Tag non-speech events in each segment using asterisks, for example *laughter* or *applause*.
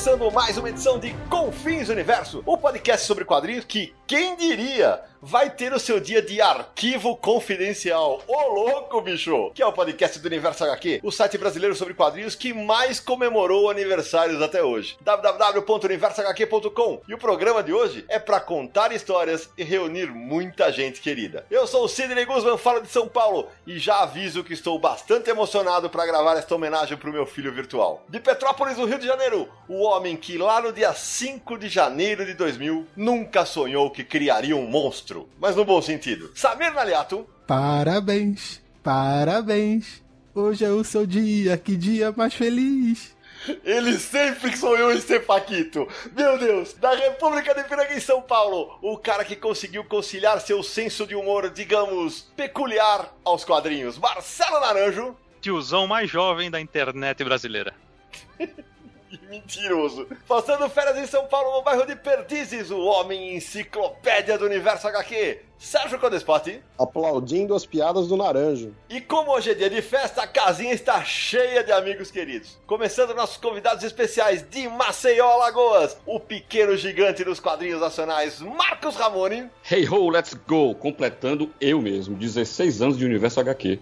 Começando mais uma edição de Confins Universo, o podcast sobre quadrinhos que, quem diria, vai ter o seu dia de arquivo confidencial. Ô louco, bicho! Que é o podcast do Universo HQ, o site brasileiro sobre quadrinhos que mais comemorou aniversários até hoje. www.universohq.com. E o programa de hoje é para contar histórias e reunir muita gente querida. Eu sou o Sidney Guzman, falo de São Paulo e já aviso que estou bastante emocionado para gravar esta homenagem pro meu filho virtual. De Petrópolis, no Rio de Janeiro, o homem que lá no dia 5 de janeiro de 2000 nunca sonhou que criaria um monstro, mas no bom sentido. Samir Naliato. Parabéns, parabéns. Hoje é o seu dia, que dia mais feliz. Ele sempre sonhou em ser Paquito. Meu Deus, da República de Piranga em São Paulo, o cara que conseguiu conciliar seu senso de humor, digamos, peculiar aos quadrinhos. Marcelo Naranjo. Tiozão mais jovem da internet brasileira. *laughs* mentiroso. Passando férias em São Paulo, no bairro de Perdizes, o homem enciclopédia do universo HQ, Sérgio Codespot. Aplaudindo as piadas do Naranjo. E como hoje é dia de festa, a casinha está cheia de amigos queridos. Começando nossos convidados especiais de Maceió, Alagoas, o pequeno gigante dos quadrinhos nacionais, Marcos Ramone. Hey ho, let's go! Completando eu mesmo, 16 anos de universo HQ.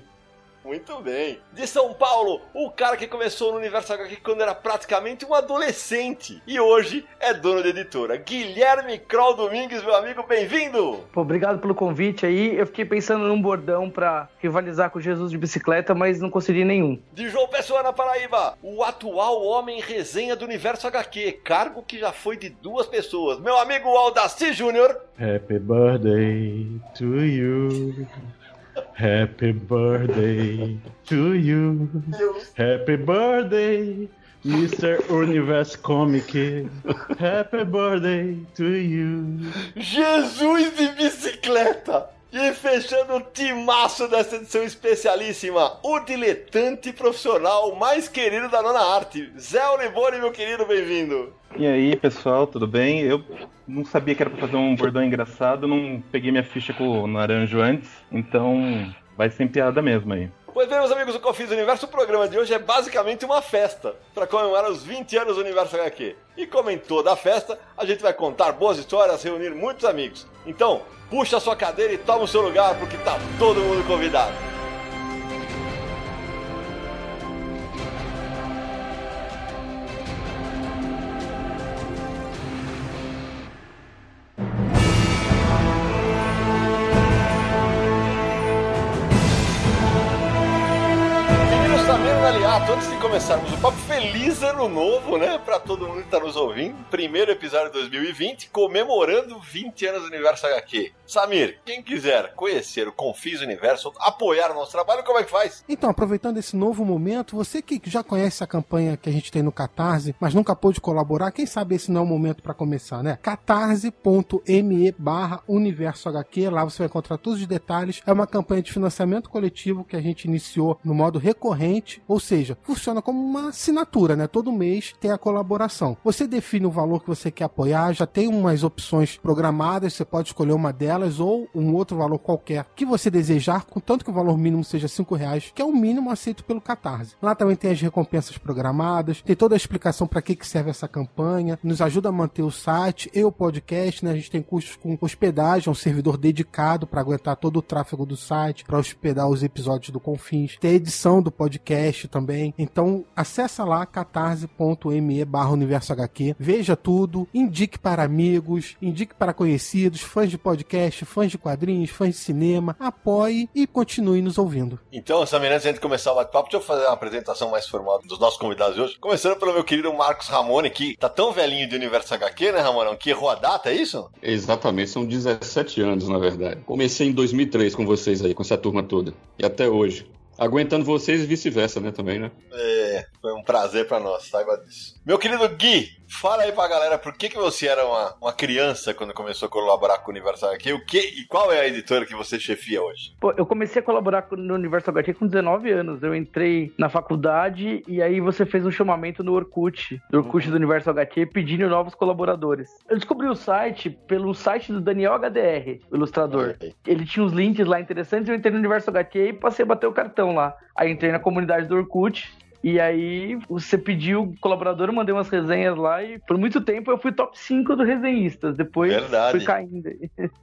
Muito bem. De São Paulo, o cara que começou no universo HQ quando era praticamente um adolescente e hoje é dono de editora. Guilherme Kroll Domingues, meu amigo, bem-vindo! Obrigado pelo convite aí. Eu fiquei pensando num bordão para rivalizar com Jesus de bicicleta, mas não consegui nenhum. De João Pessoa na Paraíba, o atual homem resenha do universo HQ, cargo que já foi de duas pessoas. Meu amigo Aldaci Júnior. Happy birthday to you. Happy birthday to you. Happy birthday, Mr. Universe Comic. Happy birthday to you. Jesus de bicicleta! E fechando o timaço dessa edição especialíssima, o diletante profissional mais querido da nona arte, Zé Olivone, meu querido, bem-vindo. E aí, pessoal, tudo bem? Eu não sabia que era pra fazer um bordão engraçado, não peguei minha ficha com o naranjo antes, então vai sem piada mesmo aí. Pois bem, meus amigos do Confins Universo, o programa de hoje é basicamente uma festa para comemorar os 20 anos do Universo HQ. E como em toda a festa, a gente vai contar boas histórias, reunir muitos amigos. Então, puxa a sua cadeira e toma o seu lugar, porque tá todo mundo convidado. Aliato, antes de começarmos o papo, feliz ano novo, né? Pra todo mundo que tá nos ouvindo. Primeiro episódio de 2020, comemorando 20 anos do Universo HQ. Samir, quem quiser conhecer o Confis Universo, apoiar o nosso trabalho, como é que faz? Então, aproveitando esse novo momento, você que já conhece a campanha que a gente tem no Catarse, mas nunca pôde colaborar, quem sabe esse não é o momento para começar, né? catarse.me barra Universo HQ, lá você vai encontrar todos os detalhes. É uma campanha de financiamento coletivo que a gente iniciou no modo recorrente, ou seja, funciona como uma assinatura, né? Todo mês tem a colaboração. Você define o valor que você quer apoiar, já tem umas opções programadas, você pode escolher uma delas ou um outro valor qualquer que você desejar, contanto que o valor mínimo seja cinco reais, que é o mínimo aceito pelo Catarse. Lá também tem as recompensas programadas, tem toda a explicação para que, que serve essa campanha, nos ajuda a manter o site e o podcast, né? A gente tem custos com hospedagem, um servidor dedicado para aguentar todo o tráfego do site, para hospedar os episódios do Confins, tem a edição do podcast também. Então, acessa lá catarse.me barra universo HQ, veja tudo, indique para amigos, indique para conhecidos, fãs de podcast, fãs de quadrinhos, fãs de cinema, apoie e continue nos ouvindo. Então, Samir, antes de começar o bate-papo, deixa eu fazer uma apresentação mais formal dos nossos convidados de hoje. Começando pelo meu querido Marcos Ramone, que tá tão velhinho de universo HQ, né, Ramonão, que errou a data, é isso? Exatamente, são 17 anos, na verdade. Comecei em 2003 com vocês aí, com essa turma toda. E até hoje. Aguentando vocês e vice-versa, né, também, né? É, foi um prazer pra nós, saiba disso. Meu querido Gui, fala aí pra galera por que, que você era uma, uma criança quando começou a colaborar com o Universo HQ o que, e qual é a editora que você chefia hoje? Pô, eu comecei a colaborar com- no Universo HQ com 19 anos. Eu entrei na faculdade e aí você fez um chamamento no Orkut, do Orkut do Universo HQ, pedindo novos colaboradores. Eu descobri o site pelo site do Daniel HDR, o ilustrador. Ele tinha uns links lá interessantes, eu entrei no Universo HQ e passei a bater o cartão lá. Aí entrei na comunidade do Orkut. E aí, você pediu colaborador, eu mandei umas resenhas lá e por muito tempo eu fui top 5 do resenhistas. Depois Verdade. fui caindo. *laughs*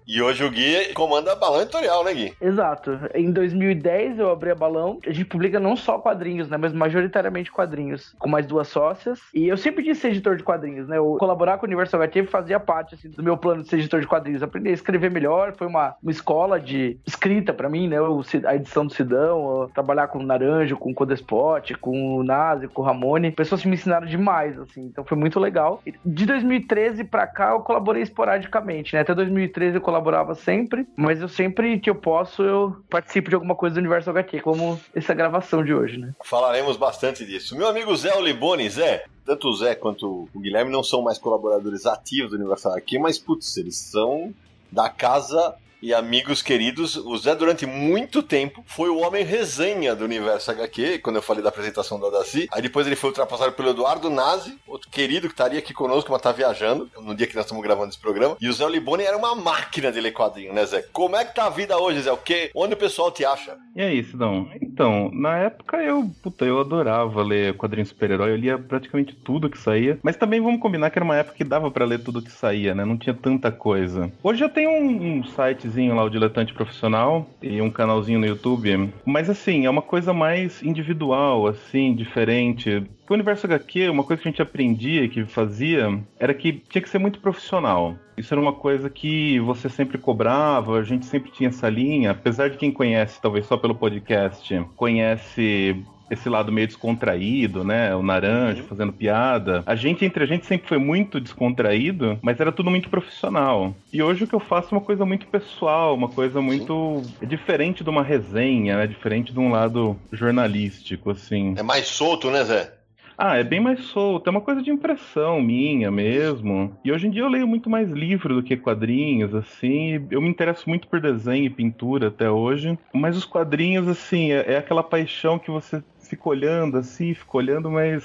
E hoje o Gui comanda a balão editorial, né, Gui? Exato. Em 2010 eu abri a Balão. A gente publica não só quadrinhos, né? Mas majoritariamente quadrinhos. Com mais duas sócias. E eu sempre quis ser editor de quadrinhos, né? Eu colaborar com o Universo HQ fazia parte, assim, do meu plano de ser editor de quadrinhos. Aprender a escrever melhor. Foi uma, uma escola de escrita pra mim, né? A edição do Sidão, trabalhar com o Naranjo, com o Codespot, com o Nazi, com o Ramone. Pessoas que me ensinaram demais, assim. Então foi muito legal. De 2013 pra cá eu colaborei esporadicamente, né? Até 2013 eu colaborava sempre, mas eu sempre que eu posso eu participo de alguma coisa do Universo HQ, como essa gravação de hoje, né? Falaremos bastante disso. Meu amigo Zé Oliboni, Zé, tanto o Zé quanto o Guilherme não são mais colaboradores ativos do Universal aqui, mas putz, eles são da casa e amigos queridos. O Zé, durante muito tempo, foi o homem resenha do Universo HQ, quando eu falei da apresentação da Daci. Aí depois ele foi ultrapassado pelo Eduardo Nazi, outro querido que estaria aqui conosco, mas tá viajando, no dia que nós estamos gravando esse programa. E o Zé Oliboni era uma máquina de ler quadrinho, né, Zé? Como é que tá a vida hoje, Zé? O quê? Onde o pessoal te acha? E aí, Sidão? Então, na época eu, puta, eu adorava ler quadrinhos super-herói, eu lia praticamente tudo que saía, mas também vamos combinar que era uma época que dava pra ler tudo que saía, né? Não tinha tanta coisa. Hoje eu tenho um, um sitezinho lá, o Diletante Profissional, e um canalzinho no YouTube, mas assim, é uma coisa mais individual, assim, diferente. O universo HQ, uma coisa que a gente aprendia, que fazia, era que tinha que ser muito profissional. Isso era uma coisa que você sempre cobrava, a gente sempre tinha essa linha, apesar de quem conhece, talvez só pelo podcast, conhece esse lado meio descontraído, né? O Naranjo fazendo piada. A gente, entre a gente, sempre foi muito descontraído, mas era tudo muito profissional. E hoje o que eu faço é uma coisa muito pessoal, uma coisa muito é diferente de uma resenha, né? Diferente de um lado jornalístico, assim. É mais solto, né, Zé? Ah, é bem mais solto, é uma coisa de impressão minha mesmo. E hoje em dia eu leio muito mais livro do que quadrinhos, assim. Eu me interesso muito por desenho e pintura até hoje. Mas os quadrinhos, assim, é, é aquela paixão que você fica olhando, assim, fica olhando, mas.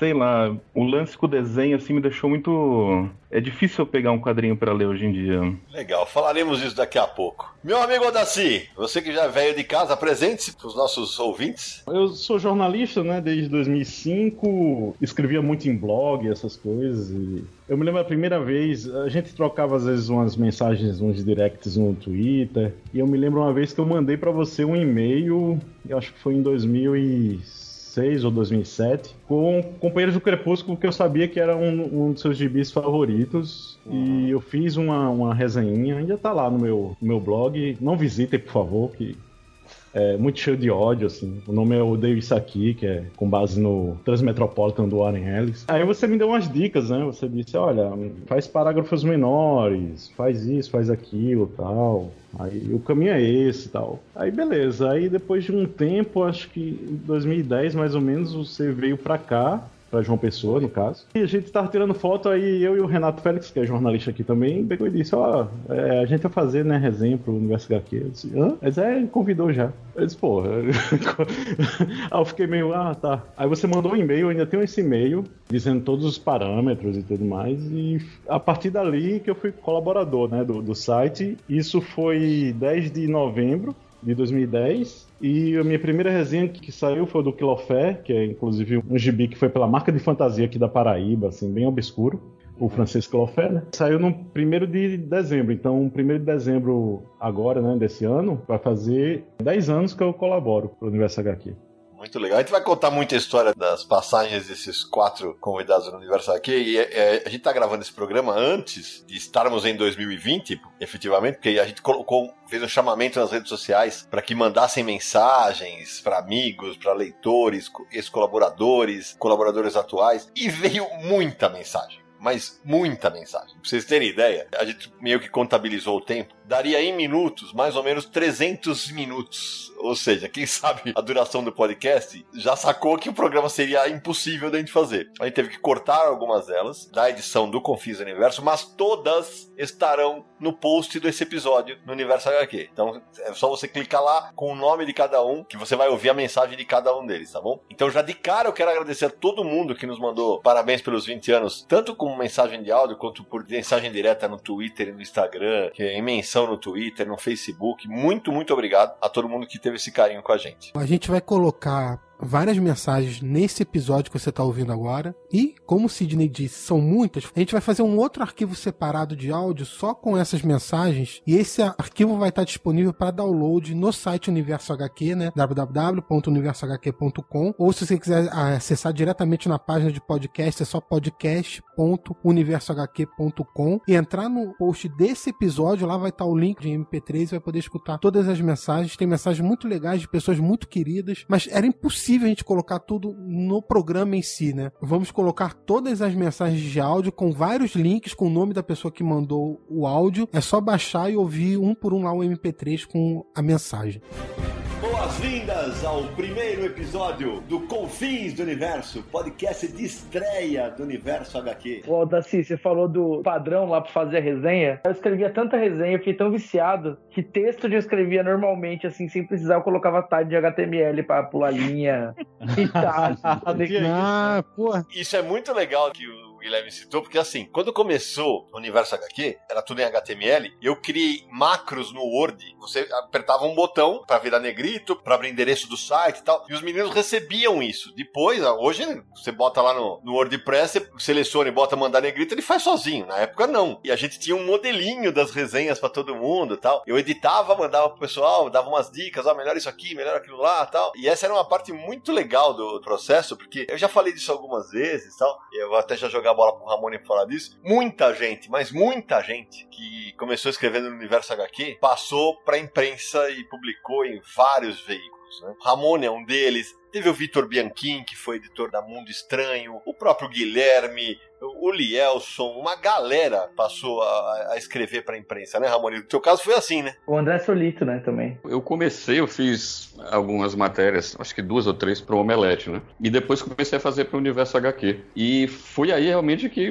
Sei lá, o lance com o desenho, assim, me deixou muito. É difícil eu pegar um quadrinho pra ler hoje em dia. Legal, falaremos disso daqui a pouco. Meu amigo Odaci, você que já é velho de casa, apresente-se para os nossos ouvintes. Eu sou jornalista, né, desde 2005, escrevia muito em blog, essas coisas. E eu me lembro a primeira vez, a gente trocava às vezes umas mensagens, uns directs no Twitter, e eu me lembro uma vez que eu mandei pra você um e-mail, eu acho que foi em 2006 ou 2007, com Companheiros do Crepúsculo, que eu sabia que era um, um dos seus gibis favoritos, e eu fiz uma, uma resenhinha, ainda tá lá no meu, no meu blog, não visitem, por favor, que é muito cheio de ódio, assim. O nome é Odeio Isso Aqui, que é com base no Transmetropolitan do Warren Ellis. Aí você me deu umas dicas, né? Você disse, olha, faz parágrafos menores, faz isso, faz aquilo, tal. Aí o caminho é esse tal. Aí beleza. Aí depois de um tempo, acho que em 2010 mais ou menos, você veio pra cá. Pra João Pessoa, no caso. E a gente tava tirando foto, aí eu e o Renato Félix, que é jornalista aqui também, pegou e disse, ó, é, a gente vai fazer, né, resenha pro Universo HQ. Eu disse, hã? Mas é, convidou já. Eu disse, porra. *laughs* aí eu fiquei meio, ah, tá. Aí você mandou um e-mail, ainda tenho esse e-mail, dizendo todos os parâmetros e tudo mais, e a partir dali que eu fui colaborador, né, do, do site. Isso foi 10 de novembro de 2010. E a minha primeira resenha que saiu foi do Quilofé, que é inclusive um gibi que foi pela marca de fantasia aqui da Paraíba, assim, bem obscuro. O Francisco Quilofé, né? Saiu no 1 de dezembro. Então, 1 de dezembro agora, né, desse ano, vai fazer 10 anos que eu colaboro pro Universo HQ. Muito legal. A gente vai contar muita história das passagens desses quatro convidados do Universo aqui. E é, é, a gente tá gravando esse programa antes de estarmos em 2020, efetivamente, porque a gente colocou, fez um chamamento nas redes sociais para que mandassem mensagens para amigos, para leitores, co- ex-colaboradores, colaboradores atuais, e veio muita mensagem. Mas muita mensagem. Pra vocês terem ideia, a gente meio que contabilizou o tempo. Daria em minutos, mais ou menos 300 minutos Ou seja, quem sabe a duração do podcast já sacou que o programa seria impossível da gente fazer. A gente teve que cortar algumas delas da edição do Confis Universo, mas todas estarão no post desse episódio no Universo HQ. Então é só você clicar lá com o nome de cada um que você vai ouvir a mensagem de cada um deles, tá bom? Então já de cara eu quero agradecer a todo mundo que nos mandou parabéns pelos 20 anos, tanto com mensagem de áudio quanto por mensagem direta no Twitter e no Instagram, que é em menção no Twitter, no Facebook. Muito, muito obrigado a todo mundo que teve esse carinho com a gente. A gente vai colocar várias mensagens nesse episódio que você está ouvindo agora. E, como o Sidney disse, são muitas. A gente vai fazer um outro arquivo separado de áudio só com essas mensagens. E esse arquivo vai estar disponível para download no site Universo HQ, né? www.universohq.com. Ou se você quiser acessar diretamente na página de podcast, é só podcast.universohq.com. E entrar no post desse episódio, lá vai estar o link de MP3 e vai poder escutar todas as mensagens. Tem mensagens muito legais de pessoas muito queridas, mas era impossível impossível a gente colocar tudo no programa em si, né? Vamos colocar todas as mensagens de áudio com vários links com o nome da pessoa que mandou o áudio. É só baixar e ouvir um por um lá o MP3 com a mensagem. Boas-vindas ao primeiro episódio do Confins do Universo, podcast de estreia do Universo HQ. Ô, Daci, você falou do padrão lá pra fazer a resenha. Eu escrevia tanta resenha, eu fiquei tão viciado que texto eu escrevia normalmente, assim, sem precisar, eu colocava tag de HTML pra pular linha *laughs* e tal. ah, porra. Isso é muito legal que o Guilherme citou, porque assim, quando começou o Universo HQ, era tudo em HTML, eu criei macros no Word. Você apertava um botão para virar negrito, para abrir endereço do site e tal, e os meninos recebiam isso. Depois, hoje, você bota lá no, no WordPress, você seleciona e bota mandar negrito, ele faz sozinho. Na época, não. E a gente tinha um modelinho das resenhas para todo mundo e tal. Eu editava, mandava pro pessoal, dava umas dicas, ó, melhor isso aqui, melhor aquilo lá tal. E essa era uma parte muito legal do processo, porque eu já falei disso algumas vezes tal, eu até já jogar bola pro Ramone falar disso. Muita gente, mas muita gente que começou escrevendo no universo HQ passou pra imprensa e publicou em vários veículos. Né? Ramone é um deles. Teve o Vitor Bianchim, que foi editor da Mundo Estranho, o próprio Guilherme, o Lielson, uma galera passou a, a escrever para a imprensa, né, Ramon? No teu caso foi assim, né? O André Solito, né, também. Eu comecei, eu fiz algumas matérias, acho que duas ou três para o Omelete, né? E depois comecei a fazer para o Universo HQ. E foi aí realmente que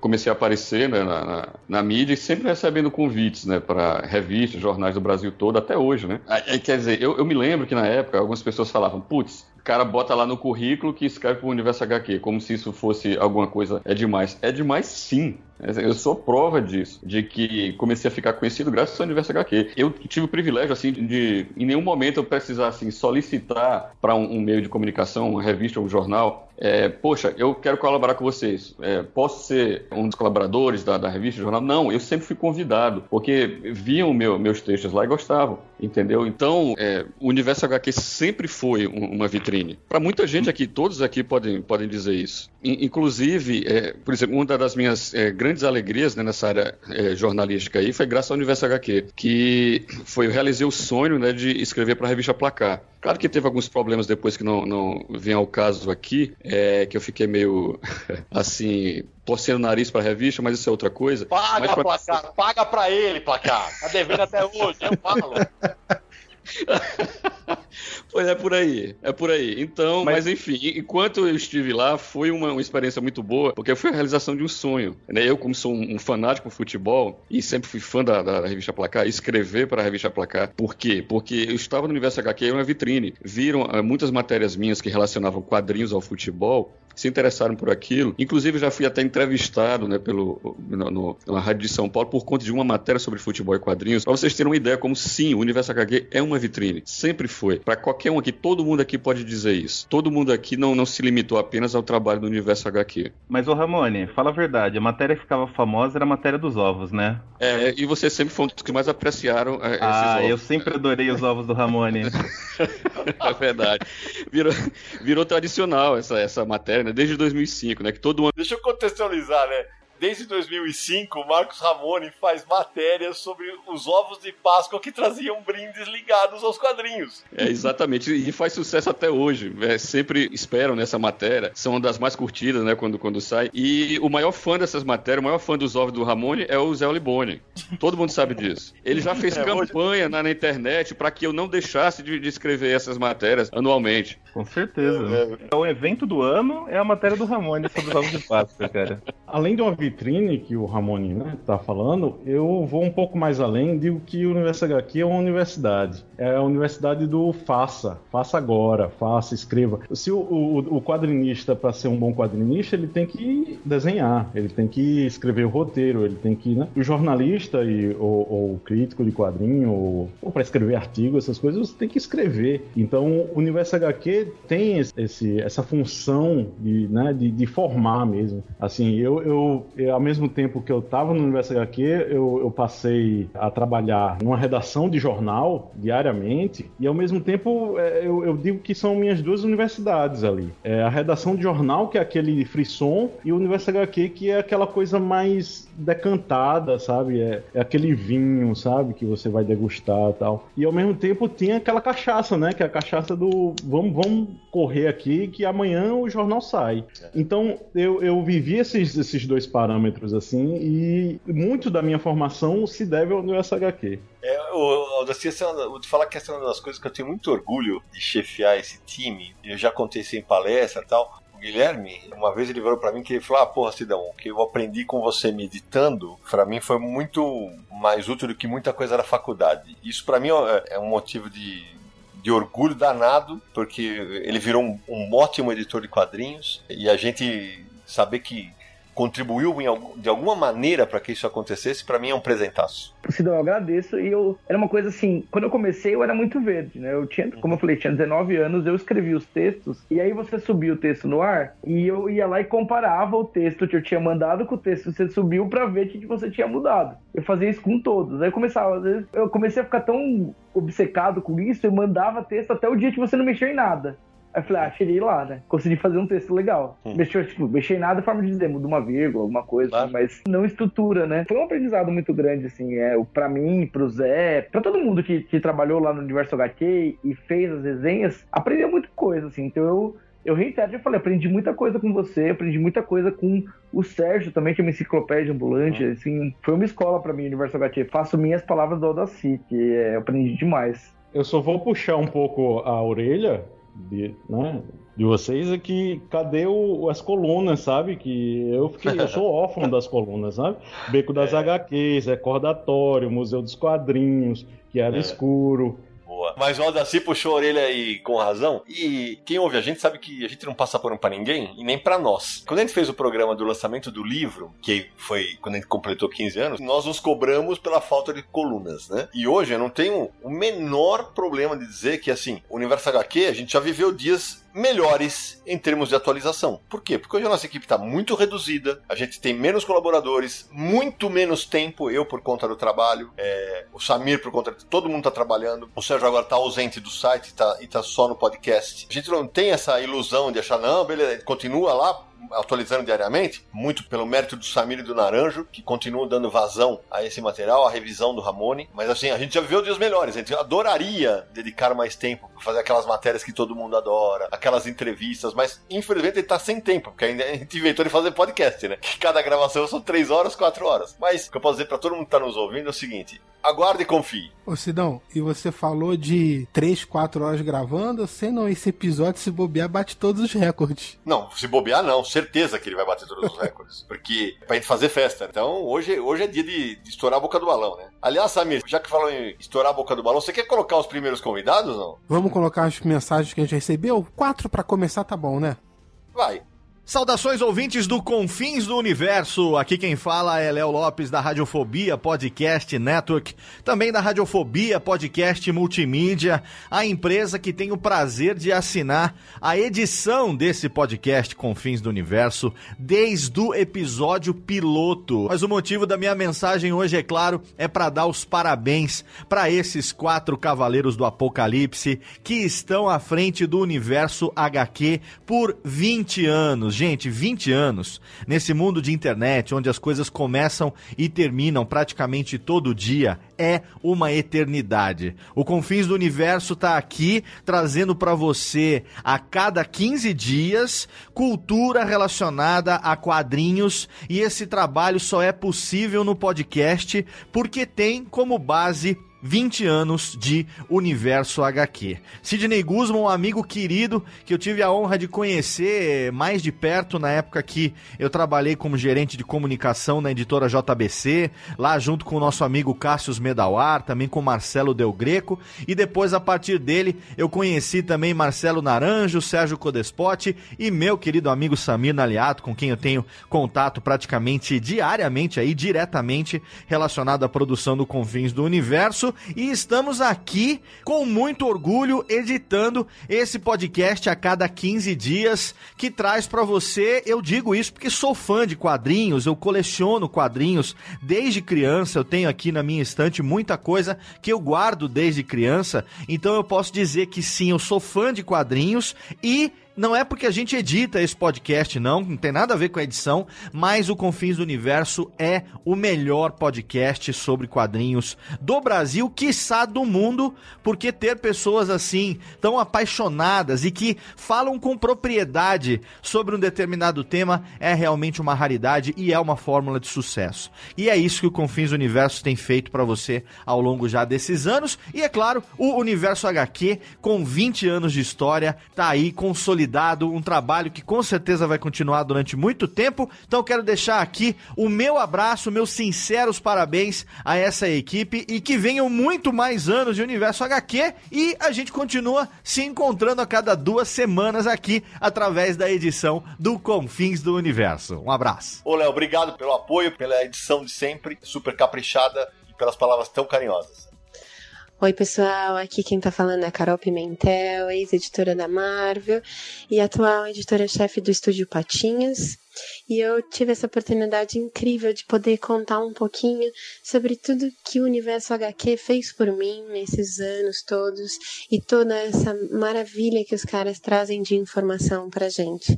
comecei a aparecer né, na, na, na, mídia e sempre recebendo convites, né, para revistas, jornais do Brasil todo, até hoje, né? Aí, quer dizer, eu, eu me lembro que na época algumas pessoas falavam, putz, cara bota lá no currículo que escreve para o Universo HQ, como se isso fosse alguma coisa. É demais. É demais sim. Eu sou prova disso, de que comecei a ficar conhecido graças ao Universo HQ. Eu tive o privilégio, assim, de em nenhum momento eu precisar, assim, solicitar para um, um, meio de comunicação, uma revista ou um jornal, é, poxa, eu quero colaborar com vocês. É, posso ser um dos colaboradores da, da revista, jornal? Não, eu sempre fui convidado, porque viam meu, meus textos lá e gostavam, entendeu? Então, é, o Universo HQ sempre foi um, uma vitrine. Para muita gente aqui, todos aqui podem, podem dizer isso. Inclusive, é, por exemplo, uma das minhas é, grandes alegrias né, nessa área é, jornalística aí foi graças ao Universo HQ, que foi eu realizei o sonho né, de escrever para a revista Placar. Claro que teve alguns problemas depois que não, não vem ao caso aqui, é, que eu fiquei meio *laughs* assim, torcendo o nariz para a revista, mas isso é outra coisa. Paga, mas pra... Placar, paga para ele, Placar. Tá devendo até hoje, eu falo. *laughs* pois é por aí, é por aí. Então, mas, mas enfim, enquanto eu estive lá, foi uma, uma, experiência muito boa, porque foi a realização de um sonho. Né? Eu, como sou um, um fanático por futebol e sempre fui fã da, da, revista Placar, escrever para a revista Placar. Por quê? Porque eu estava no Universo HQ, uma vitrine. Viram uh, muitas matérias minhas que relacionavam quadrinhos ao futebol se interessaram por aquilo. Inclusive, já fui até entrevistado né, pelo, no, no, na Rádio de São Paulo por conta de uma matéria sobre futebol e quadrinhos. Para vocês terem uma ideia, como sim, o Universo HQ é uma vitrine. Sempre foi. Para qualquer um aqui, todo mundo aqui pode dizer isso. Todo mundo aqui não, não se limitou apenas ao trabalho do Universo HQ. Mas, ô Ramone, fala a verdade, a matéria que ficava famosa era a matéria dos ovos, né? É, e você sempre foi um dos que mais apreciaram é, esses ah, ovos. Ah, eu sempre adorei os ovos do Ramone. *laughs* é verdade. Virou, virou tradicional essa, essa matéria, né? Desde 2005, né? Que todo ano. Deixa eu contextualizar, né? Desde 2005, o Marcos Ramone faz matérias sobre os ovos de Páscoa que traziam brindes ligados aos quadrinhos. É, exatamente. E faz sucesso até hoje. É, sempre esperam nessa matéria. São uma das mais curtidas, né, quando, quando sai. E o maior fã dessas matérias, o maior fã dos ovos do Ramone é o Zé Olibone. Todo mundo sabe disso. Ele já fez É, hoje- campanha na, na internet para que eu não deixasse de, de escrever essas matérias anualmente. Com certeza. É, O evento do ano é a matéria do Ramone sobre os ovos de Páscoa, cara. Além de uma vitrine que o Ramone né, tá falando, eu vou um pouco mais além. Digo que o Universo HQ é uma universidade. É a universidade do faça. Faça agora, faça, escreva. Se o, o, o quadrinista, para ser um bom quadrinista, ele tem que desenhar, ele tem que escrever o roteiro, ele tem que. Né? O jornalista e, ou, ou crítico de quadrinho, ou, ou para escrever artigo, essas coisas, você tem que escrever. Então, o Universo HQ tem esse, essa função de, né, de, de formar mesmo. Assim, eu, eu, eu, ao mesmo tempo que eu estava no Universo HQ, eu, eu passei a trabalhar numa redação de jornal diariamente, e ao mesmo tempo é, eu, eu digo que são minhas duas universidades ali. É a redação de jornal, que é aquele frisson, e o Universo HQ, que é aquela coisa mais decantada, sabe? É, é aquele vinho, sabe? Que você vai degustar e tal. E ao mesmo tempo tinha aquela cachaça, né? Que é a cachaça do vamos, vamos correr aqui que amanhã o jornal sai. Então eu, eu vivi esses, esses dois parâmetros assim e muito da minha formação se deve ao Universo HQ. É, o, essa é vou te falar que essa é uma das coisas que eu tenho muito orgulho de chefiar esse time. Eu já contei isso em palestra e tal. Guilherme, uma vez ele virou pra mim que ele falou: Ah, porra, Sidão, o que eu aprendi com você meditando, pra mim foi muito mais útil do que muita coisa da faculdade. Isso pra mim é, é um motivo de, de orgulho danado, porque ele virou um, um ótimo editor de quadrinhos e a gente saber que contribuiu de alguma maneira pra que isso acontecesse, pra mim é um presentaço. Sidão, eu agradeço. E eu era uma coisa assim, quando eu comecei, eu era muito verde, né? Eu tinha, como eu falei, tinha 19 anos, eu escrevi os textos, e aí você subia o texto no ar, e eu ia lá e comparava o texto que eu tinha mandado com o texto que você subiu pra ver o que você tinha mudado. Eu fazia isso com todos. Aí eu começava, às vezes, eu comecei a ficar tão obcecado com isso, eu mandava texto até o dia que você não mexeu em nada. Aí eu falei, ah, cheguei lá, né? Consegui fazer um texto legal. Hum. Mexeu, tipo, mexer em nada é forma de dizer, muda uma vírgula, alguma coisa, Claro. mas não estrutura, né? Foi um aprendizado muito grande, assim, é, o- pra mim, pro Zé, pra todo mundo que, que trabalhou lá no Universo HQ e fez as resenhas, aprendeu muita coisa, assim. Então eu, eu reitero, falei, aprendi muita coisa com você, aprendi muita coisa com o Sérgio também, que é uma enciclopédia ambulante, assim, foi uma escola pra mim, o Universo HQ. Faço minhas palavras do Audacy, que é, eu aprendi demais. Eu só vou puxar um pouco a orelha de, né, de vocês é que cadê o- as colunas, sabe? Que eu fiquei, eu sou órfão das colunas, sabe? Beco das HQs, Recordatório, Museu dos Quadrinhos, que era É. escuro. Boa. Mas o Aldaci puxou a orelha aí com razão. E quem ouve a gente sabe que a gente não passa por um pra ninguém e nem pra nós. Quando a gente fez o programa do lançamento do livro, que foi quando a gente completou 15 anos, nós nos cobramos pela falta de colunas, né? E hoje eu não tenho o menor problema de dizer que, assim, o Universo HQ, a gente já viveu dias melhores em termos de atualização. Por quê? Porque hoje a nossa equipe está muito reduzida, a gente tem menos colaboradores, muito menos tempo, eu por conta do trabalho, é, o Samir por conta de todo mundo está trabalhando, o Sérgio agora está ausente do site tá, e está só no podcast. A gente não tem essa ilusão de achar, não, beleza, continua lá atualizando diariamente, muito pelo mérito do Samir e do Naranjo, que continuam dando vazão a esse material, a revisão do Ramone. Mas assim, a gente já viveu dias melhores. A gente adoraria dedicar mais tempo para fazer aquelas matérias que todo mundo adora, aquelas entrevistas, mas infelizmente ele tá sem tempo, porque ainda a gente inventou de fazer podcast, né? Que cada gravação são três horas, quatro horas. Mas o que eu posso dizer para todo mundo que tá nos ouvindo é o seguinte: aguarde e confie. Ô Sidão, e você falou de 3, 4 horas gravando, sei não, esse episódio, se bobear, bate todos os recordes. Não, se bobear, não. Certeza que ele vai bater todos os recordes. *laughs* Porque pra gente fazer festa. Então, hoje, hoje é dia de, de estourar a boca do balão, né? Aliás, Samir, já que falou em estourar a boca do balão, você quer colocar os primeiros convidados não? Vamos colocar as mensagens que a gente recebeu? Quatro pra começar tá bom, né? Vai. Saudações ouvintes do Confins do Universo. Aqui quem fala é Léo Lopes da Radiofobia Podcast Network, também da Radiofobia Podcast Multimídia, a empresa que tem o prazer de assinar a edição desse podcast Confins do Universo desde o episódio piloto. Mas o motivo da minha mensagem hoje, é claro, é para dar os parabéns para esses quatro cavaleiros do Apocalipse que estão à frente do universo HQ por 20 anos Gente, 20 anos nesse mundo de internet, onde as coisas começam e terminam praticamente todo dia, é uma eternidade. O Confins do Universo está aqui trazendo para você a cada 15 dias cultura relacionada a quadrinhos e esse trabalho só é possível no podcast porque tem como base 20 anos de Universo HQ. Sidney Guzman, um amigo querido que eu tive a honra de conhecer mais de perto na época que eu trabalhei como gerente de comunicação na editora JBC, lá junto com o nosso amigo Cássius Medawar, também com Marcelo Del Greco, e depois a partir dele eu conheci também Marcelo Naranjo, Sérgio Codespotti e meu querido amigo Samir Naliato, com quem eu tenho contato praticamente diariamente aí, diretamente relacionado à produção do Confins do Universo e estamos aqui com muito orgulho editando esse podcast a cada 15 dias que traz para você, eu digo isso porque sou fã de quadrinhos, eu coleciono quadrinhos desde criança, eu tenho aqui na minha estante muita coisa que eu guardo desde criança, então eu posso dizer que sim, eu sou fã de quadrinhos e não é porque a gente edita esse podcast, não, não tem nada a ver com a edição, mas o Confins do Universo é o melhor podcast sobre quadrinhos do Brasil, quiçá do mundo, porque ter pessoas assim, tão apaixonadas e que falam com propriedade sobre um determinado tema é realmente uma raridade e é uma fórmula de sucesso. E é isso que o Confins do Universo tem feito para você ao longo já desses anos. E é claro, o Universo HQ, com 20 anos de história, tá aí consolidado consolidado, um trabalho que com certeza vai continuar durante muito tempo. Então quero deixar aqui o meu abraço, meus sinceros parabéns a essa equipe e que venham muito mais anos de Universo HQ e a gente continua se encontrando a cada duas semanas aqui através da edição do Confins do Universo. Um abraço. Ô, Léo, obrigado pelo apoio, pela edição de sempre, super caprichada e pelas palavras tão carinhosas. Oi, pessoal. Aqui quem tá falando é a Carol Pimentel, ex-editora da Marvel e atual editora-chefe do estúdio Patinhas. E eu tive essa oportunidade incrível de poder contar um pouquinho sobre tudo que o universo HQ fez por mim nesses anos todos e toda essa maravilha que os caras trazem de informação pra gente.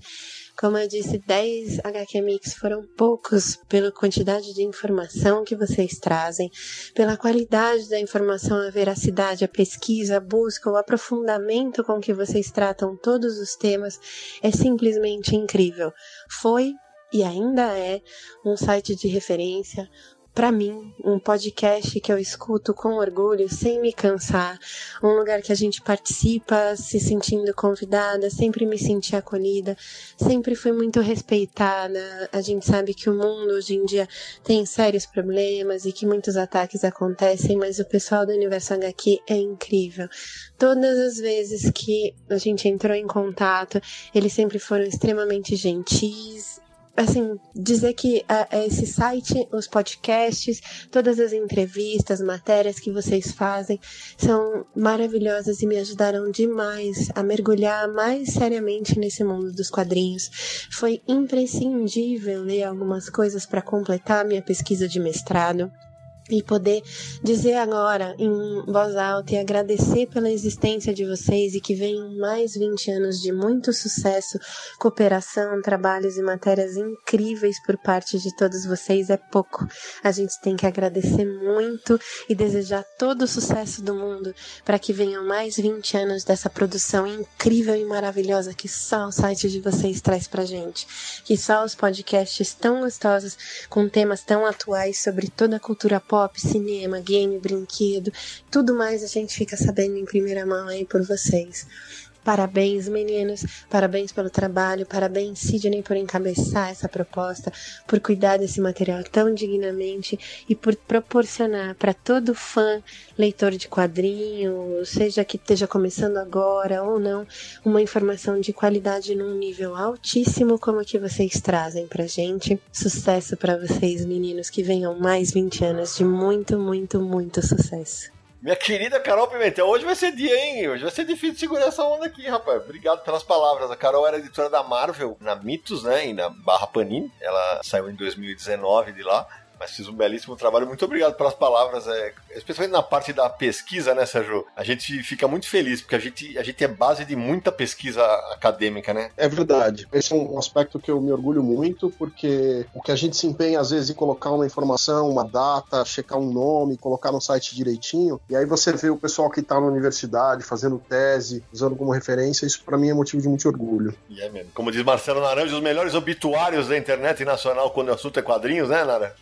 Como eu disse, 10 HQ Mix foram poucos pela quantidade de informação que vocês trazem, pela qualidade da informação, a veracidade, a pesquisa, a busca, o aprofundamento com que vocês tratam todos os temas é simplesmente incrível. Foi e ainda é um site de referência, para mim, um podcast que eu escuto com orgulho, sem me cansar, um lugar que a gente participa se sentindo convidada, sempre me senti acolhida, sempre fui muito respeitada. A gente sabe que o mundo hoje em dia tem sérios problemas e que muitos ataques acontecem, mas o pessoal do Universo HQ é incrível. Todas as vezes que a gente entrou em contato, eles sempre foram extremamente gentis, assim, dizer que uh, esse site, os podcasts, todas as entrevistas, matérias que vocês fazem são maravilhosas e me ajudaram demais a mergulhar mais seriamente nesse mundo dos quadrinhos. Foi imprescindível ler algumas coisas para completar minha pesquisa de mestrado e poder dizer agora em voz alta e agradecer pela existência de vocês e que venham mais 20 anos de muito sucesso, cooperação, trabalhos e matérias incríveis por parte de todos vocês é pouco. A gente tem que agradecer muito e desejar todo o sucesso do mundo para que venham mais 20 anos dessa produção incrível e maravilhosa que só o site de vocês traz pra gente. Que só os podcasts tão gostosos com temas tão atuais sobre toda a cultura pop, cinema, game, brinquedo, tudo mais a gente fica sabendo em primeira mão aí por vocês. Parabéns, meninos. Parabéns pelo trabalho. Parabéns, Sidney, por encabeçar essa proposta, por cuidar desse material tão dignamente e por proporcionar para todo fã, leitor de quadrinho, seja que esteja começando agora ou não, uma informação de qualidade num nível altíssimo como a que vocês trazem pra gente. Sucesso para vocês, meninos, que venham mais 20 anos de muito, muito, muito sucesso. Minha querida Carol Pimentel, hoje vai ser dia, hein? Hoje vai ser difícil segurar essa onda aqui, rapaz. Obrigado pelas palavras. A Carol era editora da Marvel na Mitos, né? E na Barra Panini. Ela saiu em 2019 de lá. Mas fiz um belíssimo trabalho. Muito obrigado pelas palavras, é, especialmente na parte da pesquisa, né, Sérgio? A gente fica muito feliz, porque a gente, a gente é base de muita pesquisa acadêmica, né? É verdade. Esse é um aspecto que eu me orgulho muito, porque o que a gente se empenha, às vezes, em colocar uma informação, uma data, checar um nome, colocar no site direitinho, e aí você vê o pessoal que está na universidade fazendo tese, usando como referência, isso para mim é motivo de muito orgulho. E é mesmo. Como diz Marcelo Naranjo, os melhores obituários da internet nacional quando o assunto é quadrinhos, né, Nara?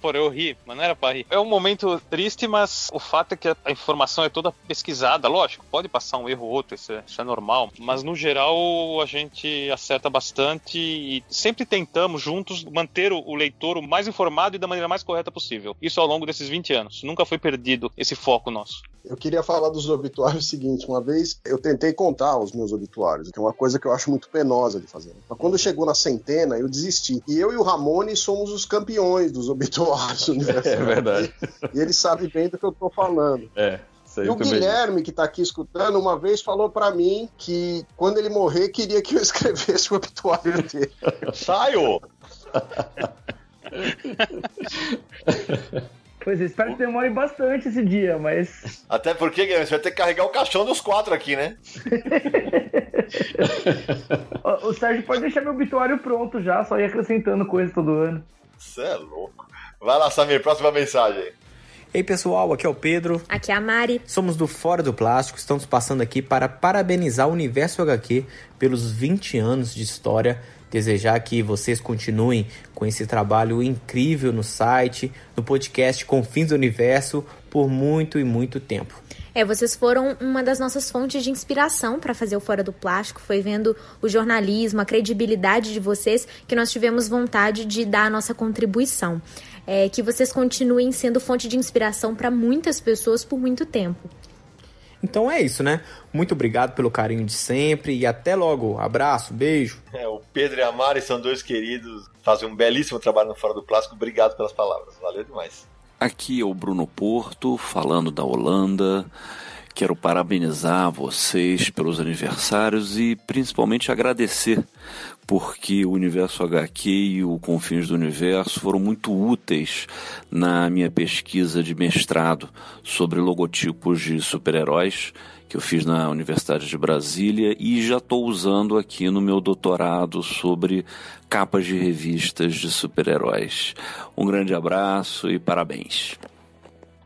Pô, eu ri, mas não era pra rir. É um momento triste, mas o fato é que a informação é toda pesquisada. Lógico, pode passar um erro ou outro, isso é, isso é normal. Mas no geral a gente acerta bastante e sempre tentamos juntos manter o leitor o mais informado e da maneira mais correta possível. Isso ao longo desses 20 anos. Nunca foi perdido esse foco nosso. Eu queria falar dos obituários o seguinte: uma vez eu tentei contar os meus obituários, que é uma coisa que eu acho muito penosa de fazer. Mas quando chegou na centena, eu desisti. E eu e o Ramone somos os campeões dos obituários *laughs* universais. É verdade. E ele sabe bem do que eu tô falando. É. E o Guilherme, que tá aqui escutando, uma vez falou para mim que quando ele morrer, queria que eu *laughs* escrevesse o obituário dele. Saio! *laughs* Pois é, espero que demore bastante esse dia, mas. *laughs* Até porque, Guilherme, você vai ter que carregar o caixão dos quatro aqui, né? *laughs* o, o Sérgio pode deixar meu obituário pronto já, só ir acrescentando coisas todo ano. Você é louco. Vai lá, Samir, próxima mensagem. Ei pessoal, aqui é o Pedro. Aqui é a Mari. Somos do Fora do Plástico, estamos passando aqui para parabenizar o Universo HQ pelos 20 anos de história. Desejar que vocês continuem com esse trabalho incrível no site, no podcast Confins do Universo, por muito e muito tempo. É, vocês foram uma das nossas fontes de inspiração para fazer o Fora do Plástico. Foi vendo o jornalismo, a credibilidade de vocês que nós tivemos vontade de dar a nossa contribuição. É, que vocês continuem sendo fonte de inspiração para muitas pessoas por muito tempo. Então é isso, né? Muito obrigado pelo carinho de sempre e até logo. Abraço, beijo. É, o Pedro e a Mari são dois queridos, fazem um belíssimo trabalho no Fora do Plástico. Obrigado pelas palavras, valeu demais. Aqui é o Bruno Porto, falando da Holanda. Quero parabenizar vocês pelos aniversários e principalmente agradecer, porque o Universo HQ e o Confins do Universo foram muito úteis na minha pesquisa de mestrado sobre logotipos de super-heróis que eu fiz na Universidade de Brasília e já estou usando aqui no meu doutorado sobre capas de revistas de super-heróis. Um grande abraço e parabéns.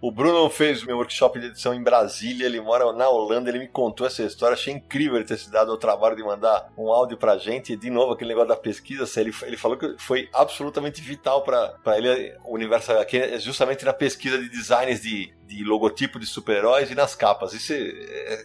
O Bruno fez meu workshop de edição em Brasília, ele mora na Holanda, ele me contou essa história, achei incrível ele ter se dado o trabalho de mandar um áudio pra gente. E, de novo, aquele negócio da pesquisa, ele, ele falou que foi absolutamente vital para ele, o universo aqui, justamente na pesquisa de designs de, de logotipo de super-heróis e nas capas. Esse,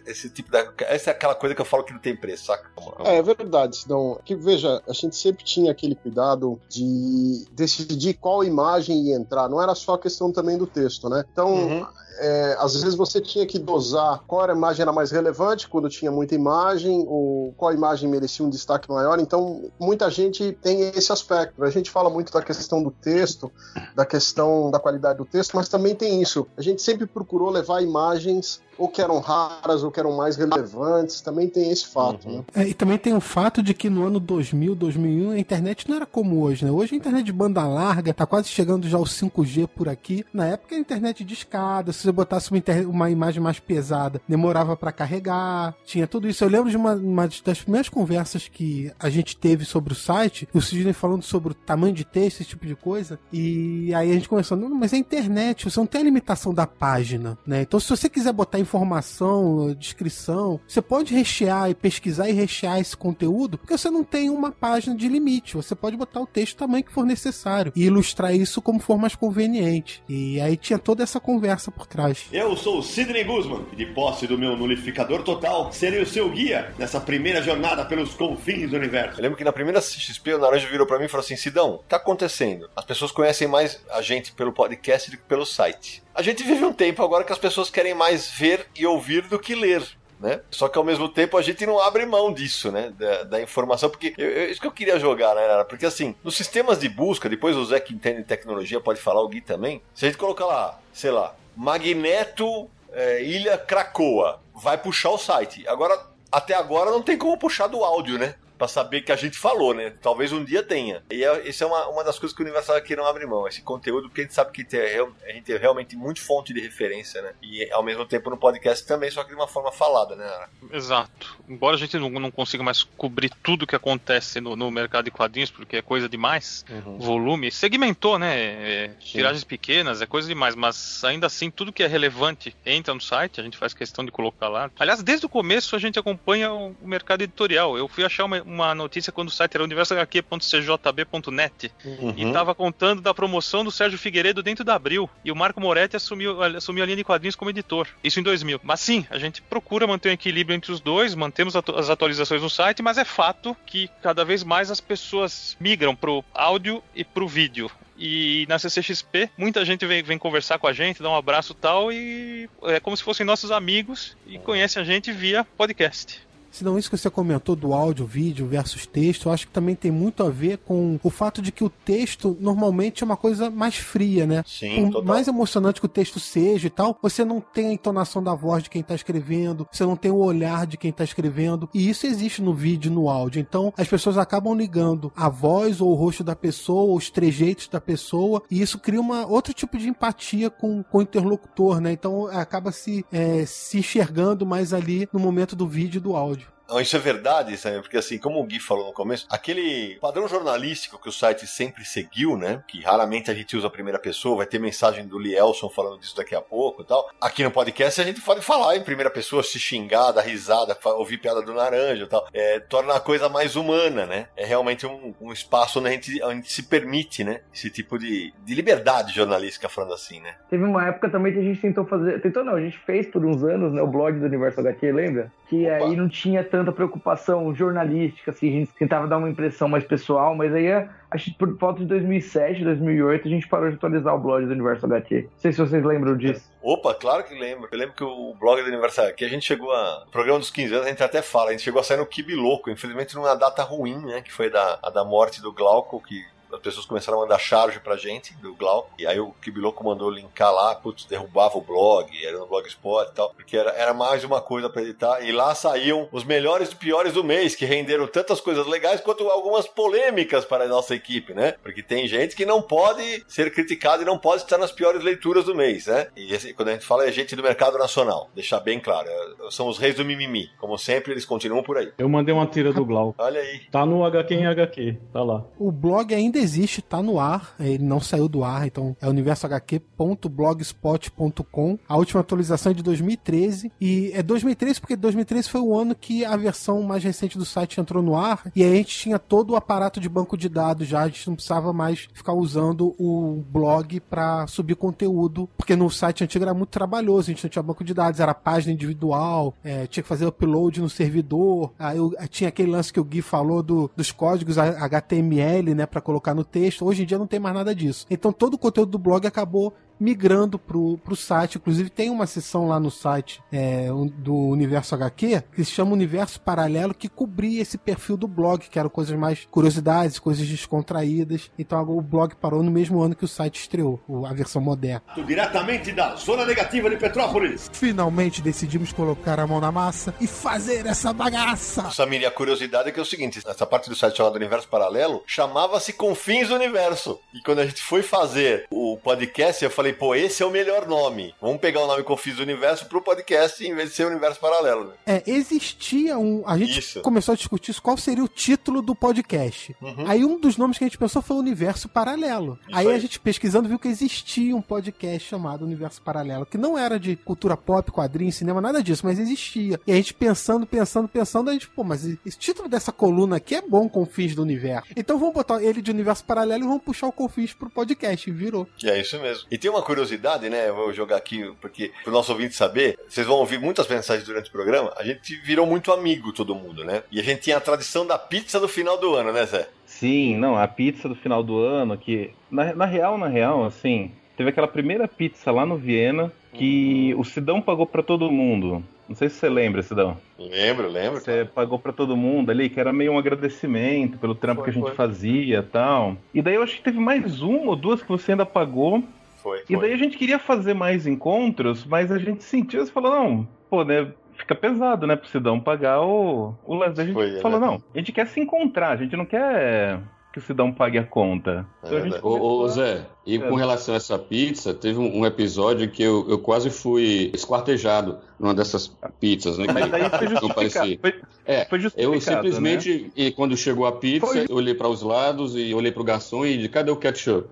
esse tipo da, essa é aquela coisa que eu falo que não tem preço, saca? É, é verdade. Senão, que veja, a gente sempre tinha aquele cuidado de decidir qual imagem ia entrar. Não era só a questão também do texto, né? Então, uhum. É, às vezes você tinha que dosar qual era a imagem era mais relevante quando tinha muita imagem, ou qual imagem merecia um destaque maior. Então, muita gente tem esse aspecto. A gente fala muito da questão do texto, da questão da qualidade do texto, mas também tem isso. A gente sempre procurou levar imagens ou que eram raras ou que eram mais relevantes. Também tem esse fato, uhum. né? É, e também tem o fato de que no ano 2000, 2001, a internet não era como hoje, né? Hoje a internet de banda larga tá quase chegando já ao 5G por aqui. Na época a internet de escada, se você botasse uma, uma imagem mais pesada, demorava para carregar, tinha tudo isso. Eu lembro de uma, uma, das primeiras conversas que a gente teve sobre o site, o Sidney falando sobre o tamanho de texto, esse tipo de coisa, e aí a gente começou, não, mas é internet, você não tem a limitação da página, né? Então se você quiser botar informação, descrição. Você pode rechear e pesquisar e rechear esse conteúdo, porque você não tem uma página de limite. Você pode botar o texto tamanho que for necessário e ilustrar isso como for mais conveniente. E aí tinha toda essa conversa por trás. Eu sou o Sidney Guzman, e de posse do meu nulificador total, serei o seu guia nessa primeira jornada pelos confins do universo. Eu lembro que na primeira XP o Naranjo virou para mim e falou assim: Sidão, o que tá acontecendo? As pessoas conhecem mais a gente pelo podcast do que pelo site. A gente vive um tempo agora que as pessoas querem mais ver e ouvir do que ler. Né? Só que ao mesmo tempo a gente não abre mão disso, né? Da, da informação, porque eu, eu, isso que eu queria jogar, né? Porque assim, nos sistemas de busca, depois o Zé que entende tecnologia pode falar o Gui também. Se a gente colocar lá, sei lá, Magneto é, Ilha Cracoa, vai puxar o site. Agora, até agora não tem como puxar do áudio, né? Pra saber que a gente falou, né? Talvez um dia tenha. E é, isso é uma, uma das coisas que o Universal aqui não abre mão, esse conteúdo, porque a gente sabe que tem, a gente tem realmente muito fonte de referência, né? E ao mesmo tempo no podcast também, só que de uma forma falada, né? Exato. Embora a gente não, não consiga mais cobrir tudo que acontece no, no mercado de quadrinhos, porque é coisa demais, Uhum. volume, segmentou, né? É, tiragens pequenas, é coisa demais, mas ainda assim, tudo que é relevante entra no site, a gente faz questão de colocar lá. Aliás, desde o começo a gente acompanha o, o mercado editorial. Eu fui achar uma, uma notícia quando o site era universohq.cjb.net Uhum. e tava contando da promoção do Sérgio Figueiredo dentro da Abril. E o Marco Moretti assumiu, assumiu a linha de quadrinhos como editor. Isso em 2000. Mas sim, a gente procura manter um equilíbrio entre os dois, mantemos atu- as atualizações no site, mas é fato que cada vez mais as pessoas migram pro áudio e pro vídeo. E na CCXP, muita gente vem, vem conversar com a gente, dar um abraço e tal, e é como se fossem nossos amigos e conhecem a gente via podcast. Senão isso que você comentou do áudio, vídeo versus texto, eu acho que também tem muito a ver com o fato de que o texto normalmente é uma coisa mais fria, né? Sim, Por total. mais emocionante que o texto seja e tal, você não tem a entonação da voz de quem tá escrevendo, você não tem o olhar de quem tá escrevendo, e isso existe no vídeo e no áudio. Então as pessoas acabam ligando a voz ou o rosto da pessoa, os trejeitos da pessoa, e isso cria uma outro tipo de empatia com, com o interlocutor, né? Então acaba se, é, se enxergando mais ali no momento do vídeo e do áudio episódio. Não, isso é verdade, sabe? Porque assim, como o Gui falou no começo, aquele padrão jornalístico que o site sempre seguiu, né? Que raramente a gente usa a primeira pessoa, vai ter mensagem do Lielson falando disso daqui a pouco e tal. Aqui no podcast a gente pode falar em primeira pessoa, se xingar, dar risada, ouvir piada do naranja e tal. É, torna a coisa mais humana, né? É realmente um, um espaço onde a, gente, onde a gente se permite, né? Esse tipo de, de liberdade jornalística, falando assim, né? Teve uma época também que a gente tentou fazer. Tentou não, a gente fez por uns anos, né? O blog do Universo HQ, lembra? Que aí não tinha tanta preocupação jornalística, assim, a gente tentava dar uma impressão mais pessoal, mas aí acho que por volta de 2007, 2008, a gente parou de atualizar o blog do Universo HQ. Não sei se vocês lembram disso. Opa, claro que lembro. Eu lembro que o blog do aniversário aqui, a gente chegou a. O programa dos 15 anos, a gente até fala, a gente chegou a sair no Kibi Louco, infelizmente numa data ruim, né? Que foi da, a da morte do Glauco, que as pessoas começaram a mandar charge pra gente, do Glauco, e aí o Kibiloco mandou linkar lá, putz, derrubava o blog, era no Blogspot e tal, porque era, era mais uma coisa pra editar, e lá saíam os melhores e piores do mês, que renderam tantas coisas legais quanto algumas polêmicas para a nossa equipe, né? Porque tem gente que não pode ser criticada e não pode estar nas piores leituras do mês, né? E esse, quando a gente fala é gente do mercado nacional, deixar bem claro, é- são os reis do mimimi, como sempre, eles continuam por aí. Eu mandei uma tira do Glauco. Olha aí. Tá no HQ em HQ, tá lá. O blog ainda existe, tá no ar, ele não saiu do ar, então é universohq.blogspot.com. A última atualização é de 2013 e é 2013 porque 2013 foi o ano que a versão mais recente do site entrou no ar e aí a gente tinha todo o aparato de banco de dados já, a gente não precisava mais ficar usando o blog para subir conteúdo, porque no site antigo era muito trabalhoso, a gente não tinha banco de dados, era página individual, é, tinha que fazer upload no servidor, aí eu- tinha aquele lance que o Gui falou do- dos códigos HTML, né, para colocar no texto. Hoje em dia não tem mais nada disso. Então todo o conteúdo do blog acabou migrando pro, pro site. Inclusive tem uma seção lá no site é, do Universo HQ que se chama Universo Paralelo que cobria esse perfil do blog, que eram coisas mais curiosidades, coisas descontraídas. Então o blog parou no mesmo ano que o site estreou, a versão moderna. Diretamente da Zona Negativa de Petrópolis. Finalmente decidimos colocar a mão na massa e fazer essa bagaça. Samir, a curiosidade é que é o seguinte: essa parte do site chamado Universo Paralelo chamava-se Confins do Universo. E quando a gente foi fazer o podcast, eu falei, pô, esse é o melhor nome. Vamos pegar o nome Confins do Universo pro podcast em vez de ser Universo Paralelo. né? É, existia um. A gente Isso. começou a discutir isso, qual seria o título do podcast. Uhum. Aí um dos nomes que a gente pensou foi Universo Paralelo. Aí, aí. a gente pesquisando viu que existia um podcast chamado Universo Paralelo, que não era de cultura pop, quadrinho, cinema, nada disso, mas existia. E a gente pensando, pensando, pensando, a gente, pô, mas esse título dessa coluna aqui é bom, Confins do Universo. Então vamos botar ele de Universo Paralelo e vamos puxar o Confins pro podcast. E virou. Que é isso mesmo. E tem uma curiosidade, né? Eu vou jogar aqui, porque pro nosso ouvinte saber, vocês vão ouvir muitas mensagens durante o programa. A gente virou muito amigo, todo mundo, né? E a gente tinha a tradição da pizza do final do ano, né, Zé? Sim, não, a pizza do final do ano, que. Na, na real, na real, assim, teve aquela primeira pizza lá no Viena que o Sidão pagou pra todo mundo. Não sei se você lembra, Sidão. Lembro, lembro. Você pagou pra todo mundo ali, que era meio um agradecimento pelo trampo Foi, que a gente foi. fazia e tal. E daí eu acho que teve mais uma ou duas que você ainda pagou. Foi. E daí a gente queria fazer mais encontros, mas a gente sentiu e falou, não, pô, né? fica pesado, né, pro Sidão pagar o, o lance. A gente Foi, é falou, verdade. não, a gente quer se encontrar, a gente não quer que o Sidão pague a conta. Então a gente Ô, ô, Zé, e com É. relação a essa pizza, teve um, um episódio que eu, eu quase fui esquartejado numa dessas pizzas, né? Mas daí foi que não justificado. parecia. Foi, É, foi eu justificado, né? simplesmente, e quando chegou a pizza, Foi. eu olhei para os lados e olhei para o garçom e disse, cadê o ketchup?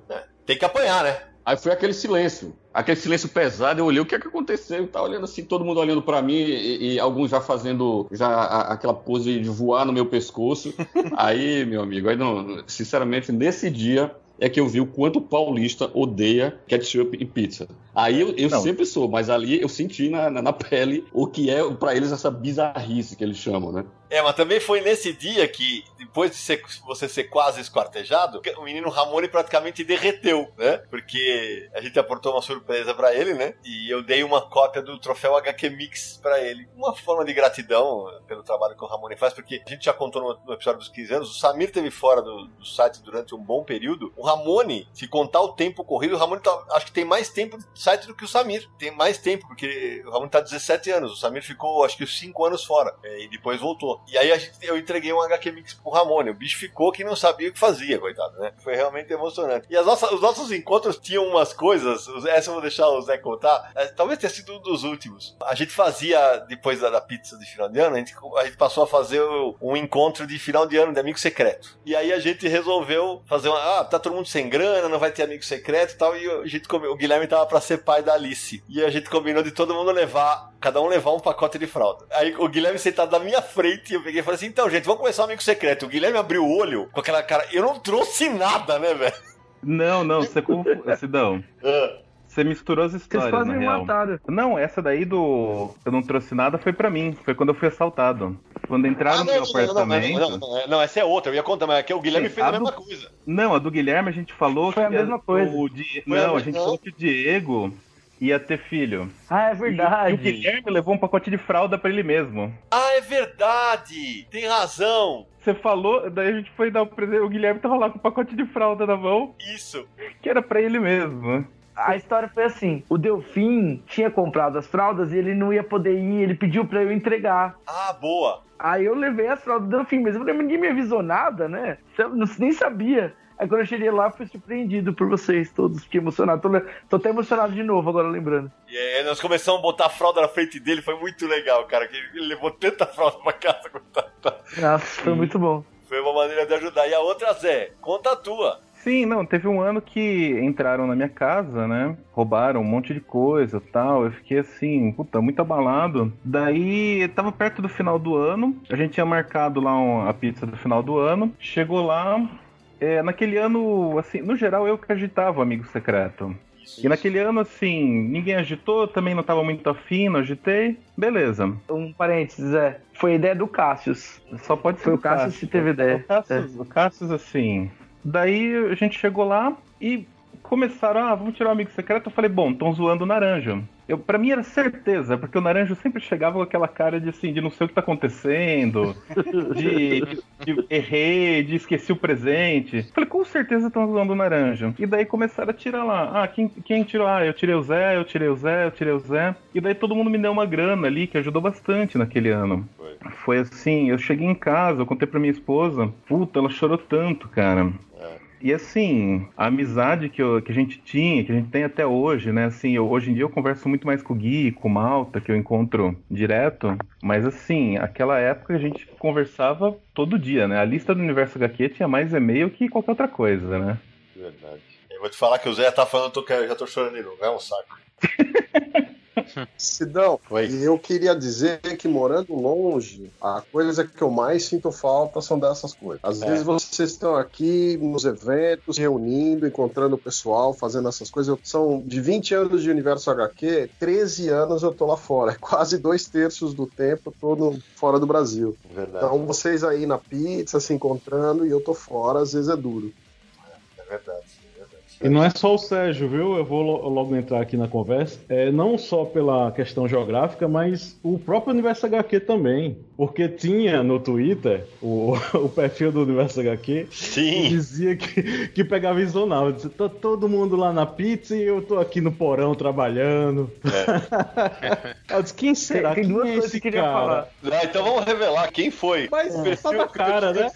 Tem que apanhar, né? Aí foi aquele silêncio, aquele silêncio pesado, eu olhei o que é que aconteceu, tá olhando assim, todo mundo olhando para mim e, e alguns já fazendo já a- aquela pose de voar no meu pescoço. *laughs* aí, meu amigo, aí não, sinceramente, nesse dia é que eu vi o quanto o paulista odeia ketchup em pizza. Aí eu, eu sempre sou, mas ali eu senti na, na, na pele o que é para eles essa bizarrice que eles chamam, né? É, mas também foi nesse dia que, depois de ser- você ser quase esquartejado, o menino Ramone praticamente derreteu, né? Porque a gente aportou uma surpresa pra ele, né? E eu dei uma cópia do troféu HQ Mix pra ele. Uma forma de gratidão pelo trabalho que o Ramone faz, porque a gente já contou no, no episódio dos 15 anos, o Samir teve fora do, do site durante um bom período. O Ramone, se contar o tempo corrido, o Ramone tá- acho que tem mais tempo de site do que o Samir. Tem mais tempo, porque o Ramone tá 17 anos, o Samir ficou acho que 5 anos fora é, e depois voltou. E aí gente- eu entreguei um HQ Mix pro Ramone. O bicho ficou que não sabia o que fazia, coitado, né? Foi realmente emocionante. E as nossas- os nossos encontros tinham umas coisas, essa eu vou deixar o Zé contar, é, talvez tenha sido um dos últimos. A gente fazia, depois da, da pizza de final de ano, a gente, a gente passou a fazer um encontro de final de ano de amigo secreto. E aí a gente resolveu fazer uma. Ah, tá todo mundo sem grana, não vai ter amigo secreto e tal. E a gente o Guilherme tava pra ser pai da Alice. E a gente combinou de todo mundo levar, cada um levar um pacote de fralda. Aí o Guilherme sentado na minha frente, eu peguei e falei assim: então, gente, vamos começar um amigo secreto. O Guilherme abriu o olho com aquela cara. Eu não trouxe nada, né, velho? Não, não, você confundiu. Sidão. *laughs* Você misturou as histórias, quase na me real. mataram. Não, essa daí do Eu Não Trouxe Nada foi pra mim. Foi quando eu fui assaltado. Quando entraram no meu Ah, não, não, apartamento. não, não, não, essa é outra, eu ia contar, mas é que o Guilherme Sim, fez a, a do- mesma coisa. Não, a do Guilherme a gente falou Foi a que mesma coisa. O Di- a Não, a gente não. falou que o Diego ia ter filho. Ah, é E, verdade. e o Guilherme levou um pacote de fralda pra ele mesmo. Ah, é verdade! Tem razão! Você falou, daí a gente foi dar o presente. O Guilherme tava lá com o pacote de fralda na mão, Isso! que era pra ele mesmo. A história foi assim: o Delfim tinha comprado as fraldas e ele não ia poder ir, ele pediu pra eu entregar. Ah, boa! Aí eu levei as fraldas do Delfim, mas eu falei, ninguém me avisou nada, né? Eu não- nem sabia. Aí quando eu cheguei lá, fui surpreendido por vocês todos. Fiquei emocionado. Tô, tô até emocionado de novo agora, lembrando. E aí nós começamos a botar a fralda na frente dele, foi muito legal, cara, que ele levou tanta fralda pra casa. coitado. *laughs* Nossa, foi muito bom. Foi uma maneira de ajudar. E a outra, Zé, conta a tua. Sim, não, teve um ano que entraram na minha casa, né? Roubaram um monte de coisa tal. Eu fiquei assim, puta, muito abalado. Daí, tava perto do final do ano. A gente tinha marcado lá um- a pizza do final do ano. Chegou lá. É, naquele ano, assim, no geral eu que agitava o amigo secreto. E naquele ano, assim, ninguém agitou, também não tava muito afim, não agitei. Beleza. Um parênteses, é. Foi a ideia do Cassius. Só pode ser Foi o do Cassius que teve ideia. O Cassius, o Cassius, assim. Daí a gente chegou lá e começaram, ah, vamos tirar o amigo secreto. Eu falei, bom, estão zoando o Naranjo. Eu, pra mim era certeza, porque o Naranjo sempre chegava com aquela cara de assim, de não sei o que tá acontecendo, de, de- errei, de esqueci o presente. Falei, com certeza estão zoando o Naranjo. E daí começaram a tirar lá, ah, quem, quem tirou? Ah, eu tirei o Zé, eu tirei o Zé, eu tirei o Zé. E daí todo mundo me deu uma grana ali, que ajudou bastante naquele ano. Foi assim, eu cheguei em casa, eu contei pra minha esposa, puta, ela chorou tanto, cara. E assim, a amizade que, eu- que a gente tinha, que a gente tem até hoje, né? Assim, eu- hoje em dia eu converso muito mais com o Gui, com o Malta, que eu encontro direto. Mas assim, aquela época a gente conversava todo dia, né? A lista do Universo HQ tinha mais e-mail que qualquer outra coisa, né? Verdade. Eu vou te falar que o Zé tá falando, eu tô- já tô chorando de novo. É um saco. *laughs* Sidão, e eu queria dizer que morando longe, a coisa que eu mais sinto falta são dessas coisas. Às É. vezes vocês estão aqui nos eventos, reunindo, encontrando o pessoal, fazendo essas coisas. Eu- são de 20 anos de Universo HQ, 13 anos eu tô lá fora. *laughs* É quase dois terços do tempo eu tô no- fora do Brasil. Verdade. Então vocês aí na pizza se encontrando e eu tô fora, às vezes é duro. É é verdade. E não é só o Sérgio, viu? Eu vou lo- logo entrar aqui na conversa. É, não só pela questão geográfica, mas o próprio Universo HQ também. Porque tinha no Twitter o, *laughs* o perfil do Universo HQ Sim. que dizia que, que pegava zonava. Dizia, tô todo mundo lá na pizza e eu tô aqui no porão trabalhando. *laughs* eu disse, quem será? Tem Quem duas é coisas esse que eu queria cara? falar. Ah, então vamos revelar quem foi. Mas O tá na cara, né?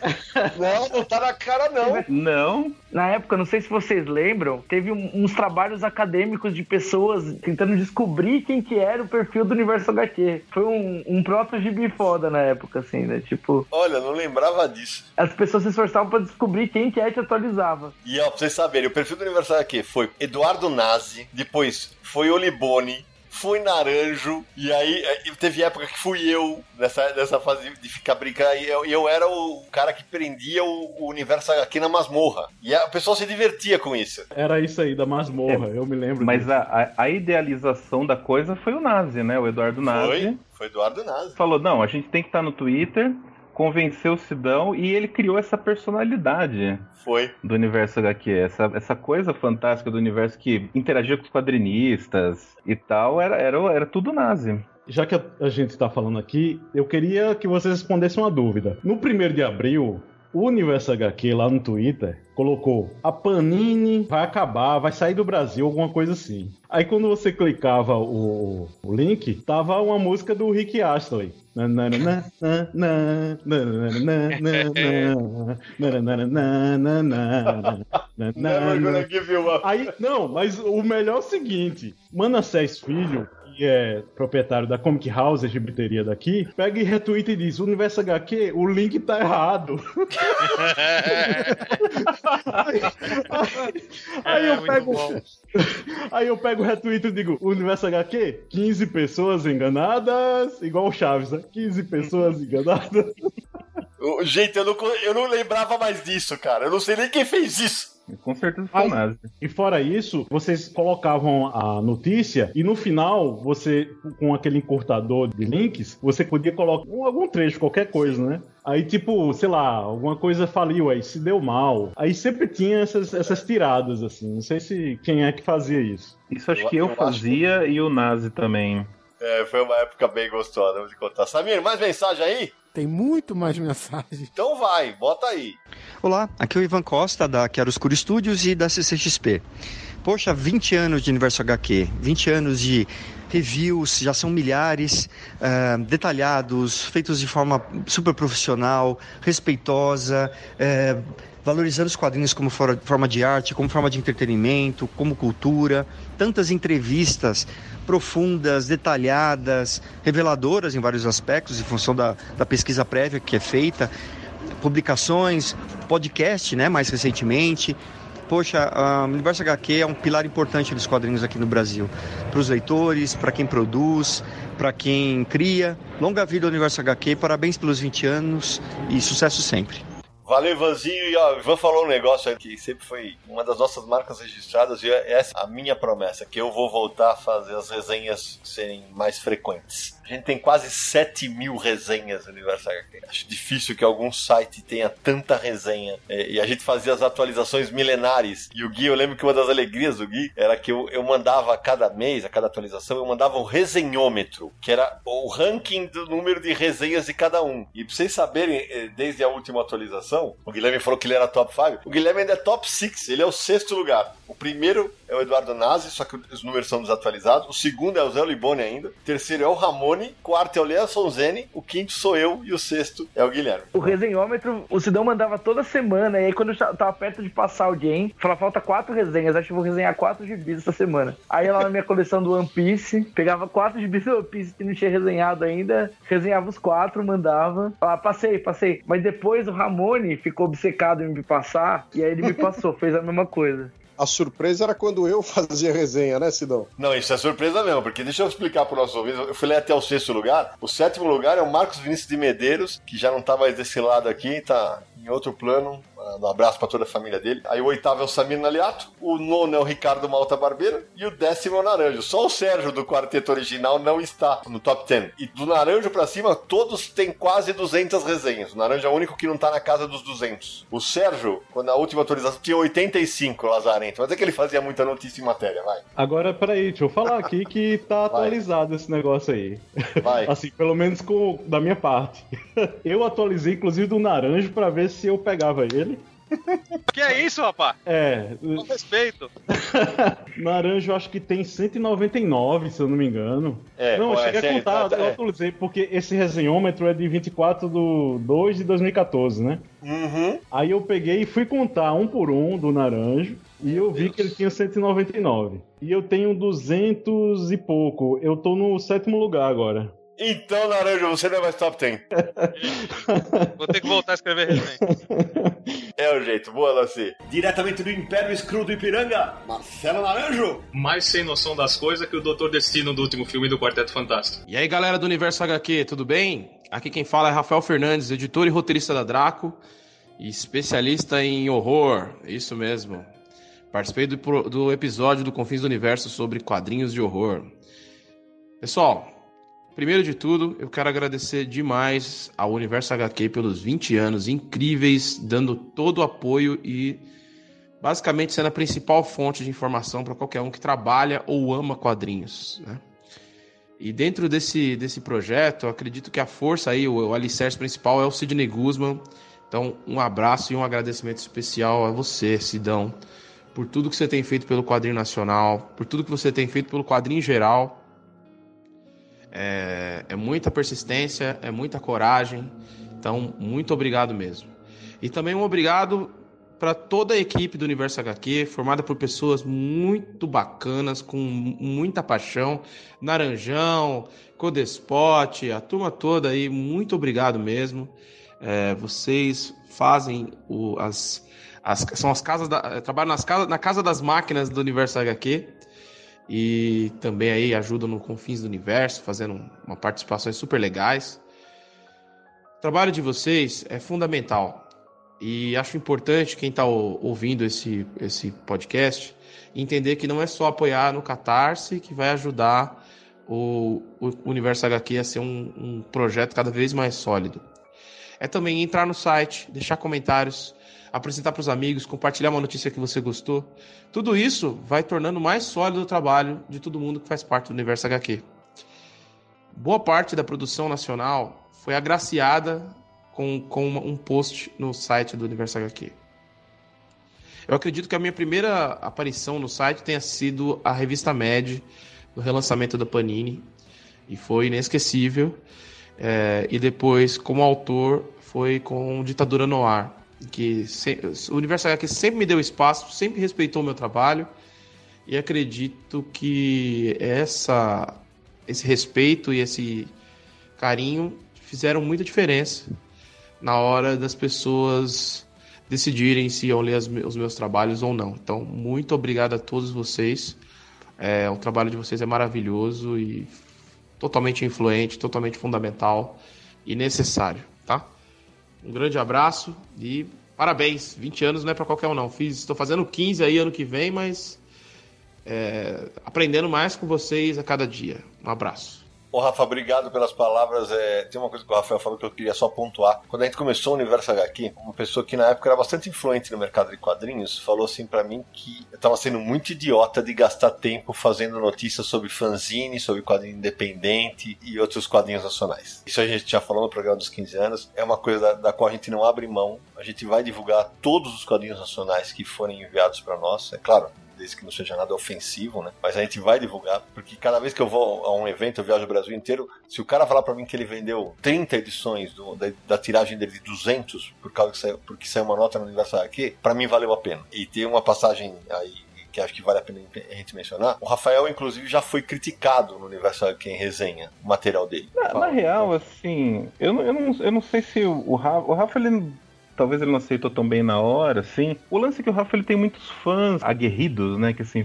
Não, não tá na cara, não. Não. Na época, não sei se vocês lembram, teve um- uns trabalhos acadêmicos de pessoas tentando descobrir quem que era o perfil do Universo HQ. Foi um, um proto-gibi foda na época, assim, né? Tipo, Olha, não lembrava disso. as pessoas se esforçavam pra descobrir quem que é que atualizava. E ó, pra vocês saberem, o perfil do Universal aqui foi Eduardo Nazi, depois foi Olibone, foi Naranjo, e aí eh, teve época que fui eu nessa, nessa fase de ficar brincando, e eu, eu era o cara que prendia o, o Universo aqui na masmorra. E a- o pessoal se divertia com isso. Era isso aí, da masmorra, eu me lembro. Mas disso. a, a, a idealização da coisa foi o Nazi, né? O Eduardo Nazi. Foi, foi Eduardo Nazi. Falou, não, a gente tem que estar no Twitter, convencer o Sidão, e ele criou essa personalidade Foi. do universo HQ. Essa, essa coisa fantástica do universo que interagia com os quadrinistas e tal, era, era, era tudo Nazi. Já que a, gente tá falando aqui, eu queria que vocês respondessem uma dúvida. No 1 de abril, o Universo HQ lá no Twitter colocou: a Panini vai acabar, vai sair do Brasil, alguma coisa assim. Aí quando você clicava o, o link, tava uma música do Rick Astley. Aí, não, mas o melhor é o seguinte: Manassés Filho que é proprietário da Comic House, a gibiteria daqui, pega e retweeta e diz: Universo HQ, o link tá errado. *laughs* aí, aí- aí É, eu pego. bom. *laughs* Aí eu pego o retweet e digo: Universo HQ, 15 pessoas enganadas, igual o Chaves, né? 15 pessoas enganadas. O- Gente, eu não, eu não lembrava mais disso, cara. Eu não sei nem quem fez isso. Com certeza foi o Nazi. E fora isso, vocês colocavam a notícia e no final, você, com aquele encurtador de links, você podia colocar um- algum trecho, qualquer coisa, né? Aí, tipo, sei lá, alguma coisa faliu aí, se deu mal. Aí sempre tinha essas, essas tiradas, assim. Não sei se quem é que fazia isso. Isso acho Eu- que eu, eu fazia e o Nazi também. É, foi uma época bem gostosa, te contar. Samir, mais mensagem aí? Tem muito mais mensagem. Então vai, bota aí. Olá, aqui é o Ivan Costa da Chiaroscuro Studios e da CCXP. Poxa, 20 anos de Universo HQ, 20 anos de reviews, já são milhares, ah, detalhados, feitos de forma super profissional, respeitosa, eh, valorizando os quadrinhos como for- forma de arte, como forma de entretenimento, como cultura, tantas entrevistas profundas, detalhadas, reveladoras em vários aspectos, em função da, da pesquisa prévia que é feita, publicações, podcast, né, mais recentemente. Poxa, o Universo HQ é um pilar importante dos quadrinhos aqui no Brasil. Para os leitores, para quem produz, para quem cria. Longa vida ao Universo HQ, parabéns pelos 20 anos e sucesso sempre. Valeu, Ivanzinho. E ó, o Ivan falou um negócio que sempre foi uma das nossas marcas registradas e é essa a minha promessa, que eu vou voltar a fazer as resenhas serem mais frequentes. A gente tem quase 7 mil resenhas no Universo HQ. Acho difícil que algum site tenha tanta resenha. É, e a gente fazia as atualizações milenares. E o Gui, eu lembro que uma das alegrias do Gui era que eu, eu mandava a cada mês, a cada atualização, eu mandava um resenhômetro, que era o ranking do número de resenhas de cada um. E pra vocês saberem, eh, desde a última atualização, o Guilherme falou que ele era top 5. O Guilherme ainda é top 6, ele é o sexto lugar. O primeiro é o Eduardo Nazi, só que os números são desatualizados. O segundo é o Zé Liboni ainda. O terceiro é o Ramone. Quarto é o Lea Sonzeni. O quinto sou eu. E o sexto é o Guilherme. O resenhômetro, o Sidão mandava toda semana, e aí quando eu tava perto de passar alguém, falava, falta quatro resenhas, acho que vou resenhar quatro gibis essa semana. Aí lá na minha coleção do One Piece, pegava quatro gibis do One Piece que não tinha resenhado ainda, resenhava os quatro, mandava. Ah, passei, passei. Mas depois o Ramone ficou obcecado em me passar, e aí ele me passou, fez a mesma coisa. A surpresa era quando eu *laughs* fazia resenha, né, Sidão? Não, isso é surpresa mesmo, porque deixa eu explicar para o nosso ouvido. Eu fui até o sexto lugar. O sétimo lugar é o Marcos Vinícius de Medeiros, que já não tá mais desse lado aqui, tá em outro plano, Um abraço pra toda a família dele. Aí o oitavo é o Samir Naliato, o nono é o Ricardo Malta Barbeiro e o décimo é o Naranjo. Só o Sérgio do quarteto original não está no top 10. E do Naranjo pra cima, todos têm quase 200 resenhas. O Naranjo é o único que não tá na casa dos 200. O Sérgio, quando a última atualização, tinha 85, Lazarento. Mas é que ele fazia muita notícia em matéria, vai. Agora, peraí, deixa eu falar aqui que tá *laughs* atualizado esse negócio aí. Vai. *laughs* assim, pelo menos com, da minha parte. *laughs* Eu atualizei, inclusive, do Naranjo pra ver se eu pegava ele. Que é isso, rapaz? É. Com respeito. *laughs* Naranjo acho que tem 199, se eu não me engano. É, não, cheguei é, a contar, tá- eu é. atualizei, porque esse resenhômetro é de 24 de 2 de 2014, né? Uhum. Aí eu peguei e fui contar um por um do Naranjo. E eu vi que ele tinha 199. E eu tenho 200 e pouco. Eu tô no sétimo lugar agora. Então, Naranjo, você não é mais top 10. Vou ter que voltar a escrever resenha. É o jeito. Boa, Laci. Diretamente do Império Escuro do Ipiranga, Marcelo Naranjo. Mais sem noção das coisas que o Doutor Destino do último filme do Quarteto Fantástico. E aí, galera do Universo HQ, tudo bem? Aqui quem fala é Rafael Fernandes, editor e roteirista da Draco e especialista em horror. Isso mesmo. Participei do, do episódio do Confins do Universo sobre quadrinhos de horror. Pessoal, primeiro de tudo, eu quero agradecer demais ao Universo HQ pelos 20 anos incríveis, dando todo o apoio e basicamente sendo a principal fonte de informação para qualquer um que trabalha ou ama quadrinhos. Né? E dentro desse, desse projeto, acredito que a força aí, o, o alicerce principal é o Sidney Guzman. Então, um abraço e um agradecimento especial a você, Sidão, por tudo que você tem feito pelo quadrinho nacional, por tudo que você tem feito pelo quadrinho em geral. É, é muita persistência, é muita coragem. Então, muito obrigado mesmo. E também um obrigado para toda a equipe do Universo HQ, formada por pessoas muito bacanas, com muita paixão. Naranjão, Codespot, a turma toda aí, muito obrigado mesmo. É, vocês fazem o, as, as- são as casas da, trabalham nas casas, na casa das máquinas do Universo HQ e também aí ajudam no Confins do Universo, fazendo uma participações super legais. O trabalho de vocês é fundamental e acho importante quem está ouvindo esse, esse podcast entender que não é só apoiar no Catarse que vai ajudar o, o Universo HQ a ser um, um projeto cada vez mais sólido. É também entrar no site, deixar comentários, apresentar para os amigos, compartilhar uma notícia que você gostou. Tudo isso vai tornando mais sólido o trabalho de todo mundo que faz parte do Universo HQ. Boa parte da produção nacional foi agraciada com, com um post no site do Universo HQ. Eu acredito que a minha primeira aparição no site tenha sido a revista Mad, no relançamento da Panini, e foi inesquecível. É, e depois, como autor, foi com Ditadura Noir, que se- o Universo HQ sempre me deu espaço, sempre respeitou o meu trabalho, e acredito que essa, esse respeito e esse carinho fizeram muita diferença na hora das pessoas decidirem se iam ler os meus trabalhos ou não. Então, muito obrigado a todos vocês. É, o trabalho de vocês é maravilhoso e totalmente influente, totalmente fundamental e necessário, tá? Um grande abraço e parabéns. 20 anos não é para qualquer um não. Fiz, estou fazendo 15 aí ano que vem, mas é, aprendendo mais com vocês a cada dia. Um abraço. Ô, Rafa, obrigado pelas palavras. É, tem uma coisa que o Rafael falou que eu queria só pontuar. Quando a gente começou o Universo HQ, uma pessoa que na época era bastante influente no mercado de quadrinhos falou assim pra mim que eu tava sendo muito idiota de gastar tempo fazendo notícias sobre fanzine, sobre quadrinho independente e outros quadrinhos nacionais. Isso a gente já falou no programa dos 15 anos. É uma coisa da, da qual a gente não abre mão. A gente vai divulgar todos os quadrinhos nacionais que forem enviados para nós. É claro, desde que não seja nada ofensivo, né? Mas a gente vai divulgar, porque cada vez que eu vou a um evento, eu viajo o Brasil inteiro, se o cara falar pra mim que ele vendeu 30 edições do- da, da tiragem dele de 200 por causa que saiu, porque saiu uma nota no aniversário aqui, pra mim valeu a pena. E tem uma passagem aí que acho que vale a pena a gente mencionar. O Rafael, inclusive, já foi criticado no universo aqui em resenha, o material dele. Na, na real, assim, eu não, eu, não, eu não sei se o, o Rafa. O Rafa, ele. Talvez ele não aceitou tão bem na hora, assim. O lance é que o Rafa ele tem muitos fãs aguerridos, né? Que assim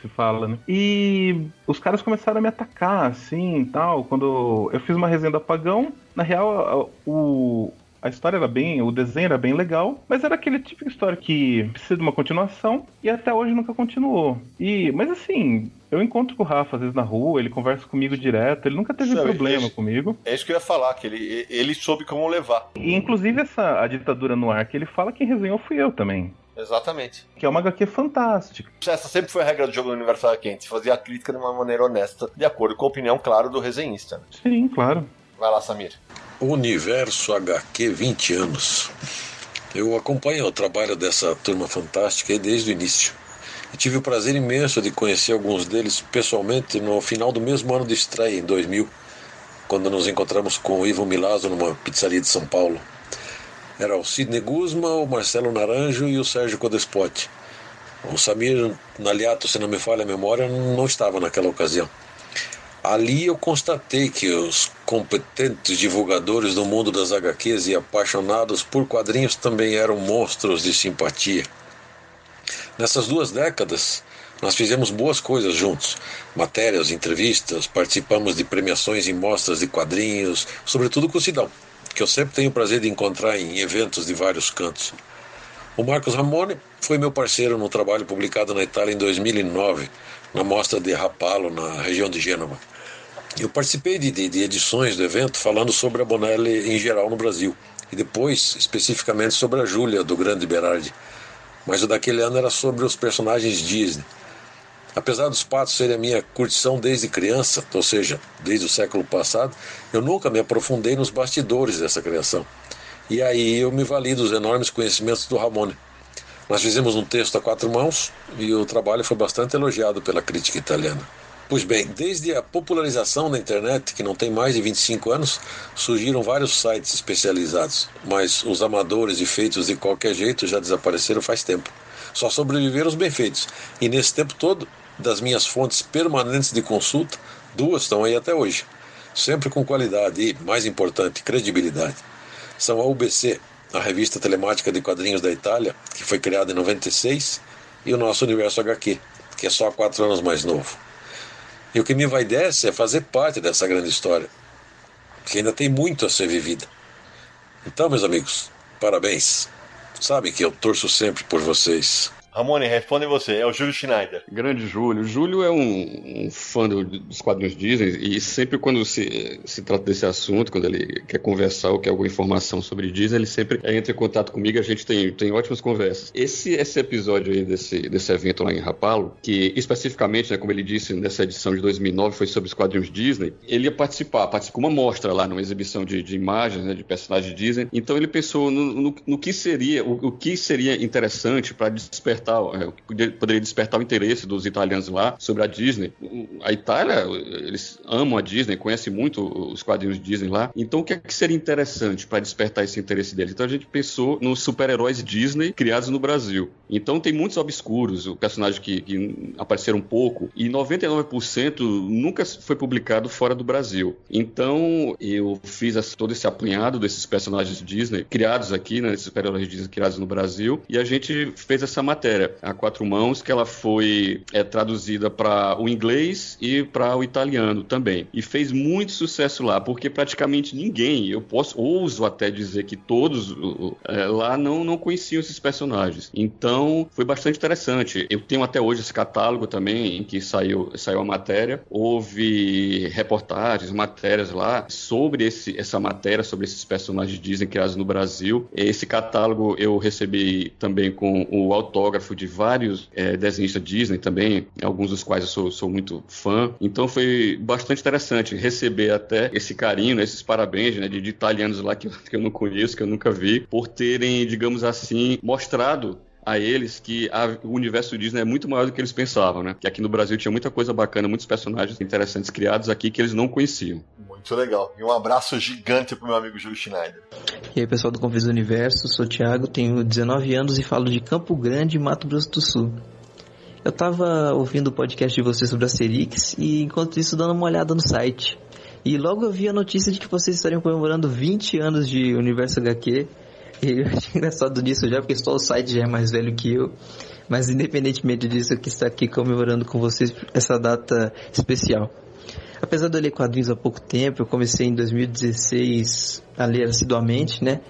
se fala, né? E os caras começaram a me atacar, assim tal. Quando eu fiz uma resenha do apagão, na real, o, A história era bem. O desenho era bem legal, mas era aquele tipo de história que precisa de uma continuação e até hoje nunca continuou. E, mas assim, eu encontro com o Rafa às vezes na rua, ele conversa comigo direto, ele nunca teve Sabe, problema é- comigo. É isso que eu ia falar, que ele, ele soube como levar. E inclusive essa a ditadura no ar que ele fala quem resenhou fui eu também. Exatamente. Que é uma HQ fantástica. Essa sempre foi a regra do jogo do Universo Quente, fazia a crítica de uma maneira honesta, de acordo com a opinião, claro, do resenhista. Sim, claro. Vai lá, Samir. Universo HQ 20 anos. Eu acompanho o trabalho dessa turma fantástica desde o início. E tive o prazer imenso de conhecer alguns deles pessoalmente no final do mesmo ano de estreia, em 2000, quando nos encontramos com o Ivo Milazzo numa pizzaria de São Paulo. Era o Sidney Guzman, o Marcelo Naranjo e o Sérgio Codespotti. O Samir Naliato, se não me falha a memória, não estava naquela ocasião. Ali eu constatei que os competentes divulgadores do mundo das HQs e apaixonados por quadrinhos também eram monstros de simpatia. Nessas duas décadas, nós fizemos boas coisas juntos. Matérias, entrevistas, participamos de premiações em mostras de quadrinhos, sobretudo com o Sidão, que eu sempre tenho o prazer de encontrar em eventos de vários cantos. O Marcos Ramone foi meu parceiro no trabalho publicado na Itália em 2009, na mostra de Rapallo, na região de Gênova. Eu participei de, de, de edições do evento falando sobre a Bonelli em geral no Brasil, e depois, especificamente, sobre a Júlia, do Grande Berardi. Mas o daquele ano era sobre os personagens Disney. Apesar dos patos serem a minha curtição desde criança, ou seja, desde o século passado, eu nunca me aprofundei nos bastidores dessa criação. E aí eu me vali dos enormes conhecimentos do Ramone. Nós fizemos um texto a quatro mãos e o trabalho foi bastante elogiado pela crítica italiana. Pois bem, desde a popularização da internet, que não tem mais de 25 anos, surgiram vários sites especializados, mas os amadores e feitos de qualquer jeito já desapareceram faz tempo. Só sobreviveram os bem feitos. E nesse tempo todo, das minhas fontes permanentes de consulta, duas estão aí até hoje. Sempre com qualidade e, mais importante, credibilidade. São a UBC, a revista telemática de quadrinhos da Itália, que foi criada em 96, e o nosso Universo HQ, que é só quatro anos mais novo. E o que me vai dessa é fazer parte dessa grande história, que ainda tem muito a ser vivida. Então, meus amigos, parabéns. Sabem que eu torço sempre por vocês. Ramone, responde você, é o Júlio Schneider. Grande Júlio. Júlio é um, um fã do, dos quadrinhos Disney e sempre quando se, se trata desse assunto, quando ele quer conversar ou quer alguma informação sobre Disney, ele sempre entra em contato comigo a gente tem, tem ótimas conversas. Esse, esse episódio aí desse, desse evento lá em Rapalo, que especificamente, né, como ele disse, nessa edição de 2009 foi sobre os quadrinhos Disney, ele ia participar, participou uma mostra lá, numa exibição de, de imagens, né, de personagens Disney. Então ele pensou no, no, no que seria, o, o que seria interessante para despertar despertar, poderia despertar o interesse dos italianos lá sobre a Disney. A Itália, eles amam a Disney, conhecem muito os quadrinhos Disney lá. Então, o que, é que seria interessante para despertar esse interesse deles? Então, a gente pensou nos super-heróis Disney criados no Brasil. Então, tem muitos obscuros, o personagem que, que apareceram um pouco, e 99% nunca foi publicado fora do Brasil. Então, eu fiz todo esse apanhado desses personagens Disney criados aqui, né, esses super-heróis Disney criados no Brasil, e a gente fez essa matéria a quatro mãos, que ela foi é, traduzida para o inglês e para o italiano também. E fez muito sucesso lá, porque praticamente ninguém, eu posso, ouso até dizer que todos é, lá não, não conheciam esses personagens. Então foi bastante interessante. Eu tenho até hoje esse catálogo também, em que saiu, saiu a matéria. Houve reportagens, matérias lá sobre esse, essa matéria, sobre esses personagens Disney criados no Brasil. Esse catálogo eu recebi também com o autógrafo de vários é, desenhistas Disney também, alguns dos quais eu sou, sou, muito fã. Então foi bastante interessante receber até esse carinho, né, esses parabéns né, de, de, italianos lá que, que eu não conheço, que eu nunca vi, por terem, digamos assim, mostrado a eles que a, o universo Disney é muito maior do que eles pensavam, né? Que aqui no Brasil tinha muita coisa bacana, muitos personagens interessantes criados aqui que eles não conheciam. Muito legal. E um abraço gigante pro meu amigo Júlio Schneider. E aí, pessoal do Confis Universo, sou o Thiago, tenho 19 anos e falo de Campo Grande, Mato Grosso do Sul. Eu tava ouvindo o podcast de vocês sobre a Serix e enquanto isso dando uma olhada no site. E logo eu vi a notícia de que vocês estariam comemorando 20 anos de Universo HQ e eu *laughs* achei engraçado disso já, porque só o site já é mais velho que eu. Mas independentemente disso, eu quis estar aqui comemorando com vocês essa data especial. Apesar de eu ler quadrinhos há pouco tempo, eu comecei em 2016 a ler assiduamente, né?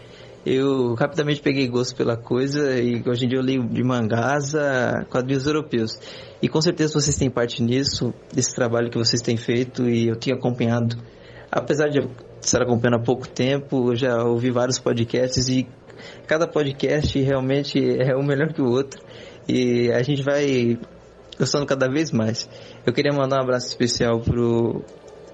eu rapidamente peguei gosto pela coisa e hoje em dia eu leio de mangás a quadrinhos europeus. E com certeza vocês têm parte nisso, desse trabalho que vocês têm feito e eu tenho acompanhado. Apesar de estar acompanhando há pouco tempo, eu já ouvi vários podcasts e cada podcast realmente é um melhor que o outro. E a gente vai gostando cada vez mais. Eu queria mandar um abraço especial pro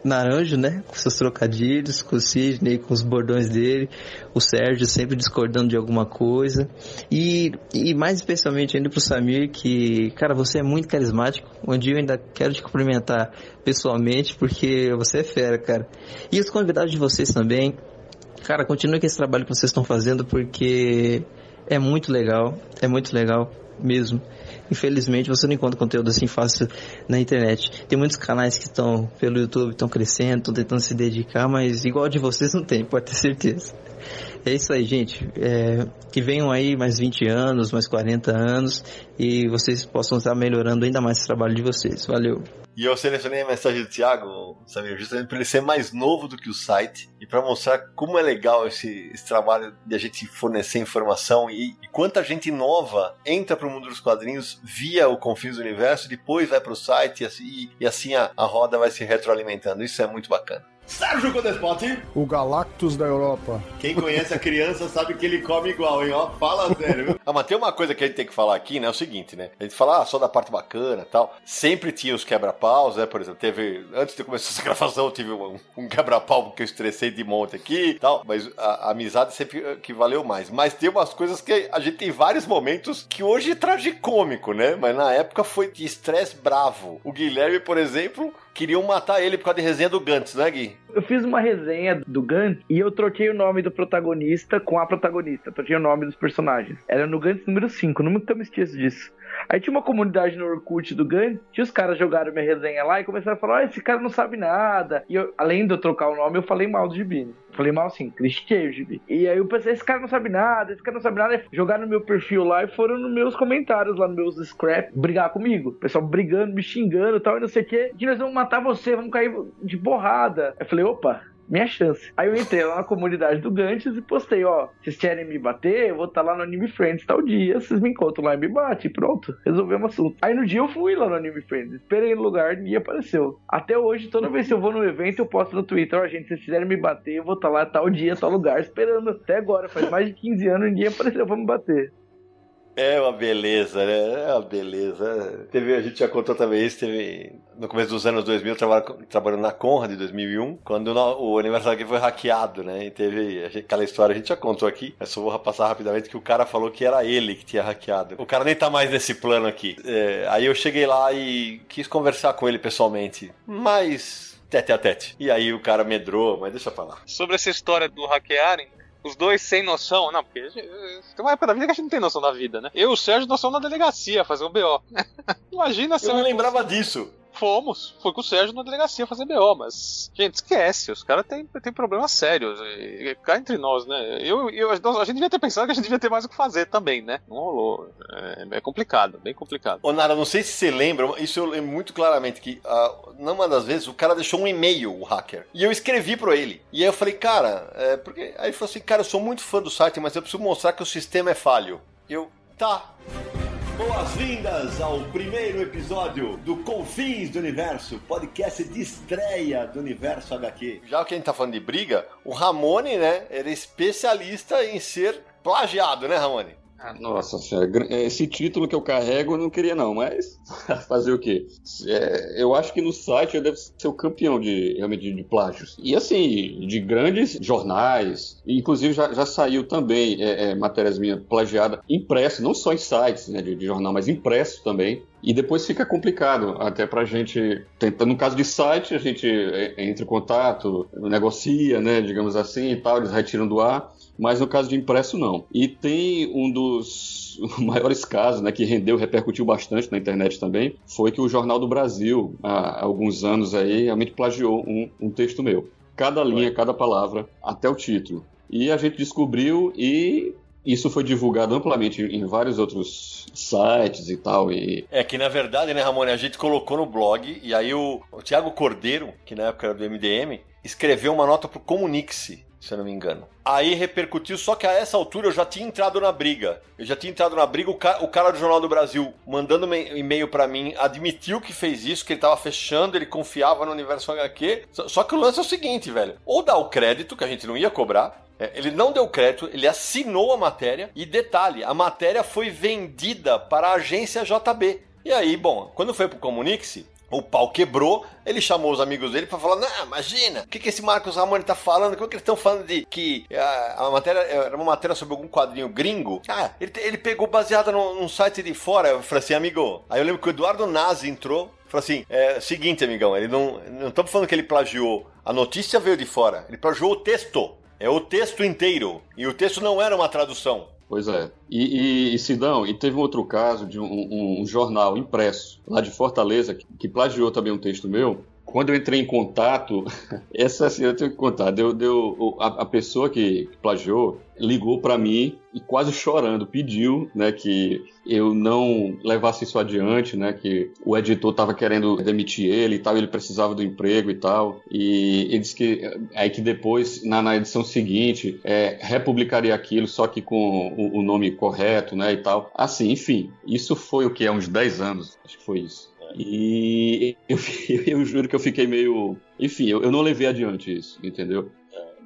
Naranjo, né? Com seus trocadilhos, com o Sidney, com os bordões dele, o Sérgio sempre discordando de alguma coisa. E, e mais especialmente ainda pro Samir, que, cara, você é muito carismático. Um dia eu ainda quero te cumprimentar pessoalmente, porque você é fera, cara. E os convidados de vocês também. Cara, continue com esse trabalho que vocês estão fazendo, porque é muito legal, é muito legal mesmo. Infelizmente você não encontra conteúdo assim fácil na internet. Tem muitos canais que estão pelo YouTube, estão crescendo, estão tentando se dedicar, mas igual de vocês não tem, *laughs* pode ter certeza. É isso aí, gente. É, que venham aí mais 20 anos, mais 40 anos e vocês possam estar melhorando ainda mais esse trabalho de vocês. Valeu. E eu selecionei a mensagem do Thiago, Samir, justamente para ele ser mais novo do que o site e para mostrar como é legal esse, esse, trabalho de a gente fornecer informação e, e quanta gente nova entra para o mundo dos quadrinhos via o Confins do Universo, depois vai para o site e assim, e assim a, a roda vai se retroalimentando. Isso é muito bacana. Sérgio Codespot. O Galactus da Europa. Quem conhece a criança sabe que ele come igual, hein? Ó, fala sério. ah, mas tem uma coisa que a gente tem que falar aqui, né? É o seguinte, né? A gente fala ah, só da parte bacana e tal. Sempre tinha os quebra-paus, né? Por exemplo, teve. Antes de começar *laughs* essa gravação, tive um, um quebra-pau que eu estressei de monte aqui e tal. Mas a, a, amizade sempre que valeu mais. Mas tem umas coisas que a gente tem vários momentos que hoje é tragicômico, né? Mas na época foi de estresse bravo. O Guilherme, por exemplo, queriam matar ele por causa de resenha do Gantz, né, Gui? Eu fiz uma resenha do Gantz e eu troquei o nome do protagonista com a protagonista. Troquei o nome dos personagens. Era no Gantz número 5, nunca me esqueço disso. Aí tinha uma comunidade no Orkut do Gantz, tinha os caras jogaram minha resenha lá e começaram a falar: oh, esse cara não sabe nada. E eu, além de eu trocar o nome, eu falei mal do Gibi. Falei mal assim, critiquei o Gibi. E aí eu pensei: esse cara não sabe nada, esse cara não sabe nada. Jogaram no meu perfil lá e foram nos meus comentários lá, nos meus scrap, brigar comigo. O pessoal brigando, me xingando e tal, e não sei o que. Que nós vamos matar você, vamos cair de borrada. Eu falei: opa, minha chance. Aí eu entrei lá na comunidade do Gantes e postei, ó, vocês querem me bater? Eu vou estar tá lá no Anime Friends tal dia, vocês me encontram lá e me batem, pronto, resolvemos o assunto. Aí no dia eu fui lá no Anime Friends, esperei no lugar, ninguém apareceu. Até hoje, toda vez que eu vou no evento, eu posto no Twitter, ó, gente, vocês quiserem me bater, eu vou estar tá lá tal dia, tal lugar, esperando. Até agora, faz mais de 15 anos, ninguém apareceu pra me bater. É uma beleza, né? É uma beleza. Teve, a gente já contou também isso, teve no começo dos anos 2000, trabalhando, trabalhando na Conrad de 2001, quando o aniversário aqui foi hackeado, né? E teve aquela história, a gente já contou aqui, mas só vou passar rapidamente que o cara falou que era ele que tinha hackeado. O cara nem tá mais nesse plano aqui. É, aí eu cheguei lá e quis conversar com ele pessoalmente, mas tete a tete. E aí o cara medrou, mas deixa eu falar. Sobre essa história do hackearem, os dois sem noção. Não, porque gente, tem uma época da vida que a gente não tem noção da vida, né? Eu e o Sérgio nós somos na delegacia fazer um BO. *laughs* Imagina se eu não lembrava disso. Fomos. Foi com o Sérgio na delegacia fazer BO, mas. Gente, esquece. Os caras têm, têm problemas sérios. E, cá entre nós, né? Eu, eu, a gente devia ter pensado que a gente devia ter mais o que fazer também, né? Não rolou. É, é complicado, bem complicado. Ô, Nara, não sei se você lembra, isso eu lembro muito claramente que, uh, numa das vezes, o cara deixou um e-mail, o hacker. E eu escrevi pra ele. E aí eu falei, cara, é, porque. Aí ele falou assim, cara, eu sou muito fã do site, mas eu preciso mostrar que o sistema é falho. Eu, tá. Boas-vindas ao primeiro episódio do Confins do Universo, podcast de estreia do Universo HQ. Já que a gente tá falando de briga, o Ramone, né, era especialista em ser plagiado, né, Ramone? Nossa senhora, esse título que eu carrego eu não queria não, mas *laughs* fazer o quê? É, eu acho que no site eu devo ser o campeão de, realmente, de, plágios. E assim, de grandes jornais, inclusive já, já saiu também é, é, matérias minhas plagiadas, impresso, não só em sites né, de, de jornal, mas impresso também. E depois fica complicado, até pra gente. No caso de site, a gente é, entra em contato, negocia, né, digamos assim e tal, eles retiram do ar mas no caso de impresso não. E tem um dos *laughs* maiores casos, né, que rendeu, repercutiu bastante na internet também, foi que o Jornal do Brasil, há alguns anos aí, realmente plagiou um, um texto meu. Cada linha, cada palavra, até o título. E a gente descobriu e isso foi divulgado amplamente em vários outros sites e tal. E... É que na verdade, né, Ramone, a gente colocou no blog e aí o, o Tiago Cordeiro, que na época era do MDM, escreveu uma nota pro Comunique-se se eu não me engano. Aí repercutiu, só que a essa altura eu já tinha entrado na briga. Eu já tinha entrado na briga, o, ca o cara do Jornal do Brasil mandando um e-mail para mim, admitiu que fez isso, que ele tava fechando, ele confiava no universo HQ. Só que o lance é o seguinte, velho. Ou dá o crédito, que a gente não ia cobrar, é, ele não deu crédito, ele assinou a matéria e detalhe, a matéria foi vendida para a agência JB. E aí, bom, quando foi pro Comunique-se, o pau quebrou, ele chamou os amigos dele para falar: Não, imagina, o que, que esse Marcos Ramone tá falando? Como é que eles estão falando de que a, a, matéria era uma matéria sobre algum quadrinho gringo? Ah, ele, ele pegou baseada num, num site de fora. Eu falei assim, amigo. Aí eu lembro que o Eduardo Nazi entrou. Falou assim: é seguinte, amigão, ele não. Não estamos falando que ele plagiou. A notícia veio de fora. Ele plagiou o texto. É o texto inteiro. E o texto não era uma tradução. Pois é. E, e, e Sidão, e teve um outro caso de um, um, um jornal impresso lá de Fortaleza que, que, plagiou também um texto meu. Quando eu entrei em contato, *laughs* essa assim, eu tenho que contar, deu, deu, a, a pessoa que plagiou ligou para mim e quase chorando pediu, né, que eu não levasse isso adiante, né, que o editor estava querendo demitir ele e tal, ele precisava do emprego e tal, e ele disse que aí que depois na, na edição seguinte é, republicaria aquilo só que com o, o, nome correto, né, e tal. Assim, enfim, isso foi o que é uns 10 anos, acho que foi isso. E *laughs* eu, eu, juro que eu fiquei meio. Enfim, eu, eu não levei adiante isso, entendeu?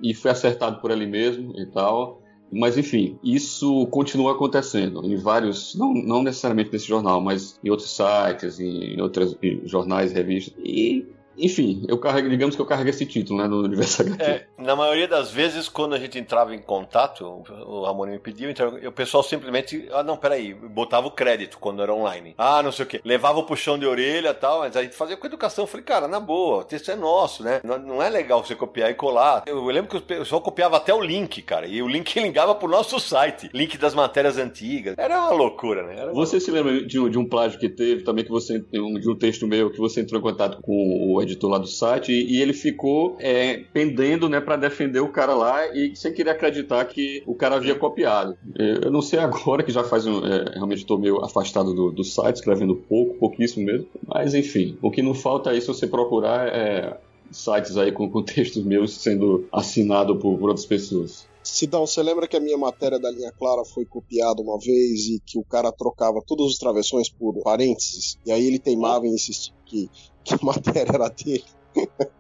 E foi acertado por ele mesmo e tal. Mas enfim, isso continua acontecendo em vários, não, não necessariamente nesse jornal, mas em outros sites, em outros jornais, revistas. E enfim, eu carrego, digamos que eu carrego esse título, né, no Universo *laughs* HQ. É, na maioria das vezes, quando a gente entrava em contato, o Ramon me pediu, então o pessoal simplesmente, ah, não, peraí, botava o crédito quando era online. Ah, não sei o quê. Levava o puxão de orelha e tal, mas a gente fazia com educação. Eu falei, cara, na boa, o texto é nosso, né? Não, não é legal você copiar e colar. Eu, eu lembro que o pessoal copiava até o link, cara, e o link *laughs* ligava pro nosso site. Link das matérias antigas. Era uma loucura, né? Uma... Você se lembra de um, de um plágio que teve também, que você, de um texto meu, que você entrou em contato com o editor lá do site e, e ele ficou é, pendendo, né, para defender o cara lá e sem querer acreditar que o cara havia copiado. Eu não sei agora, que já faz um, é, realmente estou meio afastado do, do site, escrevendo pouco, pouquíssimo mesmo, mas enfim, o que não falta aí se você procurar é sites aí com, *laughs* com textos meus sendo assinado por, por outras pessoas. Sidão, você lembra que a minha matéria da linha clara foi copiada uma vez e que o cara trocava todos os travessões por parênteses? E aí ele teimava em insistir que, que a *laughs* matéria era dele.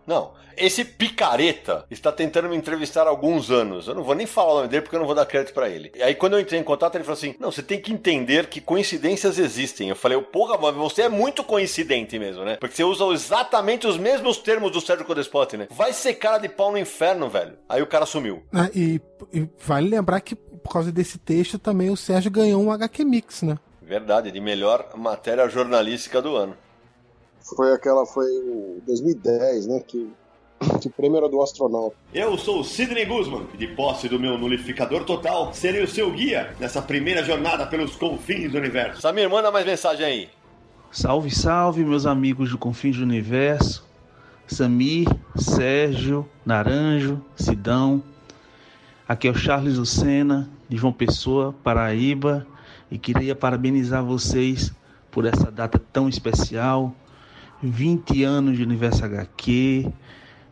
Não, esse picareta está tentando me entrevistar há alguns anos. Eu não vou nem falar o nome dele porque eu não vou dar crédito para ele. E aí quando eu entrei em contato, ele falou assim: "Não, você tem que entender que coincidências existem". Eu falei: "Porra, mas você é muito coincidente mesmo, né? Porque você usa exatamente os mesmos termos do Sérgio Codespot, né? Vai ser cara de pau no inferno, velho". Aí o cara sumiu. Ah, e, e vale lembrar que por causa desse texto também o Sérgio ganhou um HQ Mix, né? Verdade, de melhor matéria jornalística do ano foi aquela, foi em 2010, né? Que, que o prêmio era do astronauta. Eu sou o Sidney Guzman, e de posse do meu nulificador total, serei o seu guia nessa primeira jornada pelos confins do universo. Samir, manda mais mensagem aí. Salve, salve, meus amigos do Confins do Universo. Samir, Sérgio, Naranjo, Sidão. Aqui é o Charles Lucena, de João Pessoa, Paraíba, e queria parabenizar vocês por essa data tão especial, 20 anos de Universo HQ,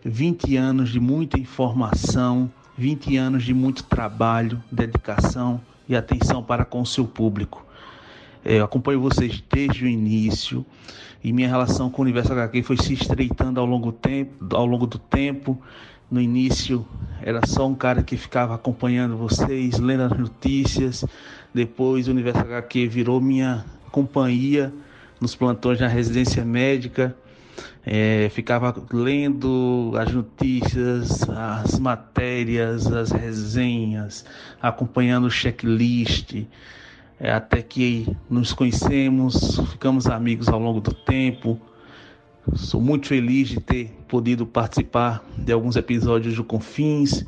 20 anos de muita informação, 20 anos de muito trabalho, dedicação e atenção para com o seu público. É, eu acompanho vocês desde o início e minha relação com o Universo HQ foi se estreitando ao longo, tempo, ao longo do tempo. No início era só um cara que ficava acompanhando vocês, lendo as notícias. Depois o Universo HQ virou minha companhia nos plantões na residência médica, é, ficava lendo as notícias, as matérias, as resenhas, acompanhando o checklist, é, até que nos conhecemos, ficamos amigos ao longo do tempo. Sou muito feliz de ter podido participar de alguns episódios do Confins,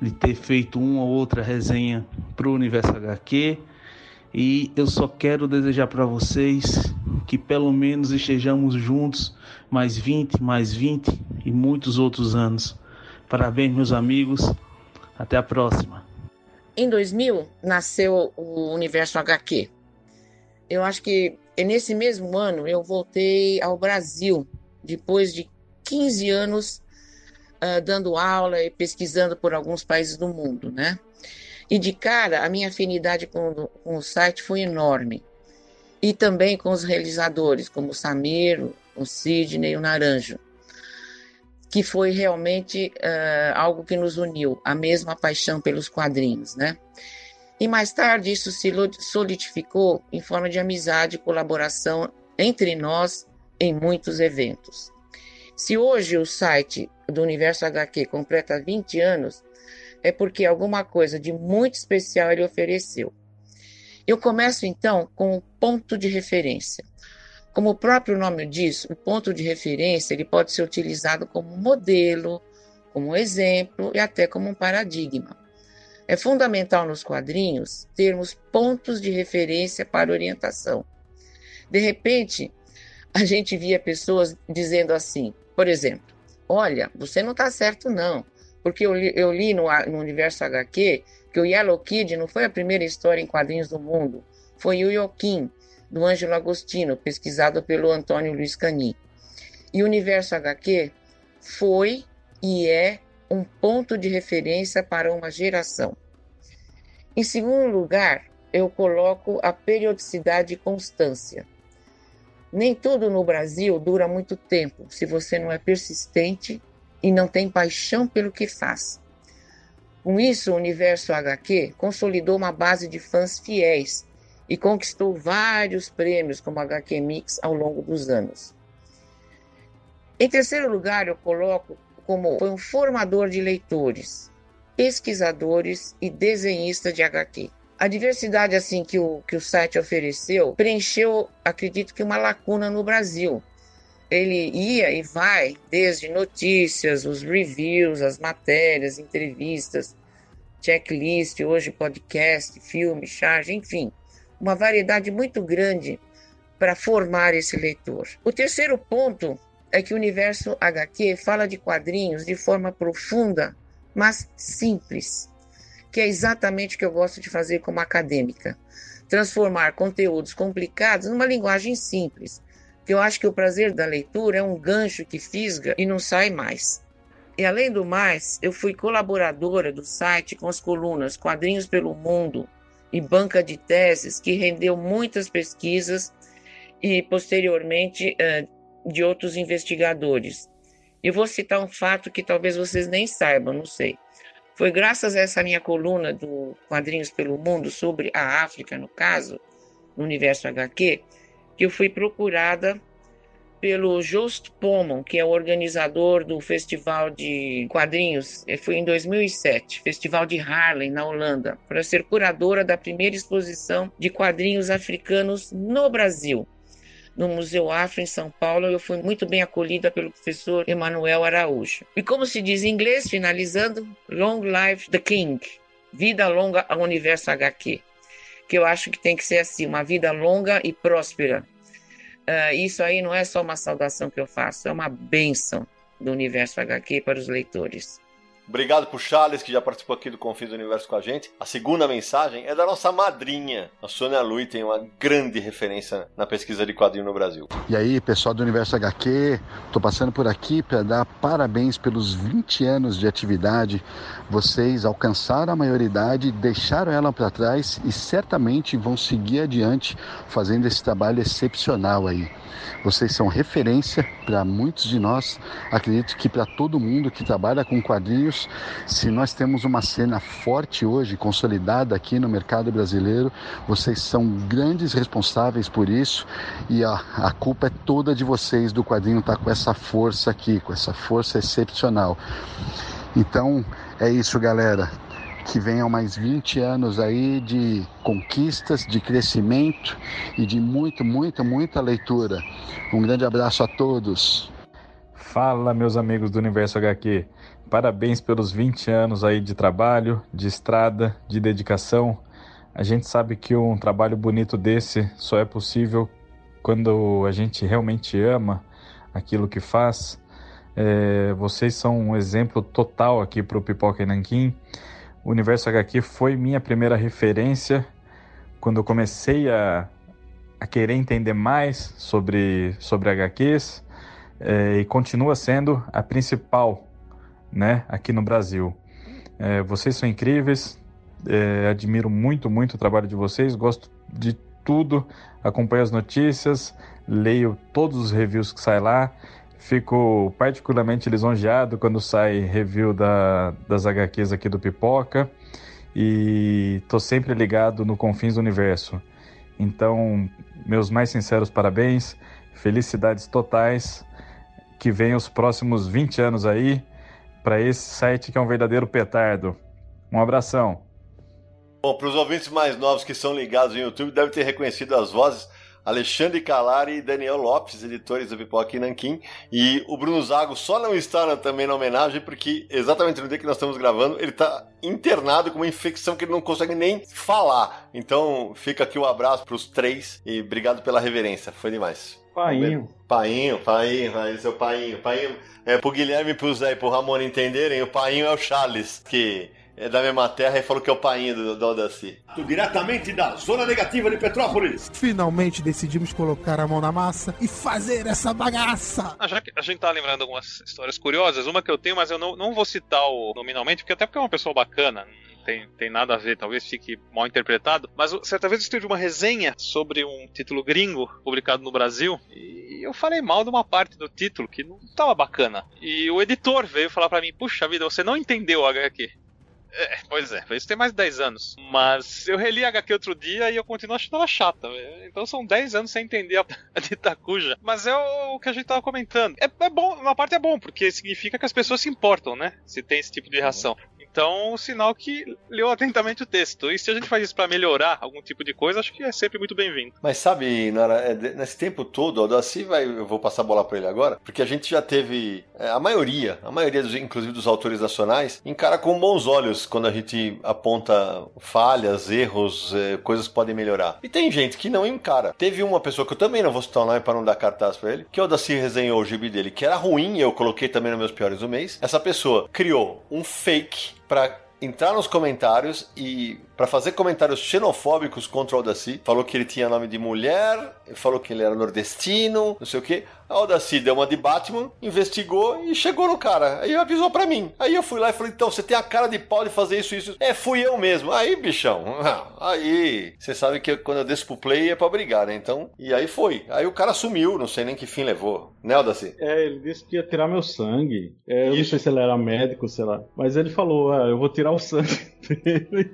de ter feito uma ou outra resenha para o Universo HQ e eu só quero desejar para vocês que pelo menos estejamos juntos mais 20, mais 20 e muitos outros anos. Parabéns, meus amigos. Até a próxima. Em 2000 nasceu o Universo HQ. Eu acho que nesse mesmo ano eu voltei ao Brasil depois de 15 anos uh, dando aula e pesquisando por alguns países do mundo, né? E de cara, a minha afinidade com, com o site foi enorme. E também com os realizadores, como o Samir, o Sidney e o Naranjo, que foi realmente uh, algo que nos uniu, a mesma paixão pelos quadrinhos, né? E mais tarde isso se solidificou em forma de amizade e colaboração entre nós em muitos eventos. Se hoje o site do Universo HQ completa 20 anos, é porque alguma coisa de muito especial ele ofereceu. Eu começo então com o ponto de referência. Como o próprio nome diz, o ponto de referência ele pode ser utilizado como modelo, como exemplo e até como um paradigma. É fundamental nos quadrinhos termos pontos de referência para orientação. De repente, a gente via pessoas dizendo assim, por exemplo, olha, você não está certo não, porque eu li, eu li no, no, universo HQ que o Yellow Kid não foi a primeira história em quadrinhos do mundo, foi o Yokin, do Ângelo Agostino, pesquisado pelo Antônio Luiz Cani. E o universo HQ foi e é um ponto de referência para uma geração. Em segundo lugar, eu coloco a periodicidade e constância. Nem tudo no Brasil dura muito tempo se você não é persistente e não tem paixão pelo que faz. Com isso, o Universo HQ consolidou uma base de fãs fiéis e conquistou vários prêmios como HQ Mix ao longo dos anos. Em terceiro lugar, eu coloco como foi um formador de leitores, pesquisadores e desenhista de HQ. A diversidade assim que o, que o site ofereceu preencheu, acredito que uma lacuna no Brasil. Ele ia e vai desde notícias, os reviews, as matérias, entrevistas, checklist, hoje podcast, filme, charge, enfim, uma variedade muito grande para formar esse leitor. O terceiro ponto é que o universo HQ fala de quadrinhos de forma profunda, mas simples, que é exatamente o que eu gosto de fazer como acadêmica. Transformar conteúdos complicados numa linguagem simples, que eu acho que o prazer da leitura é um gancho que fisga e não sai mais. E além do mais, eu fui colaboradora do site com as colunas Quadrinhos pelo Mundo e Banca de Teses, que rendeu muitas pesquisas e posteriormente eh, de outros investigadores. E vou citar um fato que talvez vocês nem saibam, não sei. Foi graças a essa minha coluna do Quadrinhos pelo Mundo sobre a África, no caso, no universo HQ, que eu fui procurada pelo Just Pomon, que é o organizador do Festival de Quadrinhos, foi em 2007, Festival de Harlem, na Holanda, para ser curadora da primeira exposição de quadrinhos africanos no Brasil no Museu Afro, em São Paulo, eu fui muito bem acolhida pelo professor Emanuel Araújo. E como se diz em inglês, finalizando, Long Life the King, vida longa ao universo HQ, que eu acho que tem que ser assim, uma vida longa e próspera. Uh, isso aí não é só uma saudação que eu faço, é uma bênção do universo HQ para os leitores. Obrigado pro Charles, que já participou aqui do Confins do Universo com a gente. A segunda mensagem é da nossa madrinha. A Sônia Lui tem uma grande referência na pesquisa de quadrinho no Brasil. E aí, pessoal do Universo HQ, tô passando por aqui para dar parabéns pelos 20 anos de atividade. Vocês alcançaram a maioridade, deixaram ela para trás e certamente vão seguir adiante fazendo esse trabalho excepcional aí. Vocês são referência para muitos de nós, acredito que para todo mundo que trabalha com quadrinhos. Se nós temos uma cena forte hoje, consolidada aqui no mercado brasileiro, vocês são grandes responsáveis por isso e a, a culpa é toda de vocês do quadrinho estar tá com essa força aqui, com essa força excepcional. Então é isso, galera que venham mais 20 anos aí de conquistas, de crescimento e de muito, muita, muita leitura. Um grande abraço a todos. Fala, meus amigos do Universo HQ. Parabéns pelos 20 anos aí de trabalho, de estrada, de dedicação. A gente sabe que um trabalho bonito desse só é possível quando a gente realmente ama aquilo que faz. É, vocês são um exemplo total aqui para o Pipoca e Nanquim. O Universo HQ foi minha primeira referência quando eu comecei a, a querer entender mais sobre, sobre HQs é, e continua sendo a principal né, aqui no Brasil. É, vocês são incríveis, é, admiro muito, muito o trabalho de vocês, gosto de tudo, acompanho as notícias, leio todos os reviews que saem lá, fico particularmente lisonjeado quando sai review da, das HQs aqui do Pipoca. E tô sempre ligado no Confins do Universo. Então, meus mais sinceros parabéns, felicidades totais, que venham os próximos 20 anos aí para esse site que é um verdadeiro petardo. Um abração. Bom, para os ouvintes mais novos que são ligados no YouTube, devem ter reconhecido as vozes Alexandre Calari e Daniel Lopes, editores do Pipoca e Nanquim. E o Bruno Zago só não está também na homenagem porque exatamente no dia que nós estamos gravando, ele está internado com uma infecção que ele não consegue nem falar. Então fica aqui o um abraço para os três e obrigado pela reverência. Foi demais. Painho. Painho, painho, painho, seu painho. Painho, é, pro Guilherme, pro Zé e pro Ramon entenderem, o painho é o Charles, que é da mesma terra e falou que é o painho do, do Aldaci. Diretamente da zona negativa de Petrópolis. Finalmente decidimos colocar a mão na massa e fazer essa bagaça. Ah, já que a gente tá lembrando algumas histórias curiosas, uma que eu tenho, mas eu não, não vou citar o nominalmente, porque até porque é uma pessoa bacana, tem, tem nada a ver, talvez fique mal interpretado. Mas certa vez eu escrevi uma resenha sobre um título gringo publicado no Brasil e eu falei mal de uma parte do título que não estava bacana. E o editor veio falar para mim: Puxa vida, você não entendeu o HQ. É, pois é, isso tem mais de 10 anos. Mas eu reli a HQ outro dia e eu continuo achando ela chata. Então são 10 anos sem entender a, *laughs* a de Itacuja. Mas é o, que a gente tava comentando. É, é bom, uma parte é bom, porque significa que as pessoas se importam, né? Se tem esse tipo de reação. Então, sinal que leu atentamente o texto. E se a gente faz isso para melhorar algum tipo de coisa, acho que é sempre muito bem-vindo. Mas sabe, Nara, é, nesse tempo todo, o Aldaci vai, eu vou passar a bola para ele agora, porque a gente já teve é, a maioria, a maioria dos, inclusive dos autores nacionais, encara com bons olhos quando a gente aponta falhas, erros, é, coisas que podem melhorar. E tem gente que não encara. Teve uma pessoa que eu também não vou citar o nome para não dar cartaz para ele, que o Aldaci resenhou o gibi dele, que era ruim, eu coloquei também nos meus piores do mês. Essa pessoa criou um fake para entrar nos comentários e para fazer comentários xenofóbicos contra o Aldaci. Falou que ele tinha nome de mulher, falou que ele era nordestino, não sei o que. A deu uma de Batman, investigou e chegou no cara. Aí avisou para mim. Aí eu fui lá e falei: então, você tem a cara de pau de fazer isso, isso. É, fui eu mesmo. Aí, bichão. *laughs* Aí, você sabe que quando eu desço pro play é pra brigar, né? Então, e aí foi. Aí o cara sumiu, não sei nem que fim levou. Né, Aldaci? É, ele disse que ia tirar meu sangue. É, eu não sei se ele era médico, sei lá. Mas ele falou: ah, eu vou tirar o sangue *laughs* dele.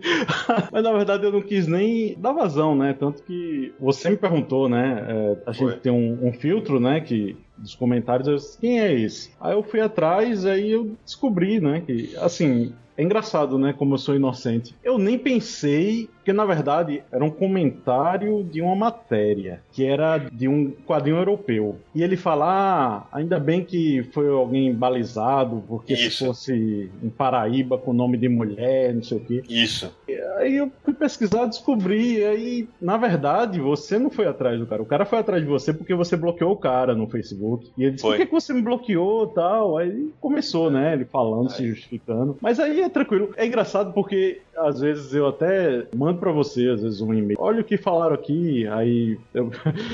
*laughs* Mas na verdade eu não quis nem dar vazão, né? Tanto que você me perguntou, né? É, a gente Foi. tem um, um, filtro, né? Que dos comentários, eu disse, quem é esse? Aí eu fui atrás, aí eu descobri, né? Que assim, é engraçado, né? Como eu sou inocente. Eu nem pensei que, na verdade, era um comentário de uma matéria, que era de um quadrinho europeu. E ele fala: ah, ainda bem que foi alguém balizado, porque Isso. se fosse em Paraíba com nome de mulher, não sei o quê. Isso. E aí eu fui pesquisar, descobri. E aí, na verdade, você não foi atrás do cara. O cara foi atrás de você porque você bloqueou o cara no Facebook. E ele disse: foi. por que, que você me bloqueou tal? Aí começou, né? Ele falando, aí. se justificando. Mas aí é tranquilo. É engraçado porque às vezes eu até mando para você, às vezes, um e-mail. Olha o que falaram aqui, aí eu...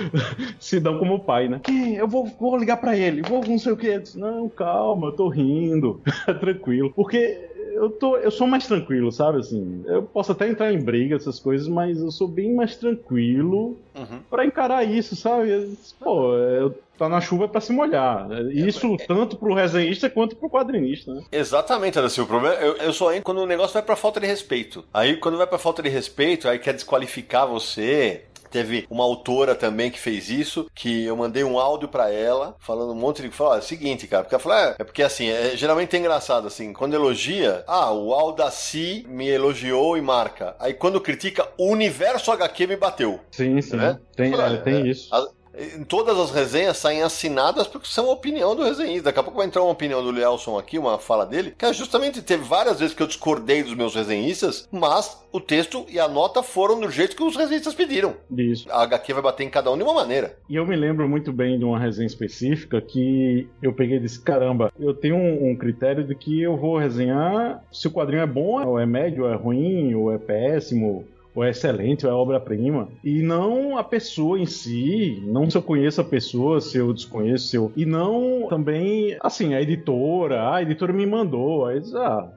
*laughs* se dão como pai, né? Eu vou, vou ligar para ele, vou não sei o que. Não, calma, eu tô rindo. *laughs* Tranquilo. Porque eu, tô, eu sou mais tranquilo, sabe? Assim, eu posso até entrar em briga, essas coisas, mas eu sou bem mais tranquilo uhum. para encarar isso, sabe? Pô, eu tá na chuva para se molhar. É, isso é, tanto pro resenhista quanto pro quadrinista, né? Exatamente, assim, o problema eu, eu só entro quando o negócio vai para falta de respeito. Aí quando vai para falta de respeito, aí quer desqualificar você, Teve uma autora também que fez isso, que eu mandei um áudio para ela, falando um monte de. Falou, é o seguinte, cara, porque ela falou, é, é porque assim, é, geralmente é engraçado, assim, quando elogia, ah, o Aldaci me elogiou e marca. Aí quando critica, o universo HQ me bateu. Sim, sim. Né? Tem, é, tem isso. A, em todas as resenhas saem assinadas porque são a opinião do resenhista. Daqui a pouco vai entrar uma opinião do Lielson aqui, uma fala dele, que é justamente teve várias vezes que eu discordei dos meus resenhistas, mas o texto e a nota foram do jeito que os resenhistas pediram. Isso. A HQ vai bater em cada um de uma maneira. E eu me lembro muito bem de uma resenha específica que eu peguei e disse: caramba, eu tenho um, um critério de que eu vou resenhar se o quadrinho é bom, ou é médio, ou é ruim, ou é péssimo ou é excelente, ou é obra-prima, e não a pessoa em si, não se eu conheço a pessoa, se eu desconheço, se eu... e não também, assim, a editora, ah, a editora me mandou, aí, ah,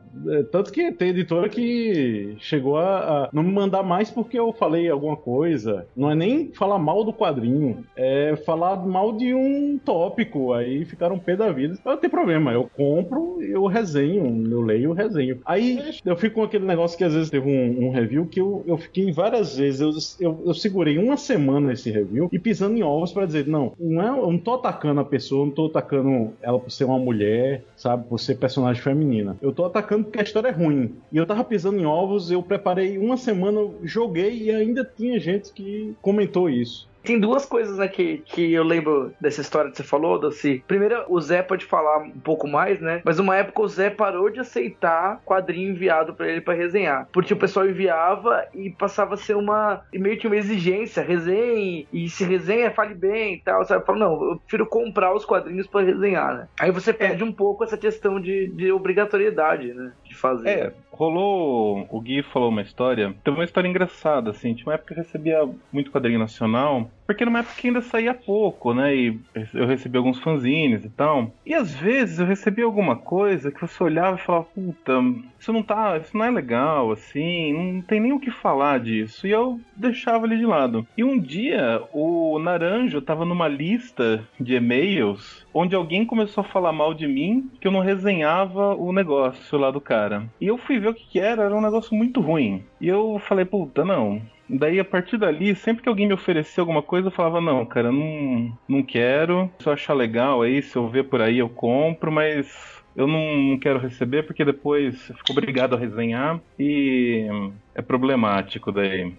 tanto que tem editora que chegou a, a, não me mandar mais porque eu falei alguma coisa. Não é nem falar mal do quadrinho, é falar mal de um tópico. Aí ficaram pé da vida. Não tem problema, eu compro, eu resenho, eu leio, eu resenho. Aí eu fico com aquele negócio que às vezes teve um, um review que eu, eu fiquei várias vezes, eu, eu, eu, segurei uma semana esse review e pisando em ovos para dizer: não, não é, eu não tô atacando a pessoa, não tô atacando ela por ser uma mulher, sabe, por ser personagem feminina. Eu tô atacando porque a história é ruim. E eu tava pisando em ovos, eu preparei uma semana, joguei e ainda tinha gente que comentou isso. Tem duas coisas aqui que eu lembro dessa história que você falou, Doci. Primeiro, o Zé pode falar um pouco mais, né? Mas uma época o Zé parou de aceitar quadrinho enviado para ele para resenhar. Porque o pessoal enviava e passava a ser uma. meio que uma exigência, resenhe, e se resenha, fale bem e tal. Sabe? Fala, não, eu prefiro comprar os quadrinhos para resenhar, né? Aí você perde é. um pouco essa questão de, de obrigatoriedade, né? Fazer. É, rolou. O Gui falou uma história. Teve uma história engraçada, assim. Tinha uma época que eu recebia muito quadrinho nacional. Porque numa época que ainda saía pouco, né? E eu recebi alguns fanzines e tal. E às vezes eu recebia alguma coisa que você olhava e falava, puta, isso não tá. Isso não é legal, assim, não tem nem o que falar disso. E eu deixava ele de lado. E um dia o Naranjo tava numa lista de e-mails onde alguém começou a falar mal de mim que eu não resenhava o negócio lá do cara. E eu fui ver o que, que era, era um negócio muito ruim. E eu falei, puta, não, Daí, a partir dali, sempre que alguém me oferecia alguma coisa, eu falava, não, cara, não, não quero. Se eu achar legal aí, se eu ver por aí, eu compro, mas eu não quero receber porque depois fico obrigado a resenhar e é problemático daí.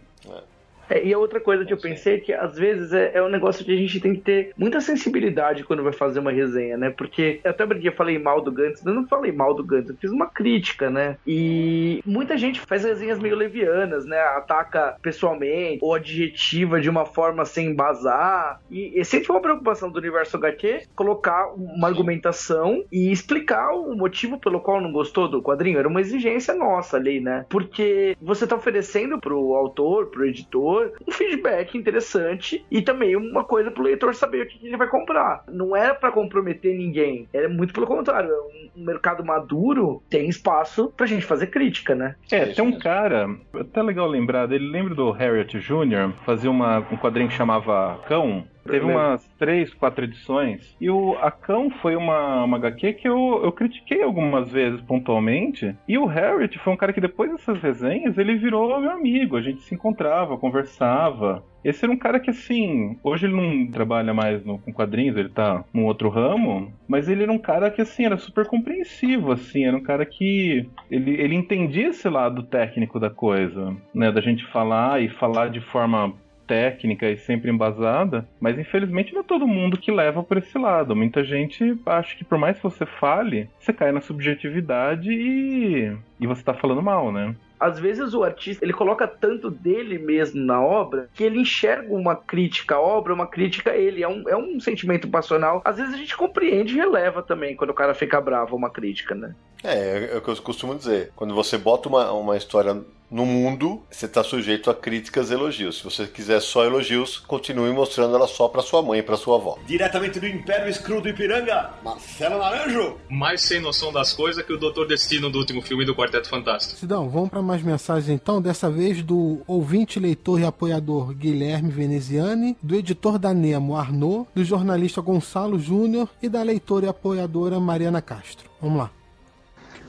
É, e a outra coisa que eu pensei é que às vezes é, é, um negócio que a gente tem que ter muita sensibilidade quando vai fazer uma resenha, né? Porque eu até brinquei, falei mal do Gantz, eu não falei mal do Gantz, eu fiz uma crítica, né? E muita gente faz resenhas meio levianas, né? Ataca pessoalmente ou adjetiva de uma forma sem embasar. E, e sempre foi uma preocupação do universo HQ colocar uma argumentação e explicar o motivo pelo qual não gostou do quadrinho. Era uma exigência nossa ali, né? Porque você tá oferecendo pro autor, pro editor, leitor um feedback interessante e também uma coisa pro leitor saber o que ele vai comprar. Não era para comprometer ninguém, era muito pelo contrário. É um mercado maduro tem espaço pra gente fazer crítica, né? É, tem um cara, até legal lembrar dele, lembra do Harriet Jr., fazia uma, um quadrinho que chamava Cão, Teve umas três, quatro edições. E o Akão foi uma, uma HQ que eu, eu critiquei algumas vezes pontualmente. E o Harriet foi um cara que depois dessas resenhas ele virou meu amigo. A gente se encontrava, conversava. Esse era um cara que, assim, hoje ele não trabalha mais no, com quadrinhos, ele tá num outro ramo, mas ele era um cara que, assim, era super compreensivo, assim, era um cara que ele, ele entendia esse lado técnico da coisa, né, da gente falar e falar de forma técnica e sempre embasada, mas infelizmente não é todo mundo que leva por esse lado. Muita gente acha que por mais que você fale, você cai na subjetividade e, e você tá falando mal, né? às vezes o artista ele coloca tanto dele mesmo na obra que ele enxerga uma crítica à obra, uma crítica a ele. É um, é um sentimento passional. Às vezes a gente compreende e releva também quando o cara fica bravo uma crítica, né? É, é o que eu costumo dizer. Quando você bota uma, uma história no mundo, você está sujeito a críticas e elogios. Se você quiser só elogios, continue mostrando ela só para sua mãe e para sua avó. Diretamente do Império Escuro do Ipiranga, Marcelo Naranjo. Mais sem noção das coisas que o Doutor Destino do último filme do Quarteto Fantástico. Sidão, vamos para mais mensagens então, dessa vez do ouvinte, leitor e apoiador Guilherme Veneziani, do editor da Nemo Arnaud, do jornalista Gonçalo Júnior e da leitora e apoiadora Mariana Castro. Vamos lá.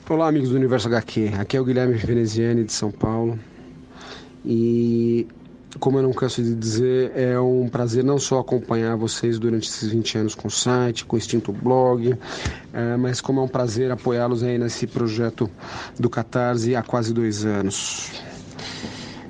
Olá, amigos do Universo HQ. Aqui é o Guilherme Veneziani de São Paulo. E como eu não canso de dizer, é um prazer não só acompanhar vocês durante esses 20 anos com o site, com o Extinto Blog, é, mas como é um prazer apoiá-los aí nesse projeto do Catarse há quase dois anos.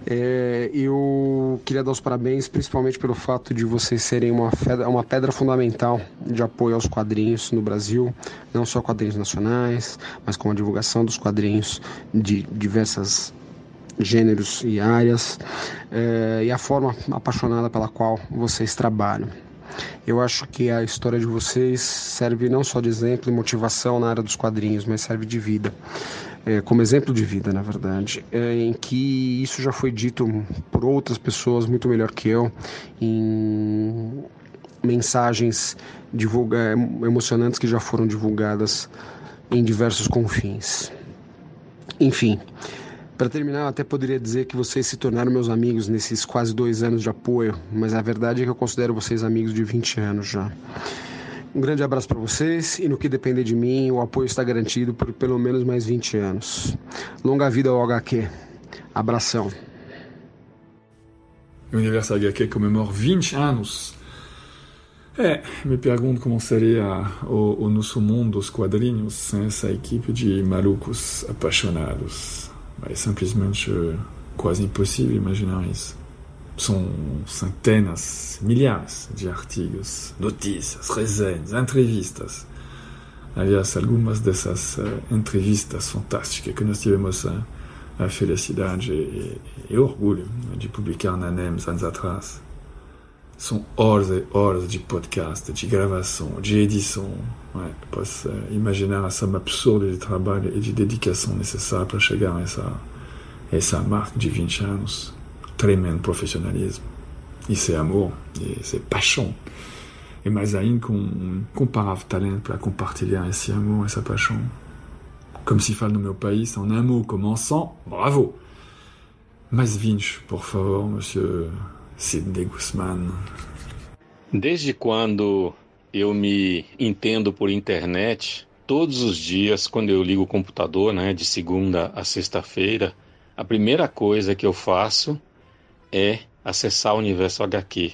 É, eu queria dar os parabéns, principalmente pelo fato de vocês serem uma pedra, uma pedra fundamental de apoio aos quadrinhos no Brasil, não só quadrinhos nacionais, mas com a divulgação dos quadrinhos de diversas gêneros e áreas, é, e a forma apaixonada pela qual vocês trabalham. Eu acho que a história de vocês serve não só de exemplo e motivação na área dos quadrinhos, mas serve de vida. É, como exemplo de vida, na verdade, é, em que isso já foi dito por outras pessoas muito melhor que eu, em mensagens divulga emocionantes que já foram divulgadas em diversos confins. Enfim, para terminar, eu até poderia dizer que vocês se tornaram meus amigos nesses quase dois anos de apoio, mas a verdade é que eu considero vocês amigos de 20 anos já. Um grande abraço para vocês e no que depender de mim, o apoio está garantido por pelo menos mais 20 anos. Longa vida ao HQ. Abração. O Universo HQ comemora 20 anos. É, me pergunto como seria o, o nosso mundo dos quadrinhos sem essa equipe de malucos apaixonados. É simplesmente quase impossível imaginar isso. São centenas, milhares de artigos, notícias, resenhas, entrevistas. Aliás, algumas dessas uh, entrevistas fantásticas que nós tivemos uh, a felicidade e, e, orgulho de publicar na NEMS anos atrás. São horas e horas de podcast, de gravação, de edição. Ouais, posso uh, imaginar a soma absurda de trabalho e de dedicação necessária para chegar a essa, essa marca de 20 anos tremendo profissionalismo. Isso é amor, isso é paixão. E mais ainda com um comparável talento para compartilhar esse amor, essa paixão. Como se fala no meu país, en un mot commençant, bravo! Mais 20, por favor, monsieur Sidney Guzman. Desde quando eu me entendo por internet, todos os dias, quando eu ligo o computador, né, de segunda a sexta-feira, a primeira coisa que eu faço é acessar o universo HQ.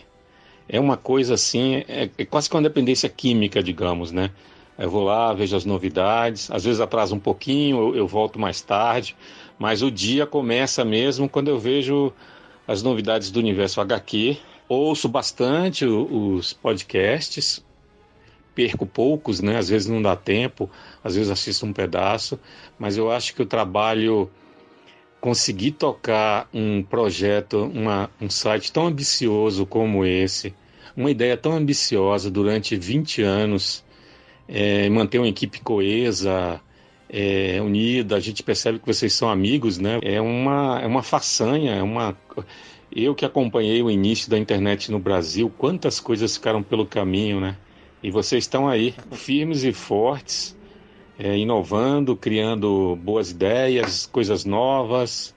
É uma coisa assim, é, é quase que uma dependência química, digamos, né? Eu vou lá, vejo as novidades, às vezes atrasa um pouquinho, eu, eu volto mais tarde, mas o dia começa mesmo quando eu vejo as novidades do universo HQ. Ouço bastante os podcasts, perco poucos, né? Às vezes não dá tempo, às vezes assisto um pedaço, mas eu acho que o trabalho conseguir tocar um projeto, uma, um site tão ambicioso como esse, uma ideia tão ambiciosa durante 20 anos, é, manter uma equipe coesa, é, unida, a gente percebe que vocês são amigos, né? É uma, é uma façanha, é uma. Eu que acompanhei o início da internet no Brasil, quantas coisas ficaram pelo caminho, né? E vocês estão aí, firmes e fortes, é, inovando, criando boas ideias, coisas novas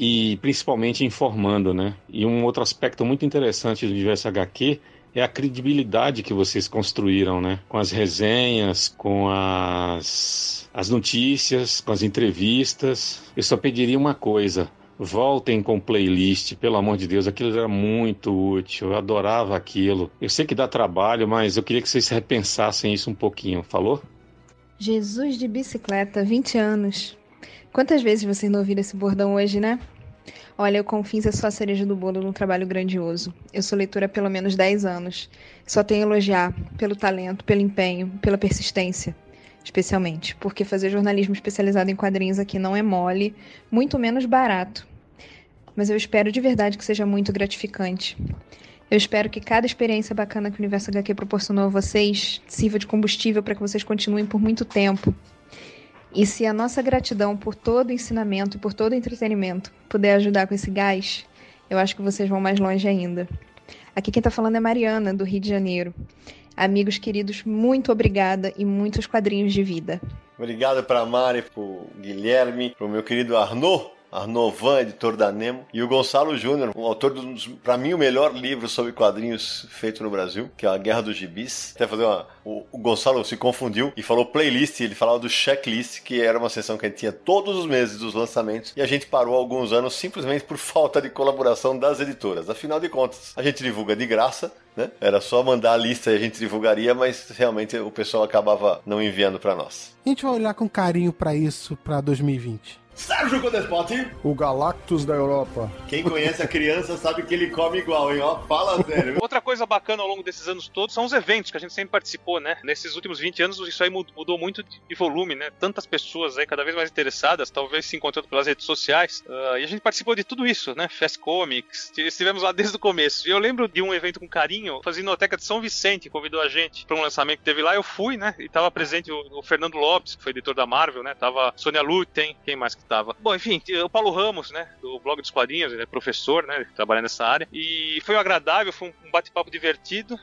e principalmente informando, né? E um outro aspecto muito interessante do universo HQ é a credibilidade que vocês construíram, né? Com as resenhas, com as, as notícias, com as entrevistas. Eu só pediria uma coisa: voltem com playlist, pelo amor de Deus, aquilo era muito útil, eu adorava aquilo. Eu sei que dá trabalho, mas eu queria que vocês repensassem isso um pouquinho, falou? Jesus de bicicleta, 20 anos. Quantas vezes vocês não ouviram esse bordão hoje, né? Olha, o Confins é só a cereja do bolo num trabalho grandioso. Eu sou leitora há pelo menos 10 anos. Só tenho a elogiar pelo talento, pelo empenho, pela persistência. Especialmente, porque fazer jornalismo especializado em quadrinhos aqui não é mole, muito menos barato. Mas eu espero de verdade que seja muito gratificante. Eu espero que cada experiência bacana que o Universo HQ proporcionou a vocês sirva de combustível para que vocês continuem por muito tempo. E se a nossa gratidão por todo o ensinamento e por todo o entretenimento puder ajudar com esse gás, eu acho que vocês vão mais longe ainda. Aqui quem está falando é Mariana, do Rio de Janeiro. Amigos queridos, muito obrigada e muitos quadrinhos de vida. Obrigado para Mari, para Guilherme, para o meu querido Arnaud, Arnovan, editor da Nemo, e o Gonçalo Júnior, um autor dos, para mim, o melhor livro sobre quadrinhos feito no Brasil, que é A Guerra dos Gibis. Até fazer uma. O, o Gonçalo se confundiu e falou playlist, ele falava do checklist, que era uma sessão que a gente tinha todos os meses dos lançamentos, e a gente parou alguns anos simplesmente por *laughs* falta de colaboração das editoras. Afinal de contas, a gente divulga de graça, né? Era só mandar a lista e a gente divulgaria, mas realmente o pessoal acabava não enviando para nós. A gente vai olhar com carinho para isso para 2020. Sérgio Codespot. O Galactus da Europa. Quem conhece a criança sabe que ele come igual, hein? Ó, fala sério. *laughs* Outra coisa bacana ao longo desses anos todos são os eventos que a gente sempre participou, né? Nesses últimos 20 anos isso aí mudou muito de volume, né? Tantas pessoas aí cada vez mais interessadas, talvez se encontrando pelas redes sociais. Uh, e a gente participou de tudo isso, né? Fast Comics, estivemos lá desde o começo. E eu lembro de um evento com carinho, a Noteca de São Vicente convidou a gente para um lançamento que teve lá. Eu fui, né? E tava presente o, o Fernando Lopes, que foi editor da Marvel, né? Tava Sônia Luten, quem mais que tava? Bom, enfim, o Paulo Ramos, né? Do blog dos quadrinhos, ele é professor, né? Trabalha nessa área. E foi agradável, foi um bate-papo divertido.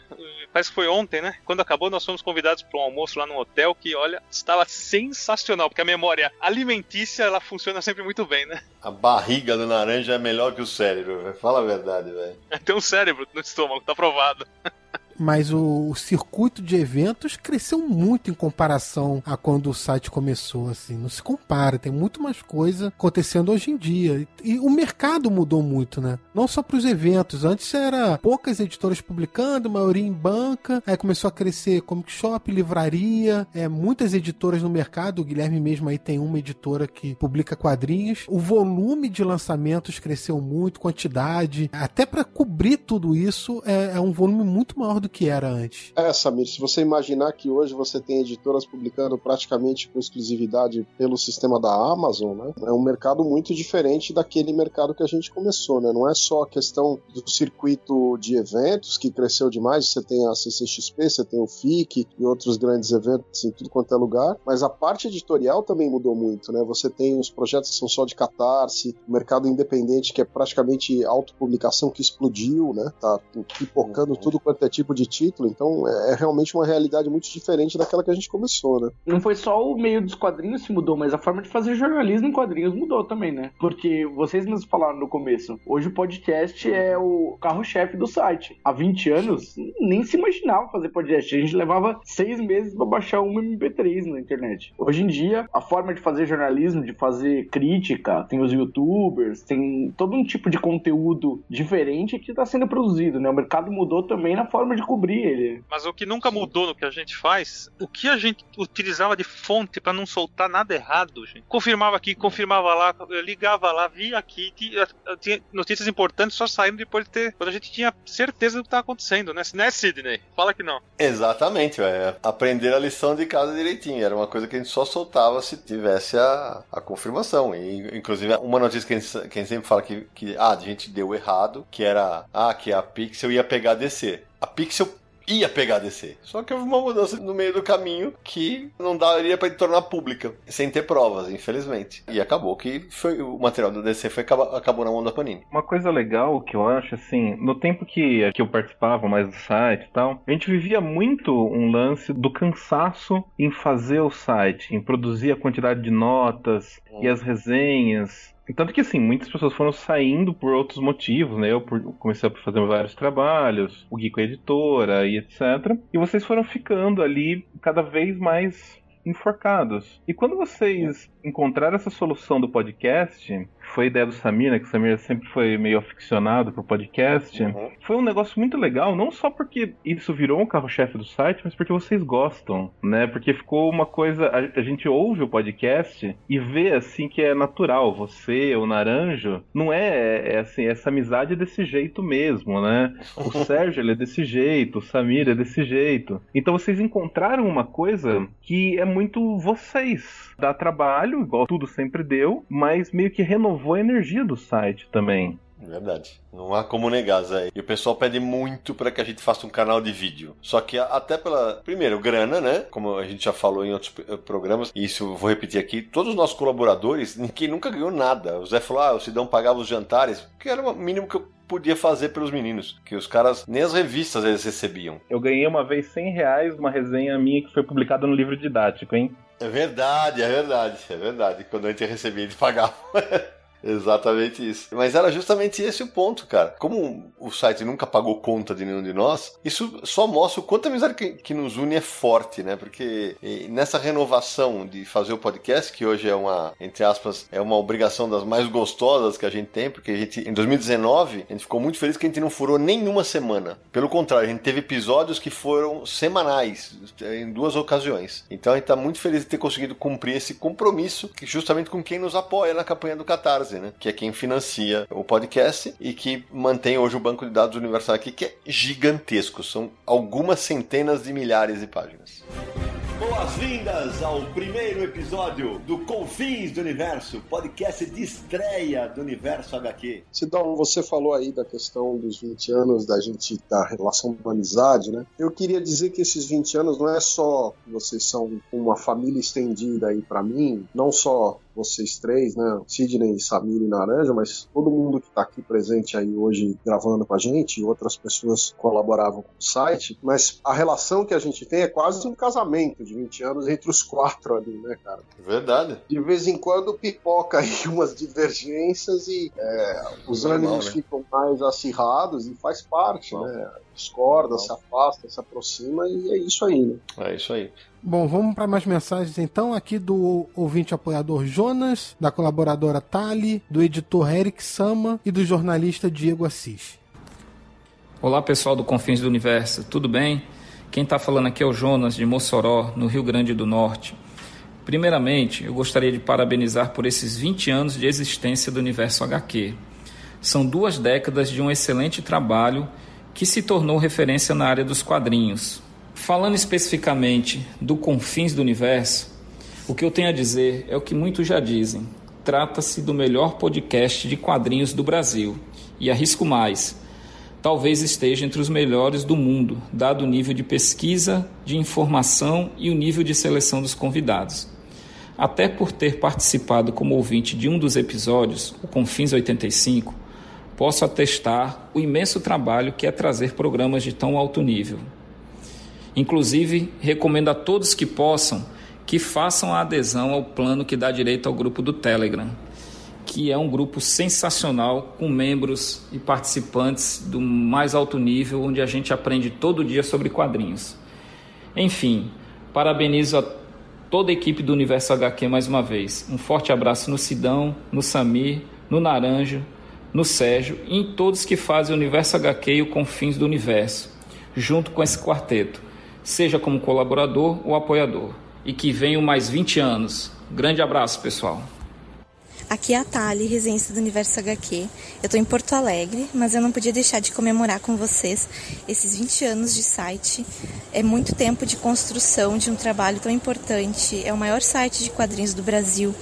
Parece que foi ontem, né? Quando acabou, nós fomos convidados para um almoço lá no hotel que, olha, estava sensacional, porque a memória alimentícia ela funciona sempre muito bem, né? A barriga do naranja é melhor que o cérebro, fala a verdade, velho. *laughs* Tem um cérebro no estômago, tá provado. *laughs* mas o, o, circuito de eventos cresceu muito em comparação a quando o site começou, assim, não se compara, tem muito mais coisa acontecendo hoje em dia. E, e o mercado mudou muito, né? Não só para os eventos, antes era poucas editoras publicando, maioria em banca, aí começou a crescer comic shop, livraria, é, muitas editoras no mercado, o Guilherme mesmo aí tem uma editora que publica quadrinhos. O volume de lançamentos cresceu muito, quantidade, até para cobrir tudo isso é, é um volume muito maior do que era antes. É, Samir, se você imaginar que hoje você tem editoras publicando praticamente com exclusividade pelo sistema da Amazon, né? É um mercado muito diferente daquele mercado que a gente começou, né? Não é só a questão do circuito de eventos que cresceu demais, você tem a CCXP, você tem o FIC e outros grandes eventos em tudo quanto é lugar, mas a parte editorial também mudou muito, né? Você tem os projetos que são só de catarse, o mercado independente que é praticamente autopublicação que explodiu, né? Tá pipocando tudo quanto é tipo tipo de título, então é, é realmente uma realidade muito diferente daquela que a gente começou, né? Não foi só o meio dos quadrinhos que mudou, mas a forma de fazer jornalismo em quadrinhos mudou também, né? Porque vocês mesmos falaram no começo, hoje o podcast é o carro-chefe do site. Há 20 anos, nem se imaginava fazer podcast. A gente levava seis meses para baixar um MP3 na internet. Hoje em dia, a forma de fazer jornalismo, de fazer crítica, tem os youtubers, tem todo um tipo de conteúdo diferente que está sendo produzido, né? O mercado mudou também na forma de cobrir ele. Mas o que nunca mudou no que a gente faz, o que a gente utilizava de fonte para não soltar nada errado, gente. Confirmava aqui, confirmava lá, ligava lá, via aqui, tinha, tinha notícias importantes só saindo depois de ter. Quando a gente tinha certeza do que estava acontecendo, né? Né, Sidney? Fala que não. Exatamente, é aprender a lição de casa direitinho. Era uma coisa que a gente só soltava se tivesse a, a confirmação. E, inclusive, uma notícia que a gente, que a gente sempre fala que, que ah, a gente deu errado, que era ah, que a Pixel ia pegar DC a Pixel ia pegar a DC. Só que houve uma mudança no meio do caminho que não daria para tornar pública, sem ter provas, infelizmente. E acabou que foi o material da DC foi acabou na mão da Panini. Uma coisa legal que eu acho assim, no tempo que, que eu participava mais do site e tal, a gente vivia muito um lance do cansaço em fazer o site, em produzir a quantidade de notas hum. e as resenhas tanto que, assim, muitas pessoas foram saindo por outros motivos, né? Eu comecei a fazer vários trabalhos, o Gui com a editora e etc. E vocês foram ficando ali cada vez mais enforcados. E quando vocês encontraram essa solução do podcast, foi ideia do Samir, né? Que o Samir sempre foi meio aficionado pro podcast. Uhum. Foi um negócio muito legal, não só porque isso virou um carro-chefe do site, mas porque vocês gostam, né? Porque ficou uma coisa. A, a, gente ouve o podcast e vê assim que é natural. Você, o Naranjo, não é, é assim, essa amizade é desse jeito mesmo, né? O *laughs* Sérgio ele é desse jeito, o Samir é desse jeito. Então vocês encontraram uma coisa que é muito vocês. Dá trabalho, igual tudo sempre deu, mas meio que renovou renovou a energia do site também. Verdade. Não há como negar, Zé. E o pessoal pede muito para que a gente faça um canal de vídeo. Só que até pela. Primeiro, grana, né? Como a gente já falou em outros programas, e isso eu vou repetir aqui: todos os nossos colaboradores, ninguém nunca ganhou nada. O Zé falou: ah, o Sidão pagava os jantares, que era o mínimo que eu podia fazer pelos meninos, que os caras nem as revistas eles recebiam. Eu ganhei uma vez 100 reais uma resenha minha que foi publicada no livro didático, hein? É verdade, é verdade, é verdade. Quando a gente recebia, eles pagavam. *laughs* Exatamente isso. Mas era justamente esse o ponto, cara. Como o site nunca pagou conta de nenhum de nós, isso só mostra o quanto a amizade que, que nos une é forte, né? Porque nessa renovação de fazer o podcast, que hoje é uma, entre aspas, é uma obrigação das mais gostosas que a gente tem, porque a gente, em 2019, a gente ficou muito feliz que a gente não furou nenhuma semana. Pelo contrário, a gente teve episódios que foram semanais, em duas ocasiões. Então a gente tá muito feliz de ter conseguido cumprir esse compromisso, justamente com quem nos apoia na campanha do Catarse, né? Que é quem financia o podcast e que mantém hoje o banco de dados universal aqui, que é gigantesco. São algumas centenas de milhares de páginas. Boas-vindas ao primeiro episódio do Confins do Universo, podcast de estreia do Universo HQ. Sidão, você falou aí da questão dos 20 anos, da gente, da relação da amizade, né? Eu queria dizer que esses 20 anos não é só que vocês são uma família estendida aí para mim, não só vocês três, né? Sidney, Samir e Naranja, mas todo mundo que está aqui presente aí hoje gravando com a gente outras pessoas colaboravam com o site, mas a relação que a gente tem é quase um casamento de 20 anos entre os quatro ali, né, cara? Verdade. De vez em quando pipoca aí *laughs* umas divergências e é, os Normal, ânimos né? ficam mais acirrados e faz parte, né? Discorda, se afasta, se aproxima e é isso aí, né? É isso aí. Bom, vamos para mais mensagens então, aqui do ouvinte apoiador Jonas, da colaboradora Tali, do editor Eric Sama e do jornalista Diego Assis. Olá pessoal do Confins do Universo, tudo bem? Quem está falando aqui é o Jonas de Mossoró, no Rio Grande do Norte. Primeiramente, eu gostaria de parabenizar por esses 20 anos de existência do Universo HQ. São duas décadas de um excelente trabalho que se tornou referência na área dos quadrinhos. Falando especificamente do Confins do Universo, o que eu tenho a dizer é o que muitos já dizem. Trata-se do melhor podcast de quadrinhos do Brasil. E arrisco mais, talvez esteja entre os melhores do mundo, dado o nível de pesquisa, de informação e o nível de seleção dos convidados. Até por ter participado como ouvinte de um dos episódios, o Confins 85, posso atestar o imenso trabalho que é trazer programas de tão alto nível. Inclusive, recomendo a todos que possam que façam a adesão ao plano que dá direito ao grupo do Telegram, que é um grupo sensacional com membros e participantes do mais alto nível, onde a gente aprende todo dia sobre quadrinhos. Enfim, parabenizo a toda a equipe do Universo HQ mais uma vez. Um forte abraço no Sidão, no Samir, no Naranjo, no Sérgio e em todos que fazem o Universo HQ e o Confins do Universo, junto com esse quarteto, seja como colaborador ou apoiador. E que venham mais 20 anos. Grande abraço, pessoal. Aqui é a Thali, residência do Universo HQ. Eu tô em Porto Alegre, mas eu não podia deixar de comemorar com vocês esses 20 anos de site. É muito tempo de construção de um trabalho tão importante. É o maior site de quadrinhos do Brasil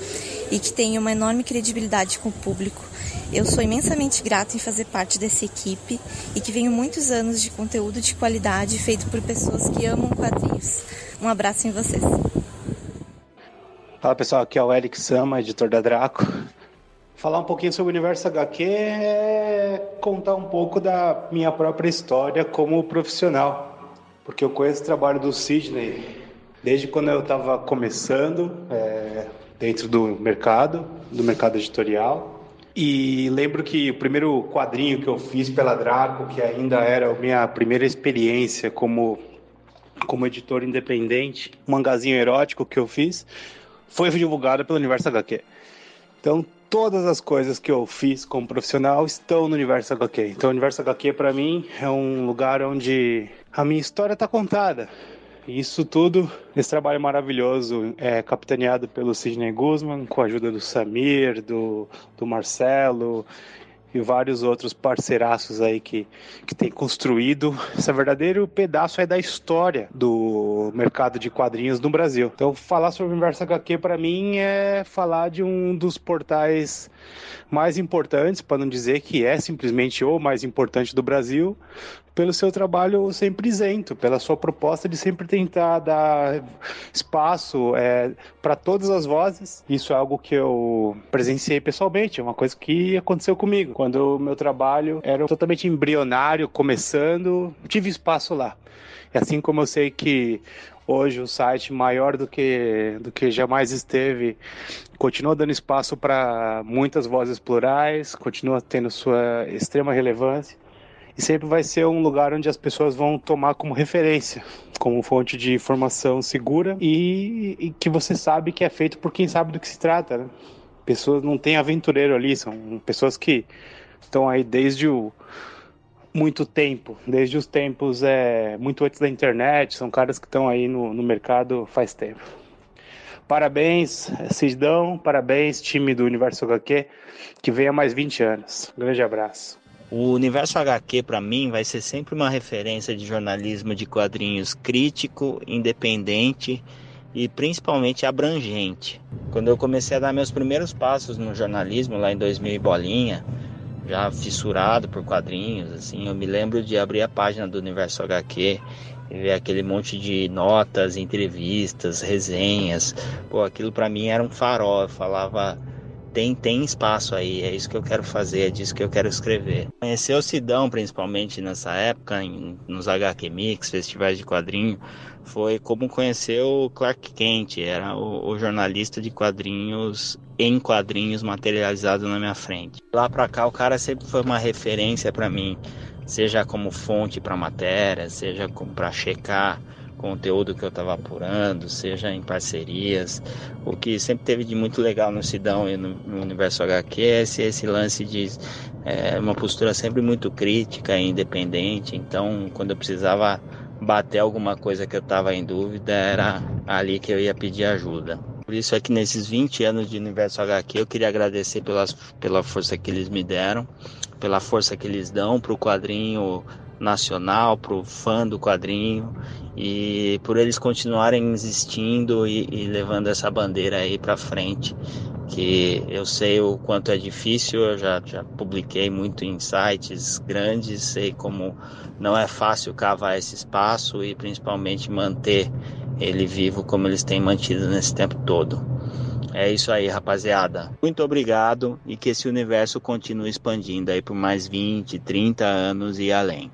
e que tem uma enorme credibilidade com o público. Eu sou imensamente grata em fazer parte dessa equipe e que venho muitos anos de conteúdo de qualidade feito por pessoas que amam quadrinhos. Um abraço em vocês. Fala pessoal, aqui é o Eric Sama, editor da Draco. Falar um pouquinho sobre o universo HQ é contar um pouco da minha própria história como profissional, porque eu conheço o trabalho do Sidney desde quando eu estava começando é, dentro do mercado, do mercado editorial. E lembro que o primeiro quadrinho que eu fiz pela Draco, que ainda era a minha primeira experiência como, como editor independente, um mangazinho erótico que eu fiz, foi divulgado pelo Universo HQ. Então, todas as coisas que eu fiz como profissional estão no Universo HQ. Então, o Universo HQ, para mim, é um lugar onde a minha história está contada. Isso tudo, esse trabalho maravilhoso, é capitaneado pelo Sidney Guzman, com a ajuda do Samir, do, do Marcelo e vários outros parceiraços aí que, que tem construído esse verdadeiro pedaço aí da história do mercado de quadrinhos no Brasil. Então, falar sobre o Universo HQ para mim é falar de um dos portais mais importantes, para não dizer que é simplesmente o mais importante do Brasil, pelo seu trabalho sempre isento, pela sua proposta de sempre tentar dar espaço é, para todas as vozes. Isso é algo que eu presenciei pessoalmente, é uma coisa que aconteceu comigo. Quando o meu trabalho era totalmente embrionário, começando, tive espaço lá. E assim como eu sei que hoje o site maior do que, do que jamais esteve, continua dando espaço para muitas vozes plurais, continua tendo sua extrema relevância e sempre vai ser um lugar onde as pessoas vão tomar como referência, como fonte de informação segura e, e que você sabe que é feito por quem sabe do que se trata. Né? Pessoas não tem aventureiro ali, são pessoas que estão aí desde o muito tempo, desde os tempos é, muito antes da internet, são caras que estão aí no, no mercado faz tempo. Parabéns, Cidão, parabéns, time do Universo HQ, que venha mais 20 anos. Grande abraço. O Universo HQ, para mim, vai ser sempre uma referência de jornalismo de quadrinhos crítico, independente e principalmente abrangente. Quando eu comecei a dar meus primeiros passos no jornalismo, lá em 2000 e bolinha, já fissurado por quadrinhos, assim, eu me lembro de abrir a página do Universo HQ e ver aquele monte de notas, entrevistas, resenhas. Pô, aquilo para mim era um farol, eu falava tem, tem espaço aí, é isso que eu quero fazer, é disso que eu quero escrever. Conhecer o Sidão, principalmente nessa época, em, nos HQ Mix, festivais de quadrinho, foi como conhecer o Clark Kent, era o, o jornalista de quadrinhos em quadrinhos materializado na minha frente. Lá pra cá o cara sempre foi uma referência para mim, seja como fonte para matéria, seja para checar conteúdo que eu estava apurando, seja em parcerias. O que sempre teve de muito legal no Sidão e no, no Universo HQ é esse, esse lance de é, uma postura sempre muito crítica e independente. Então, quando eu precisava bater alguma coisa que eu estava em dúvida, era ali que eu ia pedir ajuda. Por isso é que nesses 20 anos de Universo HQ eu queria agradecer pelas, pela força que eles me deram, pela força que eles dão para o quadrinho nacional, para o fã do quadrinho e por eles continuarem existindo e, e levando essa bandeira aí para frente. Que eu sei o quanto é difícil, eu já, já publiquei muito em sites grandes, sei como não é fácil cavar esse espaço e principalmente manter ele vivo como eles têm mantido nesse tempo todo. É isso aí, rapaziada. Muito obrigado e que esse universo continue expandindo aí por mais 20, 30 anos e além.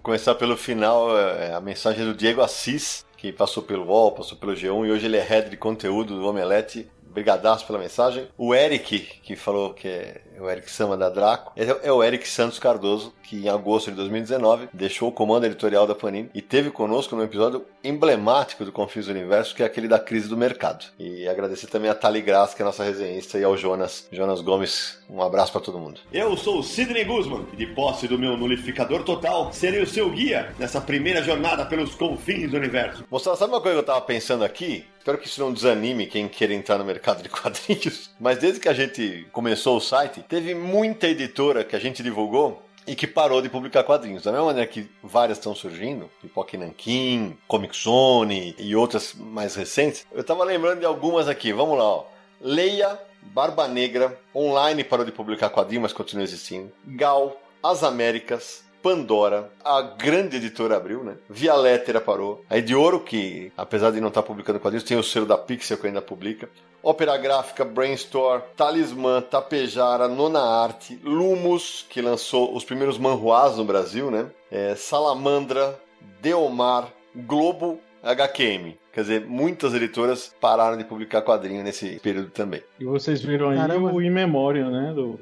Vou começar pelo final, é, a mensagem do Diego Assis, que passou pelo UOL, passou pelo G1 e hoje ele é head de conteúdo do Omelete. Brigadaço pela mensagem. O Eric, que falou que é o Eric Sama da Draco, é o Eric Santos Cardoso, que em agosto de 2019 deixou o comando editorial da Panini e teve conosco num episódio emblemático do Confins do Universo, que é aquele da crise do mercado. E agradecer também a Tali Graça, que é a nossa resenhista, e ao Jonas, Jonas Gomes. Um abraço para todo mundo. Eu sou o Sidney Guzman e de posse do meu nulificador total, serei o seu guia nessa primeira jornada pelos confins do universo. Moçada, sabe uma coisa que eu tava pensando aqui? Espero que isso não desanime quem quer entrar no mercado de quadrinhos. *laughs* Mas desde que a gente começou o site, teve muita editora que a gente divulgou e que parou de publicar quadrinhos. Da mesma maneira que várias estão surgindo, Pipoca Nankin, Comic Zone e outras mais recentes, eu tava lembrando de algumas aqui. Vamos lá, ó. Leia, Barba Negra, online parou de publicar quadrinhos, mas continua existindo. Gal, As Américas, Pandora, a grande editora abriu, né? Via Lettera parou. A Edioro, que apesar de não estar publicando quadrinhos, tem o selo da Pixel que ainda publica. Ópera Gráfica, Brainstorm, Talismã, Tapejara, Nona Arte, Lumos, que lançou os primeiros manhuás no Brasil, né? É, Salamandra, Deomar, Globo, HQM. Quer dizer, muitas editoras pararam de publicar quadrinho nesse período também. E vocês viram aí Caramba. o In Memória, né? Do...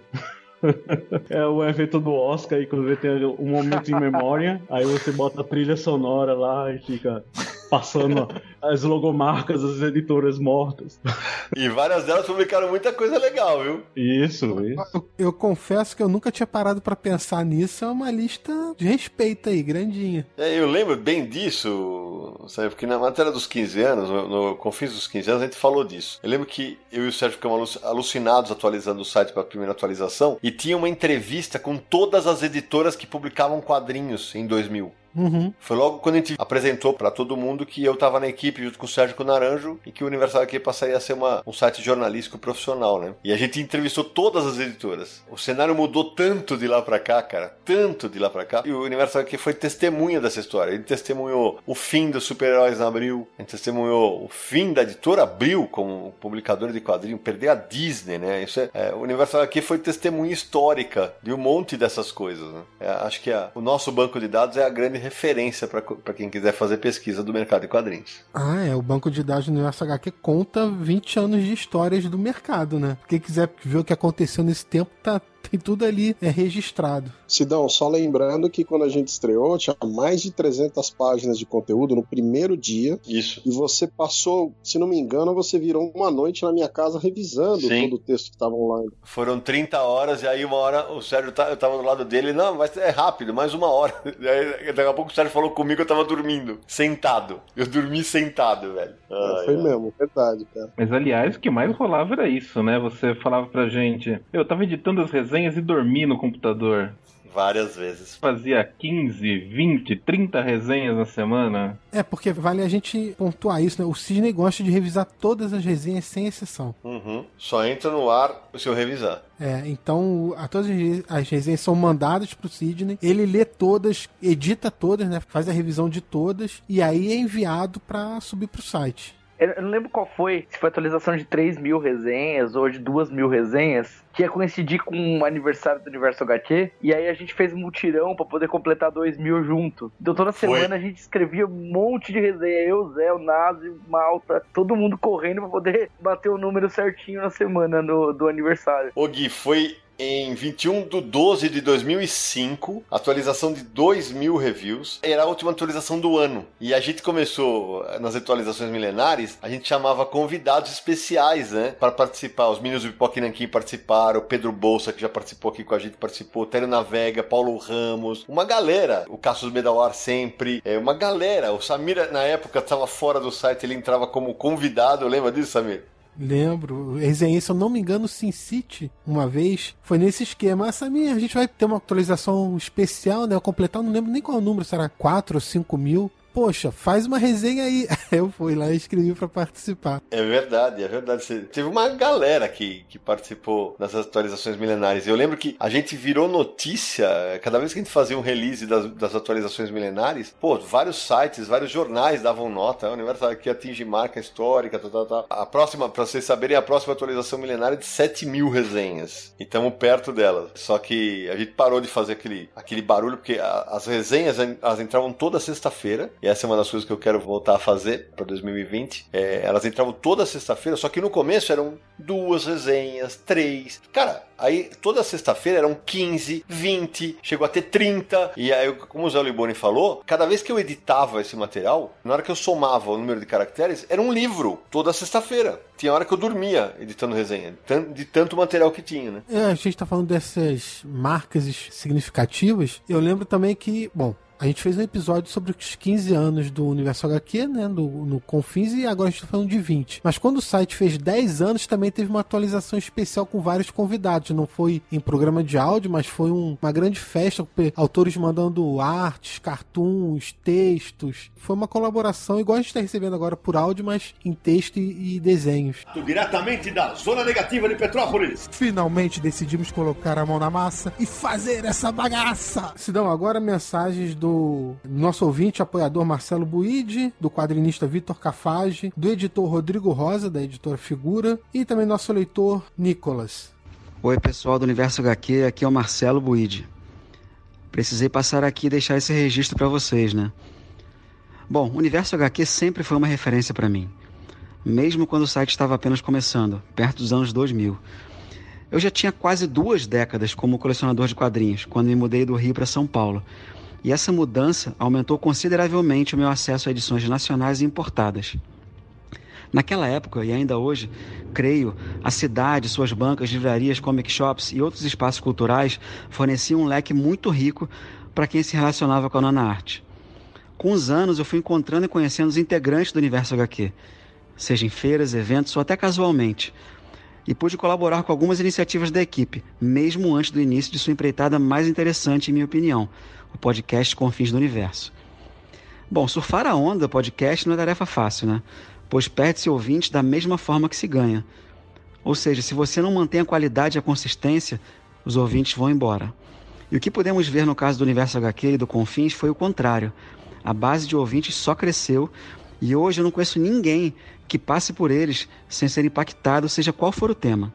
*laughs* é o evento do Oscar, aí quando tem um momento em memória, aí você bota a trilha sonora lá e fica passando as logomarcas das editoras mortas. E várias delas publicaram muita coisa legal, viu? Isso, isso. Eu, eu confesso que eu nunca tinha parado pra pensar nisso. É uma lista de respeito aí, grandinha. É, eu lembro bem disso, sabe? Porque na matéria dos 15 anos, no, no Confins dos 15 anos, a gente falou disso. Eu lembro que eu e o Sérgio ficamos alucinados atualizando o site para a primeira atualização e tinha uma entrevista com todas as editoras que publicavam quadrinhos em 2000. Uhum. Foi logo quando a gente apresentou para todo mundo que eu tava na equipe junto com o Sérgio Naranjo e que o Universal aqui passaria a ser uma, um site jornalístico profissional, né? E a gente entrevistou todas as editoras. O cenário mudou tanto de lá para cá, cara, tanto de lá para cá. E o Universal aqui foi testemunha dessa história. Ele testemunhou o fim dos super-heróis na Abril, gente testemunhou o fim da editora Abril como publicadora de quadrinhos, perder a Disney, né? Isso é, é, o Universal aqui foi testemunha histórica de um monte dessas coisas, né? É, acho que a- o nosso banco de dados é a grande referência para quem quiser fazer pesquisa do mercado de quadrinhos. Ah, é. O banco de dados do Universo HQ conta 20 anos de histórias do mercado, né? Quem quiser ver o que aconteceu nesse tempo, tá, tem tudo ali é registrado. Sidão, só lembrando que quando a gente estreou, tinha mais de 300 páginas de conteúdo no primeiro dia. Isso. E você passou, se não me engano, você virou uma noite na minha casa revisando Sim. todo o texto que estava online. Foram 30 horas, e aí uma hora o Sérgio tá, eu tava do lado dele, não, mas é rápido, mais uma hora. *laughs* E aí, daqui a pouco o Sérgio falou comigo, eu tava dormindo, sentado. Eu dormi sentado, velho. Ai, Foi ai. mesmo, verdade, cara. Mas aliás, o que mais rolava era isso, né? Você falava pra gente, eu tava editando as resenhas e dormi no computador. Várias vezes. Fazia 15, 20, 30 resenhas na semana. É, porque vale a gente pontuar isso, né? O Sidney gosta de revisar todas as resenhas sem exceção. Uhum. Só entra no ar se eu revisar. É, então a, todas as re- as resenhas são mandadas pro Sidney, ele lê todas, edita todas, né? Faz a revisão de todas e aí é enviado pra subir pro site. Eu não lembro qual foi, se foi atualização de 3 mil resenhas ou de 2 mil resenhas, que ia coincidir com o aniversário do Universo HQ, e aí a gente fez um mutirão pra poder completar 2 mil junto. Então toda Foi. semana a gente escrevia um monte de resenha, eu, Zé, o Nazi, o Malta, todo mundo correndo pra poder bater o número certinho na semana no- do aniversário. Ô Gui, foi em 21 de 12 de 2005, atualização de 2 mil reviews. Era a última atualização do ano. E a gente começou, eh, nas atualizações milenares, a gente chamava convidados especiais, né? Para participar. Os meninos do Pipoque participaram, o Pedro Bolsa, que já participou aqui com a gente, participou, Tério Navega, Paulo Ramos, uma galera. O Cassius Medawar sempre, é, uma galera. O Samir, na época, estava fora do site, ele entrava como convidado. Lembra disso, Samir? Lembro, resenhei, se eu não me engano, Sin City, uma vez, foi nesse esquema. Ah, Samir, a gente vai ter uma atualização especial, né? Completar, não lembro nem qual é número, será 4 ou 5 mil. Poxa, faz uma resenha aí. *laughs* Eu fui lá e escrevi pra participar. É verdade, é verdade. Teve uma galera que, que participou das atualizações milenares. Eu lembro que a gente virou notícia, eh, cada vez que a gente fazia um release das, das atualizações milenares, pô, vários sites, vários jornais davam nota. O universo aqui atinge marca histórica, tal, tal, tal. A próxima, pra vocês saberem, a próxima atualização milenária é de 7 mil resenhas. E estamos perto dela. Só que a gente parou de fazer aquele, aquele barulho, porque a- as resenhas elas entravam toda sexta-feira. E essa é uma das coisas que eu quero voltar a fazer para 2020. É, elas entravam toda sexta-feira, só que no começo eram duas resenhas, três. Cara, aí toda sexta-feira eram 15, 20, chegou a ter 30. E aí, como o Zé Liboni falou, cada vez que eu editava esse material, na hora que eu somava o número de caracteres, era um livro toda sexta-feira. Tinha hora que eu dormia editando resenha, de tanto material que tinha, né? É, a gente tá falando dessas marcas significativas. Eu lembro também que, bom, a gente fez um episódio sobre os 15 anos do Universo HQ, né, no, no Confins, e agora a gente tá falando de 20. Mas quando o site fez 10 anos, também teve uma atualização especial com vários convidados. Não foi em programa de áudio, mas foi um- uma grande festa, com autores mandando artes, cartoons, textos. Foi uma colaboração, igual a gente tá recebendo agora por áudio, mas em texto e, e desenhos. Diretamente da Zona Negativa de Petrópolis. Finalmente decidimos colocar a mão na massa e fazer essa bagaça. Sidão, agora mensagens do nosso ouvinte, apoiador Marcelo Buide, do quadrinista Vitor Cafage, do editor Rodrigo Rosa, da editora Figura, e também nosso leitor Nicolas. Oi, pessoal do Universo HQ, aqui é o Marcelo Buide. Precisei passar aqui e deixar esse registro para vocês, né? Bom, o Universo HQ sempre foi uma referência para mim, mesmo quando o site estava apenas começando, perto dos anos 2000. Eu já tinha quase duas décadas como colecionador de quadrinhos, quando me mudei do Rio para São Paulo. E essa mudança aumentou consideravelmente o meu acesso a edições nacionais e importadas. Naquela época e ainda hoje, creio, a cidade, suas bancas, livrarias, comic shops e outros espaços culturais forneciam um leque muito rico para quem se relacionava com a nona arte. Com os anos, eu fui encontrando e conhecendo os integrantes do universo HQ, seja em feiras, eventos ou até casualmente, e pude colaborar com algumas iniciativas da equipe, mesmo antes do início de sua empreitada mais interessante, em minha opinião, o podcast Confins do Universo. Bom, surfar a onda podcast não é tarefa fácil, né? Pois perde-se ouvintes da mesma forma que se ganha. Ou seja, se você não mantém a qualidade e a consistência, os ouvintes vão embora. E o que podemos ver no caso do Universo HQ e do Confins foi o contrário. A base de ouvintes só cresceu e hoje eu não conheço ninguém que passe por eles sem ser impactado, seja qual for o tema.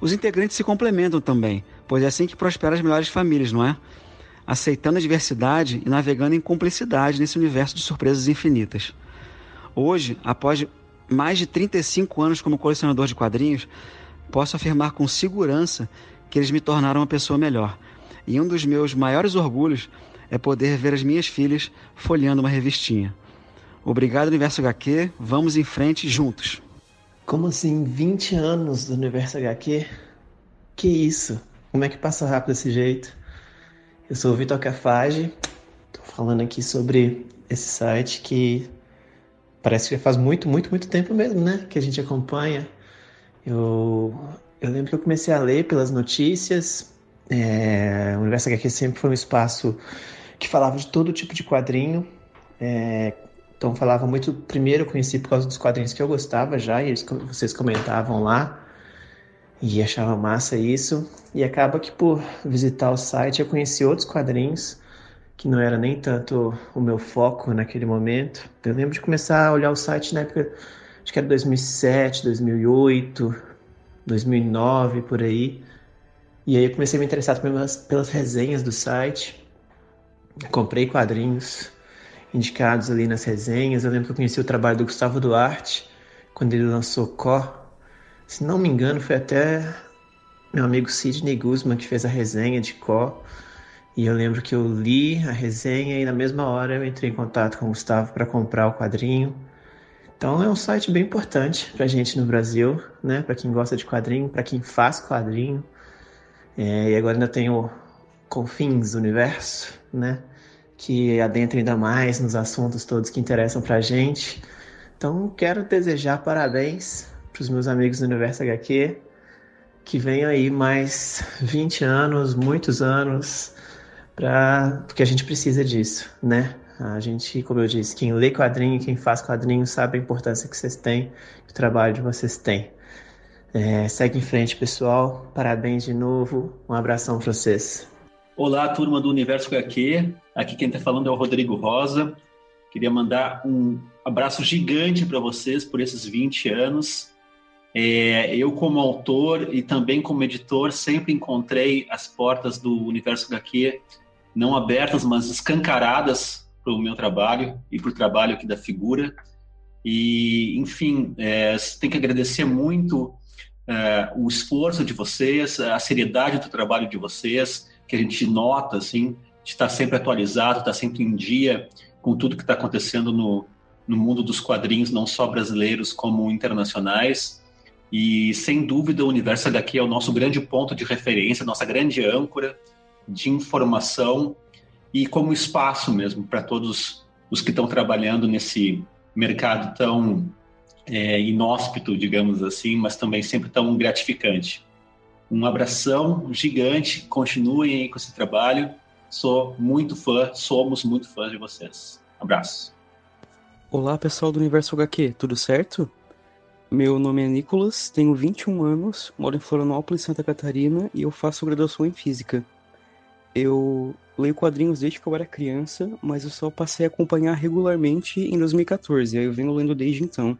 Os integrantes se complementam também, pois é assim que prosperam as melhores famílias, não é? Aceitando a diversidade e navegando em cumplicidade nesse universo de surpresas infinitas. Hoje, após mais de 35 anos como colecionador de quadrinhos, posso afirmar com segurança que eles me tornaram uma pessoa melhor. E um dos meus maiores orgulhos é poder ver as minhas filhas folheando uma revistinha. Obrigado, Universo HQ. Vamos em frente juntos. Como assim, 20 anos do Universo HQ? Que isso? Como é que passa rápido desse jeito? Eu sou o Vitor Cafage, tô falando aqui sobre esse site que parece que faz muito, muito, muito tempo mesmo, né? Que a gente acompanha. Eu, eu lembro que eu comecei a ler pelas notícias. É, o Universo HQ sempre foi um espaço que falava de todo tipo de quadrinho. É, então falava muito. Primeiro eu conheci por causa dos quadrinhos que eu gostava já, e eles, vocês comentavam lá. E achava massa isso. E acaba que por visitar o site eu conheci outros quadrinhos que não era nem tanto o meu foco naquele momento. Eu lembro de começar a olhar o site na época, acho que era 2007, 2008, 2009, por aí. E aí eu comecei a me interessar pelas, pelas resenhas do site. Comprei quadrinhos indicados ali nas resenhas. Eu lembro que eu conheci o trabalho do Gustavo Duarte quando ele lançou Có. Se não me engano, foi até meu amigo Sidney Guzman que fez a resenha de Có. E eu lembro que eu li a resenha e na mesma hora eu entrei em contato com o Gustavo para comprar o quadrinho. Então é um site bem importante para gente no Brasil, né? Para quem gosta de quadrinho, para quem faz quadrinho. É, e agora ainda tem o Confins Universo, né? Que adentra ainda mais nos assuntos todos que interessam para gente. Então quero desejar parabéns para os meus amigos do Universo HQ. Que venham aí mais 20 anos, muitos anos, pra... porque a gente precisa disso, né? A gente, como eu disse, quem lê quadrinho, quem faz quadrinho, sabe a importância que vocês têm, que o trabalho de vocês tem. É, segue em frente, pessoal. Parabéns de novo. Um abração para vocês. Olá, turma do Universo HQ. Aqui quem está falando é o Rodrigo Rosa. Queria mandar um abraço gigante para vocês por esses 20 anos. É, eu, como autor e também como editor, sempre encontrei as portas do Universo HQ não abertas, mas escancaradas para o meu trabalho e para o trabalho aqui da figura. E, enfim, é, tem que agradecer muito é, o esforço de vocês, a seriedade do trabalho de vocês, que a gente nota, assim, de estar sempre atualizado, estar sempre em dia com tudo que está acontecendo no, no mundo dos quadrinhos, não só brasileiros como internacionais. E, sem dúvida, o Universo HQ é o nosso grande ponto de referência, nossa grande âncora de informação e como espaço mesmo para todos os que estão trabalhando nesse mercado tão é, inóspito, digamos assim, mas também sempre tão gratificante. Um abração gigante, continuem aí com esse trabalho. Sou muito fã, somos muito fãs de vocês. Abraço. Olá, pessoal do Universo HQ, tudo certo? Meu nome é Nicolas, tenho 21 anos, moro em Florianópolis, Santa Catarina e eu faço graduação em Física. Eu leio quadrinhos desde que eu era criança, mas eu só passei a acompanhar regularmente em 2014, aí eu venho lendo desde então.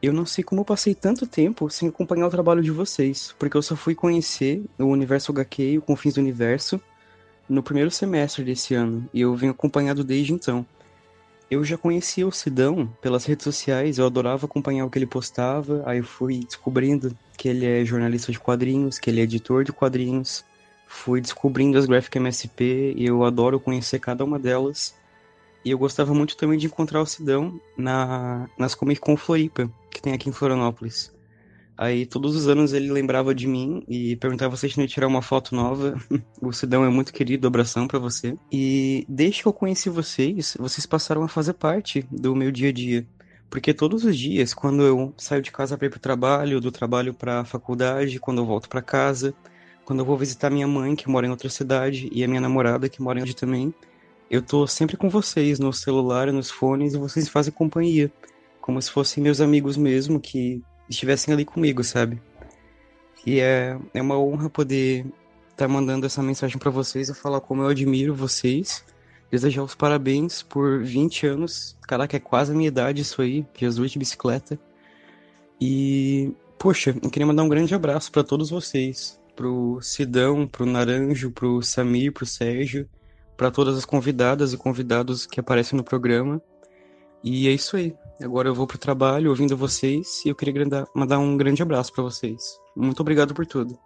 Eu não sei como eu passei tanto tempo sem acompanhar o trabalho de vocês, porque eu só fui conhecer o Universo HQ e o Confins do Universo no primeiro semestre desse ano, e eu venho acompanhado desde então. Eu já conhecia o Sidão pelas redes sociais, eu adorava acompanhar o que ele postava, aí eu fui descobrindo que ele é jornalista de quadrinhos, que ele é editor de quadrinhos, fui descobrindo as Graphic MSP e eu adoro conhecer cada uma delas. E eu gostava muito também de encontrar o Sidão na, nas Comic Con Floripa, que tem aqui em Florianópolis. Aí todos os anos ele lembrava de mim e perguntava se a gente tirar uma foto nova. *laughs* o Sidão é muito querido, abração para você. E desde que eu conheci vocês, vocês passaram a fazer parte do meu dia a dia. Porque todos os dias, quando eu saio de casa para ir pro trabalho, do trabalho para faculdade, quando eu volto para casa, quando eu vou visitar minha mãe, que mora em outra cidade, e a minha namorada, que mora em outra também, eu tô sempre com vocês, no celular, nos fones, e vocês fazem companhia. Como se fossem meus amigos mesmo, que estivessem ali comigo, sabe? E é, é uma honra poder estar tá mandando essa mensagem para vocês e falar como eu admiro vocês. Desejar os parabéns por 20 anos. Caraca, é quase a minha idade isso aí. Jesus de bicicleta. E, poxa, eu queria mandar um grande abraço para todos vocês pro Sidão, pro Naranjo, pro Samir, pro Sérgio, para todas as convidadas e convidados que aparecem no programa. E é isso aí. Agora eu vou pro trabalho ouvindo vocês e eu queria mandar um grande abraço para vocês. Muito obrigado por tudo.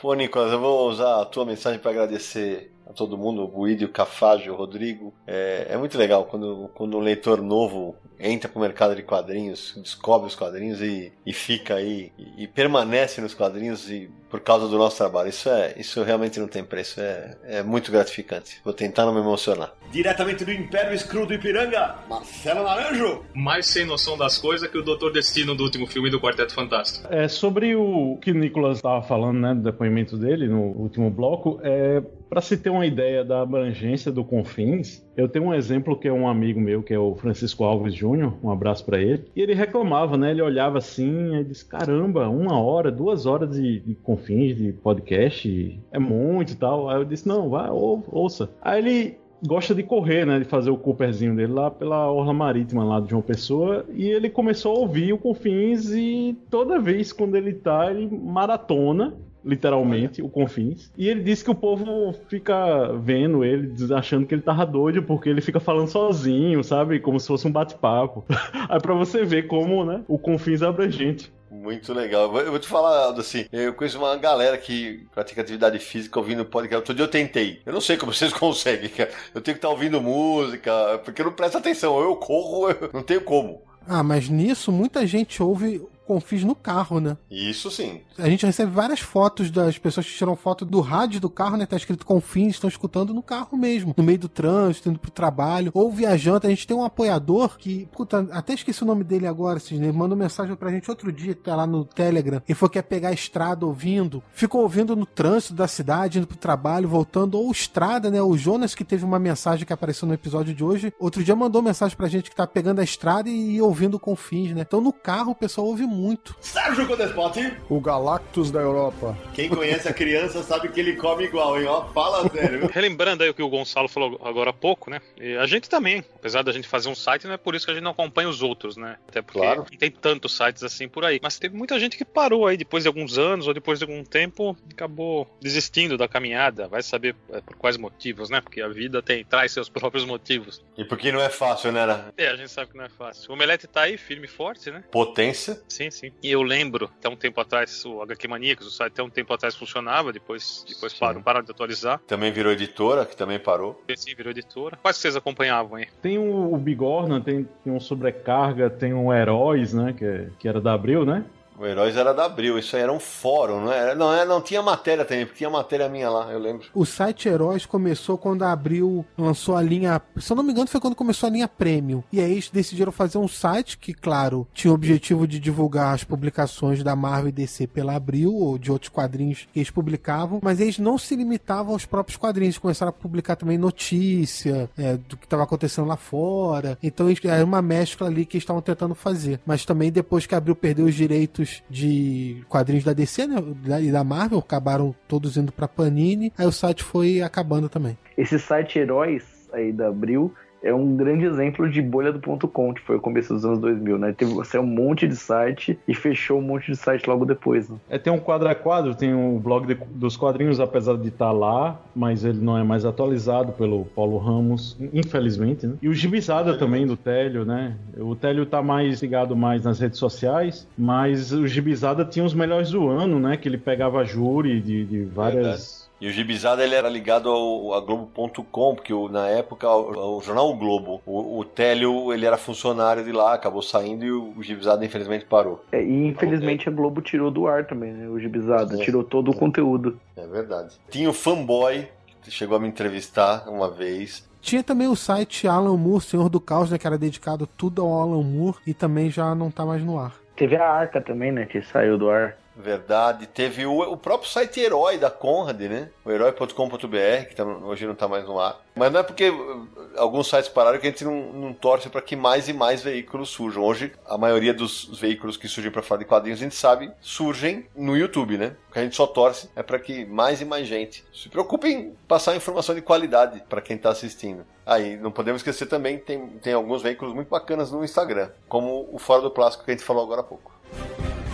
Pô, Nicolas, eu vou usar a tua mensagem para agradecer a todo mundo, o Buídio, o Cafage, o Rodrigo. É, é, muito legal quando, quando um leitor novo entra pro mercado de quadrinhos, descobre os quadrinhos e, e fica aí e, e, permanece nos quadrinhos e por causa do nosso trabalho. Isso é, isso realmente não tem preço. É, é muito gratificante. Vou tentar não me emocionar. Diretamente do Império Escuro do Ipiranga, Marcelo Naranjo. Mais sem noção das coisas que o Doutor Destino do último filme do Quarteto Fantástico. É sobre o que o Nicolas estava falando, né, do depoimento dele no último bloco. É para se ter uma ideia da abrangência do Confins, eu tenho um exemplo que é um amigo meu, que é o Francisco Alves Júnior, um abraço para ele, e ele reclamava, né? Ele olhava assim e disse: caramba, uma hora, duas horas de, de Confins, de podcast, é muito e tal. Aí eu disse: não, vai, ou, ouça. Aí ele gosta de correr, né? De fazer o Cooperzinho dele lá pela Orla Marítima lá de João Pessoa. E ele começou a ouvir o Confins e toda vez quando ele tá, ele maratona literalmente, o Confins. E ele disse que o povo fica vendo ele, achando que ele tava doido, porque ele fica falando sozinho, sabe? Como se fosse um bate-papo. *laughs* Aí pra você ver como, né, o Confins é abrangente. Muito legal. Eu vou te falar, assim, eu conheço uma galera que pratica atividade física ouvindo podcast. Outro dia eu tentei. Eu não sei como *laughs* vocês conseguem, cara. Eu tenho que estar ouvindo música, porque eu não presto atenção. Eu corro, *laughs* eu não tenho como. Ah, mas nisso muita gente ouve confis no carro, né? Isso sim. A gente recebe várias fotos das pessoas que tiram foto do rádio do carro, né? Tá escrito confins, estão escutando no carro mesmo, no meio do trânsito, indo pro trabalho, ou viajando. A gente tem um apoiador que, puta, até esqueci o nome dele agora, Cisne, ele mandou mensagem pra gente outro dia, tá lá no Telegram, e foi que ia pegar a estrada ouvindo, ficou ouvindo no trânsito da cidade, indo pro trabalho, voltando, ou estrada, né? O Jonas, que teve uma mensagem que apareceu no episódio de hoje, outro dia mandou mensagem pra gente que tá pegando a estrada e ouvindo confins, né? Então no carro o pessoal ouve muito. Sérgio Codespot. O Galactus da Europa. Quem conhece a criança sabe que ele come igual, hein? Ó, fala sério. Relembrando aí o que o Gonçalo falou agora há pouco, né? E a gente também, apesar da gente fazer um site, não é por isso que a gente não acompanha os outros, né? Até porque claro. não tem tantos sites assim por aí. Mas teve muita gente que parou aí depois de alguns anos ou depois de algum tempo, acabou desistindo da caminhada. Vai saber é, por quais motivos, né? Porque a vida tem, traz seus próprios motivos. E porque não é fácil, né? É, a gente sabe que não é fácil. O Omelete tá aí, firme e forte, né? Potência. Sim, sim. E eu lembro, até um tempo atrás, o HQ Maníacos, o site até um tempo atrás funcionava, depois, depois pararam, pararam de atualizar. Também virou editora, que também parou. Sim, virou editora. Quais vocês acompanhavam aí? Tem o, o Bigorna, tem, tem um Sobrecarga, tem um Heróis, né, que, é, que era da Abril, né? O Heróis era da Abril, isso aí era um fórum, não era? Não, é, não tinha matéria também, porque tinha matéria minha lá, eu lembro. O site Heróis começou quando a Abril lançou a linha. Se eu não me engano, foi quando começou a linha Premium. E aí eles decidiram fazer um site que, claro, tinha o objetivo de divulgar as publicações da Marvel e DC pela Abril, ou de outros quadrinhos que eles publicavam, mas eles não se limitavam aos próprios quadrinhos, começaram a publicar também notícia é, do que estava acontecendo lá fora. Então era uma mescla ali que eles estavam tentando fazer. Mas também depois que a Abril perdeu os direitos de quadrinhos da DC né, e da Marvel, acabaram todos indo pra Panini, aí o site foi acabando também. Esse site Heróis aí da Abril é um grande exemplo de bolha do ponto .com, que foi o começo dos anos 2000, né? Teve você um monte de site e fechou um monte de site logo depois, né? É, tem um quadro a quadro, tem o um blog de, dos quadrinhos, apesar de estar tá lá, mas ele não é mais atualizado pelo Paulo Ramos, infelizmente, né? E o Gibizada também, do Télio, né? O Télio tá mais ligado mais nas redes sociais, mas o Gibizada tinha os melhores do ano, né? Que ele pegava júri de, de várias... Verdade e o Gibizada ele era ligado ao, a Globo.com, porque o, na época o, o, jornal o Globo, o, o Télio ele era funcionário de lá, acabou saindo e o, o Gibizada infelizmente parou. É, e infelizmente a Globo tirou do ar também, né? O Gibizada, tirou todo o conteúdo. É verdade. Tinha o Fanboy, que chegou a me entrevistar uma vez. Tinha também o site Alan Moore, Senhor do Caos, né, que era dedicado tudo ao Alan Moore e também já não tá mais no ar. Teve a Arca também, né, que saiu do ar. Verdade. Teve o, o próprio site Herói da Conrad, né? O herói.com.br, que tá, hoje não está mais no ar. Mas não é porque uh, alguns sites pararam que a gente não, não torce para que mais e mais veículos surjam. Hoje, a maioria dos veículos que surgem para falar de quadrinhos, a gente sabe, surgem no YouTube, né? O que a gente só torce é para que mais e mais gente se preocupe em passar informação de qualidade para quem está assistindo. Aí, não podemos esquecer também, tem, tem alguns veículos muito bacanas no Instagram, como o Fora do Plástico que a gente falou agora há pouco.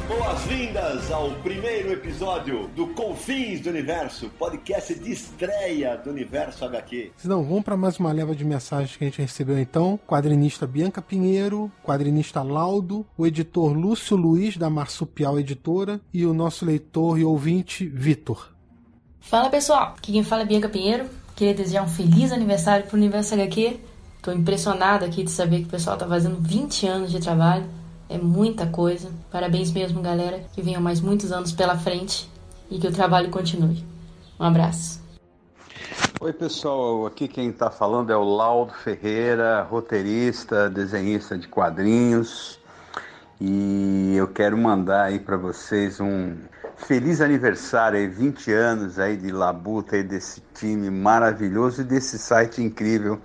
Boas-vindas ao primeiro episódio do Confins do Universo, podcast de estreia do Universo HQ. Não, vamos para mais uma leva de mensagens que a gente recebeu então. Quadrinista Bianca Pinheiro, quadrinista Laudo, o editor Lúcio Luiz da Marsupial Editora e o nosso leitor e ouvinte Vitor. Fala pessoal, aqui quem fala é Bianca Pinheiro. Queria desejar um feliz aniversário pro Universo HQ. Tô impressionada aqui de saber que o pessoal tá fazendo 20 anos de trabalho. É muita coisa. Parabéns mesmo, galera. Que venham mais muitos anos pela frente e que o trabalho continue. Um abraço. Oi, pessoal. Aqui quem está falando é o Laudo Ferreira, roteirista, desenhista de quadrinhos. E eu quero mandar aí para vocês um feliz aniversário aí, 20 anos aí de labuta aí desse time maravilhoso e desse site incrível,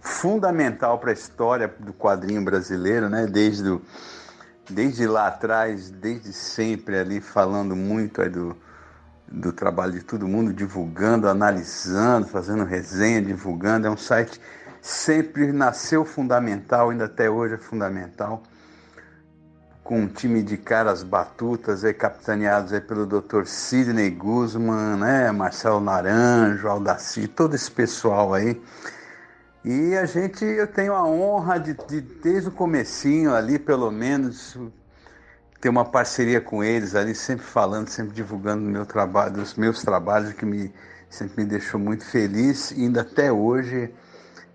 fundamental para a história do quadrinho brasileiro, né? Desde o desde lá atrás, desde sempre ali falando muito do, do trabalho de todo mundo, divulgando, analisando, fazendo resenha, divulgando. É um site sempre nasceu fundamental, ainda até hoje é fundamental, com um time de caras batutas aí, capitaneados aí pelo Dr. Sidney Guzman, né, Marcelo Naranjo, Aldaci, todo esse pessoal aí. E a gente, eu tenho a honra de, de, desde o comecinho ali, pelo menos, ter uma parceria com eles ali, sempre falando, sempre divulgando meu trabalho, os meus trabalhos, que me, sempre me deixou muito feliz. E ainda até hoje,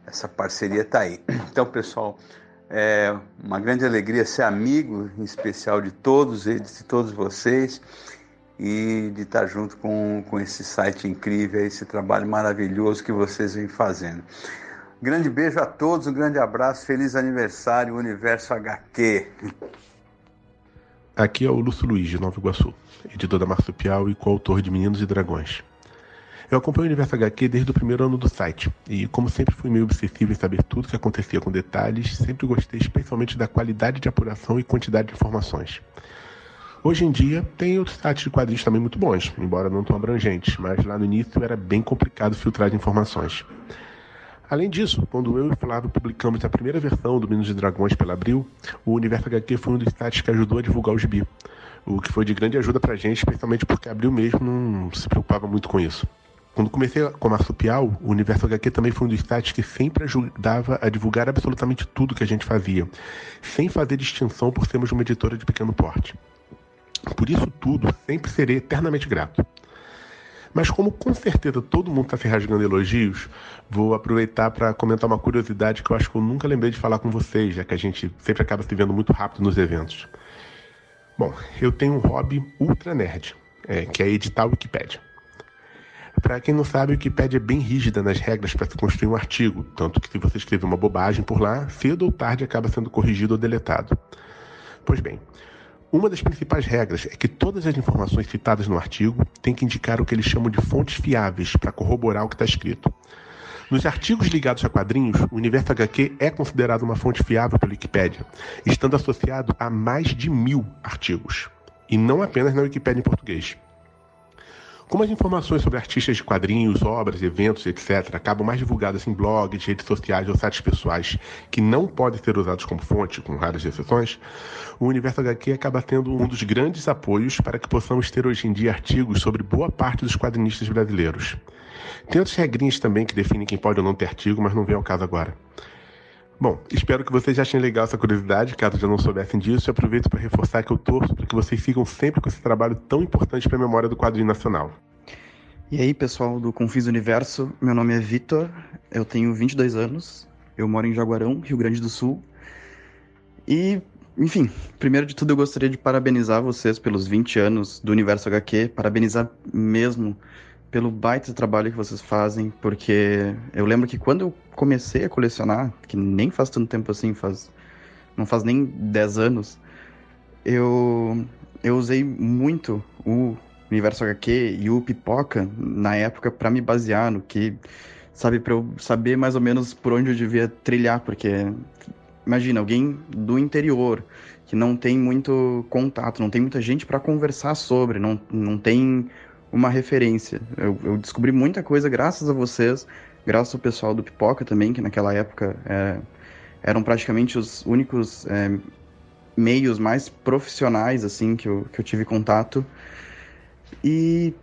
essa parceria está aí. *clears throat* Então, pessoal, é uma grande alegria ser amigo, em especial de todos eles, de todos vocês, e de estar junto com, com esse site incrível, esse trabalho maravilhoso que vocês vêm fazendo. Grande beijo a todos, um grande abraço, feliz aniversário, Universo HQ. Aqui é o Lúcio Luiz, de Nova Iguaçu, editor da Marsupial e coautor de Meninos e Dragões. Eu acompanho o Universo HQ desde o primeiro ano do site, e como sempre fui meio obsessivo em saber tudo o que acontecia com detalhes, sempre gostei especialmente da qualidade de apuração e quantidade de informações. Hoje em dia, tem outros sites de quadrinhos também muito bons, embora não tão abrangentes, mas lá no início era bem complicado filtrar informações. Além disso, quando eu e o Flávio publicamos a primeira versão do Minos de Dragões pela Abril, o Universo HQ foi um dos sites que ajudou a divulgar o gibi, o que foi de grande ajuda pra gente, especialmente porque a Abril mesmo não se preocupava muito com isso. Quando comecei com Marsupial, o Universo HQ também foi um dos sites que sempre ajudava a divulgar absolutamente tudo que a gente fazia, sem fazer distinção por sermos uma editora de pequeno porte. Por isso tudo, sempre serei eternamente grato. Mas como com certeza todo mundo está se rasgando elogios, vou aproveitar para comentar uma curiosidade que eu acho que eu nunca lembrei de falar com vocês, já que a gente sempre acaba se vendo muito rápido nos eventos. Bom, eu tenho um hobby ultra nerd, é, que é editar a Wikipédia. Para quem não sabe, a Wikipédia é bem rígida nas regras para se construir um artigo, tanto que se você escrever uma bobagem por lá, cedo ou tarde acaba sendo corrigido ou deletado. Pois bem, uma das principais regras é que todas as informações citadas no artigo têm que indicar o que eles chamam de fontes fiáveis para corroborar o que está escrito. Nos artigos ligados a quadrinhos, o Universo HQ é considerado uma fonte fiável pela Wikipédia, estando associado a mais de mil artigos, e não apenas na Wikipédia em português. Como as informações sobre artistas de quadrinhos, obras, eventos, etc., acabam mais divulgadas em blogs, redes sociais ou sites pessoais que não podem ser usados como fonte, com raras exceções, o Universo HQ acaba tendo um dos grandes apoios para que possamos ter hoje em dia artigos sobre boa parte dos quadrinistas brasileiros. Tem outras regrinhas também que definem quem pode ou não ter artigo, mas não vem ao caso agora. Bom, espero que vocês achem legal essa curiosidade, caso já não soubessem disso, e aproveito para reforçar que eu torço para que vocês sigam sempre com esse trabalho tão importante para a memória do quadrinho nacional. E aí, pessoal do Confins do Universo, meu nome é Vitor, eu tenho 22 anos, eu moro em Jaguarão, Rio Grande do Sul. E, enfim, primeiro de tudo eu gostaria de parabenizar vocês pelos 20 anos do Universo HQ, parabenizar mesmo pelo baita trabalho que vocês fazem, porque eu lembro que quando eu comecei a colecionar, que nem faz tanto tempo assim, faz não faz nem 10 anos, eu eu usei muito o Universo HQ e o Pipoca na época para me basear no que sabe para eu saber mais ou menos por onde eu devia trilhar, porque imagina alguém do interior que não tem muito contato, não tem muita gente para conversar sobre, não, não tem uma referência. Eu, eu, descobri muita coisa graças a vocês, graças ao pessoal do Pipoca também, que naquela época é, eram praticamente os únicos é, meios mais profissionais, assim, que eu, que eu tive contato. E,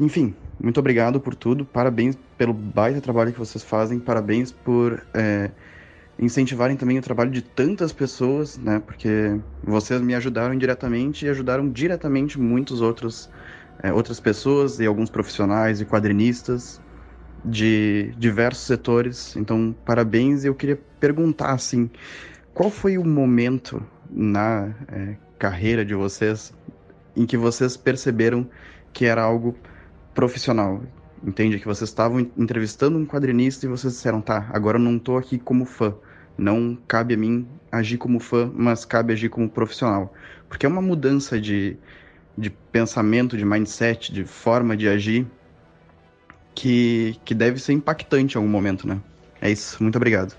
enfim, muito obrigado por tudo. Parabéns pelo baita trabalho que vocês fazem. Parabéns por é, incentivarem também o trabalho de tantas pessoas, né? Porque vocês me ajudaram indiretamente e ajudaram diretamente muitos outros é, outras pessoas e alguns profissionais e quadrinistas de diversos setores. Então, parabéns. Eu queria perguntar assim, qual foi o momento na é, carreira de vocês em que vocês perceberam que era algo profissional? Entende? Que vocês estavam entrevistando um quadrinista e vocês disseram, tá, agora eu não estou aqui como fã. Não cabe a mim agir como fã, mas cabe agir como profissional. Porque é uma mudança de, de pensamento, de mindset, de forma de agir que, que deve ser impactante em algum momento, né? É isso. Muito obrigado.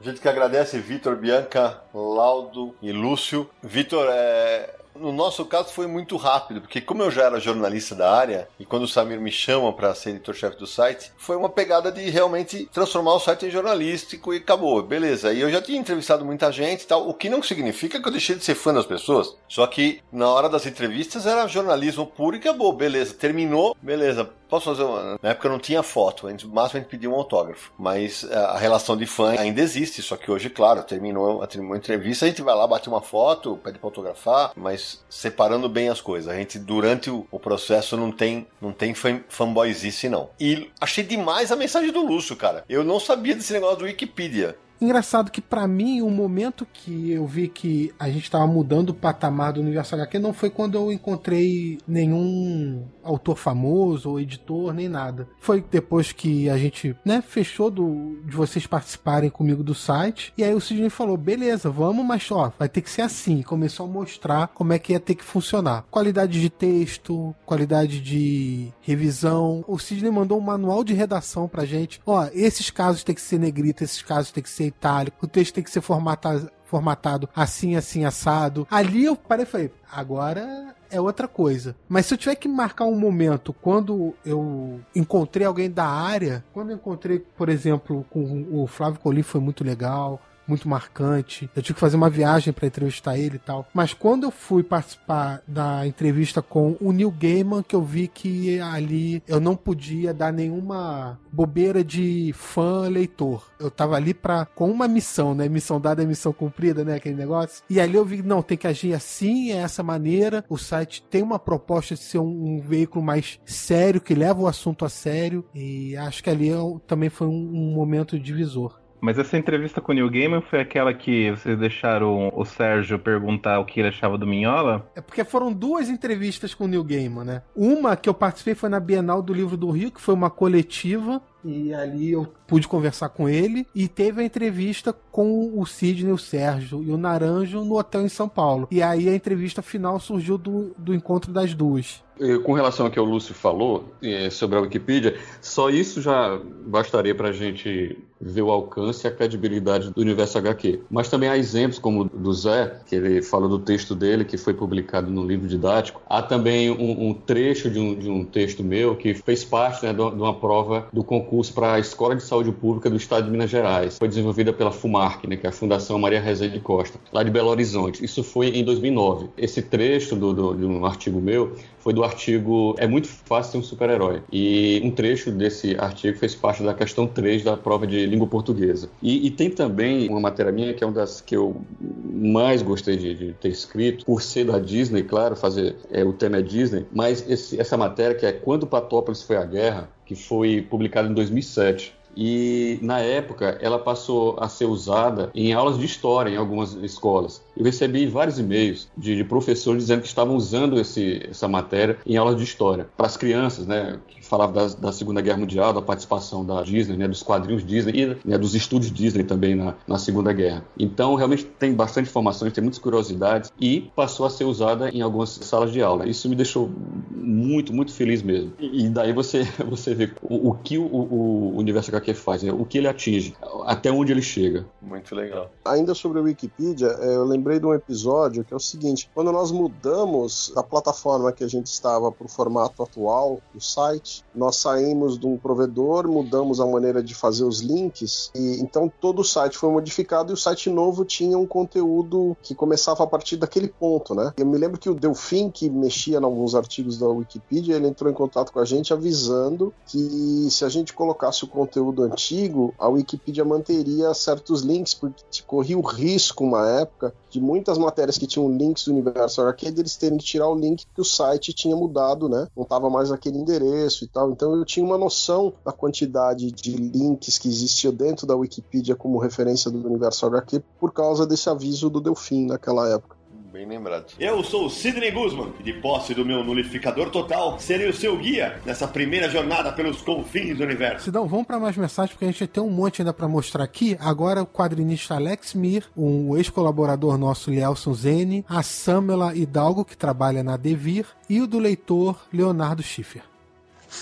A gente que agradece Vitor, Bianca, Laudo e Lúcio. Vitor, é, no nosso caso foi muito rápido, porque como eu já era jornalista da área, e quando o Samir me chama para ser editor-chefe do site, foi uma pegada de realmente transformar o site em jornalístico e acabou, beleza. E eu já tinha entrevistado muita gente e tal, o que não significa que eu deixei de ser fã das pessoas. Só que na hora das entrevistas era jornalismo puro e acabou, beleza. Terminou, beleza. Posso fazer uma. Na época não tinha foto, no máximo a gente pedia um autógrafo. Mas a relação de fã ainda existe, só que hoje, claro, terminou, a entrevista, a gente vai lá, bate uma foto, pede pra autografar, mas separando bem as coisas. A gente, durante o, o processo, não tem, não tem fan, fanboyzice, não. E achei demais a mensagem do Lúcio, cara. Eu não sabia desse negócio do Wikipedia. Engraçado que para mim o momento que eu vi que a gente estava mudando o patamar do universo HQ não foi quando eu encontrei nenhum autor famoso ou editor nem nada. Foi depois que a gente, né, fechou do, de vocês participarem comigo do site e aí o Sidney falou: "Beleza, vamos, mas ó, vai ter que ser assim". E começou a mostrar como é que ia ter que funcionar. Qualidade de texto, qualidade de revisão. O Sidney mandou um manual de redação pra gente. Ó, esses casos tem que ser negrito, esses casos tem que ser itálico, o texto tem que ser formatado, formatado assim, assim, assado. Ali eu parei e falei, agora é outra coisa. Mas se eu tiver que marcar um momento quando eu encontrei alguém da área, quando eu encontrei, por exemplo, com o Flávio Colim foi muito legal muito marcante. Eu tive que fazer uma viagem para entrevistar ele e tal. Mas quando eu fui participar da entrevista com o Neil Gaiman, que eu vi que ali eu não podia dar nenhuma bobeira de fã leitor. Eu tava ali para com uma missão, né? Missão dada é missão cumprida, né? Aquele negócio. E ali eu vi, não, tem que agir assim, é essa maneira. O site tem uma proposta de ser um, um veículo mais sério, que leva o assunto a sério. E acho que ali eu, também foi um, um momento divisor. Mas essa entrevista com o Neil Gaiman foi aquela que vocês deixaram o Sérgio perguntar o que ele achava do Minhola? É porque foram duas entrevistas com o Neil Gaiman, né? Uma que eu participei foi na Bienal do Livro do Rio, que foi uma coletiva e ali eu pude conversar com ele e teve a entrevista com o Sidney, o Sérgio e o Naranjo no hotel em São Paulo. E aí a entrevista final surgiu do, do encontro das duas. Com relação ao que o Lúcio falou é, sobre a Wikipedia, só isso já bastaria para a gente ver o alcance e a credibilidade do universo HQ. Mas também há exemplos como o do Zé, que ele falou do texto dele, que foi publicado no livro didático. Há também um, um trecho de um, de um, texto meu que fez parte né, de uma prova do concurso para a Escola de Saúde Pública do Estado de Minas Gerais. Foi desenvolvida pela FUMARC, né, que é a Fundação Maria Rezende Costa, lá de Belo Horizonte. Isso foi em 2009. Esse trecho do, do, de um artigo meu foi do artigo É muito fácil ser um super-herói. E um trecho desse artigo fez parte da questão 3 da prova de língua portuguesa. E, e tem também uma matéria minha que é uma das que eu mais gostei de, de ter escrito, por ser da Disney, claro, fazer é, o tema é Disney, mas esse, essa matéria que é Quando Patópolis foi à Guerra, que foi publicada em 2007 e na época ela passou a ser usada em aulas de história em algumas escolas. Eu recebi vários e-mails de, de professores dizendo que estavam usando esse, essa matéria em aulas de história para as crianças, né, falavam da, da, Segunda Guerra Mundial, da participação da Disney, né, dos quadrinhos Disney e né, dos estúdios Disney também na, na Segunda Guerra. Então realmente tem bastante informações, tem muitas curiosidades e passou a ser usada em algumas salas de aula. Isso me deixou muito, muito feliz mesmo. E, e daí você, *laughs* você vê o, o que o, o universo HQ faz, né? o que ele atinge, até onde ele chega. Muito legal. Ainda sobre a Wikipedia, é, eu lembrei de um episódio que é o seguinte: quando nós mudamos a plataforma que a gente estava para o formato atual do site, nós saímos de um provedor, mudamos a maneira de fazer os links, e então todo o site foi modificado e o site novo tinha um conteúdo que começava a partir daquele ponto, né? Eu me lembro que o Delfim, que mexia em alguns artigos da Wikipedia, ele entrou em contato com a gente avisando que se a gente colocasse o conteúdo antigo, a Wikipedia manteria certos links, porque corria o risco, uma época, de muitas matérias que tinham links do universo arcade, eles terem que tirar o link que o site tinha mudado, né? Não estava mais aquele endereço e tal. Então eu tinha uma noção da quantidade de links que existia dentro da Wikipedia como referência do universo HQ por causa desse aviso do Delfim naquela época. Bem lembrado. Eu sou o Sidney Guzman e de posse do meu nulificador total, serei o seu guia nessa primeira jornada pelos confins do universo. Sidão, vamos para mais mensagens porque a gente tem um monte ainda para mostrar aqui. Agora o quadrinista Alex Mir, um ex-colaborador nosso Lielson Zene, a Samela Hidalgo, que trabalha na Devir, e o do leitor Leonardo Schiffer.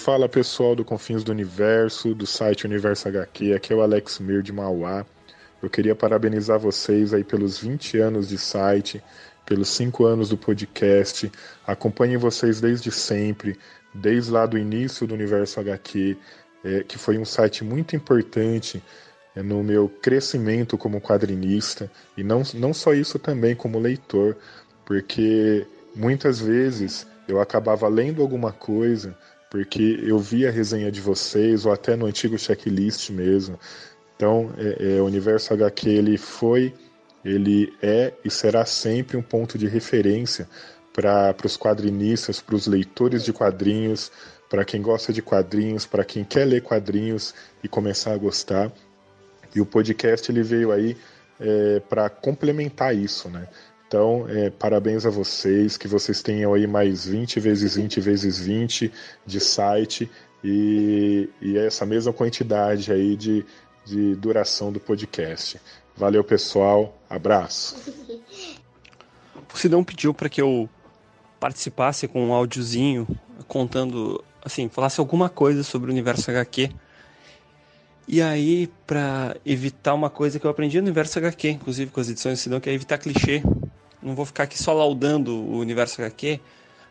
Fala pessoal do Confins do Universo, do site Universo HQ, aqui é o Alex Mir de Mauá. Eu queria parabenizar vocês aí pelos 20 anos de site, pelos cinco anos do podcast. Acompanhe vocês desde sempre, desde lá do início do Universo HQ, é, que foi um site muito importante é, no meu crescimento como quadrinista, e não, não só isso também como leitor, porque muitas vezes eu acabava lendo alguma coisa porque eu via a resenha de vocês, ou até no antigo checklist mesmo. Então, é, é, o Universo HQ ele foi ele é e será sempre um ponto de referência para os quadrinistas, para os leitores de quadrinhos, para quem gosta de quadrinhos, para quem quer ler quadrinhos e começar a gostar. E o podcast ele veio aí é, para complementar isso, né? Então, é, parabéns a vocês, que vocês tenham aí mais 20 vezes 20 vezes 20 de site e, e essa mesma quantidade aí de, de duração do podcast. Valeu, pessoal. Abraço. *laughs* O Sidão pediu para que eu participasse com um áudiozinho contando, assim, falasse alguma coisa sobre o universo HQ. E aí, para evitar uma coisa que eu aprendi no universo HQ, inclusive com as edições do Sidão, que é evitar clichê. Não vou ficar aqui só laudando o universo HQ,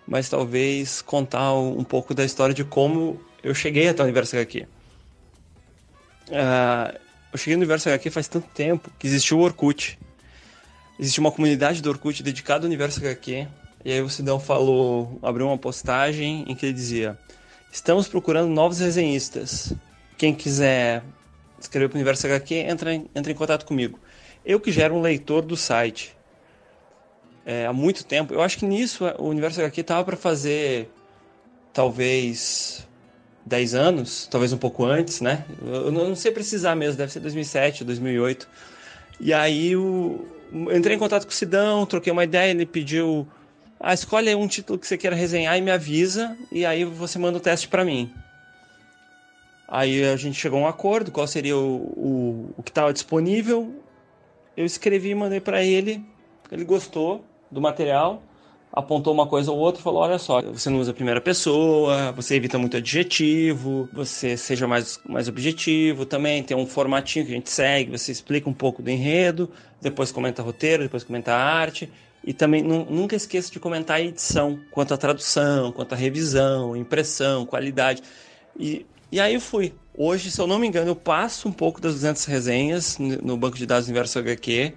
mas talvez contar um pouco da história de como eu cheguei até o universo HQ. Uh, eu cheguei no universo HQ faz tanto tempo que existiu o Orkut. Existe uma comunidade do Orkut dedicada ao universo HQ. E aí o Sidão falou, abriu uma postagem em que ele dizia: Estamos procurando novos resenhistas. Quem quiser escrever para o universo HQ, entra em, entra em contato comigo. Eu que já era um leitor do site é, há muito tempo. Eu acho que nisso o universo HQ estava para fazer talvez 10 anos, talvez um pouco antes, né? Eu não sei precisar mesmo, deve ser 2007, 2008. E aí eu entrei em contato com o Sidão, troquei uma ideia, ele pediu: "Ah, escolhe um título que você queira resenhar e me avisa, e aí você manda o teste para mim". Aí a gente chegou a um acordo, qual seria o, o, o que estava disponível. Eu escrevi e mandei para ele, ele gostou do material apontou uma coisa ou outra e falou: olha só, você não usa a primeira pessoa, você evita muito adjetivo, você seja mais, mais objetivo também, tem um formatinho que a gente segue, você explica um pouco do enredo, depois comenta roteiro, depois comenta arte. E também nunca esqueça de comentar a edição, quanto à tradução, quanto à revisão, impressão, qualidade. E, e aí eu fui. Hoje, se eu não me engano, eu passo um pouco das 200 resenhas no banco de dados Universo HQ.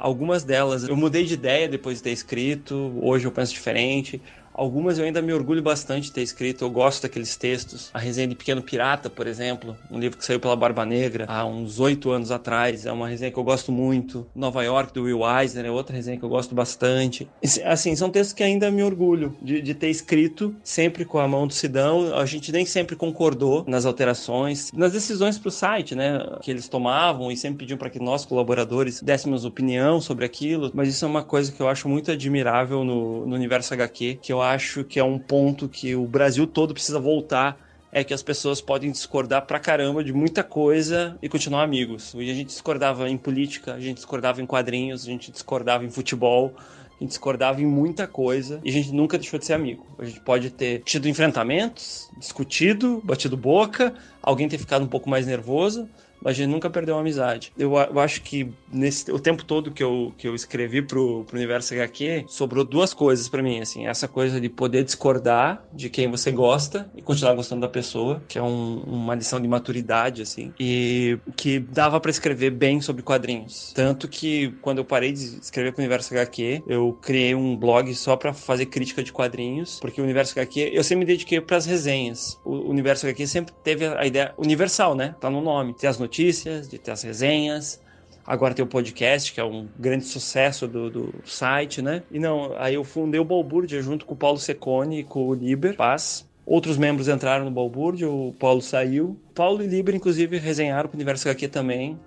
Algumas delas eu mudei de ideia depois de ter escrito, hoje eu penso diferente. Algumas eu ainda me orgulho bastante de ter escrito, eu gosto daqueles textos. A resenha de Pequeno Pirata, por exemplo, um livro que saiu pela Barba Negra há uns oito anos atrás, é uma resenha que eu gosto muito. Nova York, do Will Eisner, é outra resenha que eu gosto bastante. Assim, são textos que ainda me orgulho de, de ter escrito, sempre com a mão do Sidão. A gente nem sempre concordou nas alterações, nas decisões para o site, né, que eles tomavam e sempre pediam para que nós, colaboradores, dessemos opinião sobre aquilo, mas isso é uma coisa que eu acho muito admirável no, no universo HQ, que eu eu acho que é um ponto que o Brasil todo precisa voltar é que as pessoas podem discordar pra caramba de muita coisa e continuar amigos. Hoje a gente discordava em política, a gente discordava em quadrinhos, a gente discordava em futebol A gente discordava em muita coisa e a gente nunca deixou de ser amigo. A gente pode ter tido enfrentamentos, discutido, batido boca, alguém ter ficado um pouco mais nervoso, a gente nunca perdeu a amizade. Eu, eu, acho que nesse o tempo todo que eu, que eu escrevi pro, pro Universo HQ, sobrou duas coisas para mim, assim, essa coisa de poder discordar de quem você gosta e continuar gostando da pessoa, que é um, uma lição de maturidade, assim, e que dava para escrever bem sobre quadrinhos. Tanto que quando eu parei de escrever pro Universo HQ, eu criei um blog só para fazer crítica de quadrinhos, porque o Universo HQ, eu sempre me dediquei para as resenhas. O Universo HQ sempre teve a ideia universal, né? Tá no nome. Tem as notícias notícias, de ter as resenhas. Agora tem o podcast, que é um grande sucesso do, do site, né? E não, aí eu fundei o Balbúrdia junto com o Paulo Secone e com o Liber Paz. Outros membros entraram no Balbúrdia, o Paulo saiu. Paulo e Liber, inclusive, resenharam para o Universo HQ também,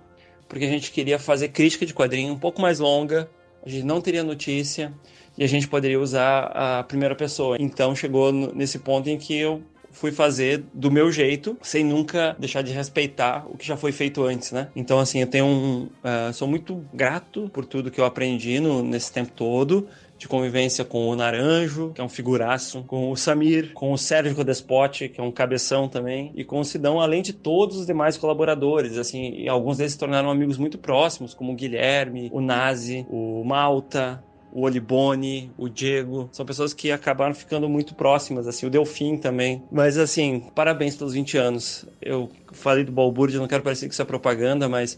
porque a gente queria fazer crítica de quadrinho um pouco mais longa, a gente não teria notícia e a gente poderia usar a primeira pessoa. Então chegou nesse ponto em que eu fui fazer do meu jeito, sem nunca deixar de respeitar o que já foi feito antes, né? Então, assim, eu tenho um. Uh, sou muito grato por tudo que eu aprendi no, nesse tempo todo de convivência com o Naranjo, que é um figuraço, com o Samir, com o Sérgio Codespote, que é um cabeção também, e com o Sidão, além de todos os demais colaboradores, assim, alguns deles se tornaram amigos muito próximos, como o Guilherme, o Nazi, o Malta, o Olibone, o Diego, são pessoas que acabaram ficando muito próximas, assim, o Delfim também. Mas assim, parabéns pelos 20 anos. Eu falei do Balbúrdia, não quero parecer que isso é propaganda, mas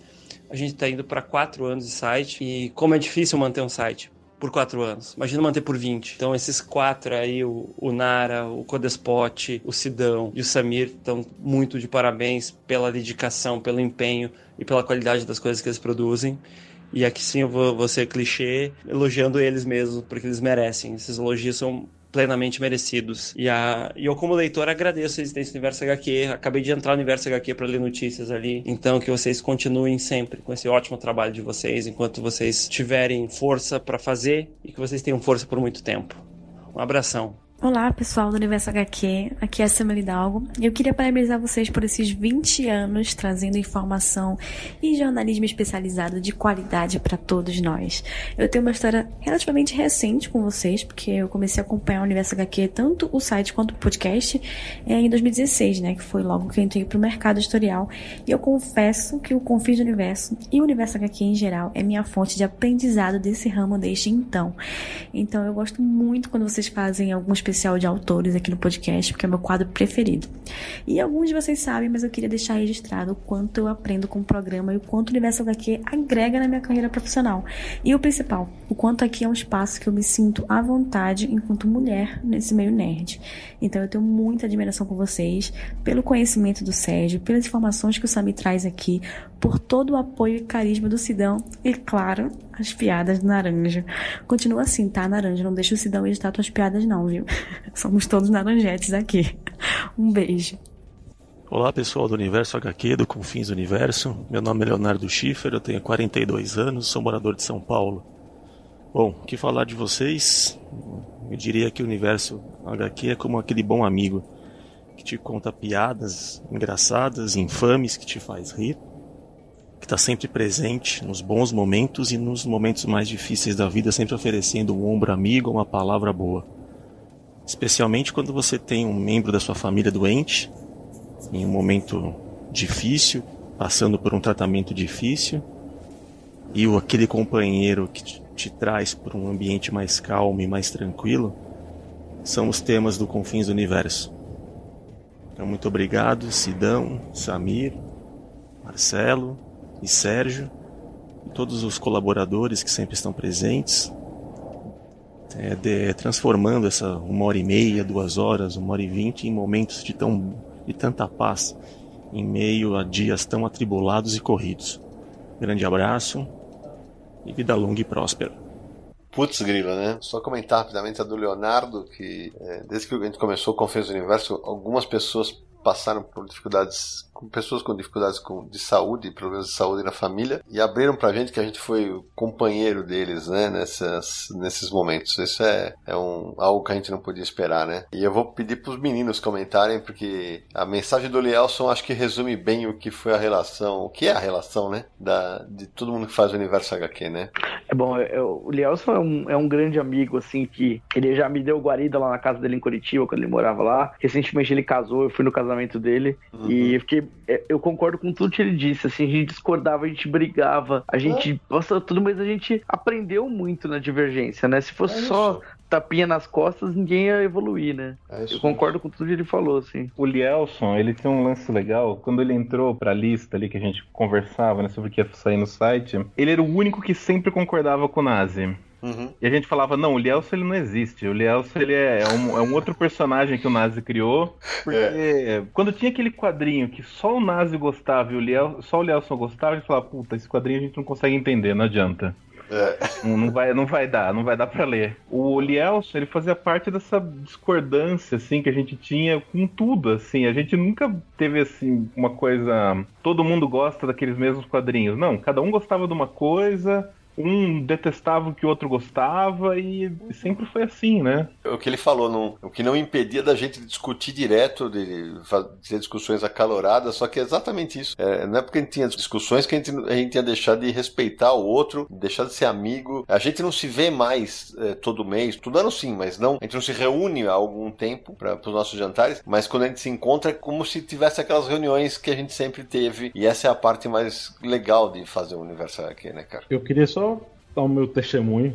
a gente está indo para quatro anos de site e como é difícil manter um site por quatro anos. Imagina manter por 20. Então, esses quatro aí, o, o Nara, o Codespot, o Sidão e o Samir, estão muito de parabéns pela dedicação, pelo empenho e pela qualidade das coisas que eles produzem. E aqui sim eu vou, vou ser clichê, elogiando eles mesmos, porque eles merecem. Esses elogios são plenamente merecidos. E, a, e eu, como leitor, agradeço a existência do Universo HQ. Acabei de entrar no Universo HQ para ler notícias ali. Então, que vocês continuem sempre com esse ótimo trabalho de vocês, enquanto vocês tiverem força para fazer e que vocês tenham força por muito tempo. Um abração. Olá, pessoal do Universo HQ. Aqui é a Samela Hidalgo. Eu queria parabenizar vocês por esses 20 anos trazendo informação e jornalismo especializado de qualidade para todos nós. Eu tenho uma história relativamente recente com vocês, porque eu comecei a acompanhar o Universo HQ, tanto o site quanto o podcast, é, em 2016, né? Que foi logo que eu entrei pro mercado editorial. E eu confesso que o Confins do Universo e o Universo HQ em geral é minha fonte de aprendizado desse ramo desde então. Então eu gosto muito quando vocês fazem alguns especial de autores aqui no podcast, porque é meu quadro preferido. E alguns de vocês sabem, mas eu queria deixar registrado o quanto eu aprendo com o programa e o quanto o Universo HQ agrega na minha carreira profissional. E o principal, o quanto aqui é um espaço que eu me sinto à vontade enquanto mulher nesse meio nerd. Então eu tenho muita admiração por vocês, pelo conhecimento do Sérgio, pelas informações que o Sami traz aqui, por todo o apoio e carisma do Sidão e, claro, as piadas do Naranja. Continua assim, tá, Naranja? Não deixa o Sidão editar tuas piadas, não, viu? *laughs* Somos todos naranjetes aqui. Um beijo. Olá pessoal do Universo HQ, do Confins Universo. Meu nome é Leonardo Schiffer, eu tenho 42 anos, sou morador de São Paulo. Bom, o que falar de vocês? Eu diria que o Universo HQ é como aquele bom amigo que te conta piadas engraçadas, infames, que te faz rir que está sempre presente nos bons momentos e nos momentos mais difíceis da vida, sempre oferecendo um ombro amigo, uma palavra boa. Especialmente quando você tem um membro da sua família doente, em um momento difícil, passando por um tratamento difícil, e aquele companheiro que te, te traz para um ambiente mais calmo e mais tranquilo, são os temas do Confins do Universo. Então, muito obrigado, Sidão, Samir, Marcelo, e Sérgio, e todos os colaboradores que sempre estão presentes, é, de, transformando essa uma hora e meia, duas horas, uma hora e vinte em momentos de, tão, de tanta paz em meio a dias tão atribulados e corridos. Grande abraço e vida longa e próspera. Putz, grila, né? Só comentar rapidamente a do Leonardo, que é, desde que a gente começou o Conferência do Universo, algumas pessoas passaram por dificuldades com pessoas com dificuldades de saúde, problemas de saúde na família, e abriram pra gente que a gente foi o companheiro deles, né, nessas, nesses momentos. Isso é, é um, algo que a gente não podia esperar, né? E eu vou pedir pros meninos comentarem, porque a mensagem do Lielson acho que resume bem o que foi a relação, o que é a relação, né, da, de todo mundo que faz o universo HQ, né? É bom, eu, o Lielson é um, é um grande amigo, assim, que ele já me deu guarida lá na casa dele em Curitiba, quando ele morava lá. Recentemente ele casou, eu fui no casamento dele, uhum. e eu fiquei, eu concordo com tudo que ele disse, assim, a gente discordava, a gente brigava, a gente, nossa, tudo, mas a gente aprendeu muito na divergência, né? Se fosse é só tapinha nas costas, ninguém ia evoluir, né? É eu concordo com tudo que ele falou, assim. O Lielson, ele tem um lance legal. Quando ele entrou pra lista ali que a gente conversava, né, sobre o que ia sair no site, ele era o único que sempre concordava com o Nazi. Uhum. E a gente falava, não, o Lielson ele não existe. O Lielson ele é, é, um, é um outro personagem que o Nazi criou. Porque é. quando tinha aquele quadrinho que só o Nazi gostava e o Liel, só o Lielson gostava, a gente falava, puta, esse quadrinho a gente não consegue entender, não adianta. É. Não, não, vai, não vai dar, não vai dar para ler. O Lielson, ele fazia parte dessa discordância, assim, que a gente tinha com tudo, assim. A gente nunca teve, assim, uma coisa... Todo mundo gosta daqueles mesmos quadrinhos. Não, cada um gostava de uma coisa, um detestava o que o outro gostava e sempre foi assim, né? O que ele falou, não, o que não impedia da gente discutir direto, de fazer discussões acaloradas, só que é exatamente isso. É, não é porque a gente tinha discussões que a gente, a gente ia deixar de respeitar o outro, deixar de ser amigo. A gente não se vê mais é, todo mês, todo ano sim, mas não. A gente não se reúne há algum tempo para os nossos jantares, mas quando a gente se encontra é como se tivesse aquelas reuniões que a gente sempre teve. E essa é a parte mais legal de fazer o universo aqui, né, cara? Eu queria só dar o meu testemunho.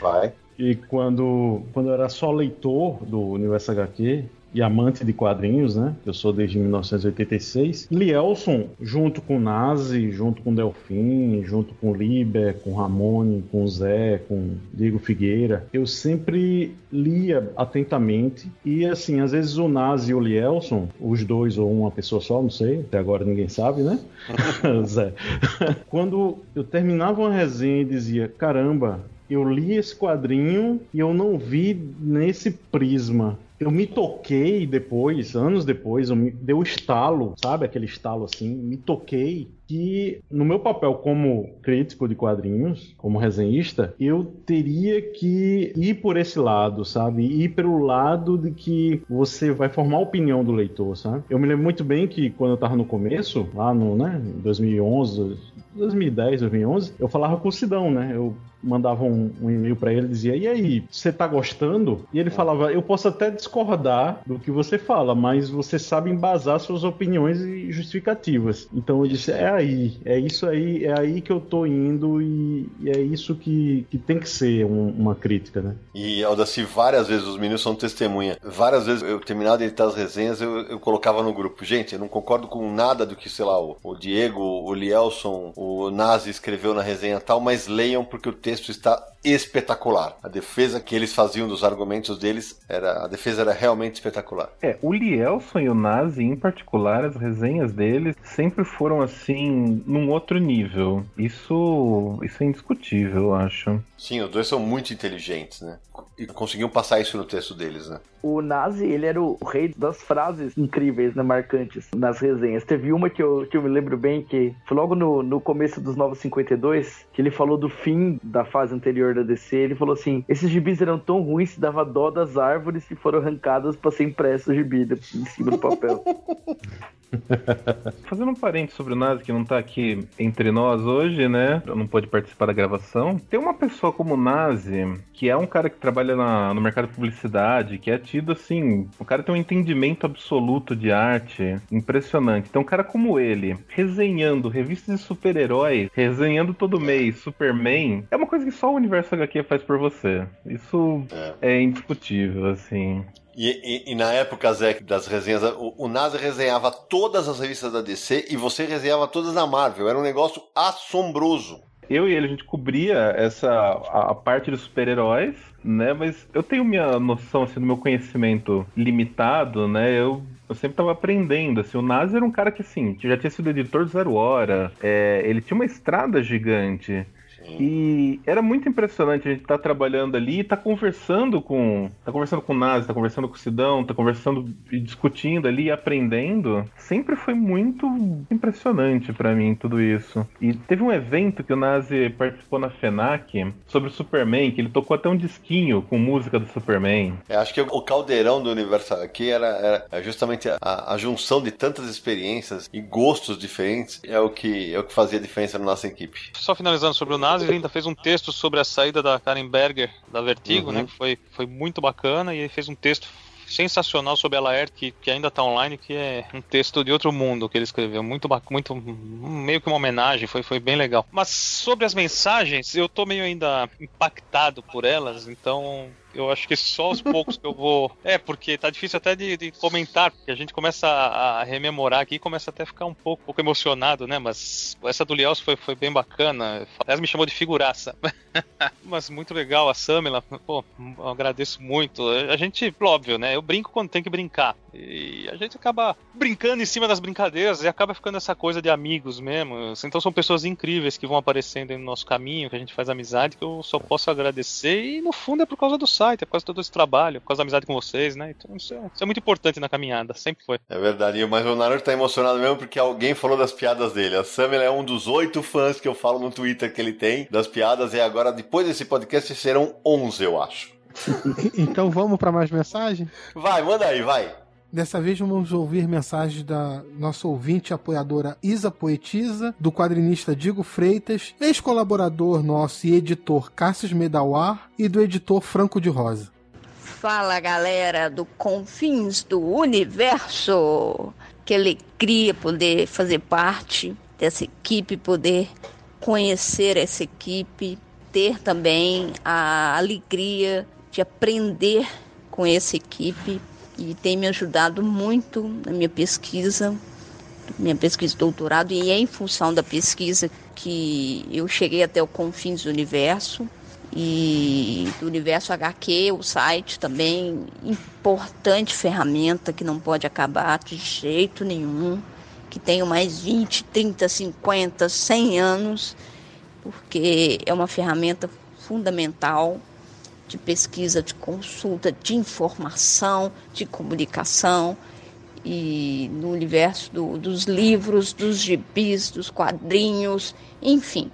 Vai. *laughs* e quando, quando eu era só leitor do Universo HQ, e amante de quadrinhos, né? Eu sou desde 1986. Lielson, junto com Nazi, junto com Delfim, junto com Liber, com Ramone, com Zé, com Diego Figueira, eu sempre lia atentamente e assim, às vezes o Nazi e o Lielson, os dois ou uma pessoa só, não sei, até agora ninguém sabe, né? *laughs* Zé. *laughs* Quando eu terminava uma resenha e dizia, caramba, eu li esse quadrinho e eu não vi nesse prisma eu me toquei depois, anos depois, eu me deu estalo, sabe? Aquele estalo assim, me toquei que no meu papel como crítico de quadrinhos, como resenhista, eu teria que ir por esse lado, sabe? Ir pelo lado de que você vai formar a opinião do leitor, sabe? Eu me lembro muito bem que quando eu tava no começo, lá no, né, 2011, 2010, 2011, eu falava com o Sidão, né? Eu mandava um, um e-mail para ele dizia: E aí, você tá gostando? E ele falava: Eu posso até discordar do que você fala, mas você sabe embasar suas opiniões e justificativas. Então eu disse: É aí, é isso aí, é aí que eu tô indo e, e é isso que, que tem que ser um, uma crítica, né? E Aldaci, várias vezes, os meninos são testemunha, várias vezes eu terminava de editar as resenhas, eu, eu colocava no grupo: Gente, eu não concordo com nada do que, sei lá, o, o Diego, o Lielson, o Nazi escreveu na resenha tal, mas leiam porque texto está espetacular. A defesa que eles faziam dos argumentos deles, era a defesa era realmente espetacular. É, o Lielson e o Nazi, em particular, as resenhas deles sempre foram assim, num outro nível. Isso, isso é indiscutível, eu acho. Sim, os dois são muito inteligentes, né? E conseguiam passar isso no texto deles, né? O Nazi, ele era o rei das frases incríveis, né, marcantes nas resenhas. Teve uma que eu, que eu me lembro bem, que foi logo no, no começo dos Novos 52, que ele falou do fim da fase anterior da DC. Ele falou assim: esses gibis eram tão ruins que dava dó das árvores que foram arrancadas para ser impresso o gibi em cima do papel. *laughs* Fazendo um parente sobre o Nazi que não tá aqui entre nós hoje, né? Não pode participar da gravação. Tem uma pessoa como o Nazi, que é um cara que trabalha na, no mercado de publicidade, que é tido assim. O cara tem um entendimento absoluto de arte impressionante. Então, um cara como ele, resenhando revistas de super-heróis, resenhando todo mês Superman, é uma coisa que só o universo HQ faz por você. Isso é, é indiscutível, assim. E, e, e, na época, Zé, das resenhas, o, o Nazi resenhava todas as revistas da DC e você resenhava todas da Marvel. Era um negócio assombroso. Eu e ele, a gente cobria essa a, a parte dos super-heróis, né? Mas eu tenho minha noção, assim, do meu conhecimento limitado, né? Eu eu sempre tava aprendendo, assim, o Nazi era um cara que, assim, já tinha sido editor do Zero Hora, é, ele tinha uma estrada gigante, E era muito impressionante a gente estar tá trabalhando ali e tá conversando com. tá conversando com o Nazi, tá conversando com o Sidão, tá conversando e discutindo ali, aprendendo. Sempre foi muito impressionante para mim tudo isso. E teve um evento que o Nazi participou na FENAC sobre o Superman, que ele tocou até um disquinho com música do Superman. É, acho que o caldeirão do universo aqui era, era justamente a, a, junção de tantas experiências e gostos diferentes é o que é o que fazia diferença na nossa equipe. Só finalizando sobre o Nazi, ele ainda fez um texto sobre a saída da Karen Berger da Vertigo, uhum. né? Que foi, foi muito bacana e ele fez um texto sensacional sobre a Laerte, que, que ainda está online, que é um texto de outro mundo que ele escreveu. Muito muito meio que uma homenagem, foi, foi bem legal. Mas sobre as mensagens, eu tô meio ainda impactado por elas, então eu acho que só aos poucos que eu vou. É, porque tá difícil até de, de comentar, porque a gente começa a, rememorar aqui e começa até a ficar um pouco, um pouco emocionado, né? Mas essa do Liels foi, foi bem bacana. Ela me chamou de figuraça. *laughs* Mas muito legal a Samela. Pô, agradeço muito. A gente, óbvio, né? Eu brinco quando tem que brincar. E a gente acaba brincando em cima das brincadeiras e acaba ficando essa coisa de amigos mesmo. Então são pessoas incríveis que vão aparecendo no nosso caminho, que a gente faz amizade, que eu só posso agradecer. E no fundo é por causa do site, é por causa de todo esse trabalho, por causa da amizade com vocês, né? Então isso é, isso é muito importante na caminhada, sempre foi. É verdade, mas o Naruto tá emocionado mesmo porque alguém falou das piadas dele. A Sam é um dos oito fãs que eu falo no Twitter que ele tem das piadas e agora, depois desse podcast, serão onze, eu acho. *laughs* então vamos para mais mensagem? Vai, manda aí, vai. Dessa vez vamos ouvir mensagens da nossa ouvinte apoiadora Isa Poetisa, do quadrinista Digo Freitas, ex-colaborador nosso e editor Cassius Medawar e do editor Franco de Rosa. Fala galera do Confins do Universo! Que alegria poder fazer parte dessa equipe, poder conhecer essa equipe, ter também a alegria de aprender com essa equipe e tem me ajudado muito na minha pesquisa, minha pesquisa de doutorado, e é em função da pesquisa que eu cheguei até o confins do universo e do universo HQ, o site também, importante ferramenta que não pode acabar de jeito nenhum, que tenho mais 20, 30, 50, 100 anos, porque é uma ferramenta fundamental de pesquisa, de consulta, de informação, de comunicação e no universo do, dos livros, dos gibis, dos quadrinhos, enfim,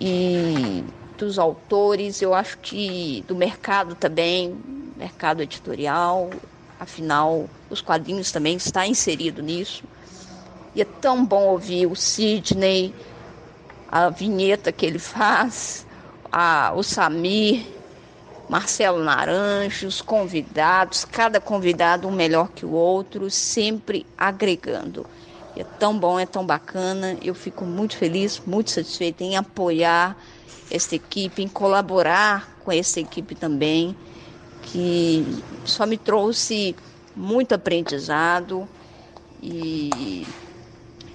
e dos autores, eu acho que do mercado também, mercado editorial, afinal, os quadrinhos também está inserido nisso. E é tão bom ouvir o Sidney, a vinheta que ele faz, a, o Samir, Marcelo Naranjo, os convidados, cada convidado um melhor que o outro, sempre agregando. É tão bom, é tão bacana. Eu fico muito feliz, muito satisfeita em apoiar essa equipe, em colaborar com essa equipe também, que só me trouxe muito aprendizado e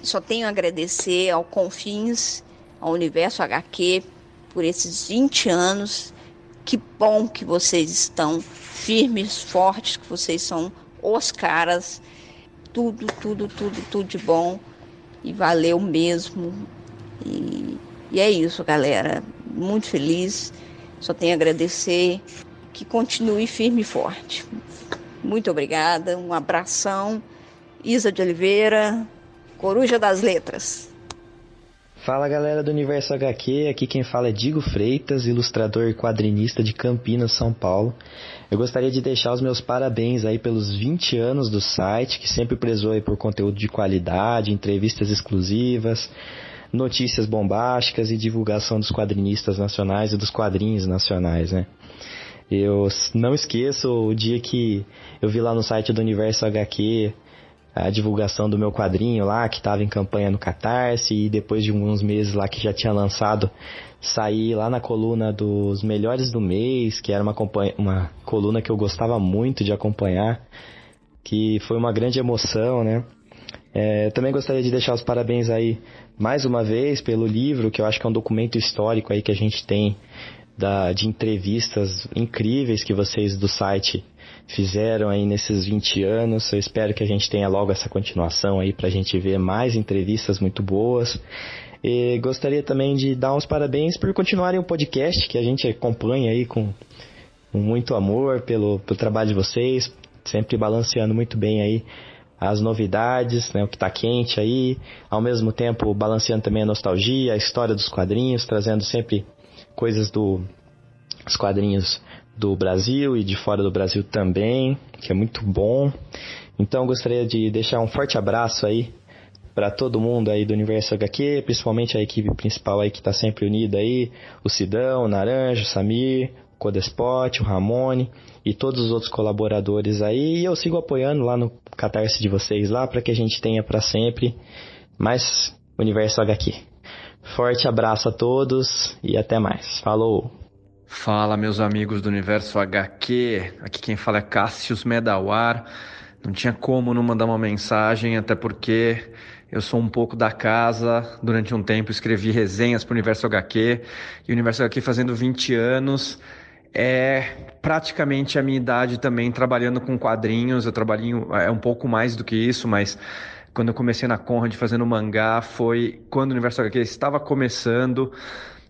só tenho a agradecer ao Confins, ao Universo HQ por esses 20 anos que bom que vocês estão firmes, fortes, que vocês são os caras. Tudo, tudo, tudo, tudo de bom. E valeu mesmo. E, e é isso, galera. Muito feliz. Só tenho a agradecer. Que continue firme e forte. Muito obrigada. Um abração. Isa de Oliveira, Coruja das Letras. Fala galera do Universo HQ, aqui quem fala é Digo Freitas, ilustrador e quadrinista de Campinas, São Paulo. Eu gostaria de deixar os meus parabéns aí pelos 20 anos do site, que sempre prezou aí por conteúdo de qualidade, entrevistas exclusivas, notícias bombásticas e divulgação dos quadrinistas nacionais e dos quadrinhos nacionais, né? Eu não esqueço o dia que eu vi lá no site do Universo HQ a divulgação do meu quadrinho lá, que estava em campanha no Catarse, e depois de alguns meses lá que já tinha lançado, saí lá na coluna dos melhores do mês, que era uma, uma coluna que eu gostava muito de acompanhar, que foi uma grande emoção, né? É, também gostaria de deixar os parabéns aí mais uma vez pelo livro, que eu acho que é um documento histórico aí que a gente tem da, de entrevistas incríveis que vocês do site fizeram aí nesses 20 anos. Eu espero que a gente tenha logo essa continuação aí para a gente ver mais entrevistas muito boas. E gostaria também de dar uns parabéns por continuarem o podcast que a gente acompanha aí com, muito amor pelo, pelo trabalho de vocês, sempre balanceando muito bem aí as novidades, né, o que está quente aí, ao mesmo tempo balanceando também a nostalgia, a história dos quadrinhos, trazendo sempre coisas do os quadrinhos do Brasil e de fora do Brasil também, que é muito bom. Então gostaria de deixar um forte abraço aí para todo mundo aí do Universo HQ, principalmente a equipe principal aí que está sempre unida aí, o Sidão, o Naranjo, o Samir, o Codespot, o Ramone e todos os outros colaboradores aí. E eu sigo apoiando lá no Catarse de vocês lá para que a gente tenha para sempre mais Universo HQ. Forte abraço a todos e até mais. Falou! Fala, meus amigos do Universo HQ. Aqui quem fala é Cassius Medawar. Não tinha como não mandar uma mensagem, até porque eu sou um pouco da casa. Durante um tempo escrevi resenhas para o Universo HQ. E o Universo HQ fazendo 20 anos é praticamente a minha idade também trabalhando com quadrinhos. Eu trabalho é um pouco mais do que isso, mas quando eu comecei na Conrad fazendo mangá foi quando o Universo HQ estava começando.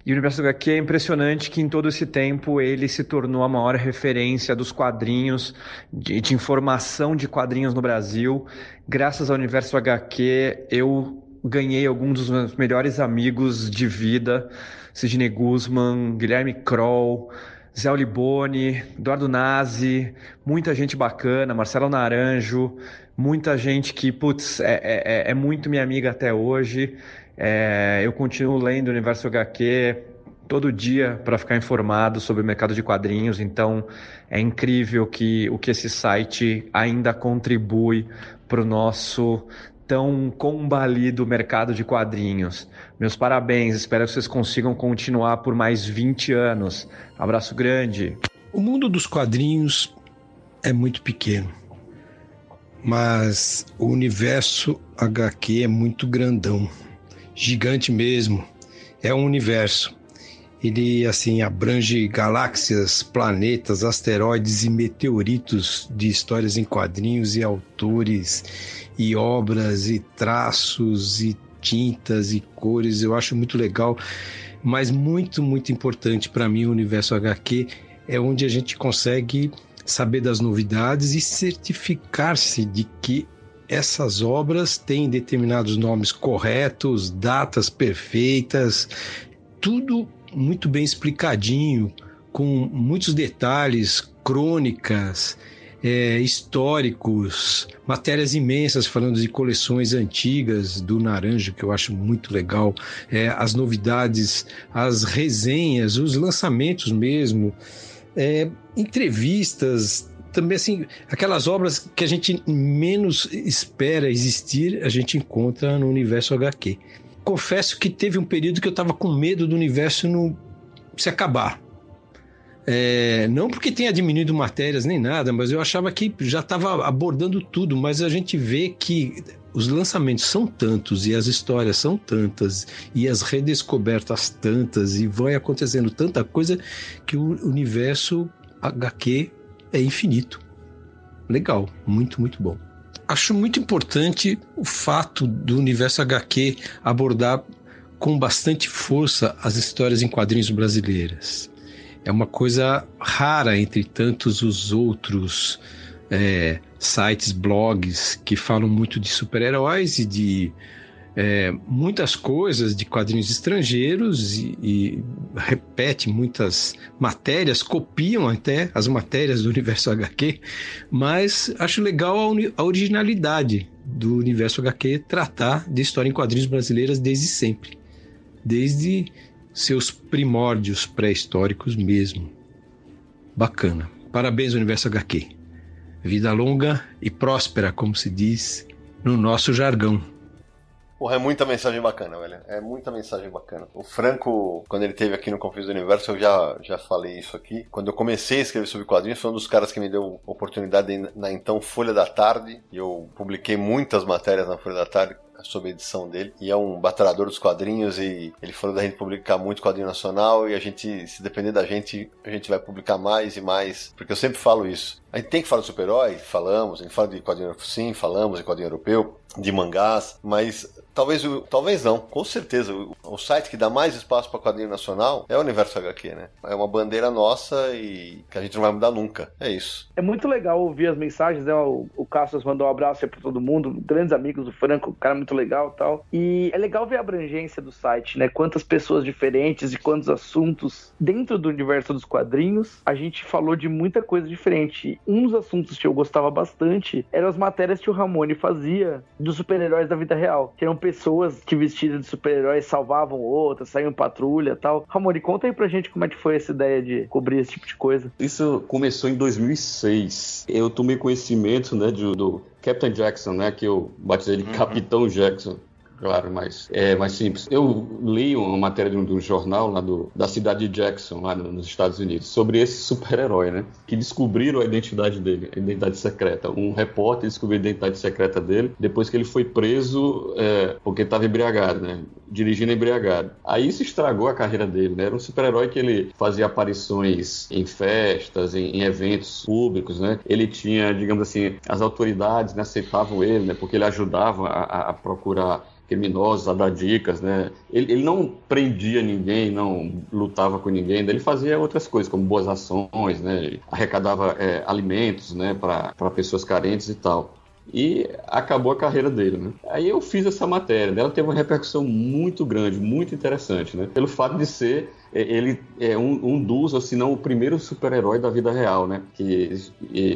E o Universo HQ é impressionante que em todo esse tempo ele se tornou a maior referência dos quadrinhos, de, de informação de quadrinhos no Brasil. Graças ao Universo HQ, eu ganhei alguns dos meus melhores amigos de vida, Sidney Guzman, Guilherme Kroll, Zé Oliboni, Eduardo Nazi, muita gente bacana, Marcelo Naranjo, muita gente que, putz, é, é, é muito minha amiga até hoje. É, eu continuo lendo o Universo HQ todo dia para ficar informado sobre o mercado de quadrinhos, então é incrível que o que esse site ainda contribui para o nosso tão combalido mercado de quadrinhos. Meus parabéns, espero que vocês consigam continuar por mais 20 anos. Abraço grande. O mundo dos quadrinhos é muito pequeno, mas o universo HQ é muito grandão gigante mesmo. É um universo. Ele assim abrange galáxias, planetas, asteroides e meteoritos de histórias em quadrinhos e autores e obras e traços e tintas e cores. Eu acho muito legal, mas muito muito importante para mim o universo HQ é onde a gente consegue saber das novidades e certificar-se de que essas obras têm determinados nomes corretos, datas perfeitas, tudo muito bem explicadinho, com muitos detalhes, crônicas, é, históricos, matérias imensas falando de coleções antigas do Naranjo, que eu acho muito legal, é, as novidades, as resenhas, os lançamentos mesmo, é, entrevistas, também assim, aquelas obras que a gente menos espera existir, a gente encontra no universo HQ. Confesso que teve um período que eu estava com medo do universo no, se acabar. É, não porque tenha diminuído matérias nem nada, mas eu achava que já estava abordando tudo. Mas a gente vê que os lançamentos são tantos e as histórias são tantas e as redescobertas tantas e vai acontecendo tanta coisa que o universo HQ é infinito. Legal, muito, muito bom. Acho muito importante o fato do universo HQ abordar com bastante força as histórias em quadrinhos brasileiras. É uma coisa rara entre tantos os outros é, sites, blogs que falam muito de super-heróis e de é, muitas coisas de quadrinhos estrangeiros e, e, repete muitas matérias, copiam até as matérias do universo HQ, mas acho legal a, a originalidade do universo HQ tratar de história em quadrinhos brasileiras desde sempre, desde seus primórdios pré-históricos mesmo. Bacana. Parabéns, Universo HQ. Vida longa e próspera, como se diz no nosso jargão. Porra, é muita mensagem bacana, velho. É muita mensagem bacana. O Franco, quando ele teve aqui no Confis do Universo, eu já, já falei isso aqui. Quando eu comecei a escrever sobre quadrinhos, foi um dos caras que me deu oportunidade na então Folha da Tarde. E eu publiquei muitas matérias na Folha da Tarde sobre a edição dele. E é um batalhador dos quadrinhos e ele falou da gente publicar muito quadrinho nacional e a gente, se depender da gente, a gente vai publicar mais e mais. Porque eu sempre falo isso. A gente tem que falar de super-herói, falamos, a gente fala de quadrinho sim, falamos de quadrinho europeu, de mangás, mas talvez, talvez não, com certeza. O, o site que dá mais espaço para quadrinho nacional é o Universo HQ, né? É uma bandeira nossa e que a gente não vai mudar nunca. É isso. É muito legal ouvir as mensagens, né? O, o Cassius mandou um abraço aí pra todo mundo, grandes amigos do Franco, cara muito legal tal. E é legal ver a abrangência do site, né? Quantas pessoas diferentes e quantos assuntos dentro do universo dos quadrinhos. A gente falou de muita coisa diferente um dos assuntos que eu gostava bastante eram as matérias que o Ramone fazia dos super-heróis da vida real. Que eram pessoas que vestidas de super-heróis salvavam outras, saíam patrulha e tal. Ramone, conta aí pra gente como é que foi essa ideia de cobrir esse tipo de coisa. Isso começou em 2006. Eu tomei conhecimento, né, do, do Captain Jackson, né, que eu batizei de uhum. Capitão Jackson claro, mas é mais simples. Eu li uma matéria de um, de um jornal lá do, da cidade de Jackson, lá no, nos Estados Unidos, sobre esse super-herói, né? Que descobriram a identidade dele, a identidade secreta. Um repórter descobriu a identidade secreta dele depois que ele foi preso é, porque estava embriagado, né? Dirigindo embriagado. Aí isso estragou a carreira dele, né? Era um super-herói que ele fazia aparições em festas, em, em, eventos públicos, né? Ele tinha, digamos assim, as autoridades né, aceitavam ele, né? Porque ele ajudava a, a procurar criminosos a dar dicas, né? Ele, ele, não prendia ninguém, não lutava com ninguém, ele fazia outras coisas, como boas ações, né? Ele arrecadava é, alimentos, né, para pessoas carentes e tal. E acabou a carreira dele, né? Aí eu fiz essa matéria, ela teve uma repercussão muito grande, muito interessante, né? Pelo fato de ser ele é um, um dos, ou se não o primeiro super-herói da vida real, né? Que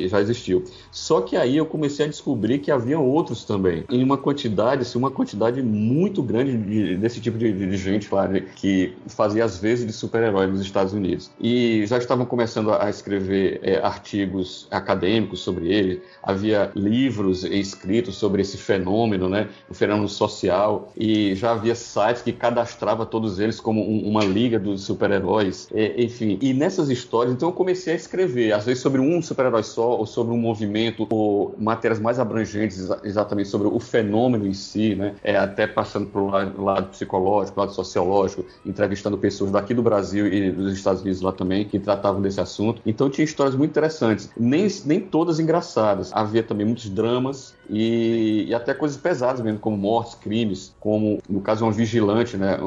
já existiu. Só que aí eu comecei a descobrir que havia outros também, em uma quantidade, assim, uma quantidade muito grande de, desse tipo de, de gente lá, né? que fazia às vezes de super-herói nos Estados Unidos. E já estavam começando a escrever é, artigos acadêmicos sobre ele, havia livros escritos sobre esse fenômeno, né? O fenômeno social, e já havia sites que cadastrava todos eles como um, uma liga dos super-heróis, é, enfim. E nessas histórias, então eu comecei a escrever, às vezes sobre um super-herói só, ou sobre um movimento, ou matérias mais abrangentes exatamente sobre o fenômeno em si, né? É, até passando para o lado, lado, psicológico, lado sociológico, entrevistando pessoas daqui do Brasil e dos Estados Unidos lá também, que tratavam desse assunto. Então tinha histórias muito interessantes, nem, nem todas engraçadas. Havia também muitos dramas, e, e, até coisas pesadas mesmo, como mortes, crimes, como no caso uma vigilante, né?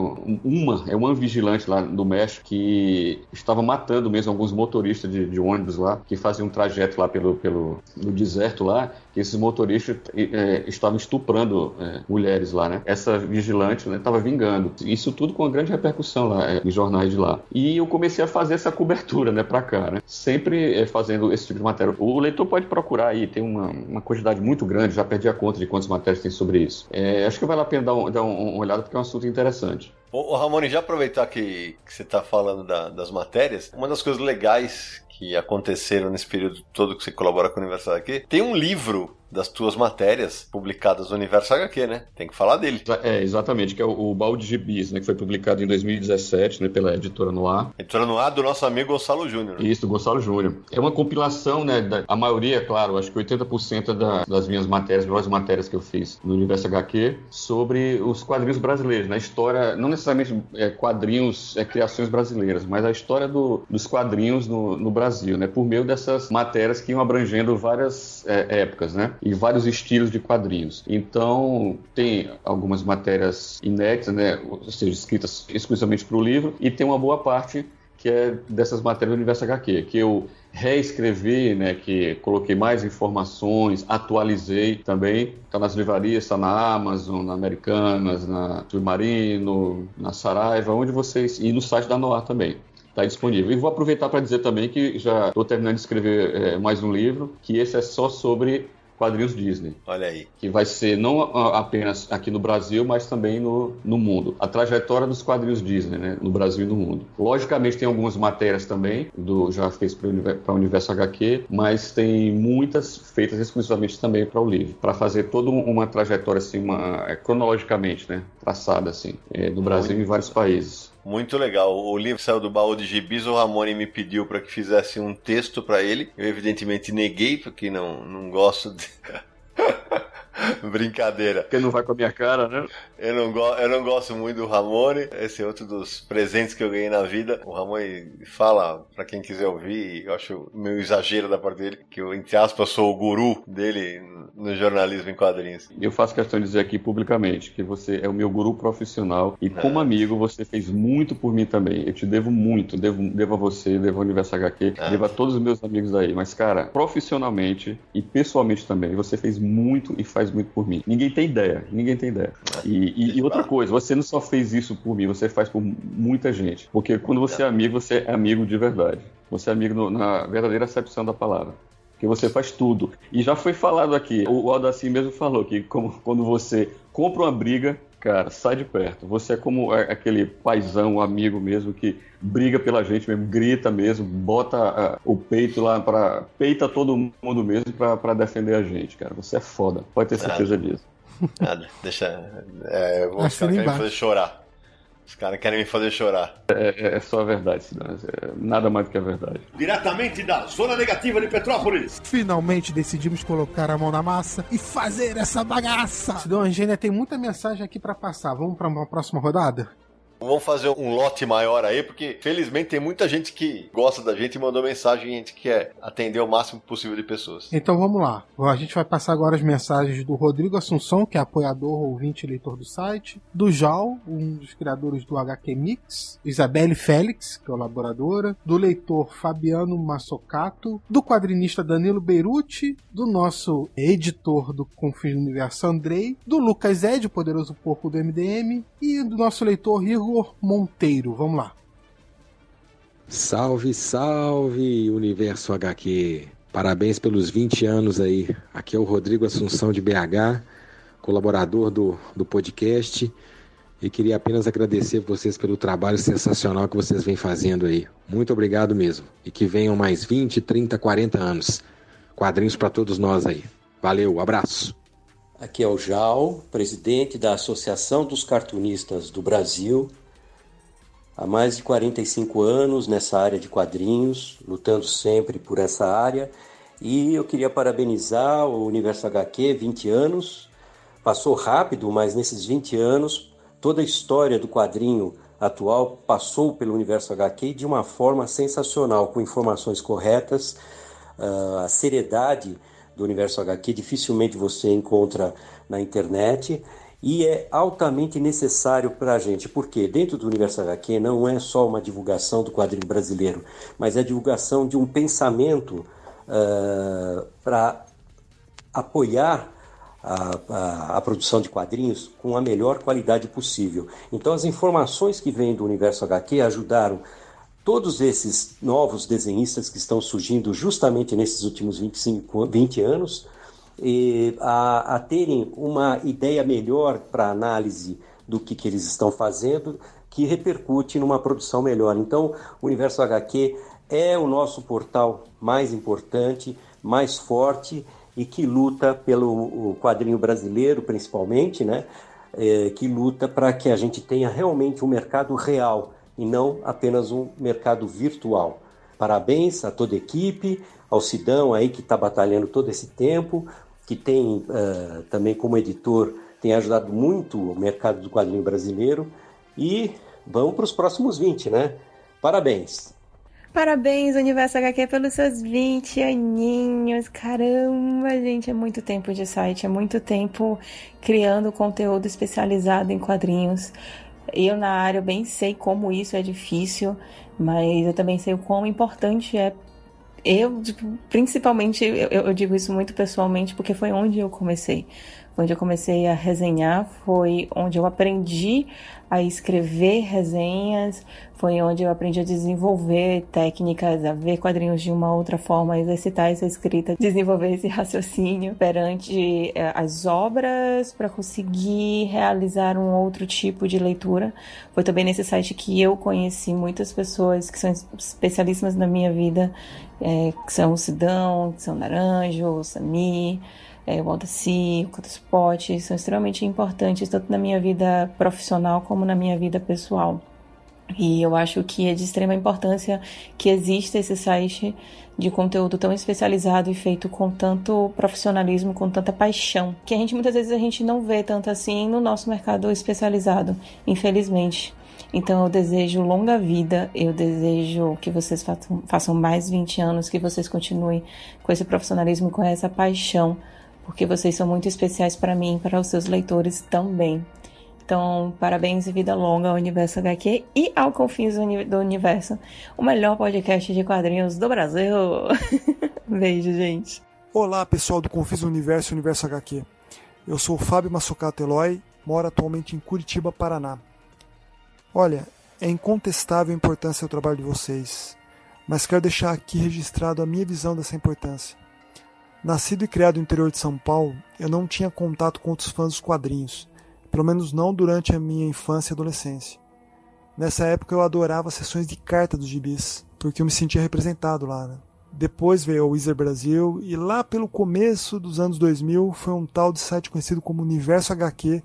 Uma, é uma vigilante lá do México que estava matando mesmo alguns motoristas de, de ônibus lá, que faziam um trajeto lá pelo, pelo no deserto lá, que esses motoristas é, estavam estuprando é, mulheres lá, né? Essa vigilante estava né, vingando. Isso tudo com uma grande repercussão lá é, em jornais de lá. E eu comecei a fazer essa cobertura, né, para cá, né? Sempre fazendo esse tipo de matéria. O leitor pode procurar aí, tem uma, uma quantidade muito grande, já perdi a conta de quantas matérias tem sobre isso. Acho que vale a pena dar, um, dar uma olhada porque é um assunto interessante. Ô, Ramone, já aproveitar que, que você está falando da, das matérias, uma das coisas legais que aconteceram nesse período todo que você colabora com o Universal aqui, tem um livro das tuas matérias publicadas no Universo HQ, né? Tem que falar dele. É, exatamente, que é o, o Balde Gibis, né? Que foi publicado em 2017, né? Pela Editora Noir. Editora Noir do nosso amigo Gonçalo Júnior. Isso, do Gonçalo Júnior. É uma compilação, né? Da, a maioria, claro, acho que 80% da, das minhas matérias, das matérias que eu fiz no Universo HQ, sobre os quadrinhos brasileiros, na né? história, não necessariamente é, quadrinhos, é, criações brasileiras, mas a história do, dos quadrinhos no, no Brasil, né? Por meio dessas matérias que iam abrangendo várias é, épocas, né? E vários estilos de quadrinhos. Então, tem algumas matérias inéditas, né, ou seja, escritas exclusivamente para o livro, e tem uma boa parte que é dessas matérias do Universo HQ, que eu reescrevi, né, que coloquei mais informações, atualizei também, está nas livrarias, está na Amazon, na Americanas, na Submarino, na Saraiva, onde vocês, e no site da Noir também está disponível. E vou aproveitar para dizer também que já estou terminando de escrever é, mais um livro, que esse é só sobre quadrinhos Disney. Olha aí. Que vai ser não apenas aqui no Brasil, mas também no, no mundo. A trajetória dos quadrinhos Disney, né? No Brasil e no mundo. Logicamente tem algumas matérias também, do já fez para o Universo HQ, mas tem muitas feitas exclusivamente também para o livro. Para fazer toda uma trajetória assim, uma, é, cronologicamente, né? Traçada assim, é, no Brasil e em vários países. Muito legal. O livro saiu do baú de gibis, o Ramone me pediu para que fizesse um texto para ele. Eu evidentemente neguei, porque não, não gosto de... *laughs* *laughs* Brincadeira. Porque não vai com a minha cara, né? Eu não, go eu não gosto muito do Ramone. Esse é outro dos presentes que eu ganhei na vida. O Ramone fala, para quem quiser ouvir, eu acho meio exagero da parte dele, que eu, entre aspas, sou o guru dele no jornalismo em quadrinhos. Eu faço questão de dizer aqui publicamente que você é o meu guru profissional e como amigo você fez muito por mim também. Eu te devo muito, devo, devo a você, devo ao Universo HQ, Ah. devo a todos os meus amigos aí. Mas, cara, profissionalmente e pessoalmente também, você fez muito e faz muito por mim. Ninguém tem ideia, ninguém tem ideia. E, e- e outra coisa, você não só fez isso por mim, você faz por muita gente. Porque quando você é amigo, você é amigo de verdade. Você é amigo no- na verdadeira acepção da palavra. Que você faz tudo. E já foi falado aqui, o Aldacir mesmo falou que como, quando você compra uma briga, cara, sai de perto. Você é como aquele paizão, amigo mesmo, que briga pela gente mesmo, grita mesmo, bota ah, o peito lá para peita todo mundo mesmo pra pra defender a gente, cara. Você é foda. Pode ter certeza disso. Nada, deixa. É, eu vou, Assina fazer chorar. Os caras querem me fazer chorar. É, é- é só a verdade, Cidadão. É nada mais do que a verdade. Diretamente da Zona Negativa de Petrópolis. Finalmente decidimos colocar a mão na massa e fazer essa bagaça. Cidão Angênia tem muita mensagem aqui pra passar. Vamos pra uma próxima rodada? Vamos fazer um lote maior aí, porque felizmente tem muita gente que gosta da gente e mandou mensagem e a gente quer atender o máximo possível de pessoas. Então vamos lá. A gente vai passar agora as mensagens do Rodrigo Assunção, que é apoiador, ouvinte e leitor do site. Do Jal, um dos criadores do HQ Mix. Isabelle Félix, é colaboradora. Do leitor Fabiano Massocato. Do quadrinista Danilo Beirute. Do nosso editor do Confins do Universo Andrei. Do Lucas Ed, o poderoso porco do MDM. E do nosso leitor Igor Monteiro. Vamos lá. Salve, salve, Universo HQ. Parabéns pelos 20 anos aí. Aqui é o Rodrigo Assunção de BH, colaborador do, do podcast. E queria apenas agradecer vocês pelo trabalho sensacional que vocês vêm fazendo aí. Muito obrigado mesmo. E que venham mais 20, 30, 40 anos. Quadrinhos para todos nós aí. Valeu, abraço. Aqui é o Jal, presidente da Associação dos Cartunistas do Brasil. Há mais de 45 anos nessa área de quadrinhos, lutando sempre por essa área. E eu queria parabenizar o Universo HQ, 20 anos. Passou rápido, mas nesses 20 anos, toda a história do quadrinho atual passou pelo Universo HQ de uma forma sensacional, com informações corretas, ah, a seriedade do Universo HQ dificilmente você encontra na internet e é altamente necessário para a gente, porque dentro do Universo HQ não é só uma divulgação do quadrinho brasileiro, mas é a divulgação de um pensamento para apoiar a, a, a produção de quadrinhos com a melhor qualidade possível. Então, as informações que vêm do Universo HQ ajudaram todos esses novos desenhistas que estão surgindo justamente nesses últimos 25, 20 anos e a, a terem uma ideia melhor para análise do que, que eles estão fazendo, que repercute numa produção melhor. Então, o Universo HQ é o nosso portal mais importante, mais forte e que luta pelo quadrinho brasileiro, principalmente, né? É, que luta para que a gente tenha realmente um mercado real e não apenas um mercado virtual. Parabéns a toda a equipe, ao Sidão aí que está batalhando todo esse tempo, que tem uh, também como editor, tem ajudado muito o mercado do quadrinho brasileiro e vamos para os próximos 20, né? Parabéns! Parabéns, Universo HQ, pelos seus 20 aninhos. Caramba, gente, é muito tempo de site, é muito tempo criando conteúdo especializado em quadrinhos. Eu, na área, bem sei como isso é difícil, mas eu também sei o quão importante é. Eu, tipo, principalmente, eu, eu digo isso muito pessoalmente, porque foi onde eu comecei. Onde eu comecei a resenhar, foi onde eu aprendi a escrever resenhas, foi onde eu aprendi a desenvolver técnicas, a ver quadrinhos de uma outra forma, exercitar essa escrita, desenvolver esse *laughs* raciocínio perante eh, as obras para conseguir realizar um outro tipo de leitura. Foi também nesse site que eu conheci muitas pessoas que são especialíssimas na minha vida, eh, que são o Sidão, que são o Naranjo, o Sami, é, o Aldaci, o Cotospot, são extremamente importantes tanto na minha vida profissional como na minha vida pessoal. E eu acho que é de extrema importância que exista esse site de conteúdo tão especializado e feito com tanto profissionalismo, com tanta paixão, que a gente muitas vezes a gente não vê tanto assim no nosso mercado especializado, infelizmente. Então eu desejo longa vida, eu desejo que vocês façam, mais 20 anos, que vocês continuem com esse profissionalismo, com essa paixão, porque vocês são muito especiais para mim e para os seus leitores também. Então, parabéns e vida longa ao Universo HQ e ao Confins do Universo, o melhor podcast de quadrinhos do Brasil. *laughs* Beijo, gente. Olá, pessoal do Confins do Universo e Universo HQ. Eu sou o Fábio Massocato Eloy, moro atualmente em Curitiba, Paraná. Olha, é incontestável a importância do trabalho de vocês, mas quero deixar aqui registrado a minha visão dessa importância. Nascido e criado no interior de São Paulo, eu não tinha contato com outros fãs dos quadrinhos, pelo menos não durante a minha infância e adolescência. Nessa época eu adorava sessões de carta dos gibis, porque eu me sentia representado lá. Né? Depois veio o Wizard Brasil e lá pelo começo dos anos 2000 foi um tal de site conhecido como Universo HQ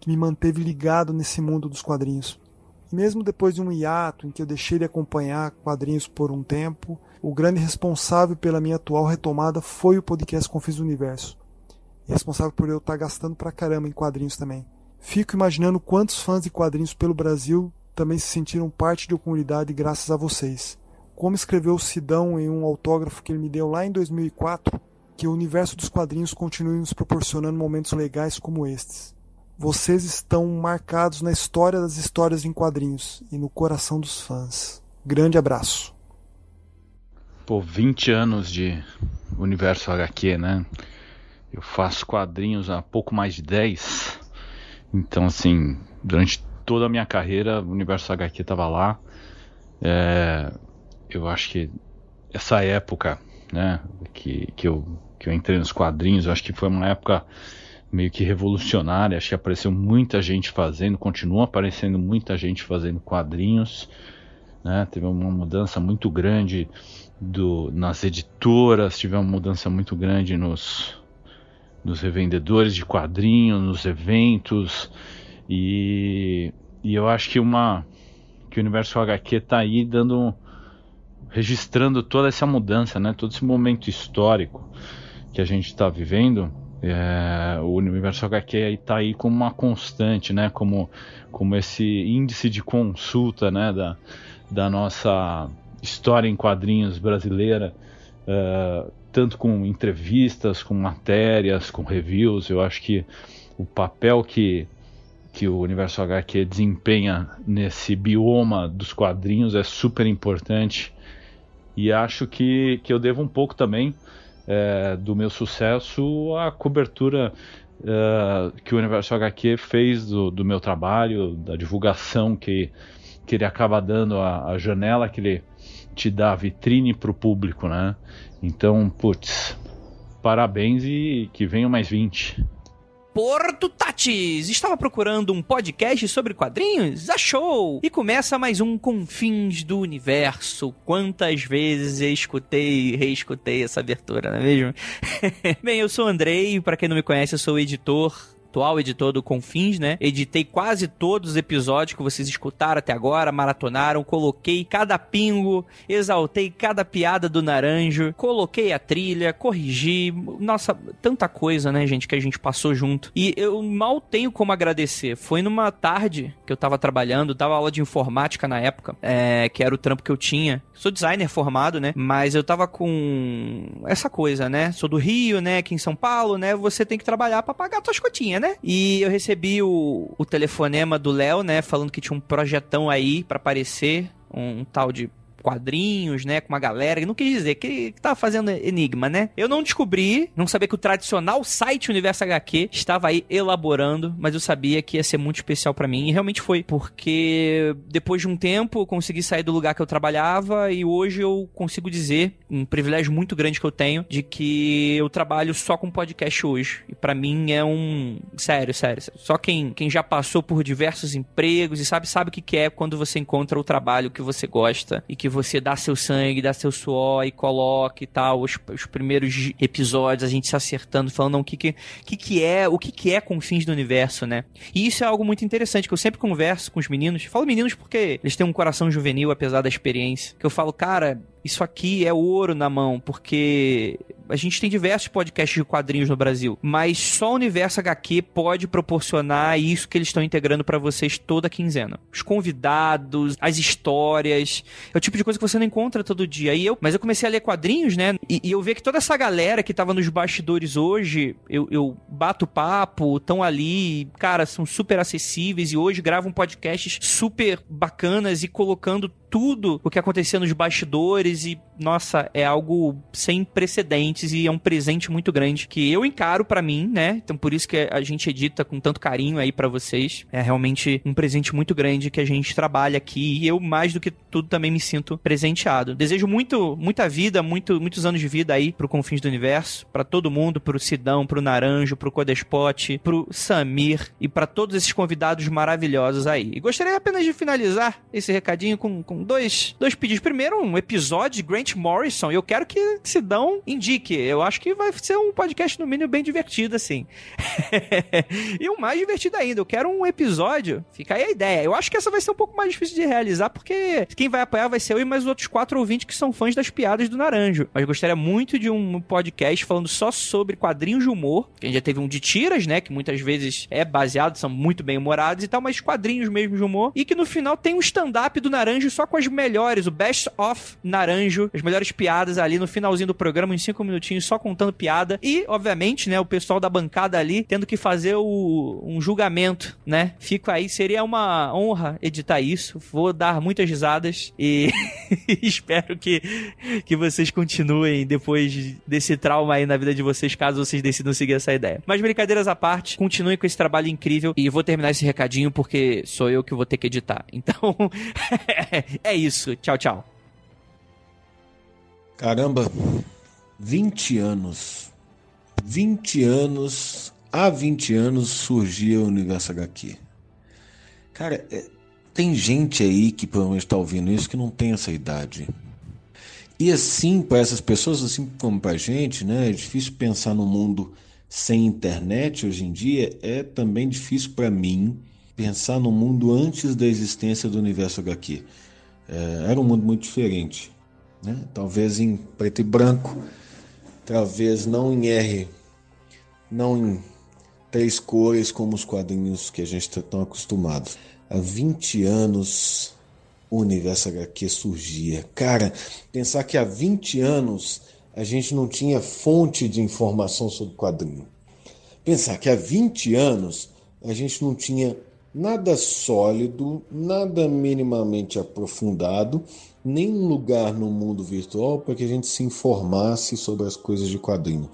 que me manteve ligado nesse mundo dos quadrinhos. Mesmo depois de um hiato em que eu deixei de acompanhar quadrinhos por um tempo, o grande responsável pela minha atual retomada foi o podcast Confis do Universo. E responsável por eu estar gastando pra caramba em quadrinhos também. Fico imaginando quantos fãs de quadrinhos pelo Brasil também se sentiram parte de uma comunidade graças a vocês. Como escreveu Sidão em um autógrafo que ele me deu lá em 2004, que o universo dos quadrinhos continue nos proporcionando momentos legais como estes. Vocês estão marcados na história das histórias em quadrinhos e no coração dos fãs. Grande abraço. Pô, 20 anos de universo HQ, né? Eu faço quadrinhos há pouco mais de 10. Então, assim, durante toda a minha carreira, o universo HQ estava lá. É, eu acho que essa época, né, que, que, eu, que eu entrei nos quadrinhos, eu acho que foi uma época meio que revolucionária. Acho que apareceu muita gente fazendo, continua aparecendo muita gente fazendo quadrinhos. Né? Teve uma mudança muito grande do, nas editoras, tive uma mudança muito grande nos, nos revendedores de quadrinhos, nos eventos. E, e eu acho que uma que o universo HQ está aí dando registrando toda essa mudança, né? Todo esse momento histórico que a gente está vivendo é, o universo HQ está aí como uma constante, né? Como, como esse índice de consulta, né? Da, da nossa história em quadrinhos brasileira, é, tanto com entrevistas, com matérias, com reviews. Eu acho que o papel que que o universo HQ desempenha nesse bioma dos quadrinhos é super importante e acho que, que eu devo um pouco também é, do meu sucesso a cobertura é, que o Universo HQ fez do, do, meu trabalho, da divulgação que, que ele acaba dando, a, a janela que ele te dá, a vitrine para o público, né? Então, putz, parabéns e que venham mais 20. Porto Tatis! Estava procurando um podcast sobre quadrinhos? Achou! E começa mais um Confins do Universo. Quantas vezes eu escutei e reescutei essa abertura, não é mesmo? *laughs* Bem, eu sou o Andrei, para quem não me conhece, eu sou editor atual editor do Confins, né? Editei quase todos os episódios que vocês escutaram até agora, maratonaram, coloquei cada pingo, exaltei cada piada do Naranjo, coloquei a trilha, corrigi, nossa, tanta coisa, né, gente, que a gente passou junto. E eu mal tenho como agradecer. Foi numa tarde que eu tava trabalhando, dava aula de informática na época, é, que era o trampo que eu tinha. Sou designer formado, né? Mas eu tava com essa coisa, né? Sou do Rio, né? Aqui em São Paulo, né? Você tem que trabalhar para pagar a tua escotinha, né? Né? E eu recebi o, o telefonema do Léo, né? Falando que tinha um projetão aí para aparecer, um, um tal de quadrinhos, né, com uma galera, que não quis dizer que, que tava fazendo enigma, né? Eu não descobri, não sabia que o tradicional site Universo HQ estava aí elaborando, mas eu sabia que ia ser muito especial para mim e realmente foi, porque depois de um tempo eu consegui sair do lugar que eu trabalhava e hoje eu consigo dizer, um privilégio muito grande que eu tenho, de que eu trabalho só com podcast hoje. E para mim é um, sério, sério, só quem, quem já passou por diversos empregos e sabe sabe o que é quando você encontra o trabalho que você gosta e que você dá seu sangue, dá seu suor e coloca e tal, os, os primeiros episódios, a gente se acertando, falando o que que, que que é, o que que é Confins do Universo, né? E isso é algo muito interessante, que eu sempre converso com os meninos, falo meninos porque eles têm um coração juvenil, apesar da experiência, que eu falo, cara, isso aqui é ouro na mão, porque a gente tem diversos podcasts de quadrinhos no Brasil, mas só o Universo HQ pode proporcionar isso que eles estão integrando para vocês toda quinzena. Os convidados, as histórias, é o tipo de coisa que você não encontra todo dia. E eu, mas eu comecei a ler quadrinhos, né? E, e eu vi que toda essa galera que tava nos bastidores hoje, eu, eu bato papo, estão ali, cara, são super acessíveis e hoje gravam podcasts super bacanas e colocando tudo o que acontecia nos bastidores e, nossa, é algo sem precedentes e é um presente muito grande que eu encaro para mim, né? Então por isso que a gente edita com tanto carinho aí para vocês. É realmente um presente muito grande que a gente trabalha aqui e eu mais do que tudo também me sinto presenteado. Desejo muito, muita vida, muito, muitos anos de vida aí pro Confins do Universo, para todo mundo, pro Sidão, pro Naranjo, pro Codespot, pro Samir e para todos esses convidados maravilhosos aí. E gostaria apenas de finalizar esse recadinho com, com dois, dois pedidos. Primeiro, um episódio de Grant Morrison. Eu quero que Sidão indique. Eu acho que vai ser um podcast, no mínimo, bem divertido, assim. *laughs* e o mais divertido ainda, eu quero um episódio. Fica aí a ideia. Eu acho que essa vai ser um pouco mais difícil de realizar, porque quem vai apoiar vai ser eu e mais os outros quatro ouvintes que são fãs das piadas do Naranjo. Mas gostaria muito de um podcast falando só sobre quadrinhos de humor. A gente já teve um de tiras, né? Que muitas vezes é baseado, são muito bem humorados e tal, mas quadrinhos mesmo de humor. E que no final tem um stand-up do Naranjo só com as melhores, o Best of Naranjo, as melhores piadas ali no finalzinho do programa, em cinco minutinhos, só contando piada. E, obviamente, né, o pessoal da bancada ali tendo que fazer o, um julgamento, né? Fico aí, seria uma honra editar isso. Vou dar muitas risadas e *laughs* espero que, que vocês continuem depois desse trauma aí na vida de vocês, caso vocês decidam seguir essa ideia. Mas brincadeiras à parte, continuem com esse trabalho incrível e vou terminar esse recadinho porque sou eu que vou ter que editar. Então, *laughs* é isso. Tchau, tchau. Caramba, 20 anos. 20 anos. Há 20 anos surgia o Universo HQ. Cara, é, tem gente aí que provavelmente está ouvindo isso que não tem essa idade. E assim, para essas pessoas, assim como para a gente, né, é difícil pensar no mundo sem internet hoje em dia. É também difícil para mim pensar no mundo antes da existência do Universo HQ. É, era um mundo muito diferente. Né? Talvez em preto e branco, talvez não em R, não em três cores como os quadrinhos que a gente está tão acostumado. Há 20 anos o universo HQ surgia. Cara, pensar que há 20 anos a gente não tinha fonte de informação sobre quadrinho. Pensar que há 20 anos a gente não tinha nada sólido, nada minimamente aprofundado, nenhum lugar no mundo virtual para que a gente se informasse sobre as coisas de quadrinho.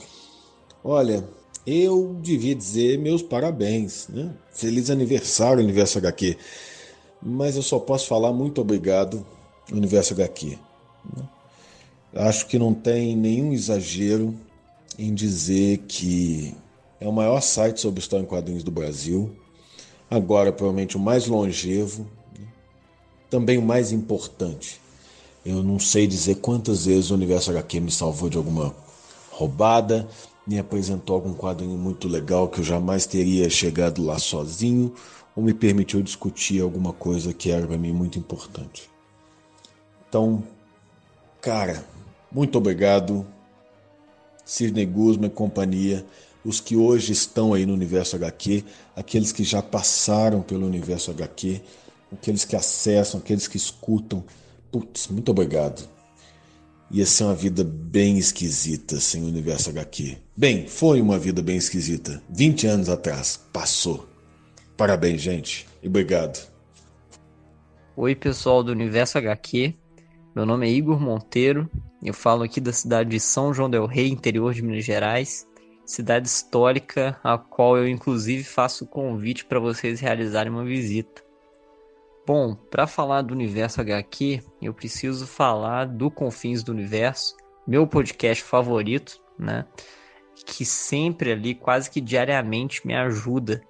Olha, eu devia dizer meus parabéns, né? Feliz aniversário, Universo HQ. Mas eu só posso falar muito obrigado, Universo HQ. Né? Acho que não tem nenhum exagero em dizer que é o maior site sobre história em quadrinhos do Brasil agora provavelmente o mais longevo, né? também o mais importante. Eu não sei dizer quantas vezes o Universo HQ me salvou de alguma roubada, me apresentou algum quadrinho muito legal que eu jamais teria chegado lá sozinho, ou me permitiu discutir alguma coisa que era para mim muito importante. Então, cara, muito obrigado, Sidney Guzman e companhia os que hoje estão aí no universo HQ, aqueles que já passaram pelo universo HQ, aqueles que acessam, aqueles que escutam. Putz, muito obrigado. Ia ser uma vida bem esquisita sem o universo HQ. Bem, foi uma vida bem esquisita. 20 anos atrás. Passou. Parabéns, gente. E obrigado. Oi, pessoal do Universo HQ. Meu nome é Igor Monteiro. Eu falo aqui da cidade de São João del Rei, interior de Minas Gerais cidade histórica, a qual eu inclusive faço o convite para vocês realizarem uma visita. Bom, para falar do universo HQ, eu preciso falar do Confins do Universo, meu podcast favorito, né? Que sempre ali, quase que diariamente, me ajuda.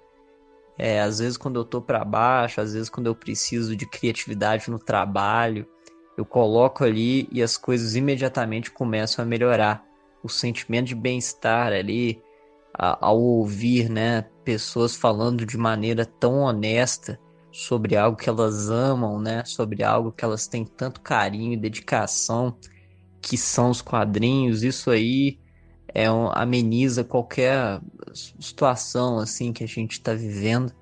É, às vezes quando eu tô para baixo, às vezes quando eu preciso de criatividade no trabalho, eu coloco ali e as coisas imediatamente começam a melhorar. O sentimento de bem-estar ali, a, ao ouvir, né, pessoas falando de maneira tão honesta sobre algo que elas amam, né, sobre algo que elas têm tanto carinho e dedicação, que são os quadrinhos, isso aí é um, ameniza qualquer situação assim que a gente está vivendo,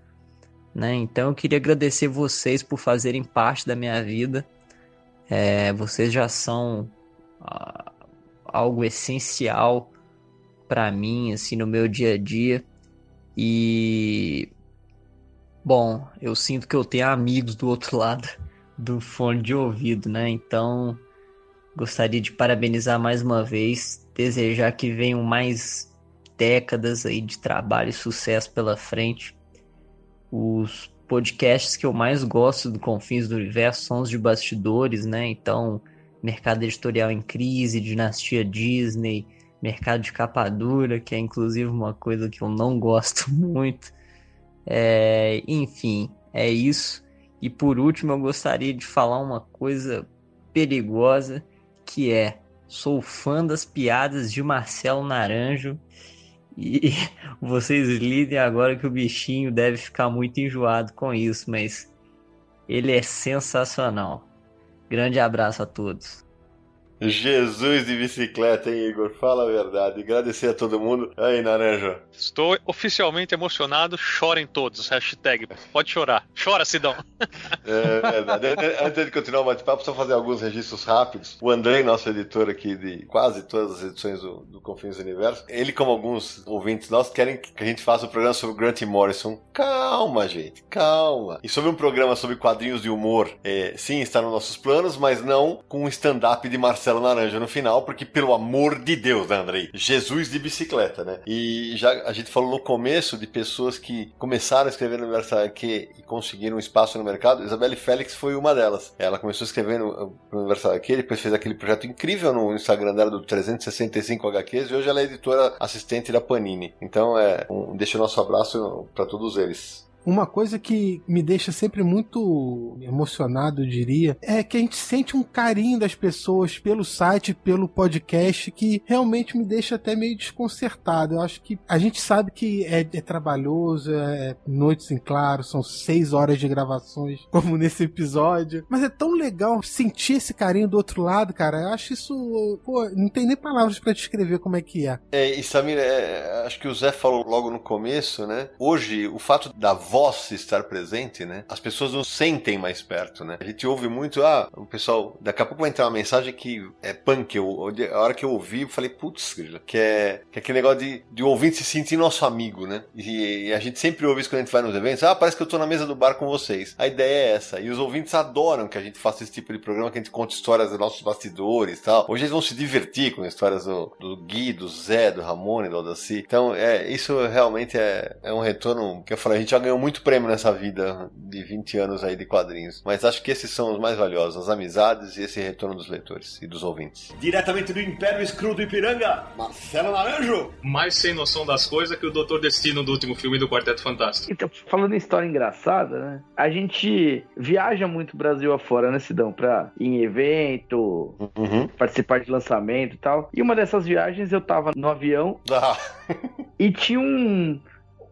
né? Então eu queria agradecer vocês por fazerem parte da minha vida. É, vocês já são uh, algo essencial para mim, assim, no meu dia a dia. E bom, eu sinto que eu tenho amigos do outro *laughs* lado do fone de ouvido, né? Então gostaria de parabenizar mais uma vez, desejar que venham mais décadas aí de trabalho e sucesso pela frente. Os podcasts que eu mais gosto do Confins do Universo são os de bastidores, né? Então, mercado editorial em crise, dinastia Disney, mercado de capa dura, que é inclusive uma coisa que eu não gosto *laughs* muito. É, enfim, é isso. E por último, eu gostaria de falar uma coisa perigosa, que é sou fã das piadas de Marcelo Naranjo e *laughs* vocês lidem agora que o bichinho deve ficar muito enjoado com isso, mas ele é sensacional. Grande abraço a todos. Jesus de bicicleta, hein, Igor? Fala a verdade. Agradecer a todo mundo. Aí, Naranja. Estou oficialmente emocionado. Chorem todos. Hashtag. Pode chorar. Chora, Sidão. É verdade. Antes de continuar o bate-papo, só fazer alguns registros rápidos. O André, nosso editor aqui de quase todas as edições do, do Confins do Universo, ele, como alguns ouvintes nossos, querem que a gente faça um programa sobre Grant Morrison. Calma, gente. Calma. E sobre um programa sobre quadrinhos de humor, é, sim, está nos nossos planos, mas não com um stand-up de Marcelo Naranja no final, porque pelo amor de Deus, né, Andrei? Jesus de bicicleta, né? E já a gente falou no começo de pessoas que começaram a escrever no Universo HQ e conseguiram um espaço no mercado. Isabelle Félix foi uma delas. Ela começou a escrever no, no Universo HQ, depois fez aquele projeto incrível no Instagram dela do 365 HQs e hoje ela é editora assistente da Panini. Então, é, um, deixa o nosso abraço para todos eles. Uma coisa que me deixa sempre muito emocionado, eu diria, é que a gente sente um carinho das pessoas pelo site, pelo podcast, que realmente me deixa até meio desconcertado. Eu acho que a gente sabe que é, é trabalhoso, é noites em claro, são seis horas de gravações, *laughs* como nesse episódio. Mas é tão legal sentir esse carinho do outro lado, cara. Eu acho isso. Pô, não tem nem palavras para descrever como é que é. É, e Samir, é, acho que o Zé falou logo no começo, né? Hoje, o fato da voz estar presente, né? As pessoas não sentem mais perto, né? A gente ouve muito, ah, o pessoal, daqui a pouco vai entrar uma mensagem que é punk. Eu, a hora que eu ouvi, eu falei, putz, que é, que é aquele negócio de, de ouvinte se sentir nosso amigo, né? E, e, a gente sempre ouve isso quando a gente vai nos eventos, ah, parece que eu tô na mesa do bar com vocês. A ideia é essa. E os ouvintes adoram que a gente faça esse tipo de programa, que a gente conte histórias dos nossos bastidores e tal. Hoje eles vão se divertir com histórias do, do Gui, do Zé, do Ramone, do Aldaci. Então, é, isso realmente é, é um retorno que eu falei, a gente já ganhou muito prêmio nessa vida de 20 anos aí de quadrinhos. Mas acho que esses são os mais valiosos, as amizades e esse retorno dos leitores e dos ouvintes. Diretamente do Império Escuro do Ipiranga, Marcelo Naranjo. Mais sem noção das coisas que o Doutor Destino do último filme do Quarteto Fantástico. Então, falando em história engraçada, né? A gente viaja muito Brasil afora, né, Sidão? Pra ir em evento, uhum. participar de lançamento e tal. E uma dessas viagens eu tava no avião ah. e tinha um,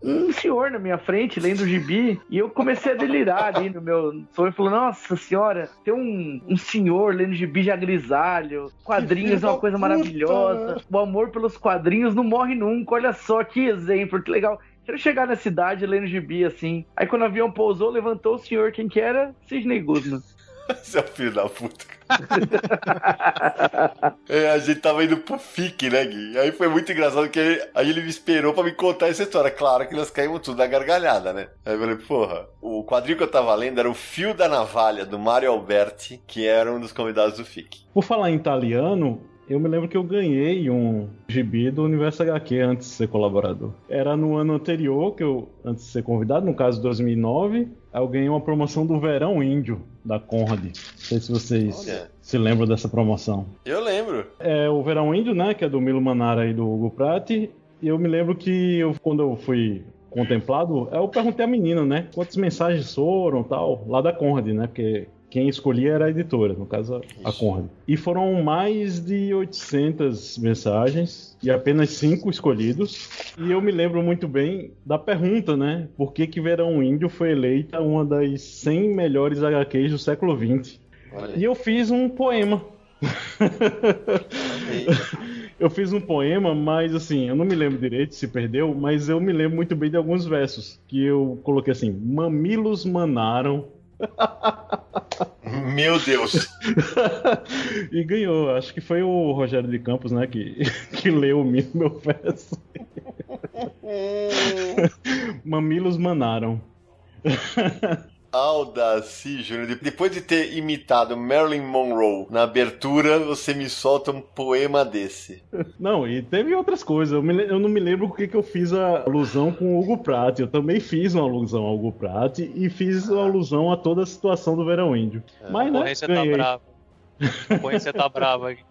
um senhor na minha frente lendo o gibi e eu comecei a delirar ali no meu sonho. Falou: Nossa senhora, tem um, um senhor lendo gibi já grisalho, quadrinhos é uma coisa maravilhosa. O amor pelos quadrinhos não morre nunca. Olha só que exemplo, que legal. Quero chegar na cidade lendo gibi assim. Aí quando o avião pousou, levantou o senhor, quem que era? Sidney Guzman. *laughs* Seu filho da puta. *laughs* é, a gente tava indo pro FIC, né, Gui? Aí foi muito engraçado que aí ele me esperou pra me contar essa história. Claro que nós caímos tudo na gargalhada, né? Aí eu falei, porra, o quadrinho que eu tava lendo era o Fio da Navalha, do Mario Alberti, que era um dos convidados do FIC. Por falar em italiano, eu me lembro que eu ganhei um gibi do Universo HQ antes de ser colaborador. Era no ano anterior, que eu, antes de ser convidado, no caso 2009, eu ganhei uma promoção do Verão Índio, da Conrad. Não sei se vocês Olha. se lembram dessa promoção. Eu lembro. É o Verão Índio, né, que é do Milo Manara e do Hugo Prati. E eu me lembro que eu, quando eu fui contemplado, eu perguntei à menina, né, quantas mensagens foram tal, lá da Conrad, né, porque quem escolhia era a editora, no caso a Conrad. E foram mais de 800 mensagens e apenas cinco escolhidos. E eu me lembro muito bem da pergunta, né? Por que que Verão Índio foi eleita uma das 100 melhores HQs do século XX? E eu fiz um poema. eu fiz um poema, mas assim, eu não me lembro direito se perdeu, mas eu me lembro muito bem de alguns versos que eu coloquei assim: Mamilos manaram. *laughs* Meu Deus! *laughs* e ganhou. Acho que foi o Rogério de Campos, né, que, *laughs* que leu o meu verso. Mamilos manaram. Aldaci Júnior, depois de ter imitado Marilyn Monroe na abertura, você me solta um poema desse. *laughs* Não, e teve outras coisas. Eu, me, eu não me lembro porque que eu fiz a alusão com o Hugo Pratt. Eu também fiz uma alusão ao Hugo Pratt e fiz uma alusão a toda a situação do Verão Índio. É. Mas, né, você tá bravo. Põe você tá bravo aqui.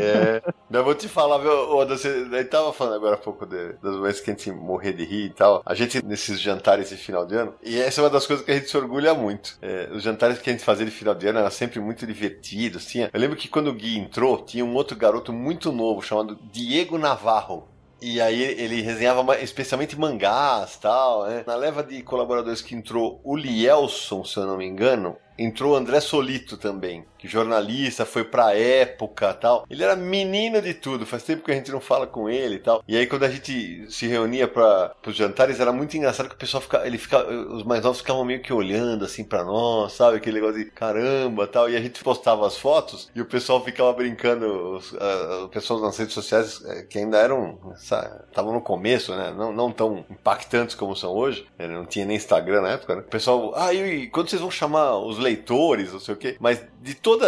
É. Eu vou te falar, viu, Oda, você tava falando agora há pouco de, das vezes que a gente morrer de rir e tal. A gente, nesses jantares de final de ano, e essa é uma das coisas que a gente se orgulha muito. É, os jantares que a gente fazia de final de ano era sempre muito divertidos. Tinha, eu lembro que quando o Gui entrou, tinha um outro garoto muito novo chamado Diego Navarro. E aí ele resenhava especialmente mangás tal, né? Na leva de colaboradores que entrou o Lielson, se eu não me engano, entrou o André Solito também, que jornalista, foi pra época tal. Ele era menino de tudo, faz tempo que a gente não fala com ele e tal. E aí quando a gente se reunia para os jantares, era muito engraçado que o pessoal ficava, ele ficava, os mais novos ficavam meio que olhando assim para nós, sabe? Aquele negócio de caramba tal. E a gente postava as fotos e o pessoal ficava brincando, os, uh, pessoas nas redes sociais eh, que ainda eram, estavam no começo, né? Não, não tão impactantes como são hoje, não tinha nem Instagram na época, né? O pessoal, ah, e quando vocês vão chamar os leitores, não sei o quê. Mas de toda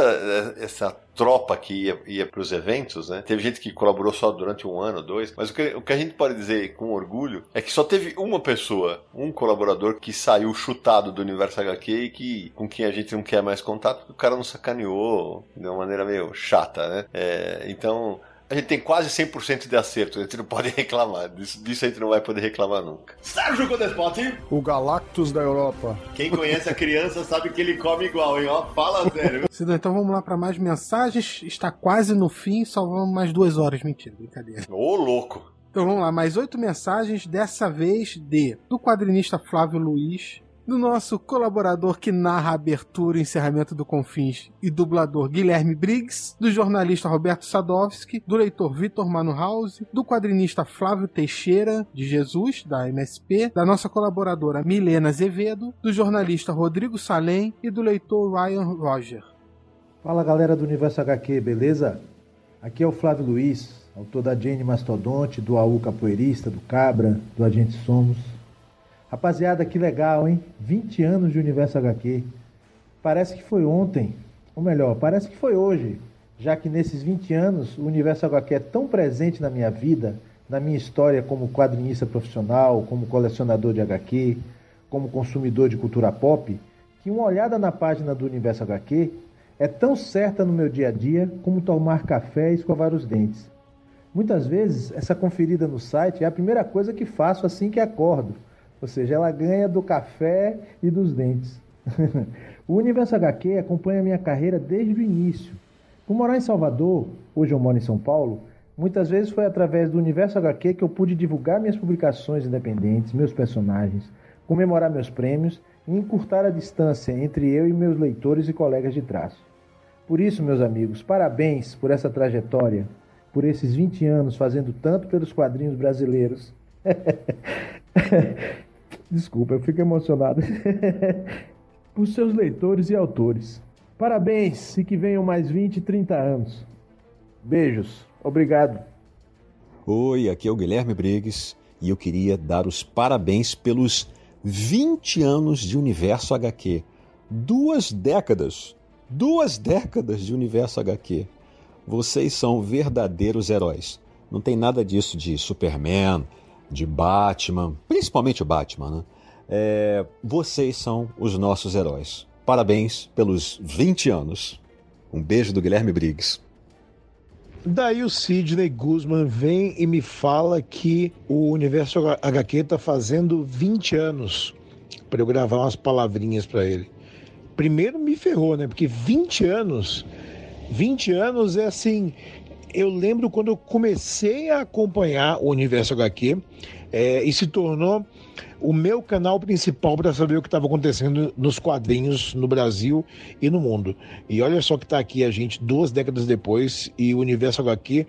essa tropa que ia, ia para os eventos, né? Teve gente que colaborou só durante um ano, dois. Mas o que, o que a gente pode dizer com orgulho é que só teve uma pessoa, um colaborador que saiu chutado do universo HQ e que com quem a gente não quer mais contato, porque o cara não sacaneou de uma maneira meio chata, né? É, então a gente tem quase 100% de acerto, a gente não pode *laughs* reclamar. Disso, disso, a gente não vai poder reclamar nunca. Sérgio Codespot! O Galactus da Europa. Quem conhece a criança sabe que ele come igual, hein? Ó, fala sério. *laughs* então vamos lá para mais mensagens. Está quase no fim, só vamos mais duas horas. Mentira, brincadeira. Ô, louco! Então vamos lá, mais oito mensagens, dessa vez de do quadrinista Flávio Luiz, do nosso colaborador que narra a abertura e encerramento do Confins e dublador Guilherme Briggs, do jornalista Roberto Sadowski, do leitor Vitor Manuhause, do quadrinista Flávio Teixeira de Jesus, da MSP, da nossa colaboradora Milena Azevedo, do jornalista Rodrigo Salem e do leitor Ryan Roger. Fala galera do Universo HQ, beleza? Aqui é o Flávio Luiz, autor da Jane Mastodonte, do AU Capoeirista, do Cabra, do Agente Somos. Rapaziada, que legal, hein? 20 anos de Universo HQ. Parece que foi ontem, ou melhor, parece que foi hoje, já que nesses 20 anos o Universo HQ é tão presente na minha vida, na minha história como quadrinista profissional, como colecionador de HQ, como consumidor de cultura pop, que uma olhada na página do Universo HQ é tão certa no meu dia a dia como tomar café e escovar os dentes. Muitas vezes, essa conferida no site é a primeira coisa que faço assim que acordo ou seja, ela ganha do café e dos dentes. *laughs* o Universo HQ acompanha a minha carreira desde o início. Por morar em Salvador, hoje eu moro em São Paulo, muitas vezes foi através do Universo HQ que eu pude divulgar minhas publicações independentes, meus personagens, comemorar meus prêmios e encurtar a distância entre eu e meus leitores e colegas de traço. Por isso, meus amigos, parabéns por essa trajetória, por esses 20 anos fazendo tanto pelos quadrinhos brasileiros. *laughs* Desculpa, eu fico emocionado. *laughs* Por seus leitores e autores. Parabéns e que venham mais 20, 30 anos. Beijos. Obrigado. Oi, aqui é o Guilherme Briggs e eu queria dar os parabéns pelos 20 anos de Universo HQ. Duas décadas. Duas décadas de Universo HQ. Vocês são verdadeiros heróis. Não tem nada disso de Superman, de Batman, principalmente o Batman, né? É, vocês são os nossos heróis. Parabéns pelos 20 anos. Um beijo do Guilherme Briggs. Daí o Sidney Guzman vem e me fala que o Universo HQ está fazendo 20 anos para eu gravar umas palavrinhas para ele. primeiro me ferrou, né? Porque 20 anos, 20 anos é assim. Eu lembro quando eu comecei a acompanhar o Universo HQ é, e se tornou o meu canal principal para saber o que estava acontecendo nos quadrinhos no Brasil e no mundo. E olha só que está aqui a gente duas décadas depois e o Universo HQ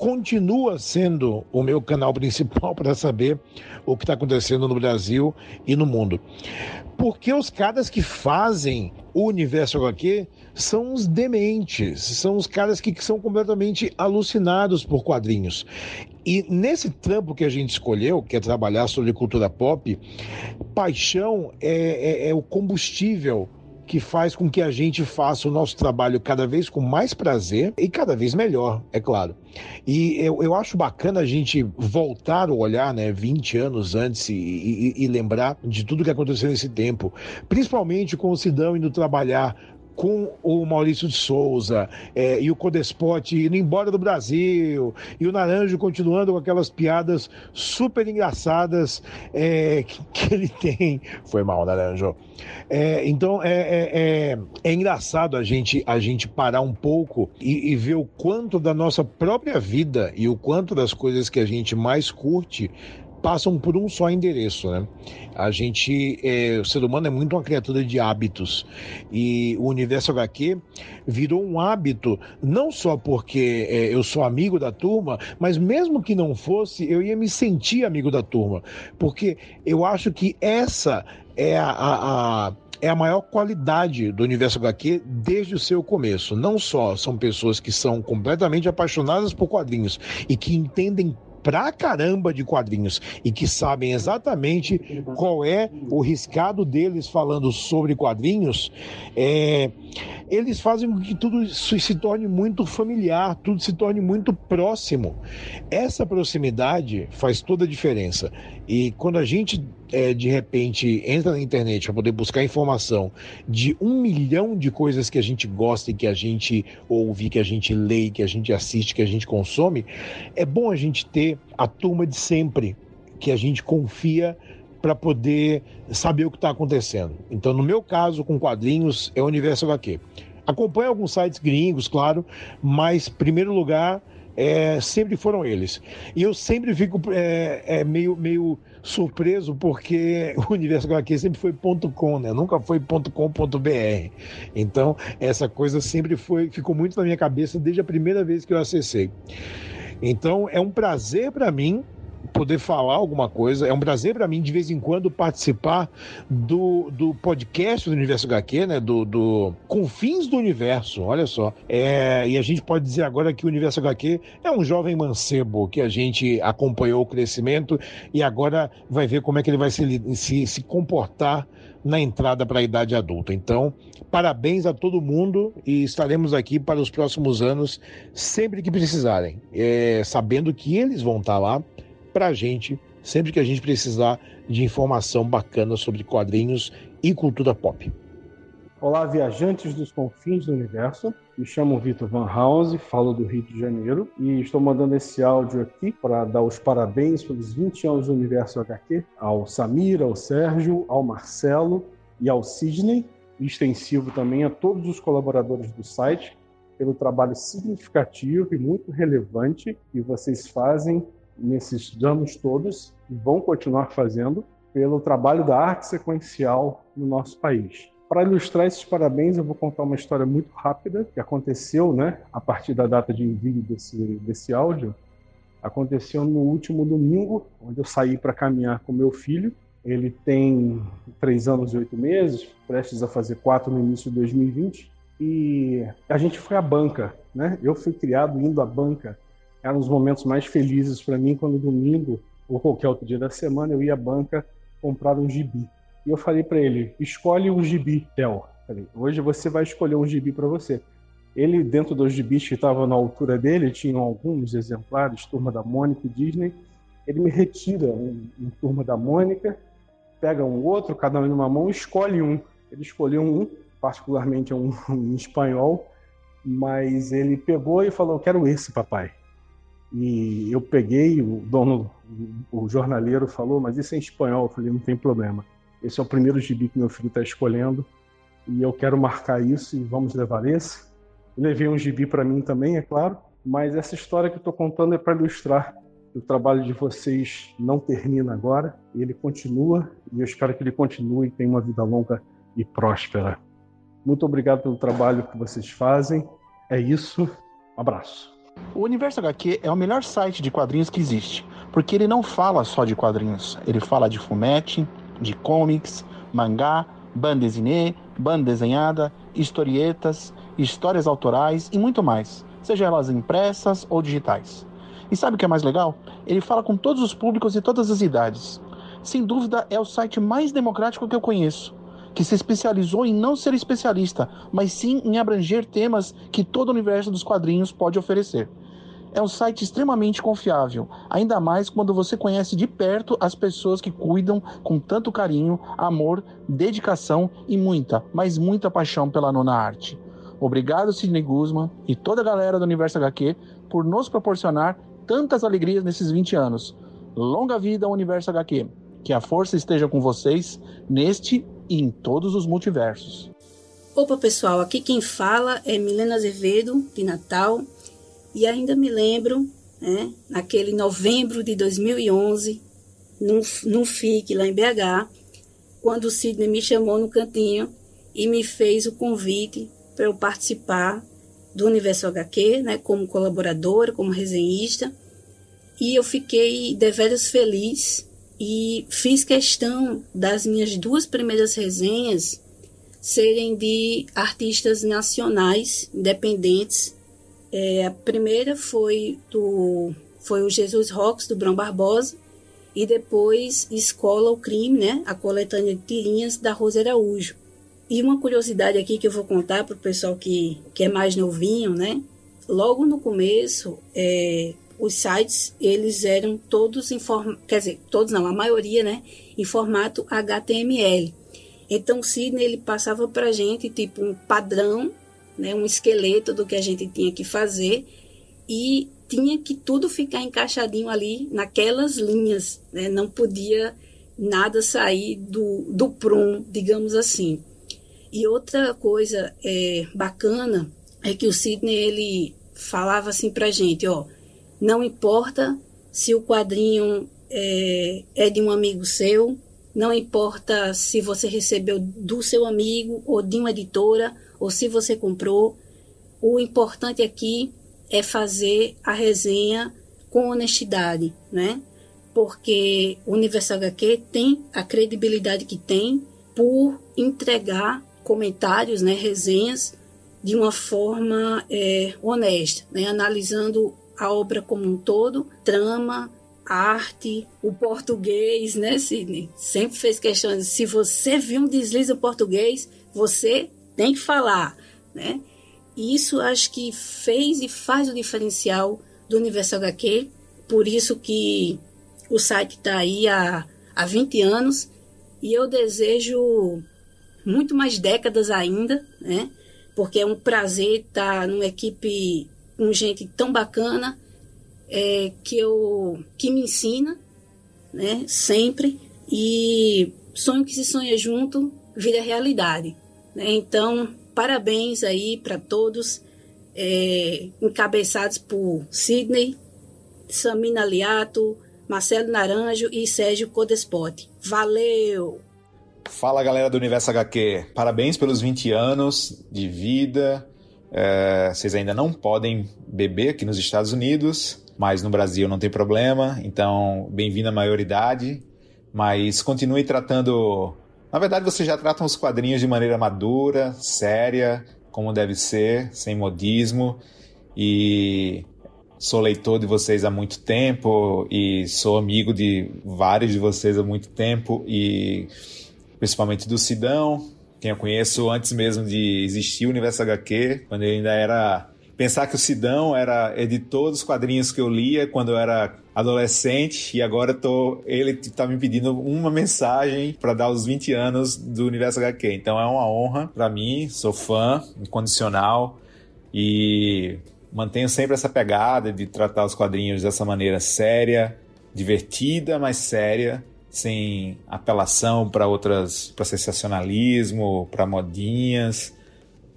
continua sendo o meu canal principal *laughs* para saber o que está acontecendo no Brasil e no mundo. Porque os caras que fazem o universo HQ são os dementes, são os caras que são completamente alucinados por quadrinhos. E nesse trampo que a gente escolheu, que é trabalhar sobre cultura pop, paixão é, é, é o combustível que faz com que a gente faça o nosso trabalho cada vez com mais prazer e cada vez melhor, é claro. E eu, eu acho bacana a gente voltar o olhar, né, 20 anos antes e, e, e lembrar de tudo que aconteceu nesse tempo, principalmente com o Sidão indo trabalhar com o Maurício de Souza é, e o Codespot indo embora do Brasil e o Naranjo continuando com aquelas piadas super engraçadas é, que, que, ele tem. Foi mal, Naranjo. É, então é, é, é, é, engraçado a gente, a gente parar um pouco e, e ver o quanto da nossa própria vida e o quanto das coisas que a gente mais curte passam por um só endereço, né? A gente, é, o ser humano é muito uma criatura de hábitos e o universo HQ virou um hábito não só porque é, eu sou amigo da turma, mas mesmo que não fosse, eu ia me sentir amigo da turma, porque eu acho que essa é a, a, a é a maior qualidade do universo HQ desde o seu começo. Não só são pessoas que são completamente apaixonadas por quadrinhos e que entendem pra caramba de quadrinhos e que sabem exatamente qual é o riscado deles falando sobre quadrinhos, é, eles fazem com que tudo isso se torne muito familiar, tudo se torne muito próximo. Essa proximidade faz toda a diferença. E quando a gente é, de repente entra na internet para poder buscar informação de um milhão de coisas que a gente gosta e que a gente ouve, que a gente lê, que a gente assiste, que a gente consome, é bom a gente ter a turma de sempre que a gente confia para poder saber o que está acontecendo. Então, no meu caso, com quadrinhos, é o Universo HQ. Acompanho alguns sites gringos, claro, mas, primeiro lugar, é, sempre foram eles. E eu sempre fico é, é, meio, meio surpreso porque *laughs* o Universo HQ sempre foi .com, né? Nunca foi .com.br. Então, essa coisa sempre foi, ficou muito na minha cabeça desde a primeira vez que eu acessei. Então, é um prazer para mim poder falar alguma coisa. É um prazer para mim, de vez em quando, participar do, do podcast do Universo HQ, né? Do, do Confins do Universo, olha só. É, e a gente pode dizer agora que o Universo HQ é um jovem mancebo que a gente acompanhou o crescimento e agora vai ver como é que ele vai se, se, se comportar na entrada para a idade adulta. Então, parabéns a todo mundo e estaremos aqui para os próximos anos, sempre que precisarem, é, sabendo que eles vão estar lá para a gente sempre que a gente precisar de informação bacana sobre quadrinhos e cultura pop. Olá, viajantes dos confins do universo. Me chamo Vitor Van House, falo do Rio de Janeiro e estou mandando esse áudio aqui para dar os parabéns pelos 20 anos do Universo HQ ao Samir, ao Sérgio, ao Marcelo e ao Sidney, extensivo também a todos os colaboradores do site pelo trabalho significativo e muito relevante que vocês fazem nesses anos todos e vão continuar fazendo pelo trabalho da arte sequencial no nosso país. Para ilustrar esses parabéns, eu vou contar uma história muito rápida que aconteceu, né, a partir da data de envio desse, desse áudio. Aconteceu no último domingo, onde eu saí para caminhar com meu filho. Ele tem três anos e oito meses, prestes a fazer quatro no início de 2020. E a gente foi à banca, né? Eu fui criado indo à banca eram os momentos mais felizes para mim quando domingo ou qualquer outro dia da semana eu ia à banca comprar um gibi. E eu falei para ele: escolhe um gibi, Theo. Falei, hoje você vai escolher um gibi para você. Ele, dentro dos gibis que estavam na altura dele, tinham alguns exemplares, Turma da Mônica e Disney. Ele me retira um, um Turma da Mônica, pega um outro, cada um numa mão, escolhe um. Ele escolheu um, particularmente um, *laughs* um espanhol, mas ele pegou e falou: Quero esse, papai. E eu peguei, o dono, o jornaleiro falou, mas isso é em espanhol. Eu falei, não tem problema. Esse é o primeiro gibi que meu filho está escolhendo. e eu quero marcar isso e vamos levar esse. Levei um gibi para mim também, é claro, mas essa história que eu estou contando é para ilustrar que o trabalho de vocês não termina agora, ele continua e eu espero que ele continue e tenha uma vida longa e próspera. Muito obrigado pelo trabalho que vocês fazem. É isso. Abraço. O Universo HQ é o melhor site de quadrinhos que existe, porque ele não fala só de quadrinhos, ele fala de fumete, de comics, mangá, bande dessinée, banda desenhada, historietas, histórias autorais e muito mais, seja elas impressas ou digitais. E sabe o que é mais legal? Ele fala com todos os públicos e todas as idades. Sem dúvida, é o site mais democrático que eu conheço, que se especializou em não ser especialista, mas sim em abranger temas que todo o universo dos quadrinhos pode oferecer. É um site extremamente confiável, ainda mais quando você conhece de perto as pessoas que cuidam com tanto carinho, amor, dedicação e muita, mas muita paixão pela nona arte. Obrigado, Sidney Guzman e toda a galera do Universo HQ por nos proporcionar tantas alegrias nesses 20 anos. Longa vida ao Universo HQ. Que a força esteja com vocês neste e em todos os multiversos. Opa, pessoal, aqui quem fala é Milena Azevedo, de Natal. E ainda me lembro, né, naquele novembro de 2011, num, num FIC lá em BH, quando o Sidney me chamou no cantinho e me fez o convite para eu participar do Universo HQ, né, como colaboradora, como resenhista. E eu fiquei deveras feliz e fiz questão das minhas duas primeiras resenhas serem de artistas nacionais, independentes. É, a primeira foi do foi o Jesus Rocks do Brão Barbosa e depois Escola o Crime, né, a coletânea de tirinhas da Rosa Araújo. E uma curiosidade aqui que eu vou contar para o pessoal que, que é mais novinho, né? Logo no começo, é, os sites eles eram todos em formato, quer dizer, todos não, a maioria, né, em formato HTML. Então o Sidney ele passava para gente tipo um padrão, né, um esqueleto do que a gente tinha que fazer e tinha que tudo ficar encaixadinho ali naquelas linhas, né? não podia nada sair do, do prum, digamos assim. E outra coisa é, bacana é que o Sidney ele falava assim pra gente, ó, não importa se o quadrinho é, é de um amigo seu, não importa se você recebeu do seu amigo ou de uma editora ou se você comprou, o importante aqui é fazer a resenha com honestidade, né? Porque o Universal HQ tem a credibilidade que tem por entregar comentários, né, resenhas, de uma forma é, honesta, né, analisando a obra como um todo, trama, arte, o português, né, Sidney? Sempre fez questão de se você viu um deslize português, você tem que falar, né? E isso acho que fez e faz o diferencial do Universo HQ, por isso que o site está aí há, há 20 anos e eu desejo muito mais décadas ainda, né? Porque é um prazer estar numa equipe com gente tão bacana é, que eu que me ensina, né? Sempre e sonho que se sonha junto vira realidade. Né? Então parabéns aí para todos é, encabeçados por Sidney, Samina Liato, Marcelo Naranjo e Sérgio Codespot. Valeu! Fala galera do Universo HQ, parabéns pelos 20 anos de vida. É, vocês ainda não podem beber aqui nos Estados Unidos, mas no Brasil não tem problema, então bem-vindo à maioridade. Mas continue tratando. Na verdade, vocês já tratam os quadrinhos de maneira madura, séria, como deve ser, sem modismo. E sou leitor de vocês há muito tempo e sou amigo de vários de vocês há muito tempo e principalmente do Sidão, quem eu conheço antes mesmo de existir o Universo HQ, quando ele ainda era. Pensar que o Sidão era editor dos quadrinhos que eu lia quando eu era adolescente e agora tô, ele está me pedindo uma mensagem para dar os 20 anos do Universo HQ. Então é uma honra para mim, sou fã incondicional e mantenho sempre essa pegada de tratar os quadrinhos dessa maneira séria, divertida, mas séria sem apelação para outras, para sensacionalismo, para modinhas.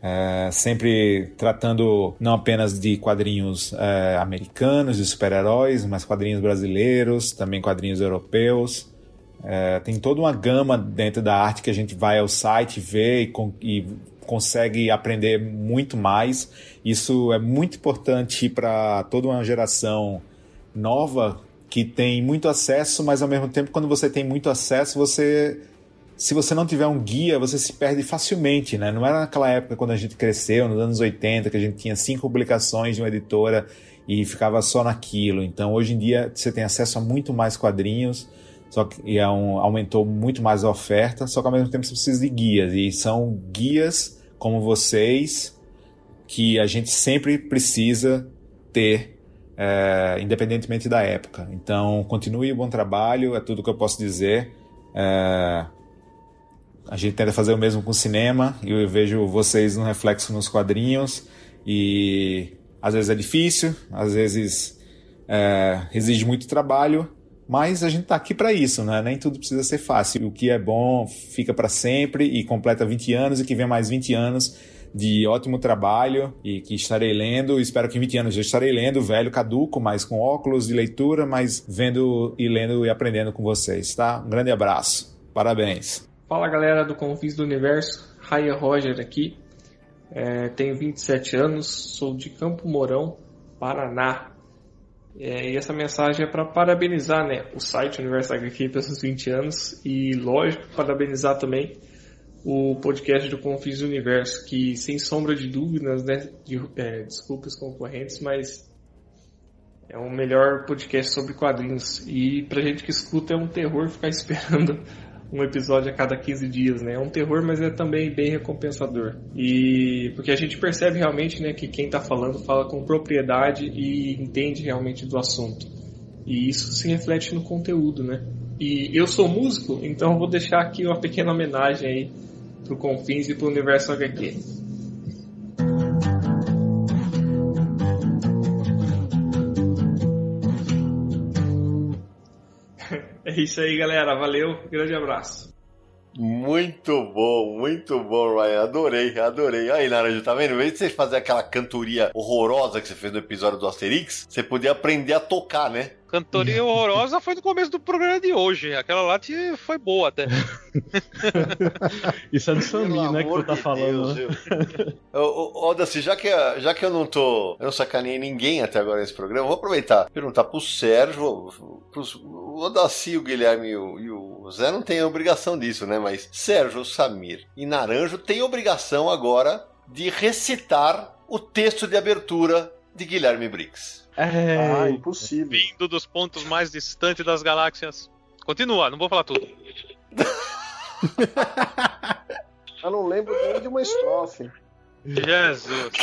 É, sempre tratando não apenas de quadrinhos é, americanos, de super-heróis, mas quadrinhos brasileiros, também quadrinhos europeus. É, tem toda uma gama dentro da arte que a gente vai ao site ver e, con e consegue aprender muito mais. Isso é muito importante para toda uma geração nova que tem muito acesso, mas ao mesmo tempo, quando você tem muito acesso, você se você não tiver um guia, você se perde facilmente, né? Não era naquela época quando a gente cresceu, nos anos 80, que a gente tinha cinco publicações de uma editora e ficava só naquilo. Então, hoje em dia, você tem acesso a muito mais quadrinhos, só que e é um, aumentou muito mais a oferta, só que ao mesmo tempo você precisa de guias, e são guias como vocês que a gente sempre precisa ter, é, independentemente da época. Então, continue o bom trabalho, é tudo que eu posso dizer. É, a gente tenta fazer o mesmo com o cinema e eu vejo vocês no reflexo nos quadrinhos e às vezes é difícil, às vezes é, exige muito trabalho, mas a gente está aqui para isso, né? Nem tudo precisa ser fácil. O que é bom fica para sempre e completa 20 anos e que vem mais 20 anos de ótimo trabalho e que estarei lendo. Espero que em 20 anos eu estarei lendo, velho, caduco, mas com óculos de leitura, mas vendo e lendo e aprendendo com vocês, tá? Um grande abraço. Parabéns. Fala galera do Confins do Universo, Raya Roger aqui. É, tenho 27 anos, sou de Campo Mourão, Paraná. É, e essa mensagem é para parabenizar né, o site Universo HQ pelos 20 anos e, lógico, parabenizar também o podcast do Confins do Universo, que sem sombra de dúvidas, né, de, é, desculpe os concorrentes, mas é o melhor podcast sobre quadrinhos. E pra gente que escuta é um terror ficar *laughs* esperando um episódio a cada 15 dias, né? É um terror, mas é também bem recompensador. E porque a gente percebe realmente, né, que quem está falando fala com propriedade e entende realmente do assunto. E isso se reflete no conteúdo, né? E eu sou músico, então vou deixar aqui uma pequena homenagem aí pro Confins e pro Universo HQ. *laughs* É isso aí, galera. Valeu, grande abraço. Muito bom, muito bom, Ryan. Adorei, adorei. Aí, Naranja, tá vendo? Em vez de você fazer aquela cantoria horrorosa que você fez no episódio do Asterix, você podia aprender a tocar, né? Cantoria *laughs* horrorosa foi no começo do programa de hoje. Aquela lá te foi boa até. *laughs* Isso é do Samir, né, que tu tá falando. Deus, né? *laughs* Já que, já que eu não tô. Eu não sacaneei ninguém até agora nesse programa, vou aproveitar e perguntar pro Sérgio, pros, o Odaci, o Guilherme e o, e o Zé não tem obrigação disso, né? Mas Sérgio, Samir e Naranjo têm obrigação agora de recitar o texto de abertura de Guilherme Briggs. É ah, impossível. Vindo dos pontos mais distantes das galáxias. Continua, não vou falar tudo. *laughs* Eu não lembro nem de uma estrofe. Jesus.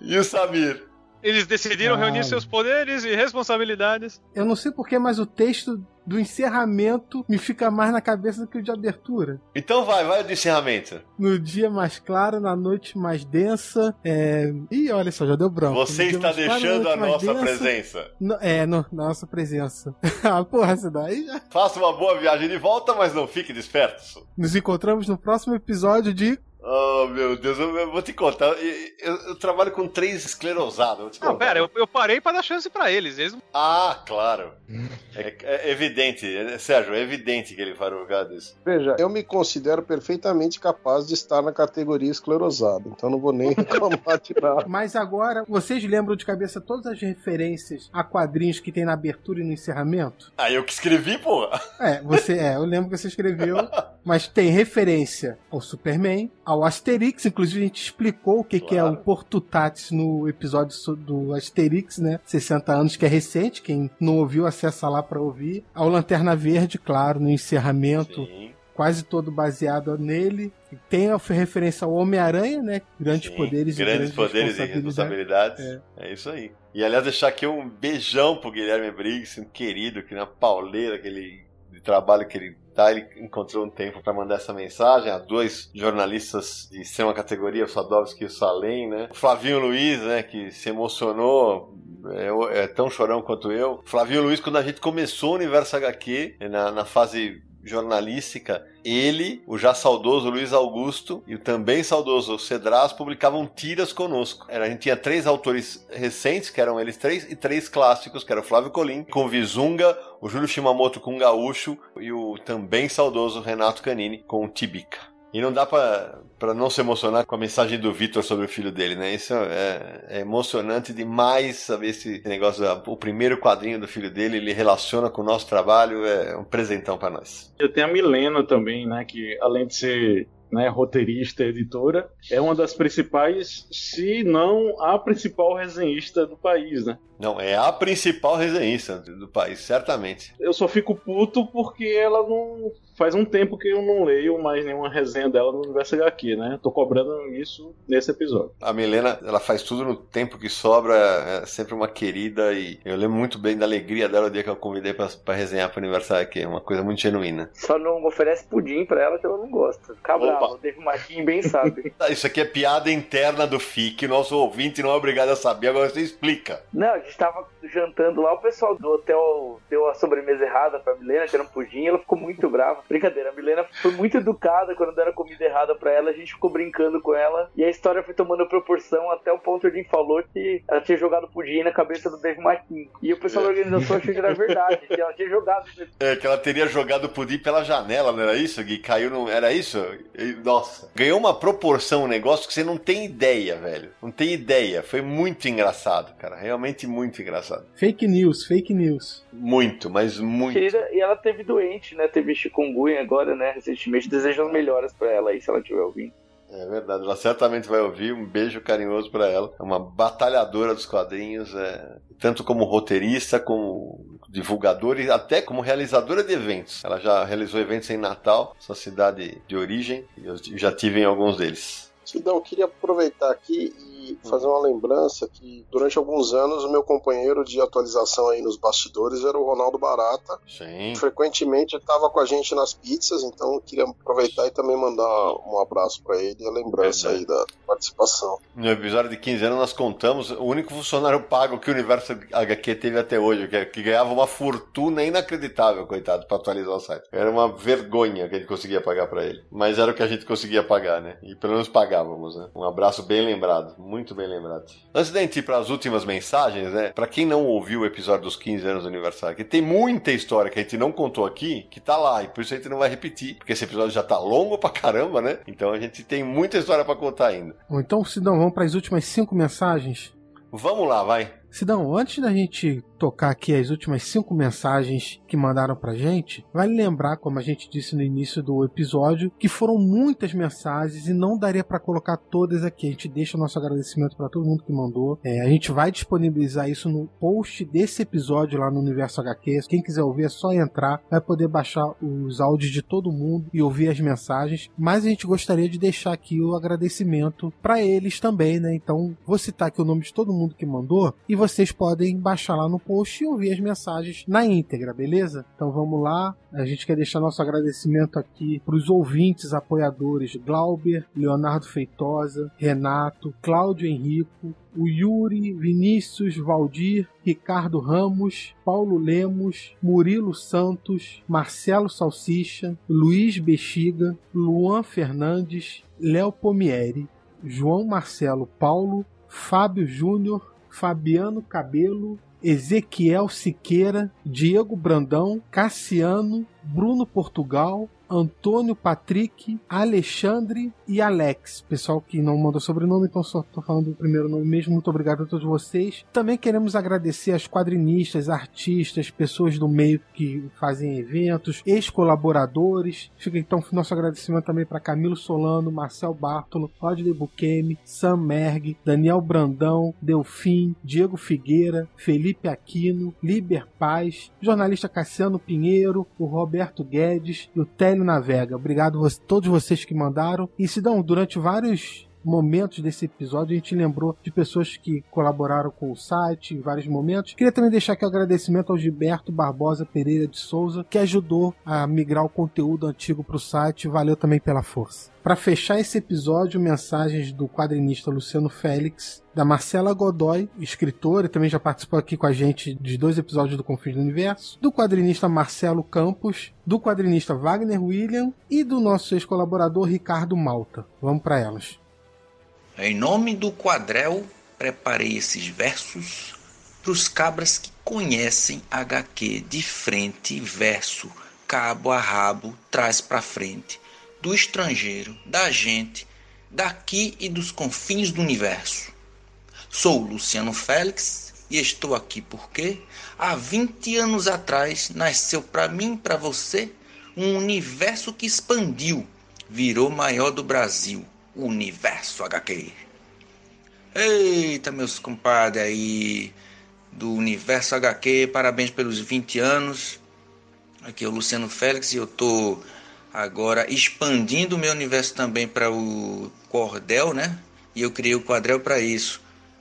E o Samir? Eles decidiram Ah. reunir seus poderes e responsabilidades. Eu não sei porquê, mas o texto do encerramento me fica mais na cabeça do que o de abertura. Então vai, vai do encerramento. No dia mais claro, na noite mais densa. É... Ih, olha só, já deu branco. Você está claro, deixando noite a nossa densa. presença. No- É, no, na nossa presença. *laughs* ah, porra, essa daí já. Faça uma boa viagem de volta, mas não fique desperto. Nos encontramos no próximo episódio de. Oh, meu Deus, eu, eu vou te contar. Eu, eu- eu trabalho com três esclerosados. vou te Não, contar. pera, eu, eu parei pra dar chance pra eles. Eles Ah, claro. *laughs* É, é evidente, é- Sérgio, é evidente que ele fará um lugar disso. Veja, eu me considero perfeitamente capaz de estar na categoria esclerosado, então não vou nem *laughs* reclamar de nada. Mas agora, vocês lembram de cabeça todas as referências a quadrinhos que tem na abertura e no encerramento? Ah, eu que escrevi, porra. É, você é, eu lembro que você escreveu, *laughs* mas tem referência ao Superman, ao Asterix, inclusive a gente explicou o que, que é o Porto Tatis no episódio do Asterix, né? 60 anos, que é recente, quem não ouviu, acessa lá pra ouvir. Ao Lanterna Verde, claro, no encerramento, quase todo baseado nele. Tem a referência ao Homem-Aranha, né? Grandes poderes Grandes e poderes e responsabilidades. responsabilidades. É. isso aí. E aliás, deixar aqui um beijão pro Guilherme Briggs, um querido, que na pauleira que ele, de trabalho que ele tá, ele encontrou um tempo para mandar essa mensagem a dois jornalistas de extrema categoria, o Sadovski e o Salem, né? O Flavinho Luiz, né, que se emocionou é, é tão chorão quanto eu. Flavinho Luiz, quando a gente começou o Universo HQ, na, na fase jornalística, ele, o já saudoso Luiz Augusto e o também saudoso Cedras publicavam tiras conosco. A gente tinha três autores recentes, que eram eles três, e três clássicos, que era o Flávio Colim, com Vizunga, o Júlio Shimamoto com Gaúcho e o também saudoso Renato Canini com Tibica. E não dá para não se emocionar com a mensagem do Vitor sobre o filho dele, né? Isso é, é, emocionante demais saber esse negócio. O primeiro quadrinho do filho dele, ele relaciona com o nosso trabalho, é um presentão para nós. Eu tenho a Milena também, né? Que além de ser né, roteirista, editora, é uma das principais, se não a principal resenhista do país, né? Não, é a principal resenhista do país, certamente. Eu só fico puto porque ela não faz um tempo que eu não leio mais nenhuma resenha dela no Universo HQ, né? Tô cobrando isso nesse episódio. A Milena, ela faz tudo no tempo que sobra, é sempre uma querida e eu lembro muito bem da alegria dela o dia que eu convidei pra, pra resenhar pro Universo HQ, é uma coisa muito genuína. Só não oferece pudim pra ela que ela não gosta. Fica o Dave Martin bem sabe. *laughs* Isso aqui é piada interna do FIC, nosso ouvinte não é obrigado a saber, agora você explica. Não, a gente tava jantando lá, o pessoal do hotel deu a sobremesa errada pra Milena, que era um pudim, ela ficou muito brava. Brincadeira, a Milena foi muito educada quando deram comida errada pra ela, a gente ficou brincando com ela e a história foi tomando proporção até o ponto que falou que ela tinha jogado pudim na cabeça do Dave Martin. E o pessoal da organização achou que era verdade, que ela tinha jogado. É, que ela teria jogado pudim pela janela, não era isso, Gui? Caiu no. Era isso? Nossa, ganhou uma proporção, um negócio que você não tem ideia, velho. Não tem ideia. Foi muito engraçado, cara. Realmente muito engraçado. Fake news, fake news. Muito, mas muito. Querida, e ela teve doente, né? Teve chikungunya agora, né? Recentemente. Desejando melhoras pra ela aí, se ela estiver ouvindo. É verdade, ela certamente vai ouvir. Um beijo carinhoso para ela. É uma batalhadora dos quadrinhos, é, tanto como roteirista, como divulgadora e até como realizadora de eventos. Ela já realizou eventos em Natal, sua cidade de origem, e eu já tive em alguns deles. Sidão, eu queria aproveitar aqui e fazer uma lembrança que durante alguns anos o meu companheiro de atualização aí nos bastidores era o Ronaldo Barata. Sim. Frequentemente estava com a gente nas pizzas, então eu queria aproveitar e também mandar um abraço para ele e a lembrança aí da participação. No episódio de 15 anos nós contamos o único funcionário pago que o Universo HQ teve até hoje, que, que ganhava uma fortuna inacreditável, coitado, para atualizar o site. Era uma vergonha que a gente conseguia pagar para ele. Mas era o que a gente conseguia pagar, né? E pelo menos pagávamos, né? Um abraço bem lembrado, muito bem lembrado. Antes da gente ir para as últimas mensagens, né? Para quem não ouviu o episódio dos 15 anos do aniversário, que tem muita história que a gente não contou aqui, que tá lá, e por isso a gente não vai repetir, porque esse episódio já tá longo pra caramba, né? Então a gente tem muita história para contar ainda. Bom, então, Sidão, vamos para as últimas cinco mensagens? Vamos lá, vai. Sidão, antes da gente tocar aqui as últimas cinco mensagens que mandaram pra gente, vale lembrar, como a gente disse no início do episódio, que foram muitas mensagens e não daria para colocar todas aqui. A gente deixa o nosso agradecimento para todo mundo que mandou. É, a gente vai disponibilizar isso no post desse episódio lá no Universo HQ. Quem quiser ouvir é só entrar, vai poder baixar os áudios de todo mundo e ouvir as mensagens. Mas a gente gostaria de deixar aqui o agradecimento para eles também, né? Então vou citar aqui o nome de todo mundo que mandou e vocês podem baixar lá no post e ouvir as mensagens na íntegra, beleza? Então vamos lá. A gente quer deixar nosso agradecimento aqui para os ouvintes apoiadores Glauber, Leonardo Feitosa, Renato, Cláudio Henrico, o Yuri, Vinícius, Valdir, Ricardo Ramos, Paulo Lemos, Murilo Santos, Marcelo Salsicha, Luiz Bexiga, Luan Fernandes, Léo Pomieri, João Marcelo Paulo, Fábio Júnior, Fabiano Cabelo, Ezequiel Siqueira, Diego Brandão, Cassiano, Bruno Portugal, Antônio Patrick, Alexandre e Alex. Pessoal que não mandou sobrenome, então só tô falando do primeiro nome mesmo. Muito obrigado a todos vocês. Também queremos agradecer aos quadrinistas, artistas, pessoas do meio que fazem eventos, ex-colaboradores. Fica então nosso agradecimento também para Camilo Solano, Marcel Bartolo, Rodney Buquemi, Sam Merg, Daniel Brandão, Delfim, Diego Figueira, Felipe Aquino, Liber Paz, jornalista Cassiano Pinheiro, o Roberto Guedes e o Télio Navega. Obrigado a todos vocês que mandaram. E Sidão, durante vários momentos desse episódio. A gente lembrou de pessoas que colaboraram com o site em vários momentos. Queria também deixar aqui o agradecimento ao Gilberto Barbosa Pereira de Souza, que ajudou a migrar o conteúdo antigo para o site. Valeu também pela força. Para fechar esse episódio, mensagens do quadrinista Luciano Félix, da Marcela Godoy, escritora, e também já participou aqui com a gente de dois episódios do Confins do Universo, do quadrinista Marcelo Campos, do quadrinista Wagner William e do nosso ex-colaborador Ricardo Malta. Vamos para elas. Em nome do Quadrel, preparei esses versos para os cabras que conhecem HQ de frente e verso, cabo a rabo, trás para frente do estrangeiro, da gente, daqui e dos confins do universo. Sou Luciano Félix e estou aqui porque há 20 anos atrás nasceu para mim para você um universo que expandiu, virou maior do Brasil, Universo HQ. Eita, meus compadres aí do Universo HQ, parabéns pelos 20 anos. Aqui é o Luciano Félix e eu tô agora expandindo o meu universo também para o cordel, né? E eu criei o quadrel para isso.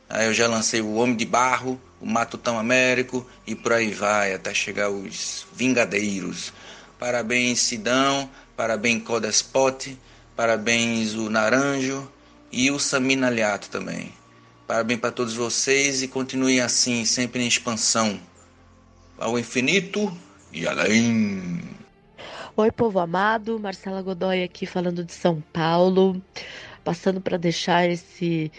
Aí eu já lancei o Homem de Barro, o Matutão Américo e por aí vai, até chegar os Vingadeiros. Parabéns, Sidão, parabéns, Codespot, parabéns, o Naranjo e o Samina Aliato também. Parabéns para todos vocês e continuem assim, sempre em expansão. Ao infinito e além. Oi, povo amado, Marcela Godoy aqui falando de São Paulo, passando para deixar esse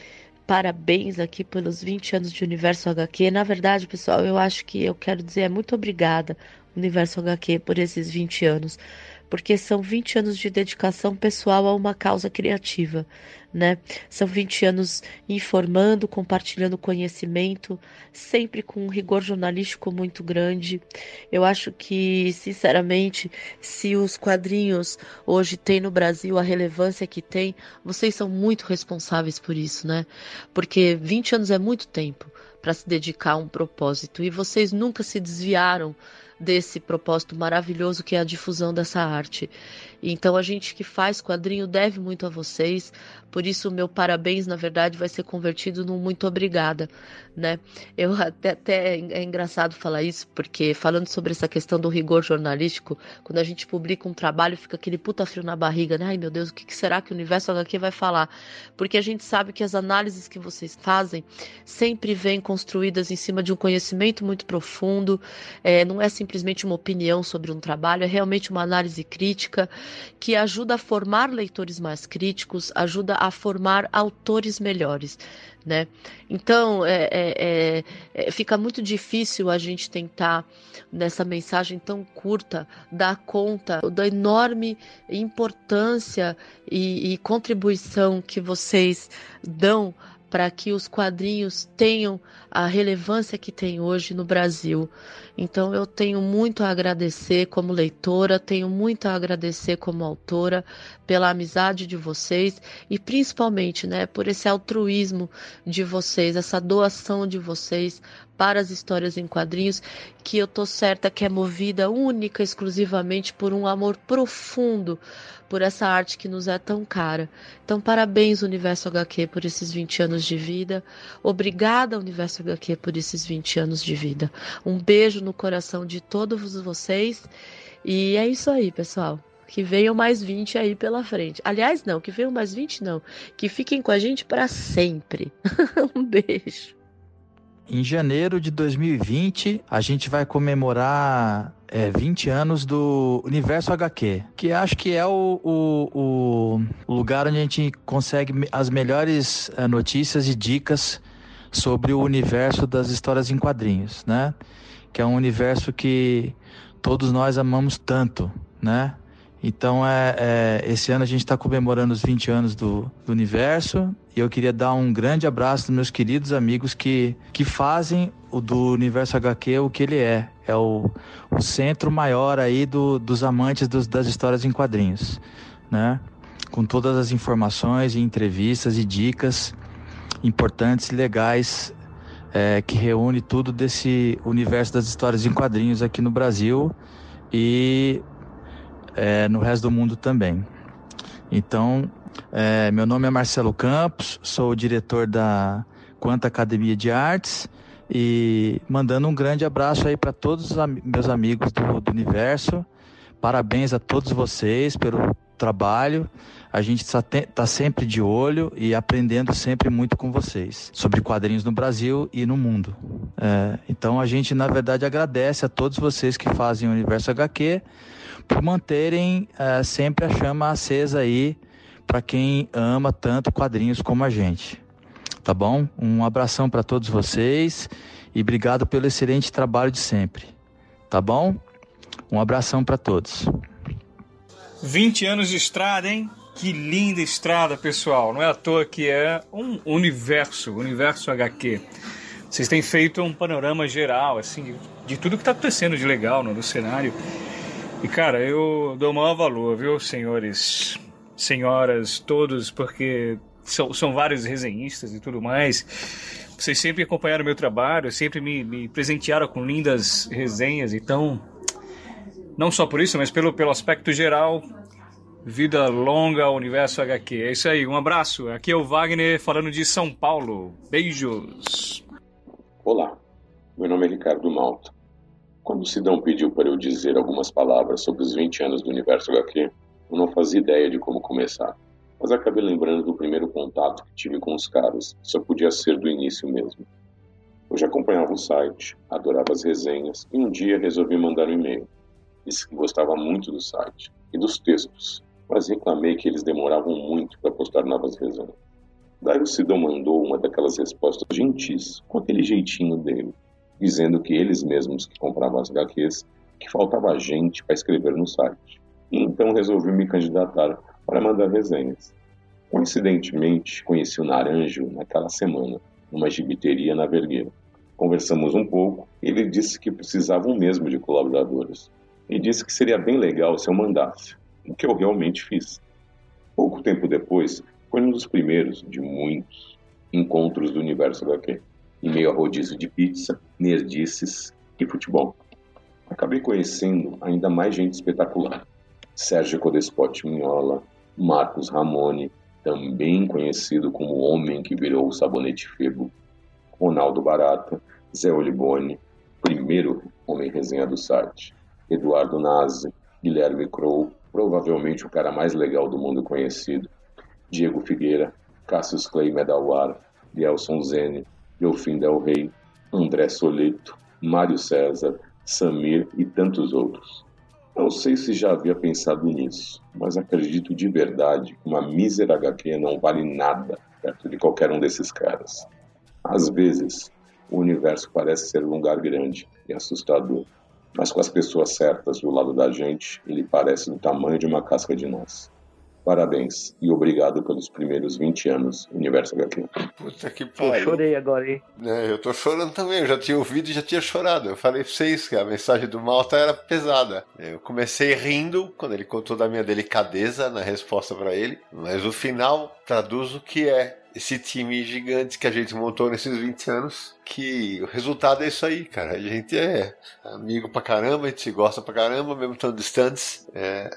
parabéns aqui pelos 20 anos de Universo HQ. Na verdade, pessoal, eu acho que eu quero dizer é muito obrigada, Universo HQ, por esses 20 anos porque são 20 anos de dedicação pessoal a uma causa criativa, né? São 20 anos informando, compartilhando conhecimento, sempre com um rigor jornalístico muito grande. Eu acho que, sinceramente, se os quadrinhos hoje têm no Brasil a relevância que tem, vocês são muito responsáveis por isso, né? Porque 20 anos é muito tempo para se dedicar a um propósito e vocês nunca se desviaram desse propósito maravilhoso que é a difusão dessa arte. Então a gente que faz quadrinho deve muito a vocês, por isso o meu parabéns, na verdade, vai ser convertido num muito obrigada, né? Eu até, até é engraçado falar isso, porque falando sobre essa questão do rigor jornalístico, quando a gente publica um trabalho, fica aquele puta frio na barriga, né? Ai meu Deus, o que será que o universo HQ vai falar? Porque a gente sabe que as análises que vocês fazem sempre vêm construídas em cima de um conhecimento muito profundo, é, não é simplesmente uma opinião sobre um trabalho, é realmente uma análise crítica que ajuda a formar leitores mais críticos, ajuda a formar autores melhores. Né? Então é, é, é, é, fica muito difícil a gente tentar nessa mensagem tão curta dar conta da enorme importância e, e contribuição que vocês dão para que os quadrinhos tenham a relevância que tem hoje no Brasil. Então eu tenho muito a agradecer como leitora, tenho muito a agradecer como autora pela amizade de vocês e principalmente, né, por esse altruísmo de vocês, essa doação de vocês para as histórias em quadrinhos, que eu tô certa que é movida única exclusivamente por um amor profundo por essa arte que nos é tão cara. Então, parabéns, Universo HQ, por esses 20 anos de vida. Obrigada, Universo HQ, por esses 20 anos de vida. Um beijo no coração de todos vocês. E é isso aí, pessoal. Que venham mais 20 aí pela frente. Aliás, não, que venham mais 20 não. Que fiquem com a gente para sempre. *laughs* um beijo. Em janeiro de 2020, a gente vai comemorar é, 20 anos do Universo HQ, que acho que é o, o, o lugar onde a gente consegue as melhores é, notícias e dicas sobre o universo das histórias em quadrinhos, né? Que é um universo que todos nós amamos tanto, né? Então, é, é, esse ano a gente está comemorando os 20 anos do, do, universo e eu queria dar um grande abraço dos meus queridos amigos que, que fazem o do Universo HQ o que ele é. É o, o centro maior aí do, dos amantes dos, das histórias em quadrinhos, né? Com todas as informações e entrevistas e dicas importantes e legais é, que reúne tudo desse universo das histórias em quadrinhos aqui no Brasil e é, no resto do mundo também. Então, É, meu nome é Marcelo Campos, sou o diretor da Quanta Academia de Artes e mandando um grande abraço aí para todos os am meus amigos do, do universo. Parabéns a todos vocês pelo trabalho. A gente está tá sempre de olho e aprendendo sempre muito com vocês sobre quadrinhos no Brasil e no mundo. É, então a gente, na verdade, agradece a todos vocês que fazem o Universo HQ por manterem é, sempre a chama acesa aí para quem ama tanto quadrinhos como a gente. Tá bom? Um abração para todos vocês e obrigado pelo excelente trabalho de sempre. Tá bom? Um abração para todos. 20 anos de estrada, hein? Que linda estrada, pessoal. Não é à toa que é um universo, universo HQ. Vocês têm feito um panorama geral, assim, de tudo que está acontecendo de legal no, no cenário. E, cara, eu dou maior valor, viu, senhores, senhoras, todos, porque são, são vários resenhistas e tudo mais. Vocês sempre acompanharam o meu trabalho, sempre me, me presentearam com lindas resenhas, então, não só por isso, mas pelo, pelo aspecto geral, Vida longa universo HQ. É isso aí, um abraço. Aqui é o Wagner falando de São Paulo. Beijos. Olá, meu nome é Ricardo Malta. Quando Sidão pediu para eu dizer algumas palavras sobre os 20 anos do universo HQ, eu não fazia ideia de como começar. Mas acabei lembrando do primeiro contato que tive com os caras, só podia ser do início mesmo. Eu já acompanhava o site, adorava as resenhas e um dia resolvi mandar um e-mail. Disse que gostava muito do site e dos textos, mas reclamei que eles demoravam muito para postar novas resenhas. Daí o Sidão mandou uma daquelas respostas gentis, com aquele jeitinho dele, dizendo que eles mesmos que compravam as HQs, que faltava gente para escrever no site. E então resolvi me candidatar para mandar resenhas. Coincidentemente, conheci o Naranjo naquela semana, numa gibiteria na Vergueira. Conversamos um pouco e ele disse que precisavam mesmo de colaboradores. E disse que seria bem legal se eu mandasse o que eu realmente fiz. Pouco tempo depois, foi um dos primeiros de muitos encontros do universo HQ, em meio a rodízio de pizza, nerdices e futebol. Acabei conhecendo ainda mais gente espetacular. Sérgio Codespot Minhola, Marcos Ramone, também conhecido como o homem que virou o sabonete Febo, Ronaldo Barata, Zé Olibone, primeiro homem resenha do site, Eduardo Nazi, Guilherme Crow, provavelmente o cara mais legal do mundo conhecido, Diego Figueira, Cassius Clay Medawar, Gelson Zene, Delfim Del Rey, André Soleto, Mário César, Samir e tantos outros. Não sei se já havia pensado nisso, mas acredito de verdade que uma mísera HQ não vale nada perto de qualquer um desses caras. Às vezes, o universo parece ser um lugar grande e assustador, mas com as pessoas certas do lado da gente, ele parece do tamanho de uma casca de nós. Parabéns e obrigado pelos primeiros 20 anos, Universo HQ. Puta que pariu. Eu chorei agora, hein? É, eu tô chorando também, eu já tinha ouvido e já tinha chorado. Eu falei pra vocês que a mensagem do Malta era pesada. Eu comecei rindo quando ele contou da minha delicadeza na resposta para ele, mas o final traduz o que é esse time gigante que a gente montou nesses 20 anos, que o resultado é isso aí, cara. A gente é amigo pra caramba, a gente gosta pra caramba, mesmo tão distantes. É...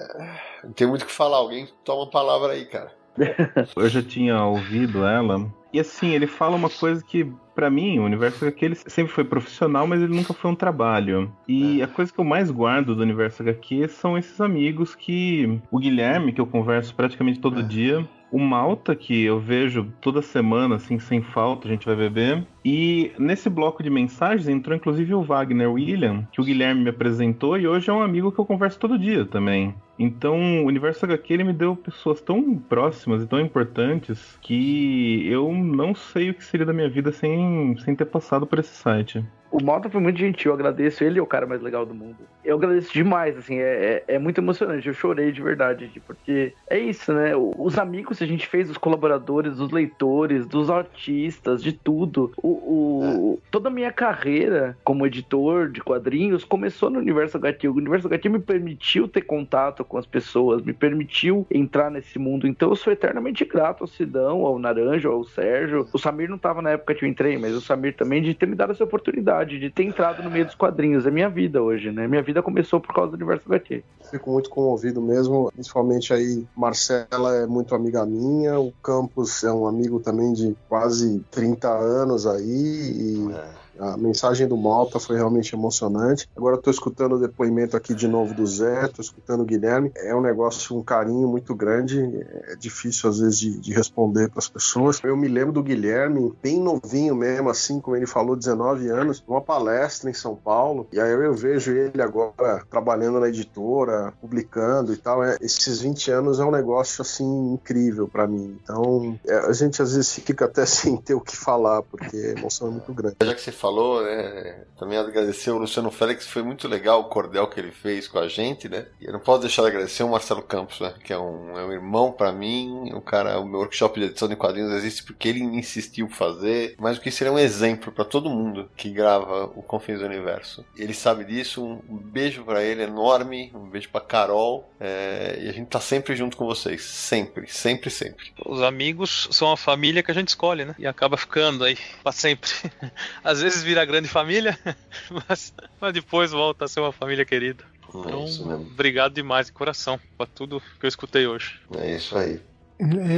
Não tem muito o que falar, alguém toma a palavra aí, cara. *laughs* Eu já tinha ouvido ela. E assim, ele fala uma coisa que, para mim, o universo HQ ele sempre foi profissional, mas ele nunca foi um trabalho. E a coisa que eu mais guardo do universo HQ são esses amigos que. O Guilherme, que eu converso praticamente todo dia. O Malta, que eu vejo toda semana, assim, sem falta, a gente vai beber. E nesse bloco de mensagens entrou inclusive o Wagner William, que o Guilherme me apresentou, e hoje é um amigo que eu converso todo dia também. Então, o Universo HQ ele me deu pessoas tão próximas e tão importantes que eu não sei o que seria da minha vida sem, sem ter passado por esse site. O Malta foi muito gentil, eu agradeço. Ele é o cara mais legal do mundo. Eu agradeço demais, assim, é, é, é muito emocionante. Eu chorei de verdade, porque é isso, né? Os amigos que a gente fez, os colaboradores, os leitores, dos artistas, de tudo. O, o, toda a minha carreira como editor de quadrinhos começou no Universo HQ. O Universo HQ me permitiu ter contato com as pessoas, me permitiu entrar nesse mundo. Então eu sou eternamente grato ao Sidão, ao Naranjo, ao Sérgio. O Samir não estava na época que eu entrei, mas o Samir também de ter me dado essa oportunidade oportunidade de ter entrado no meio dos quadrinhos. É minha vida hoje, né? Minha vida começou por causa do universo HQ. Fico muito comovido mesmo, principalmente aí, Marcela é muito amiga minha, o Campos é um amigo também de quase 30 anos aí, e a mensagem do Malta foi realmente emocionante. Agora estou escutando o depoimento aqui de novo do Zé, estou escutando o Guilherme. É um negócio, um carinho muito grande. É difícil às vezes de, de responder para as pessoas. Eu me lembro do Guilherme, bem novinho mesmo, assim como ele falou, 19 anos, numa palestra em São Paulo. E aí eu vejo ele agora trabalhando na editora, publicando e tal. É, esses 20 anos é um negócio assim incrível para mim. Então é, a gente às vezes fica até *laughs* sem ter o que falar, porque a emoção é muito grande. Já que você falou, né? Também agradecer o Luciano Félix, foi muito legal o cordel que ele fez com a gente, né? E eu não posso deixar de agradecer o Marcelo Campos, né? Que é um, é um irmão para mim, o cara, o meu workshop de edição de quadrinhos existe porque ele insistiu fazer, mas o que seria um exemplo para todo mundo que grava o Confins do Universo. Ele sabe disso, um, beijo para ele enorme, um beijo para Carol, é, e a gente tá sempre junto com vocês, sempre, sempre, sempre. Os amigos são a família que a gente escolhe, né? E acaba ficando aí pra sempre. *laughs* Às vezes vira grande família, *laughs* mas, mas depois volta a ser uma família querida. Então, obrigado demais de coração por tudo que eu escutei hoje. É isso aí.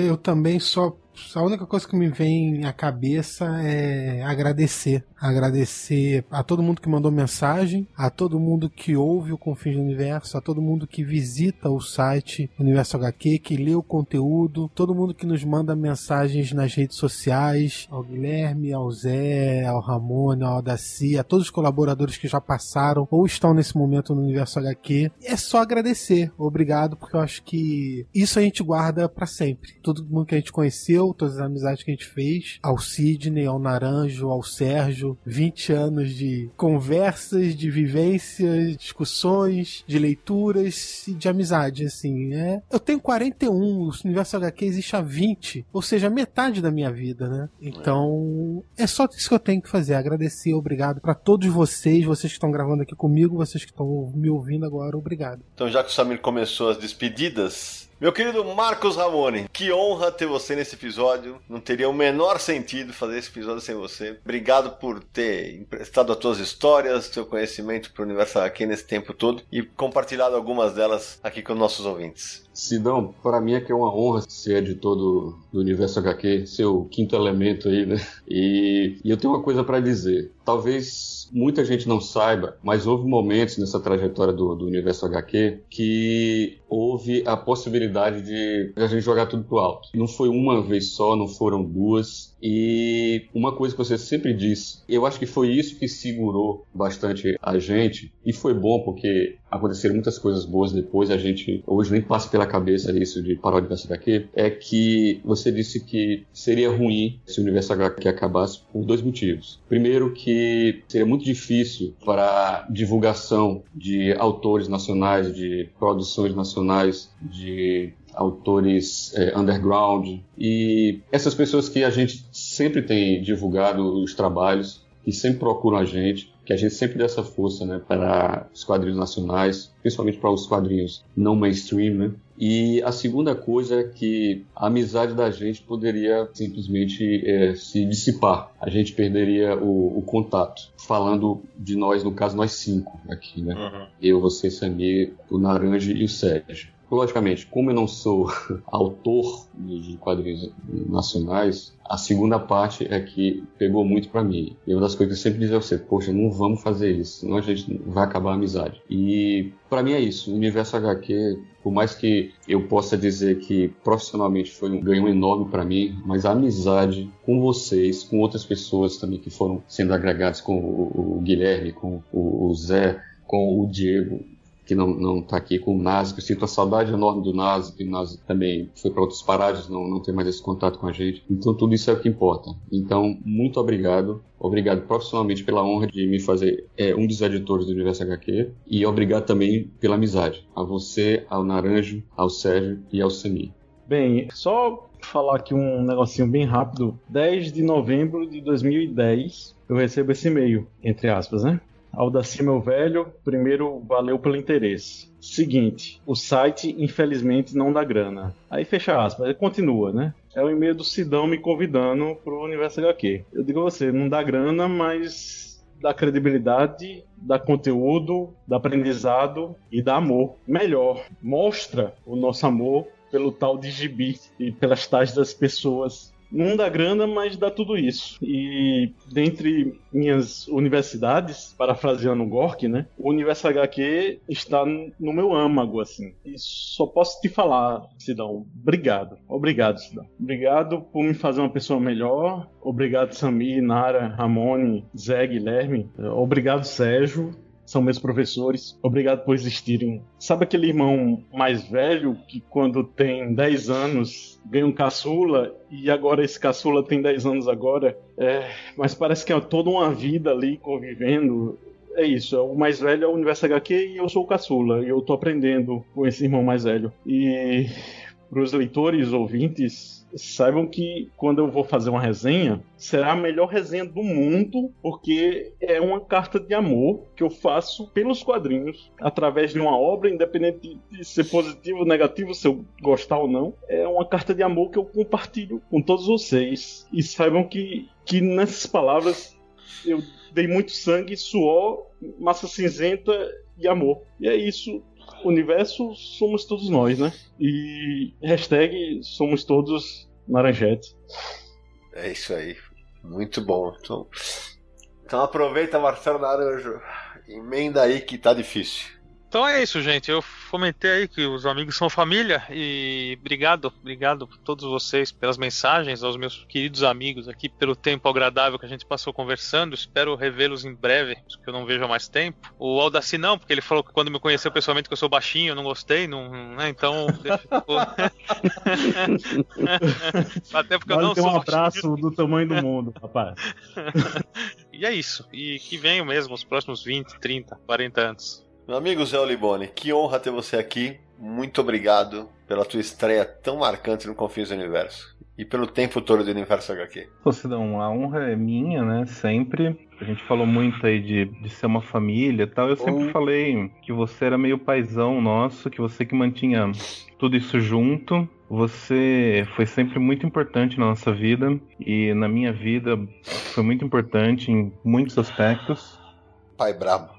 Eu também só. A única coisa que me vem à cabeça é agradecer. Agradecer a todo mundo que mandou mensagem, a todo mundo que ouve o Confins do Universo, a todo mundo que visita o site Universo HQ, que lê o conteúdo, todo mundo que nos manda mensagens nas redes sociais, ao Guilherme, ao Zé, ao Ramon, ao Daci, a todos os colaboradores que já passaram ou estão nesse momento no Universo HQ. É só agradecer. Obrigado, porque eu acho que isso a gente guarda para sempre. Todo mundo que a gente conheceu, todas as amizades que a gente fez, ao Sidney, ao Naranjo, ao Sérgio, 20 anos de conversas, de vivências, discussões, de leituras e de amizade, assim. É... Eu tenho 41, o Universo HQ existe há 20, ou seja, metade da minha vida, né? Então, é só isso que eu tenho que fazer, agradecer, obrigado para todos vocês, vocês que estão gravando aqui comigo, vocês que estão me ouvindo agora, obrigado. Então, já que o Samir começou as despedidas, meu querido Marcos Ramone, que honra ter você nesse episódio. Não teria o menor sentido fazer esse episódio sem você. Obrigado por ter emprestado as tuas histórias, seu conhecimento para o Universo aqui nesse tempo todo e compartilhado algumas delas aqui com nossos ouvintes. Sidão, para mim é que é uma honra ser editor do, do Universo HQ, ser o quinto elemento aí, né? E, e eu tenho uma coisa para dizer. Talvez muita gente não saiba, mas houve momentos nessa trajetória do, do Universo HQ que houve a possibilidade de a gente jogar tudo pro alto. Não foi uma vez só, não foram duas. E uma coisa que você sempre disse, eu acho que foi isso que segurou bastante a gente, e foi bom porque aconteceram muitas coisas boas depois, a gente hoje nem passa pela cabeça isso de parar o universo HQ, é que você disse que seria ruim se o universo HQ acabasse por dois motivos. Primeiro que seria muito difícil para divulgação de autores nacionais, de produções nacionais, de autores é, underground e essas pessoas que a gente sempre tem divulgado os trabalhos, que sempre procuram a gente, que a gente sempre dá essa força né, para os quadrinhos nacionais, principalmente para os quadrinhos não mainstream, né? E a segunda coisa é que a amizade da gente poderia simplesmente é, se dissipar. A gente perderia o, o, contato. Falando de nós, no caso, nós cinco aqui, né? Uhum. Eu, você, Samir, o Naranja e o Sérgio. Logicamente, como eu não sou *laughs* autor de quadrinhos nacionais, a segunda parte é que pegou muito para mim. E uma das coisas que eu sempre dizia a você, poxa, não vamos fazer isso, senão a gente vai acabar a amizade. E para mim é isso, o universo HQ, por mais que eu possa dizer que profissionalmente foi um ganho enorme para mim, mas a amizade com vocês, com outras pessoas também que foram sendo agregadas, com o, Guilherme, com o Zé, com o Diego, que não, não tá aqui com o Nazi, que eu sinto a saudade enorme do Nazi, que o Nazi também foi para outras paradas, não, não tem mais esse contato com a gente. Então tudo isso é o que importa. Então, muito obrigado. Obrigado profissionalmente pela honra de me fazer é, um dos editores do Universo HQ e obrigado também pela amizade. A você, ao Naranjo, ao Sérgio e ao Semi. Bem, só falar aqui um negocinho bem rápido. 10 de novembro de 2010, eu recebo esse e-mail, entre aspas, né? Aldaci, meu velho, primeiro, valeu pelo interesse. Seguinte, o site infelizmente não dá grana. Aí fecha aspas, continua, né? É o e-mail do Sidão me convidando pro Universo HQ. Eu digo a você, não dá grana, mas da credibilidade, da conteúdo, do aprendizado e da amor. Melhor, mostra o nosso amor pelo tal de gibi e pelas tais das pessoas não dá grana, mas dá tudo isso. E dentre minhas universidades, parafraseando o Gork, né? O Universo HQ está no meu âmago, assim. E só posso te falar, Sidão, obrigado. Obrigado, Sidão. Obrigado por me fazer uma pessoa melhor. Obrigado, Samir, Nara, Ramone, Zé, Guilherme. Obrigado, Sérgio são meus professores. Obrigado por existirem. Sabe aquele irmão mais velho que quando tem 10 anos ganha um caçula e agora esse caçula tem 10 anos agora? É, mas parece que é toda uma vida ali convivendo. É isso, é o mais velho é o Universo HQ e eu sou o caçula. E eu tô aprendendo com esse irmão mais velho. E para os leitores, ouvintes, saibam que quando eu vou fazer uma resenha, será a melhor resenha do mundo, porque é uma carta de amor que eu faço pelos quadrinhos, através de uma obra, independente de ser positivo ou negativo, se eu gostar ou não. É uma carta de amor que eu compartilho com todos vocês. E saibam que, que nessas palavras eu dei muito sangue, suor, massa cinzenta e amor. E é isso universo somos todos nós, né? E hashtag somos todos Naranjete. É isso aí. Muito bom. Então, então aproveita, Marcelo Naranjo. Emenda aí que tá difícil. Então é isso, gente. Eu fomentei aí que os amigos são família e obrigado, obrigado a todos vocês pelas mensagens, aos meus queridos amigos aqui, pelo tempo agradável que a gente passou conversando. Espero revê-los em breve, que eu não vejo há mais tempo. O Aldaci não, porque ele falou que quando me conheceu pessoalmente que eu sou baixinho, eu não gostei, não, né? Então, *laughs* Até porque eu *laughs* não ter sou um abraço baixinho. do tamanho do mundo, rapaz. *laughs* e é isso. E que venham mesmo os próximos 20, 30, 40 anos. Meu amigo Zé Olibone, que honra ter você aqui. Muito obrigado pela tua estreia tão marcante no Confins do Universo. E pelo tempo todo do Universo HQ. Pô, Cidão, a honra é minha, né? Sempre. A gente falou muito aí de, de ser uma família e tal. Eu sempre falei que você era meio paizão nosso, que você que mantinha tudo isso junto. Você foi sempre muito importante na nossa vida e na minha vida foi muito importante em muitos aspectos. Pai brabo.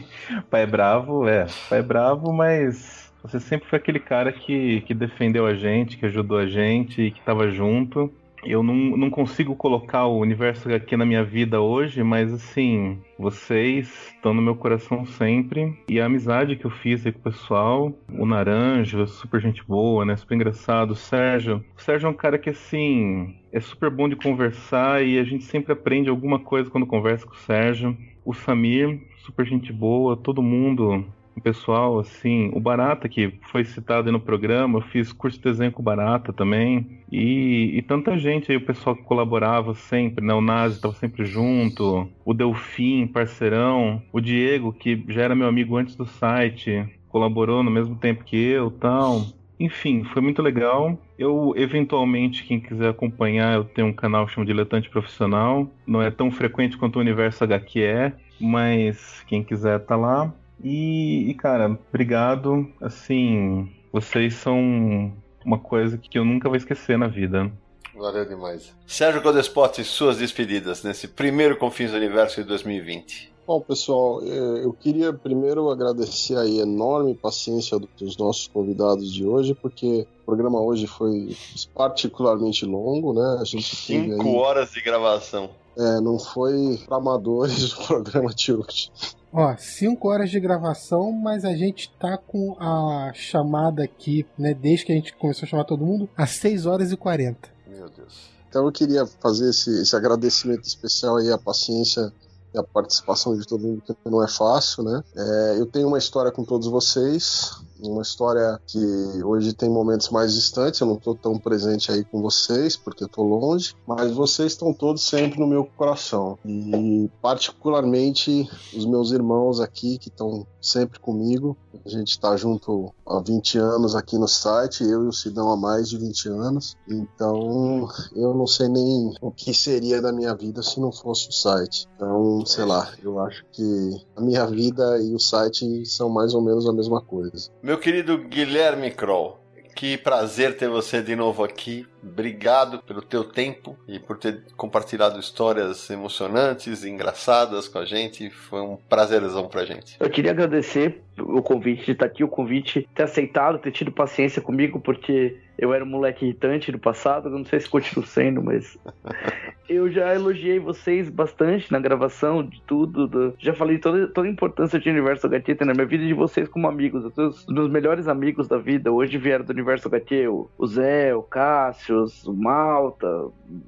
*laughs* pai é bravo, é. Pai é bravo, mas você sempre foi aquele cara que, que defendeu a gente, que ajudou a gente, que estava junto. Eu não, não consigo colocar o universo aqui na minha vida hoje, mas assim, vocês estão no meu coração sempre. E a amizade que eu fiz aí com o pessoal, o Naranja, super gente boa, né? Super engraçado. O Sérgio. O Sérgio é um cara que assim. É super bom de conversar e a gente sempre aprende alguma coisa quando conversa com o Sérgio. O Samir, super gente boa, todo mundo, o pessoal, assim, o Barata, que foi citado no programa, eu fiz curso de desenho com o Barata também, e, e tanta gente aí, o pessoal que colaborava sempre, né, o Nazi estava sempre junto, o Delfim, parceirão, o Diego, que já era meu amigo antes do site, colaborou no mesmo tempo que eu, tal. Enfim, foi muito legal. Eu, eventualmente, quem quiser acompanhar, eu tenho um canal chamado Diletante Profissional. Não é tão frequente quanto o Universo HQ é, mas quem quiser tá lá. E, e, cara, obrigado. Assim, vocês são uma coisa que eu nunca vou esquecer na vida. Valeu demais. Sérgio Codespot, suas despedidas nesse primeiro Confins do Universo de 2020. Bom, pessoal, é, eu queria primeiro agradecer a enorme paciência dos nossos convidados de hoje, porque o programa hoje foi particularmente longo, né? A gente Cinco aí... horas de gravação. É, não foi para amadores *laughs* o programa de hoje. Ó, 5 horas de gravação, mas a gente tá com a chamada aqui, né? Desde que a gente começou a chamar todo mundo, às 6 horas e 40. Meu Deus. Então eu queria fazer esse, esse agradecimento especial aí, a paciência a participação de todo mundo, que não é fácil, né? É, eu tenho uma história com todos vocês, uma história que hoje tem momentos mais distantes, eu não estou tão presente aí com vocês, porque estou longe, mas vocês estão todos sempre no meu coração. E particularmente os meus irmãos aqui, que estão sempre comigo. A gente está junto há 20 anos aqui no site, eu e o Sidão há mais de 20 anos. Então eu não sei nem o que seria da minha vida se não fosse o site. Então, sei lá, eu acho que a minha vida e o site são mais ou menos a mesma coisa. Meu querido Guilherme Kroll, que prazer ter você de novo aqui. Obrigado pelo teu tempo e por ter compartilhado histórias emocionantes e engraçadas com a gente. Foi um prazerzão pra gente. Eu queria agradecer o convite de estar aqui, o convite, ter aceitado, ter tido paciência comigo, porque eu era um moleque irritante no passado, não sei se continuo sendo, mas *laughs* eu já elogiei vocês bastante na gravação de tudo, do... já falei toda, toda a importância de Universo HT na minha vida e de vocês como amigos, os meus melhores amigos da vida, hoje vieram do Universo HT, o Zé, o Cássio, o Malta,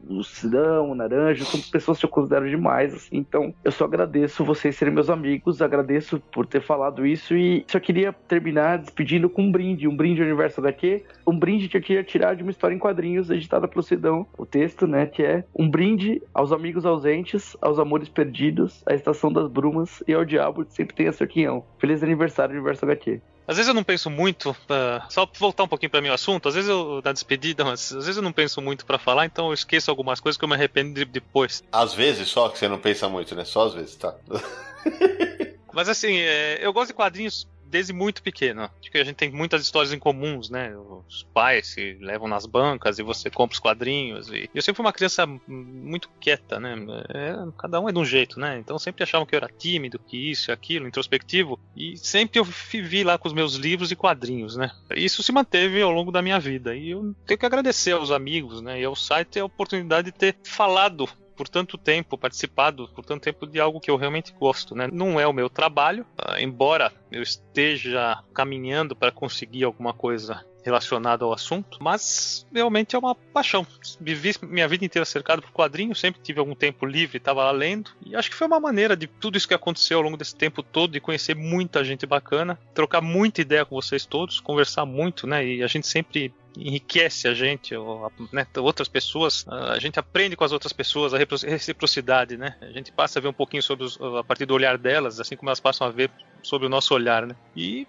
o Sidão, o Naranjo, são pessoas que eu considero demais, assim, então eu só agradeço vocês serem meus amigos, agradeço por ter falado isso e só queria terminar despedindo com um brinde, um brinde ao Universo HQ, um brinde que eu queria tirar de uma história em quadrinhos editada pelo Sidão, o texto, né, que é um brinde aos amigos ausentes, aos amores perdidos, à estação das brumas e ao diabo que sempre tem a seu quinhão. Feliz aniversário, Universo HQ. Às vezes eu não penso muito, uh, só voltar um pouquinho para meu assunto, às vezes eu, na despedida, mas às vezes eu não penso muito para falar, então eu esqueço algumas coisas que eu me arrependo de, depois. Às vezes só que você não pensa muito, né? Só às vezes, tá? *laughs* mas assim, é, eu gosto de quadrinhos desde muito pequeno. Acho que a gente tem muitas histórias em comuns, né? Os pais se levam nas bancas e você compra os quadrinhos. E eu sempre fui uma criança muito quieta, né? É, cada um é de um jeito, né? Então sempre achavam que eu era tímido, que isso aquilo, introspectivo. E sempre eu vivi lá com os meus livros e quadrinhos, né? Isso se manteve ao longo da minha vida. E eu tenho que agradecer aos amigos, né? E ao site a oportunidade de ter falado por tanto tempo, participado por tanto tempo de algo que eu realmente gosto, né? Não é o meu trabalho, uh, embora eu esteja caminhando para conseguir alguma coisa relacionada ao assunto, mas realmente é uma paixão. Vivi minha vida inteira cercado por quadrinhos, sempre tive algum tempo livre, estava lá lendo, e acho que foi uma maneira de tudo isso que aconteceu ao longo desse tempo todo, de conhecer muita gente bacana, trocar muita ideia com vocês todos, conversar muito, né? E a gente sempre enriquece a gente, ou, né, outras pessoas, a gente aprende com as outras pessoas, a reciprocidade, né? A gente passa a ver um pouquinho sobre os, a partir do olhar delas, assim como elas passam a ver sobre o nosso olhar, né? E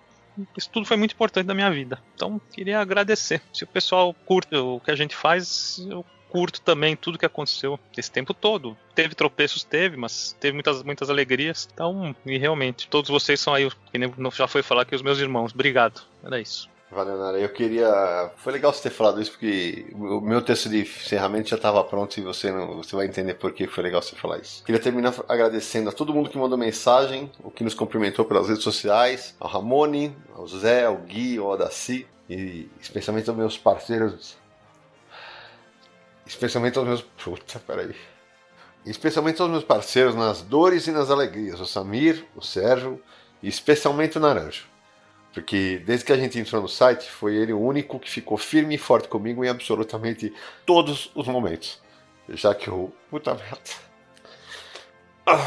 isso tudo foi muito importante na minha vida. Então, queria agradecer. Se o pessoal curte o que a gente faz, eu curto também tudo que aconteceu esse tempo todo. Teve tropeços, teve, mas teve muitas, muitas alegrias. Então, e realmente, todos vocês são aí, que nem já foi falar aqui, os meus irmãos. Obrigado. Era isso. Valeu, Nara. Eu queria. Foi legal você ter falado isso, porque o meu texto de encerramento já estava pronto e você não... você vai entender por que foi legal você falar isso. Queria terminar agradecendo a todo mundo que mandou mensagem, o que nos cumprimentou pelas redes sociais, ao Ramone, ao Zé, ao Gui, ao Adaci, e especialmente aos meus parceiros. Especialmente aos meus. Puta, peraí. Especialmente aos meus parceiros nas dores e nas alegrias, o Samir, o Sérgio e especialmente o Naranjo. Porque desde que a gente entrou no site, foi ele o único que ficou firme e forte comigo em absolutamente todos os momentos. Já que o. Puta merda. Ah.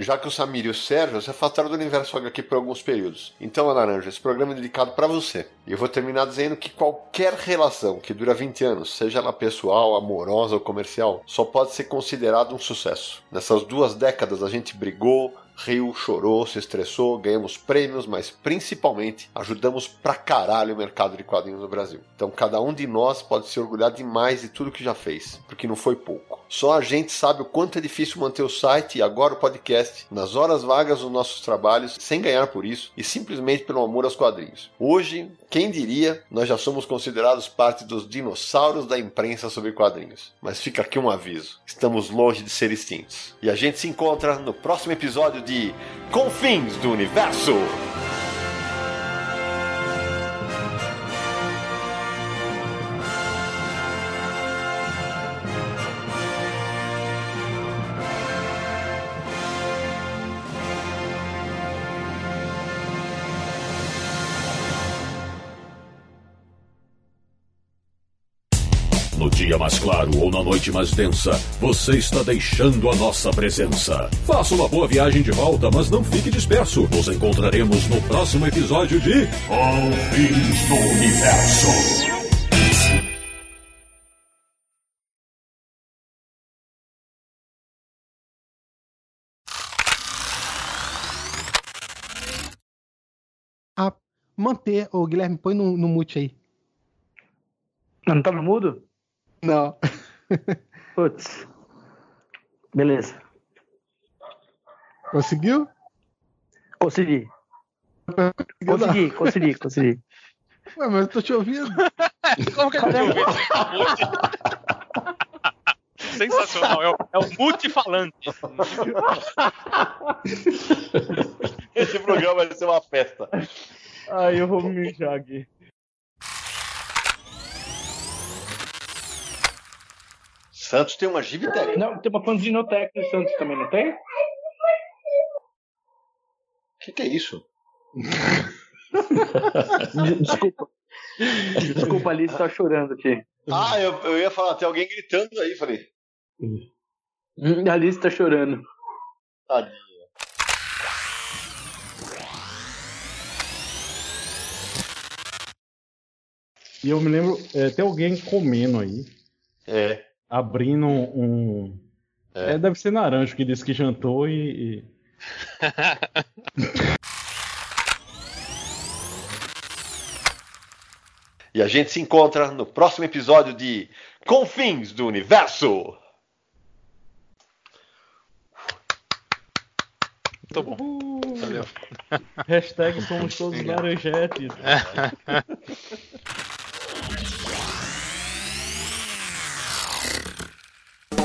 Já que o Samir e o Sérgio se afastaram do universo HQ por alguns períodos. Então, Laranja, esse programa é dedicado para você. E eu vou terminar dizendo que qualquer relação que dura 20 anos, seja ela pessoal, amorosa ou comercial, só pode ser considerado um sucesso. Nessas duas décadas a gente brigou, riu, chorou, se estressou, ganhamos prêmios, mas principalmente ajudamos pra caralho o mercado de quadrinhos no Brasil. Então cada um de nós pode se orgulhar demais de tudo que já fez, porque não foi pouco. Só a gente sabe o quanto é difícil manter o site e agora o podcast nas horas vagas dos nossos trabalhos, sem ganhar por isso e simplesmente pelo amor aos quadrinhos. Hoje, quem diria, nós já somos considerados parte dos dinossauros da imprensa sobre quadrinhos. Mas fica aqui um aviso: estamos longe de ser extintos. E a gente se encontra no próximo episódio de Confins do Universo. Mais claro ou na noite mais densa, você está deixando a nossa presença. Faça uma boa viagem de volta, mas não fique disperso. Nos encontraremos no próximo episódio de Confins do Universo. A manter. Ô, Guilherme, põe no, no mute aí. Não tá no mudo? Não. Putz. Beleza. Conseguiu? Consegui. Consegui, consegui, consegui. Ué, mas eu tô te ouvindo. *laughs* Como que ele tá ouvindo? Sensacional, é o, é o multifalante. Esse programa vai ser uma festa. Ai, eu vou me mijar aqui. Santos tem uma Gibitec. Não, tem uma Pandinotec no Santos também, não tem? O que, que é isso? *laughs* Desculpa. Desculpa, a Alice tá chorando aqui. Ah, eu, eu ia falar, tem alguém gritando aí, falei. A Alice tá chorando. Tadinha. E eu me lembro, é, tem alguém comendo aí. É. Abrindo um. É. É, deve ser naranjo que disse que jantou e. e- *laughs* E a gente se encontra no próximo episódio de Confins do Universo. Muito bom. Valeu. Hashtag somos todos laranjetes. *laughs*